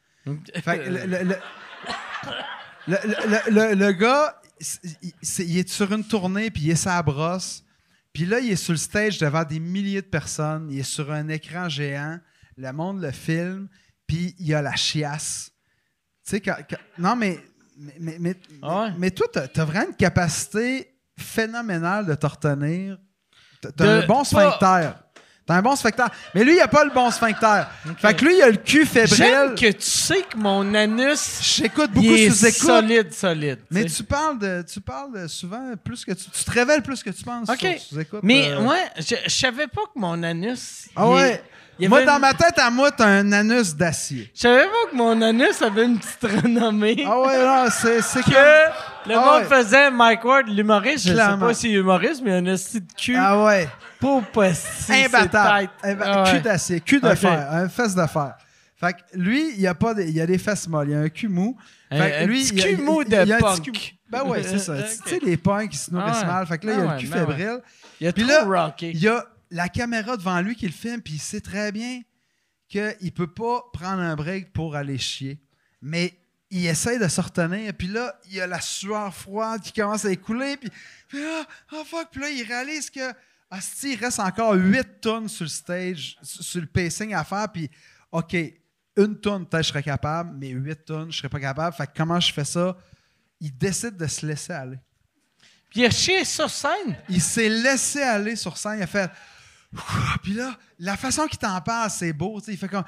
Fait que le, le, le, le- le- le- le gars, il, c'est- il est sur une tournée, puis il est sa brosse. Puis là, il est sur le stage devant des milliers de personnes. Il est sur un écran géant. Le monde le filme, puis il y a la chiasse. Tu sais, quand- quand- non, mais, mais, mais, mais, Ah ouais? mais toi, t'as, t'as vraiment une capacité phénoménale de te retenir. T'as, un bon sphincter. T'as un bon sphincter. Mais lui, il a pas le bon sphincter. Fait que lui, il a le cul J'aime fébrile. que tu sais que mon anus J'écoute beaucoup est sous écoute. solide, solide. Mais tu tu parles de, tu parles souvent plus que tu, tu te révèles plus que tu penses. OK. sur sous-écoute, Mais euh. moi, je, je savais pas que mon anus. Ah ouais. Il Moi, avait dans une- ma tête, à moi, t'as un anus d'acier. Je savais pas que mon anus avait une petite renommée. Ah ouais, non, c'est, c'est que le Ah monde ouais. faisait Mike Ward, l'humoriste. Je Clairement. sais pas s'il est humoriste, mais un esti de cul. Ah ouais. Pas possible. Imbattable. Imba-. Ah. Cul d'acier, cul de Ok. fer, un fesse de fer. Fait que lui, il y a pas de- il y a des fesses molles, il y a un cul mou. Un- que un lui, petit il y a- cul mou il y a de un petit punk. cul- Ben ouais, c'est ça. [LAUGHS] Ok. Tu sais, les punks qui se nourrissent Ah ouais. mal. Fait que là, il y a Ah le ouais, cul ben ouais. fébrile. Il a Puis trop là, rocké. il y a la caméra devant lui qui le filme, puis il sait très bien qu'il peut pas prendre un break pour aller chier. Mais il essaie de se retenir, puis là, il y a la sueur froide qui commence à écouler, puis, puis là, oh fuck, puis là, il réalise que, asti, il reste encore 8 tonnes sur le stage, sur sur le pacing à faire, puis, OK, une tonne, peut-être je serais capable, mais 8 tonnes, je serais pas capable. Fait que comment je fais ça? Il décide de se laisser aller. Puis il a chié sur scène? Il s'est laissé aller sur scène. Il a fait. Ouah Puis là, la façon qu'il t'en parle, c'est beau. tu sais, Il fait comme.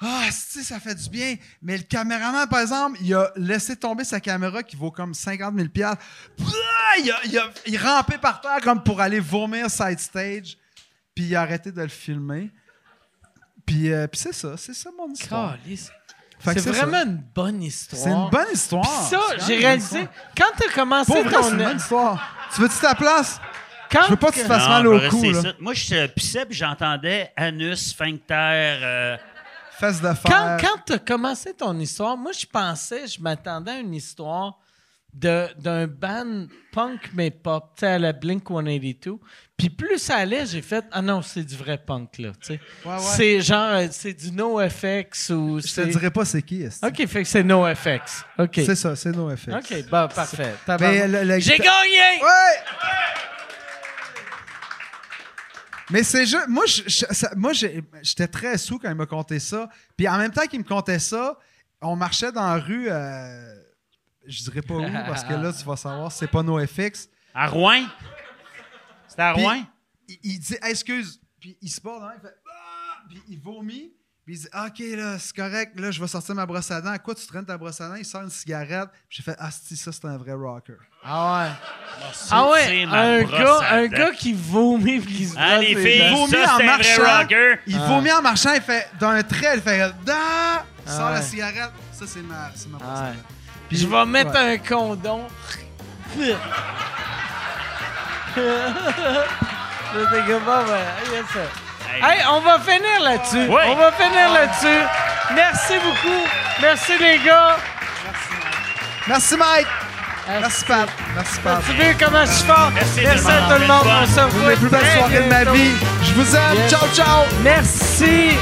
Ah, si, ça fait du bien. Mais le caméraman, par exemple, il a laissé tomber sa caméra qui vaut comme 50 000 Pouah! il, a, il, a, il rampait par terre comme pour aller vomir side stage. Puis il a arrêté de le filmer. Puis, euh, puis c'est ça, c'est ça mon histoire. C'est vraiment ça. une bonne histoire. C'est une bonne histoire. Puis ça, j'ai réalisé, quand t'as commencé Pour vrai, ton... c'est une bonne histoire. Tu veux-tu ta place? Quand Je veux pas que tu te fasses mal au cou. Moi, je pissais puis j'entendais anus, sphincter. euh, Fesse de fer. Quand, quand tu as commencé ton histoire, moi, je pensais, je m'attendais à une histoire de- d'un band punk mais pop, tu sais, à la Blink 182. Puis plus ça allait, j'ai fait Ah non, c'est du vrai punk, là. tu sais. Ouais, ouais. C'est genre, c'est du NoFX ou. Je te dirais pas c'est qui. est-ce que- Ok, fait que c'est NoFX. Ok. C'est ça, c'est effets. Ok, bah, parfait. J'ai gagné! Ouais! Mais c'est juste. Moi, je- je- ça- moi, j'étais très sous quand il m'a conté ça. Puis en même temps qu'il me contait ça, on marchait dans la rue. euh, je dirais pas où, parce que là, tu vas savoir, c'est pas NoFX. À Rouen? C'était à Puis- Rouen? Il, il dit excuse, puis il se dans il fait Ah! puis il vomit, puis il dit ok là c'est correct, là je vais sortir ma brosse à dents. À quoi tu traînes ta brosse à dents Il sort une cigarette. Puis j'ai fait ah si ça c'est un vrai rocker. Ah ouais. C'est- Ah ouais, un gars, un qui vomit puis qui se Ah, brosse les les filles, dents. vomit ça, en c'est un vrai marchant. rocker. Il Ah. vomit en marchant, il fait d'un trait, il fait da, il sort Ah la ouais. cigarette. Ça c'est ma, c'est ma brosse à Ah ouais. dents. Puis je vais mettre ouais. un condom. Comme, bon, ben, il y a ça. Hey, on va finir là-dessus. Ouais. On va finir là-dessus. Merci beaucoup. Merci les gars. Merci Mike. Merci Pat. Merci Pat. Tu veux comment je suis fort? Merci, Merci à tout le monde. Belle On se revoit Les plus belles très soirées de ma vie. Je vous aime. Yes. Ciao ciao. Merci.